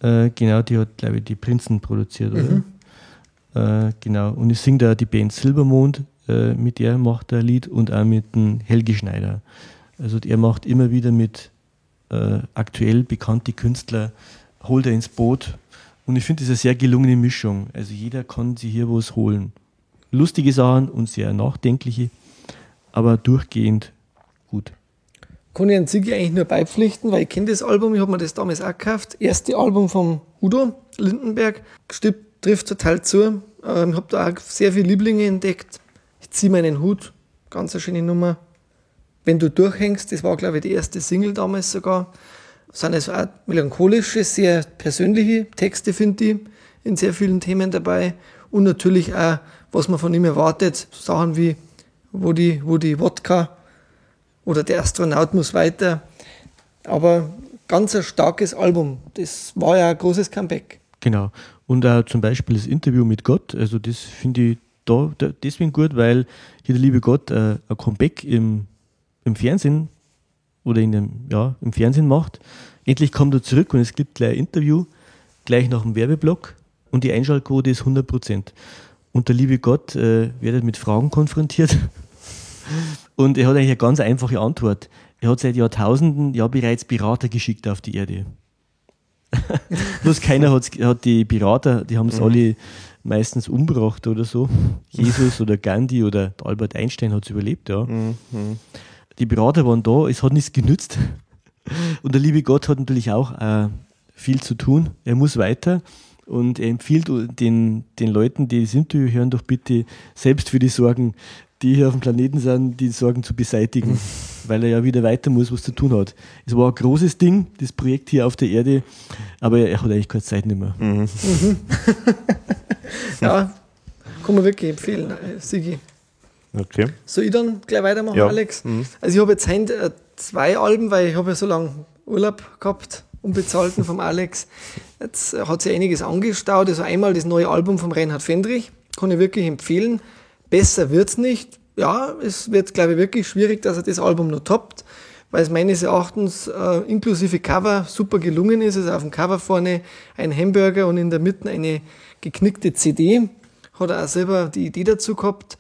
Äh, genau, die hat, glaube ich, die Prinzen produziert, mhm. oder? Äh, genau. Und ich singe da die Band Silbermond, äh, mit der macht er ein Lied und auch mit dem Helge Schneider. Also er macht immer wieder mit äh, aktuell bekannten Künstlern, holt er ins Boot. Und ich finde das eine sehr gelungene Mischung. Also jeder kann sich hier was holen lustige Sachen und sehr nachdenkliche, aber durchgehend. Kann ich an Ziggy eigentlich nur beipflichten, weil ich kenne das Album, ich habe mir das damals auch gekauft. Erste Album vom Udo Lindenberg. Stimmt, trifft total zu. Ähm, ich habe da auch sehr viele Lieblinge entdeckt. Ich ziehe meinen Hut, ganz eine schöne Nummer. Wenn du durchhängst, das war glaube ich die erste Single damals sogar. Das sind also auch melancholische, sehr persönliche Texte, finde ich, in sehr vielen Themen dabei. Und natürlich auch was man von ihm erwartet. Sachen wie, wo die, wo die Wodka oder der Astronaut muss weiter. Aber ganz ein starkes Album. Das war ja ein großes Comeback. Genau. Und auch zum Beispiel das Interview mit Gott. Also das finde ich da, deswegen gut, weil hier der liebe Gott äh, ein Comeback im, im Fernsehen oder in dem, ja, im Fernsehen macht. Endlich kommt er zurück und es gibt gleich ein Interview, gleich nach dem Werbeblock und die Einschaltquote ist 100 Prozent. Und der liebe Gott äh, wird mit Fragen konfrontiert. Und er hat eigentlich eine ganz einfache Antwort. Er hat seit Jahrtausenden ja bereits Berater geschickt auf die Erde. Bloß keiner hat, die Berater, die haben es mhm. alle meistens umgebracht oder so. Jesus oder Gandhi oder Albert Einstein hat es überlebt, ja. Mhm. Die Berater waren da, es hat nichts genützt. Und der liebe Gott hat natürlich auch äh, viel zu tun. Er muss weiter. Und er empfiehlt den, den Leuten, die das Interview hören, doch bitte selbst für die Sorgen, die hier auf dem Planeten sind, die Sorgen zu beseitigen, weil er ja wieder weiter muss, was zu tun hat. Es war ein großes Ding, das Projekt hier auf der Erde, aber er hat eigentlich keine Zeit mehr. Mhm. Mhm. ja, kann man wirklich empfehlen, äh, Sigi. Okay. Soll ich dann gleich weitermachen, ja. Alex? Mhm. Also ich habe jetzt äh, zwei Alben, weil ich habe ja so lange Urlaub gehabt unbezahlten vom Alex. Jetzt hat sich einiges angestaut. Also einmal das neue Album von Reinhard Fendrich, kann ich wirklich empfehlen. Besser wird es nicht. Ja, es wird, glaube ich, wirklich schwierig, dass er das Album noch toppt, weil es meines Erachtens äh, inklusive Cover super gelungen ist. Also auf dem Cover vorne ein Hamburger und in der Mitte eine geknickte CD. Hat er auch selber die Idee dazu gehabt.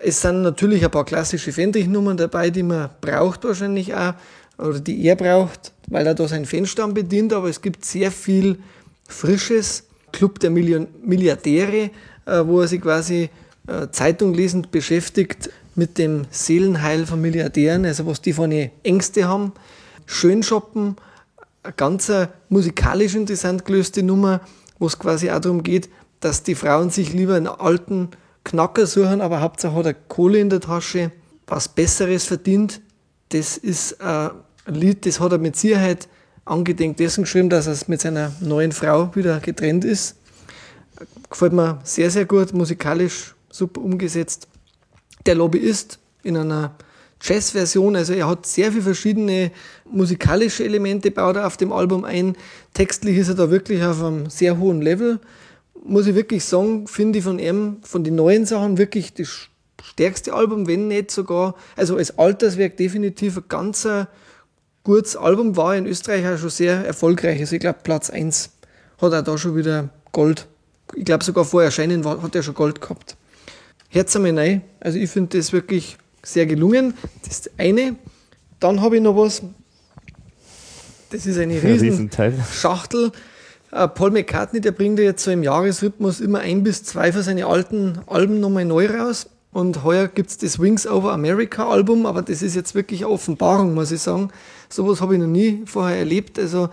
Es sind natürlich ein paar klassische Fendrich-Nummern dabei, die man braucht wahrscheinlich auch oder die er braucht, weil er da seinen Fanstamm bedient, aber es gibt sehr viel Frisches, Club der Million Milliardäre, äh, wo er sich quasi Zeitung lesend beschäftigt mit dem Seelenheil von Milliardären, also was die von Ängste haben. Schön shoppen, eine ganz musikalisch interessant gelöste Nummer, wo es quasi auch darum geht, dass die Frauen sich lieber einen alten Knacker suchen, aber Hauptsache hat er Kohle in der Tasche, was Besseres verdient. Das ist äh, ein Lied, das hat er mit Sicherheit angedenkt dessen geschrieben, dass er mit seiner neuen Frau wieder getrennt ist. Gefällt mir sehr, sehr gut, musikalisch super umgesetzt. Der Lobbyist in einer Jazz-Version, also er hat sehr viele verschiedene musikalische Elemente, baut er auf dem Album ein. Textlich ist er da wirklich auf einem sehr hohen Level. Muss ich wirklich sagen, finde ich von ihm, von den neuen Sachen wirklich das stärkste Album, wenn nicht sogar, also als Alterswerk definitiv ein ganz gutes Album, war in Österreich auch schon sehr erfolgreich. Also ich glaube Platz 1 hat er da schon wieder Gold. Ich glaube sogar vor Erscheinen hat er schon Gold gehabt. Herz einmal rein. Also ich finde das wirklich sehr gelungen. Das ist eine. Dann habe ich noch was. Das ist eine riesen Schachtel. Uh, Paul McCartney, der bringt ja jetzt so im Jahresrhythmus immer ein bis zwei von seinen alten Alben nochmal neu raus. Und heuer gibt es das Wings Over America Album, aber das ist jetzt wirklich eine Offenbarung, muss ich sagen. Sowas habe ich noch nie vorher erlebt. Also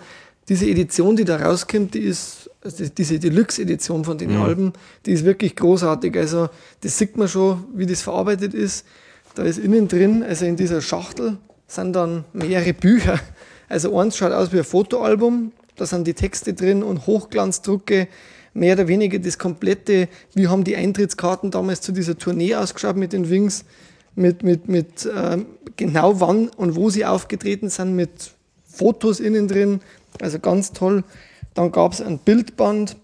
diese Edition, die da rauskommt, die ist, also diese Deluxe-Edition von den mhm. Alben, die ist wirklich großartig. Also das sieht man schon, wie das verarbeitet ist. Da ist innen drin, also in dieser Schachtel, sind dann mehrere Bücher. Also eins schaut aus wie ein Fotoalbum, da sind die Texte drin und Hochglanzdrucke, mehr oder weniger das komplette, wie haben die Eintrittskarten damals zu dieser Tournee ausgeschaut mit den Wings, mit, mit, mit äh, genau wann und wo sie aufgetreten sind, mit Fotos innen drin, also ganz toll. Dann gab es ein Bildband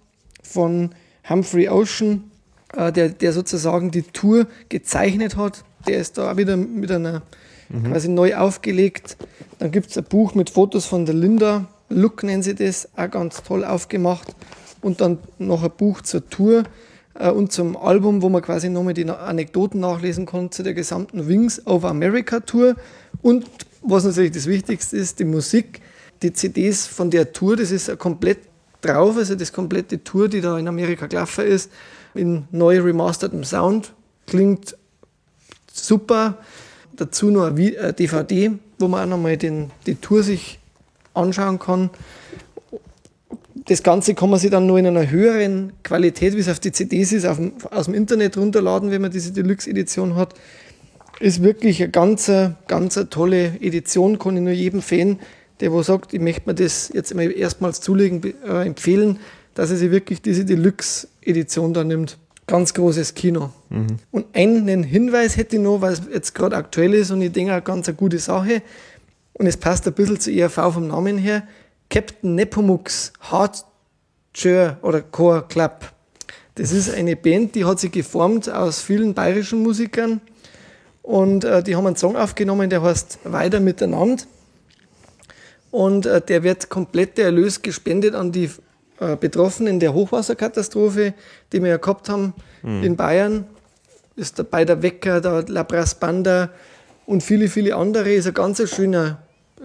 von Humphrey Ocean, äh, der, der sozusagen die Tour gezeichnet hat. Der ist da wieder mit einer mhm. quasi neu aufgelegt. Dann gibt es ein Buch mit Fotos von der Linda, Look nennen sie das, auch ganz toll aufgemacht. Und dann noch ein Buch zur Tour äh, und zum Album, wo man quasi nochmal die Anekdoten nachlesen kann zu der gesamten Wings of America Tour. Und was natürlich das Wichtigste ist, die Musik die CDs von der Tour, das ist komplett drauf, also das komplette Tour, die da in Amerika gelaufen ist, in neu remastertem Sound. Klingt super. Dazu noch ein DVD, wo man auch nochmal den, die Tour sich anschauen kann. Das Ganze kann man sich dann nur in einer höheren Qualität, wie es auf die CDs ist, dem, aus dem Internet runterladen, wenn man diese Deluxe-Edition hat. Ist wirklich eine ganz, ganz tolle Edition, kann ich nur jedem Fan der wo sagt, ich möchte mir das jetzt erstmals zulegen, äh, empfehlen, dass er sich wirklich diese Deluxe-Edition da nimmt. Ganz großes Kino. Mhm. Und einen Hinweis hätte ich noch, weil es jetzt gerade aktuell ist und ich denke, eine ganz eine gute Sache. Und es passt ein bisschen zu ERV vom Namen her. Captain Nepomuk's Hardcore oder Core Club. Das ist eine Band, die hat sich geformt aus vielen bayerischen Musikern. Und äh, die haben einen Song aufgenommen, der heißt Weiter miteinander und äh, der wird komplett Erlös gespendet an die äh, Betroffenen der Hochwasserkatastrophe, die wir ja gehabt haben mhm. in Bayern. Ist dabei der Wecker, der Labras Banda und viele, viele andere. Ist eine ganz schöne,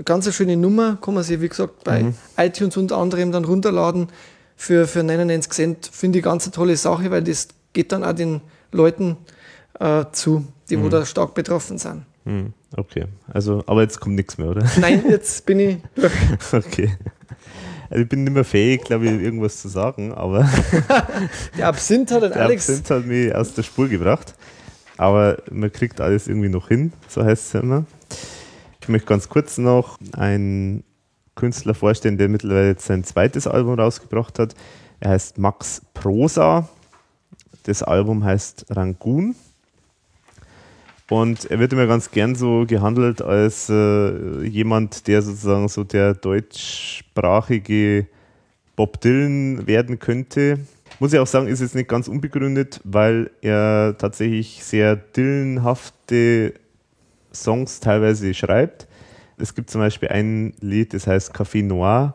ganz schöne Nummer. Kann man sich, wie gesagt, bei mhm. iTunes unter anderem dann runterladen. Für, für 99 Cent finde ich ganz eine tolle Sache, weil das geht dann auch den Leuten äh, zu, die mhm. wo da stark betroffen sind. Hm, okay, also, aber jetzt kommt nichts mehr, oder? Nein, jetzt bin ich durch. okay. Also ich bin nicht mehr fähig, glaube ich, irgendwas zu sagen, aber. der Absinth hat den der Alex. Absinth hat mich aus der Spur gebracht. Aber man kriegt alles irgendwie noch hin, so heißt es ja immer. Ich möchte ganz kurz noch einen Künstler vorstellen, der mittlerweile jetzt sein zweites Album rausgebracht hat. Er heißt Max Prosa. Das Album heißt Rangoon. Und er wird immer ganz gern so gehandelt als äh, jemand, der sozusagen so der deutschsprachige Bob Dylan werden könnte. Muss ich auch sagen, ist jetzt nicht ganz unbegründet, weil er tatsächlich sehr Dylanhafte Songs teilweise schreibt. Es gibt zum Beispiel ein Lied, das heißt Café Noir.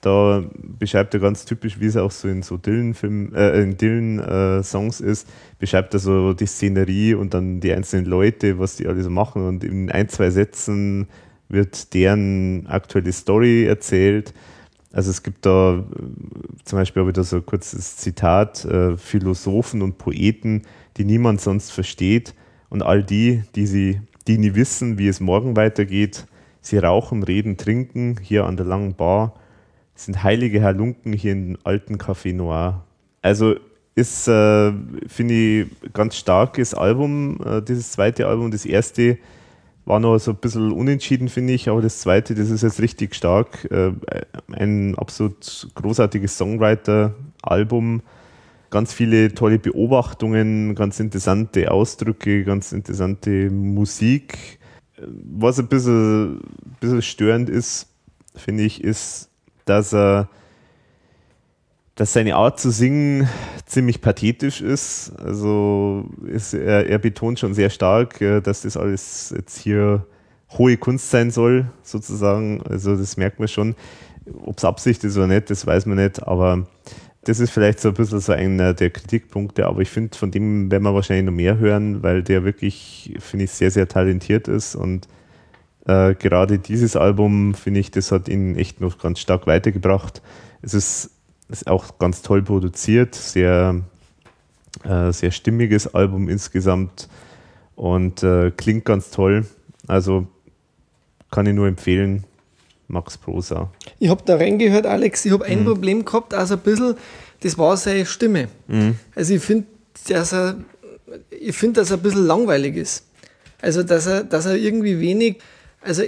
Da beschreibt er ganz typisch, wie es auch so in so Dylan-Filmen, äh, in Dylan-Songs äh, ist, beschreibt er so die Szenerie und dann die einzelnen Leute, was die alle so machen und in ein, zwei Sätzen wird deren aktuelle Story erzählt. Also es gibt da zum Beispiel habe ich da so ein kurzes Zitat, äh, Philosophen und Poeten, die niemand sonst versteht und all die, die sie, die nie wissen, wie es morgen weitergeht, sie rauchen, reden, trinken hier an der langen Bar sind heilige Halunken hier im alten Café Noir. Also ist, äh, finde ich, ganz starkes Album, äh, dieses zweite Album. Das erste war noch so ein bisschen unentschieden, finde ich, aber das zweite, das ist jetzt richtig stark. Äh, ein absolut großartiges Songwriter-Album. Ganz viele tolle Beobachtungen, ganz interessante Ausdrücke, ganz interessante Musik. Was ein bisschen, bisschen störend ist, finde ich, ist, dass er dass seine Art zu singen ziemlich pathetisch ist. Also ist, er, er, betont schon sehr stark, äh, dass das alles jetzt hier hohe Kunst sein soll, sozusagen. Also das merkt man schon. Ob es Absicht ist oder nicht, das weiß man nicht, aber das ist vielleicht so ein bisschen so einer der Kritikpunkte, aber ich finde, von dem werden wir wahrscheinlich noch mehr hören, weil der wirklich, finde ich, sehr, sehr talentiert ist und äh, gerade dieses Album, finde ich, das hat ihn echt noch ganz stark weitergebracht. Es ist, ist auch ganz toll produziert, sehr, äh, sehr stimmiges Album insgesamt und äh, klingt ganz toll. Also kann ich nur empfehlen. Max Prosa. Ich habe da reingehört, Alex. Ich habe ein mhm. Problem gehabt, also ein bisschen, das war seine Stimme. Mhm. Also ich finde, dass er, ich finde, dass er ein bisschen langweilig ist. Also, dass er, dass er irgendwie wenig, also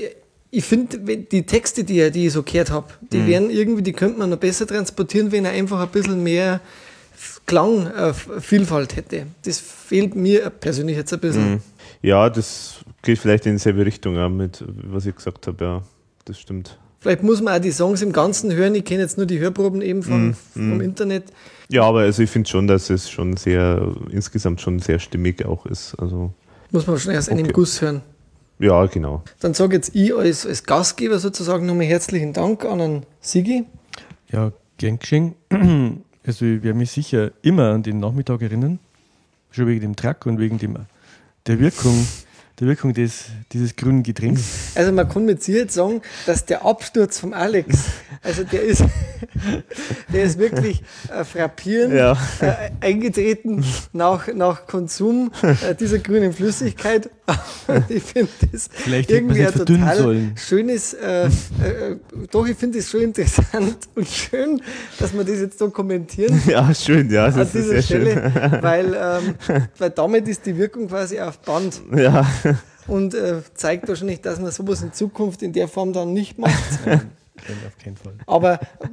ich finde, die Texte, die, er, die ich so gehört habe, die mhm. wären irgendwie, die könnte man noch besser transportieren, wenn er einfach ein bisschen mehr Klangvielfalt äh, hätte. Das fehlt mir persönlich jetzt ein bisschen. Mhm. Ja, das geht vielleicht in dieselbe Richtung, ja, mit was ich gesagt habe, ja das stimmt. Vielleicht muss man auch die Songs im Ganzen hören. Ich kenne jetzt nur die Hörproben eben vom, mm, vom mm. Internet. Ja, aber also ich finde schon, dass es schon sehr, insgesamt schon sehr stimmig auch ist. Also muss man schon erst okay. einem Guss hören. Ja, genau. Dann sage jetzt ich als, als Gastgeber sozusagen nochmal herzlichen Dank an den Sigi. Ja, gern geschehen. Also ich werde mich sicher immer an den Nachmittag erinnern. Schon wegen dem Track und wegen dem, der Wirkung der Wirkung des, dieses grünen Getränks. Also man kann mit Sicherheit sagen, dass der Absturz vom Alex, also der ist, der ist wirklich äh, frappierend ja. äh, eingetreten nach, nach Konsum äh, dieser grünen Flüssigkeit. ich finde das Vielleicht irgendwie ein total sollen. schönes, äh, äh, doch ich finde es schon interessant und schön, dass wir das jetzt dokumentieren. Ja, schön, ja. Das an dieser Stelle, schön. Weil, ähm, weil damit ist die Wirkung quasi auf Band. Ja und äh, zeigt wahrscheinlich, dass man sowas in Zukunft in der Form dann nicht macht. Nein, auf keinen Fall. Aber äh,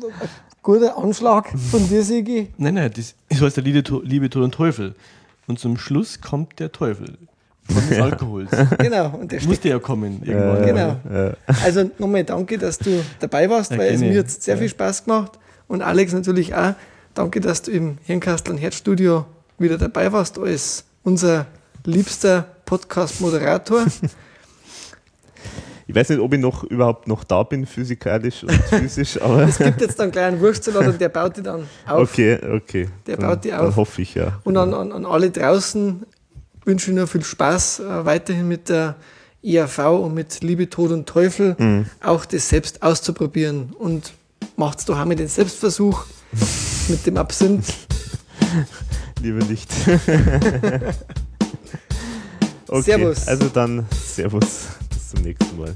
guter Anschlag von dir, Sigi. Nein, nein, das, das heißt der Liebe, Liebe, Tod und Teufel. Und zum Schluss kommt der Teufel. Von des Alkohols. Genau. Und der Musste ja kommen irgendwann. Genau. Ja. Also nochmal danke, dass du dabei warst, ja, weil es mir jetzt sehr viel Spaß gemacht. Und Alex natürlich auch. Danke, dass du im Hirnkastel und Herzstudio wieder dabei warst als unser liebster Podcast-Moderator. Ich weiß nicht, ob ich noch überhaupt noch da bin, physikalisch und physisch, aber. es gibt jetzt dann einen kleinen Wurstsalat und der baut die dann auf. Okay, okay. Der dann, baut die auf. Dann hoffe ich, ja. Und an, an, an alle draußen wünsche nur viel Spaß äh, weiterhin mit der IAV und mit Liebe, Tod und Teufel mhm. auch das selbst auszuprobieren. Und macht es doch auch mit den Selbstversuch mit dem Absinth. Lieber nicht. Okay, Servus. Also dann Servus. Bis zum nächsten Mal.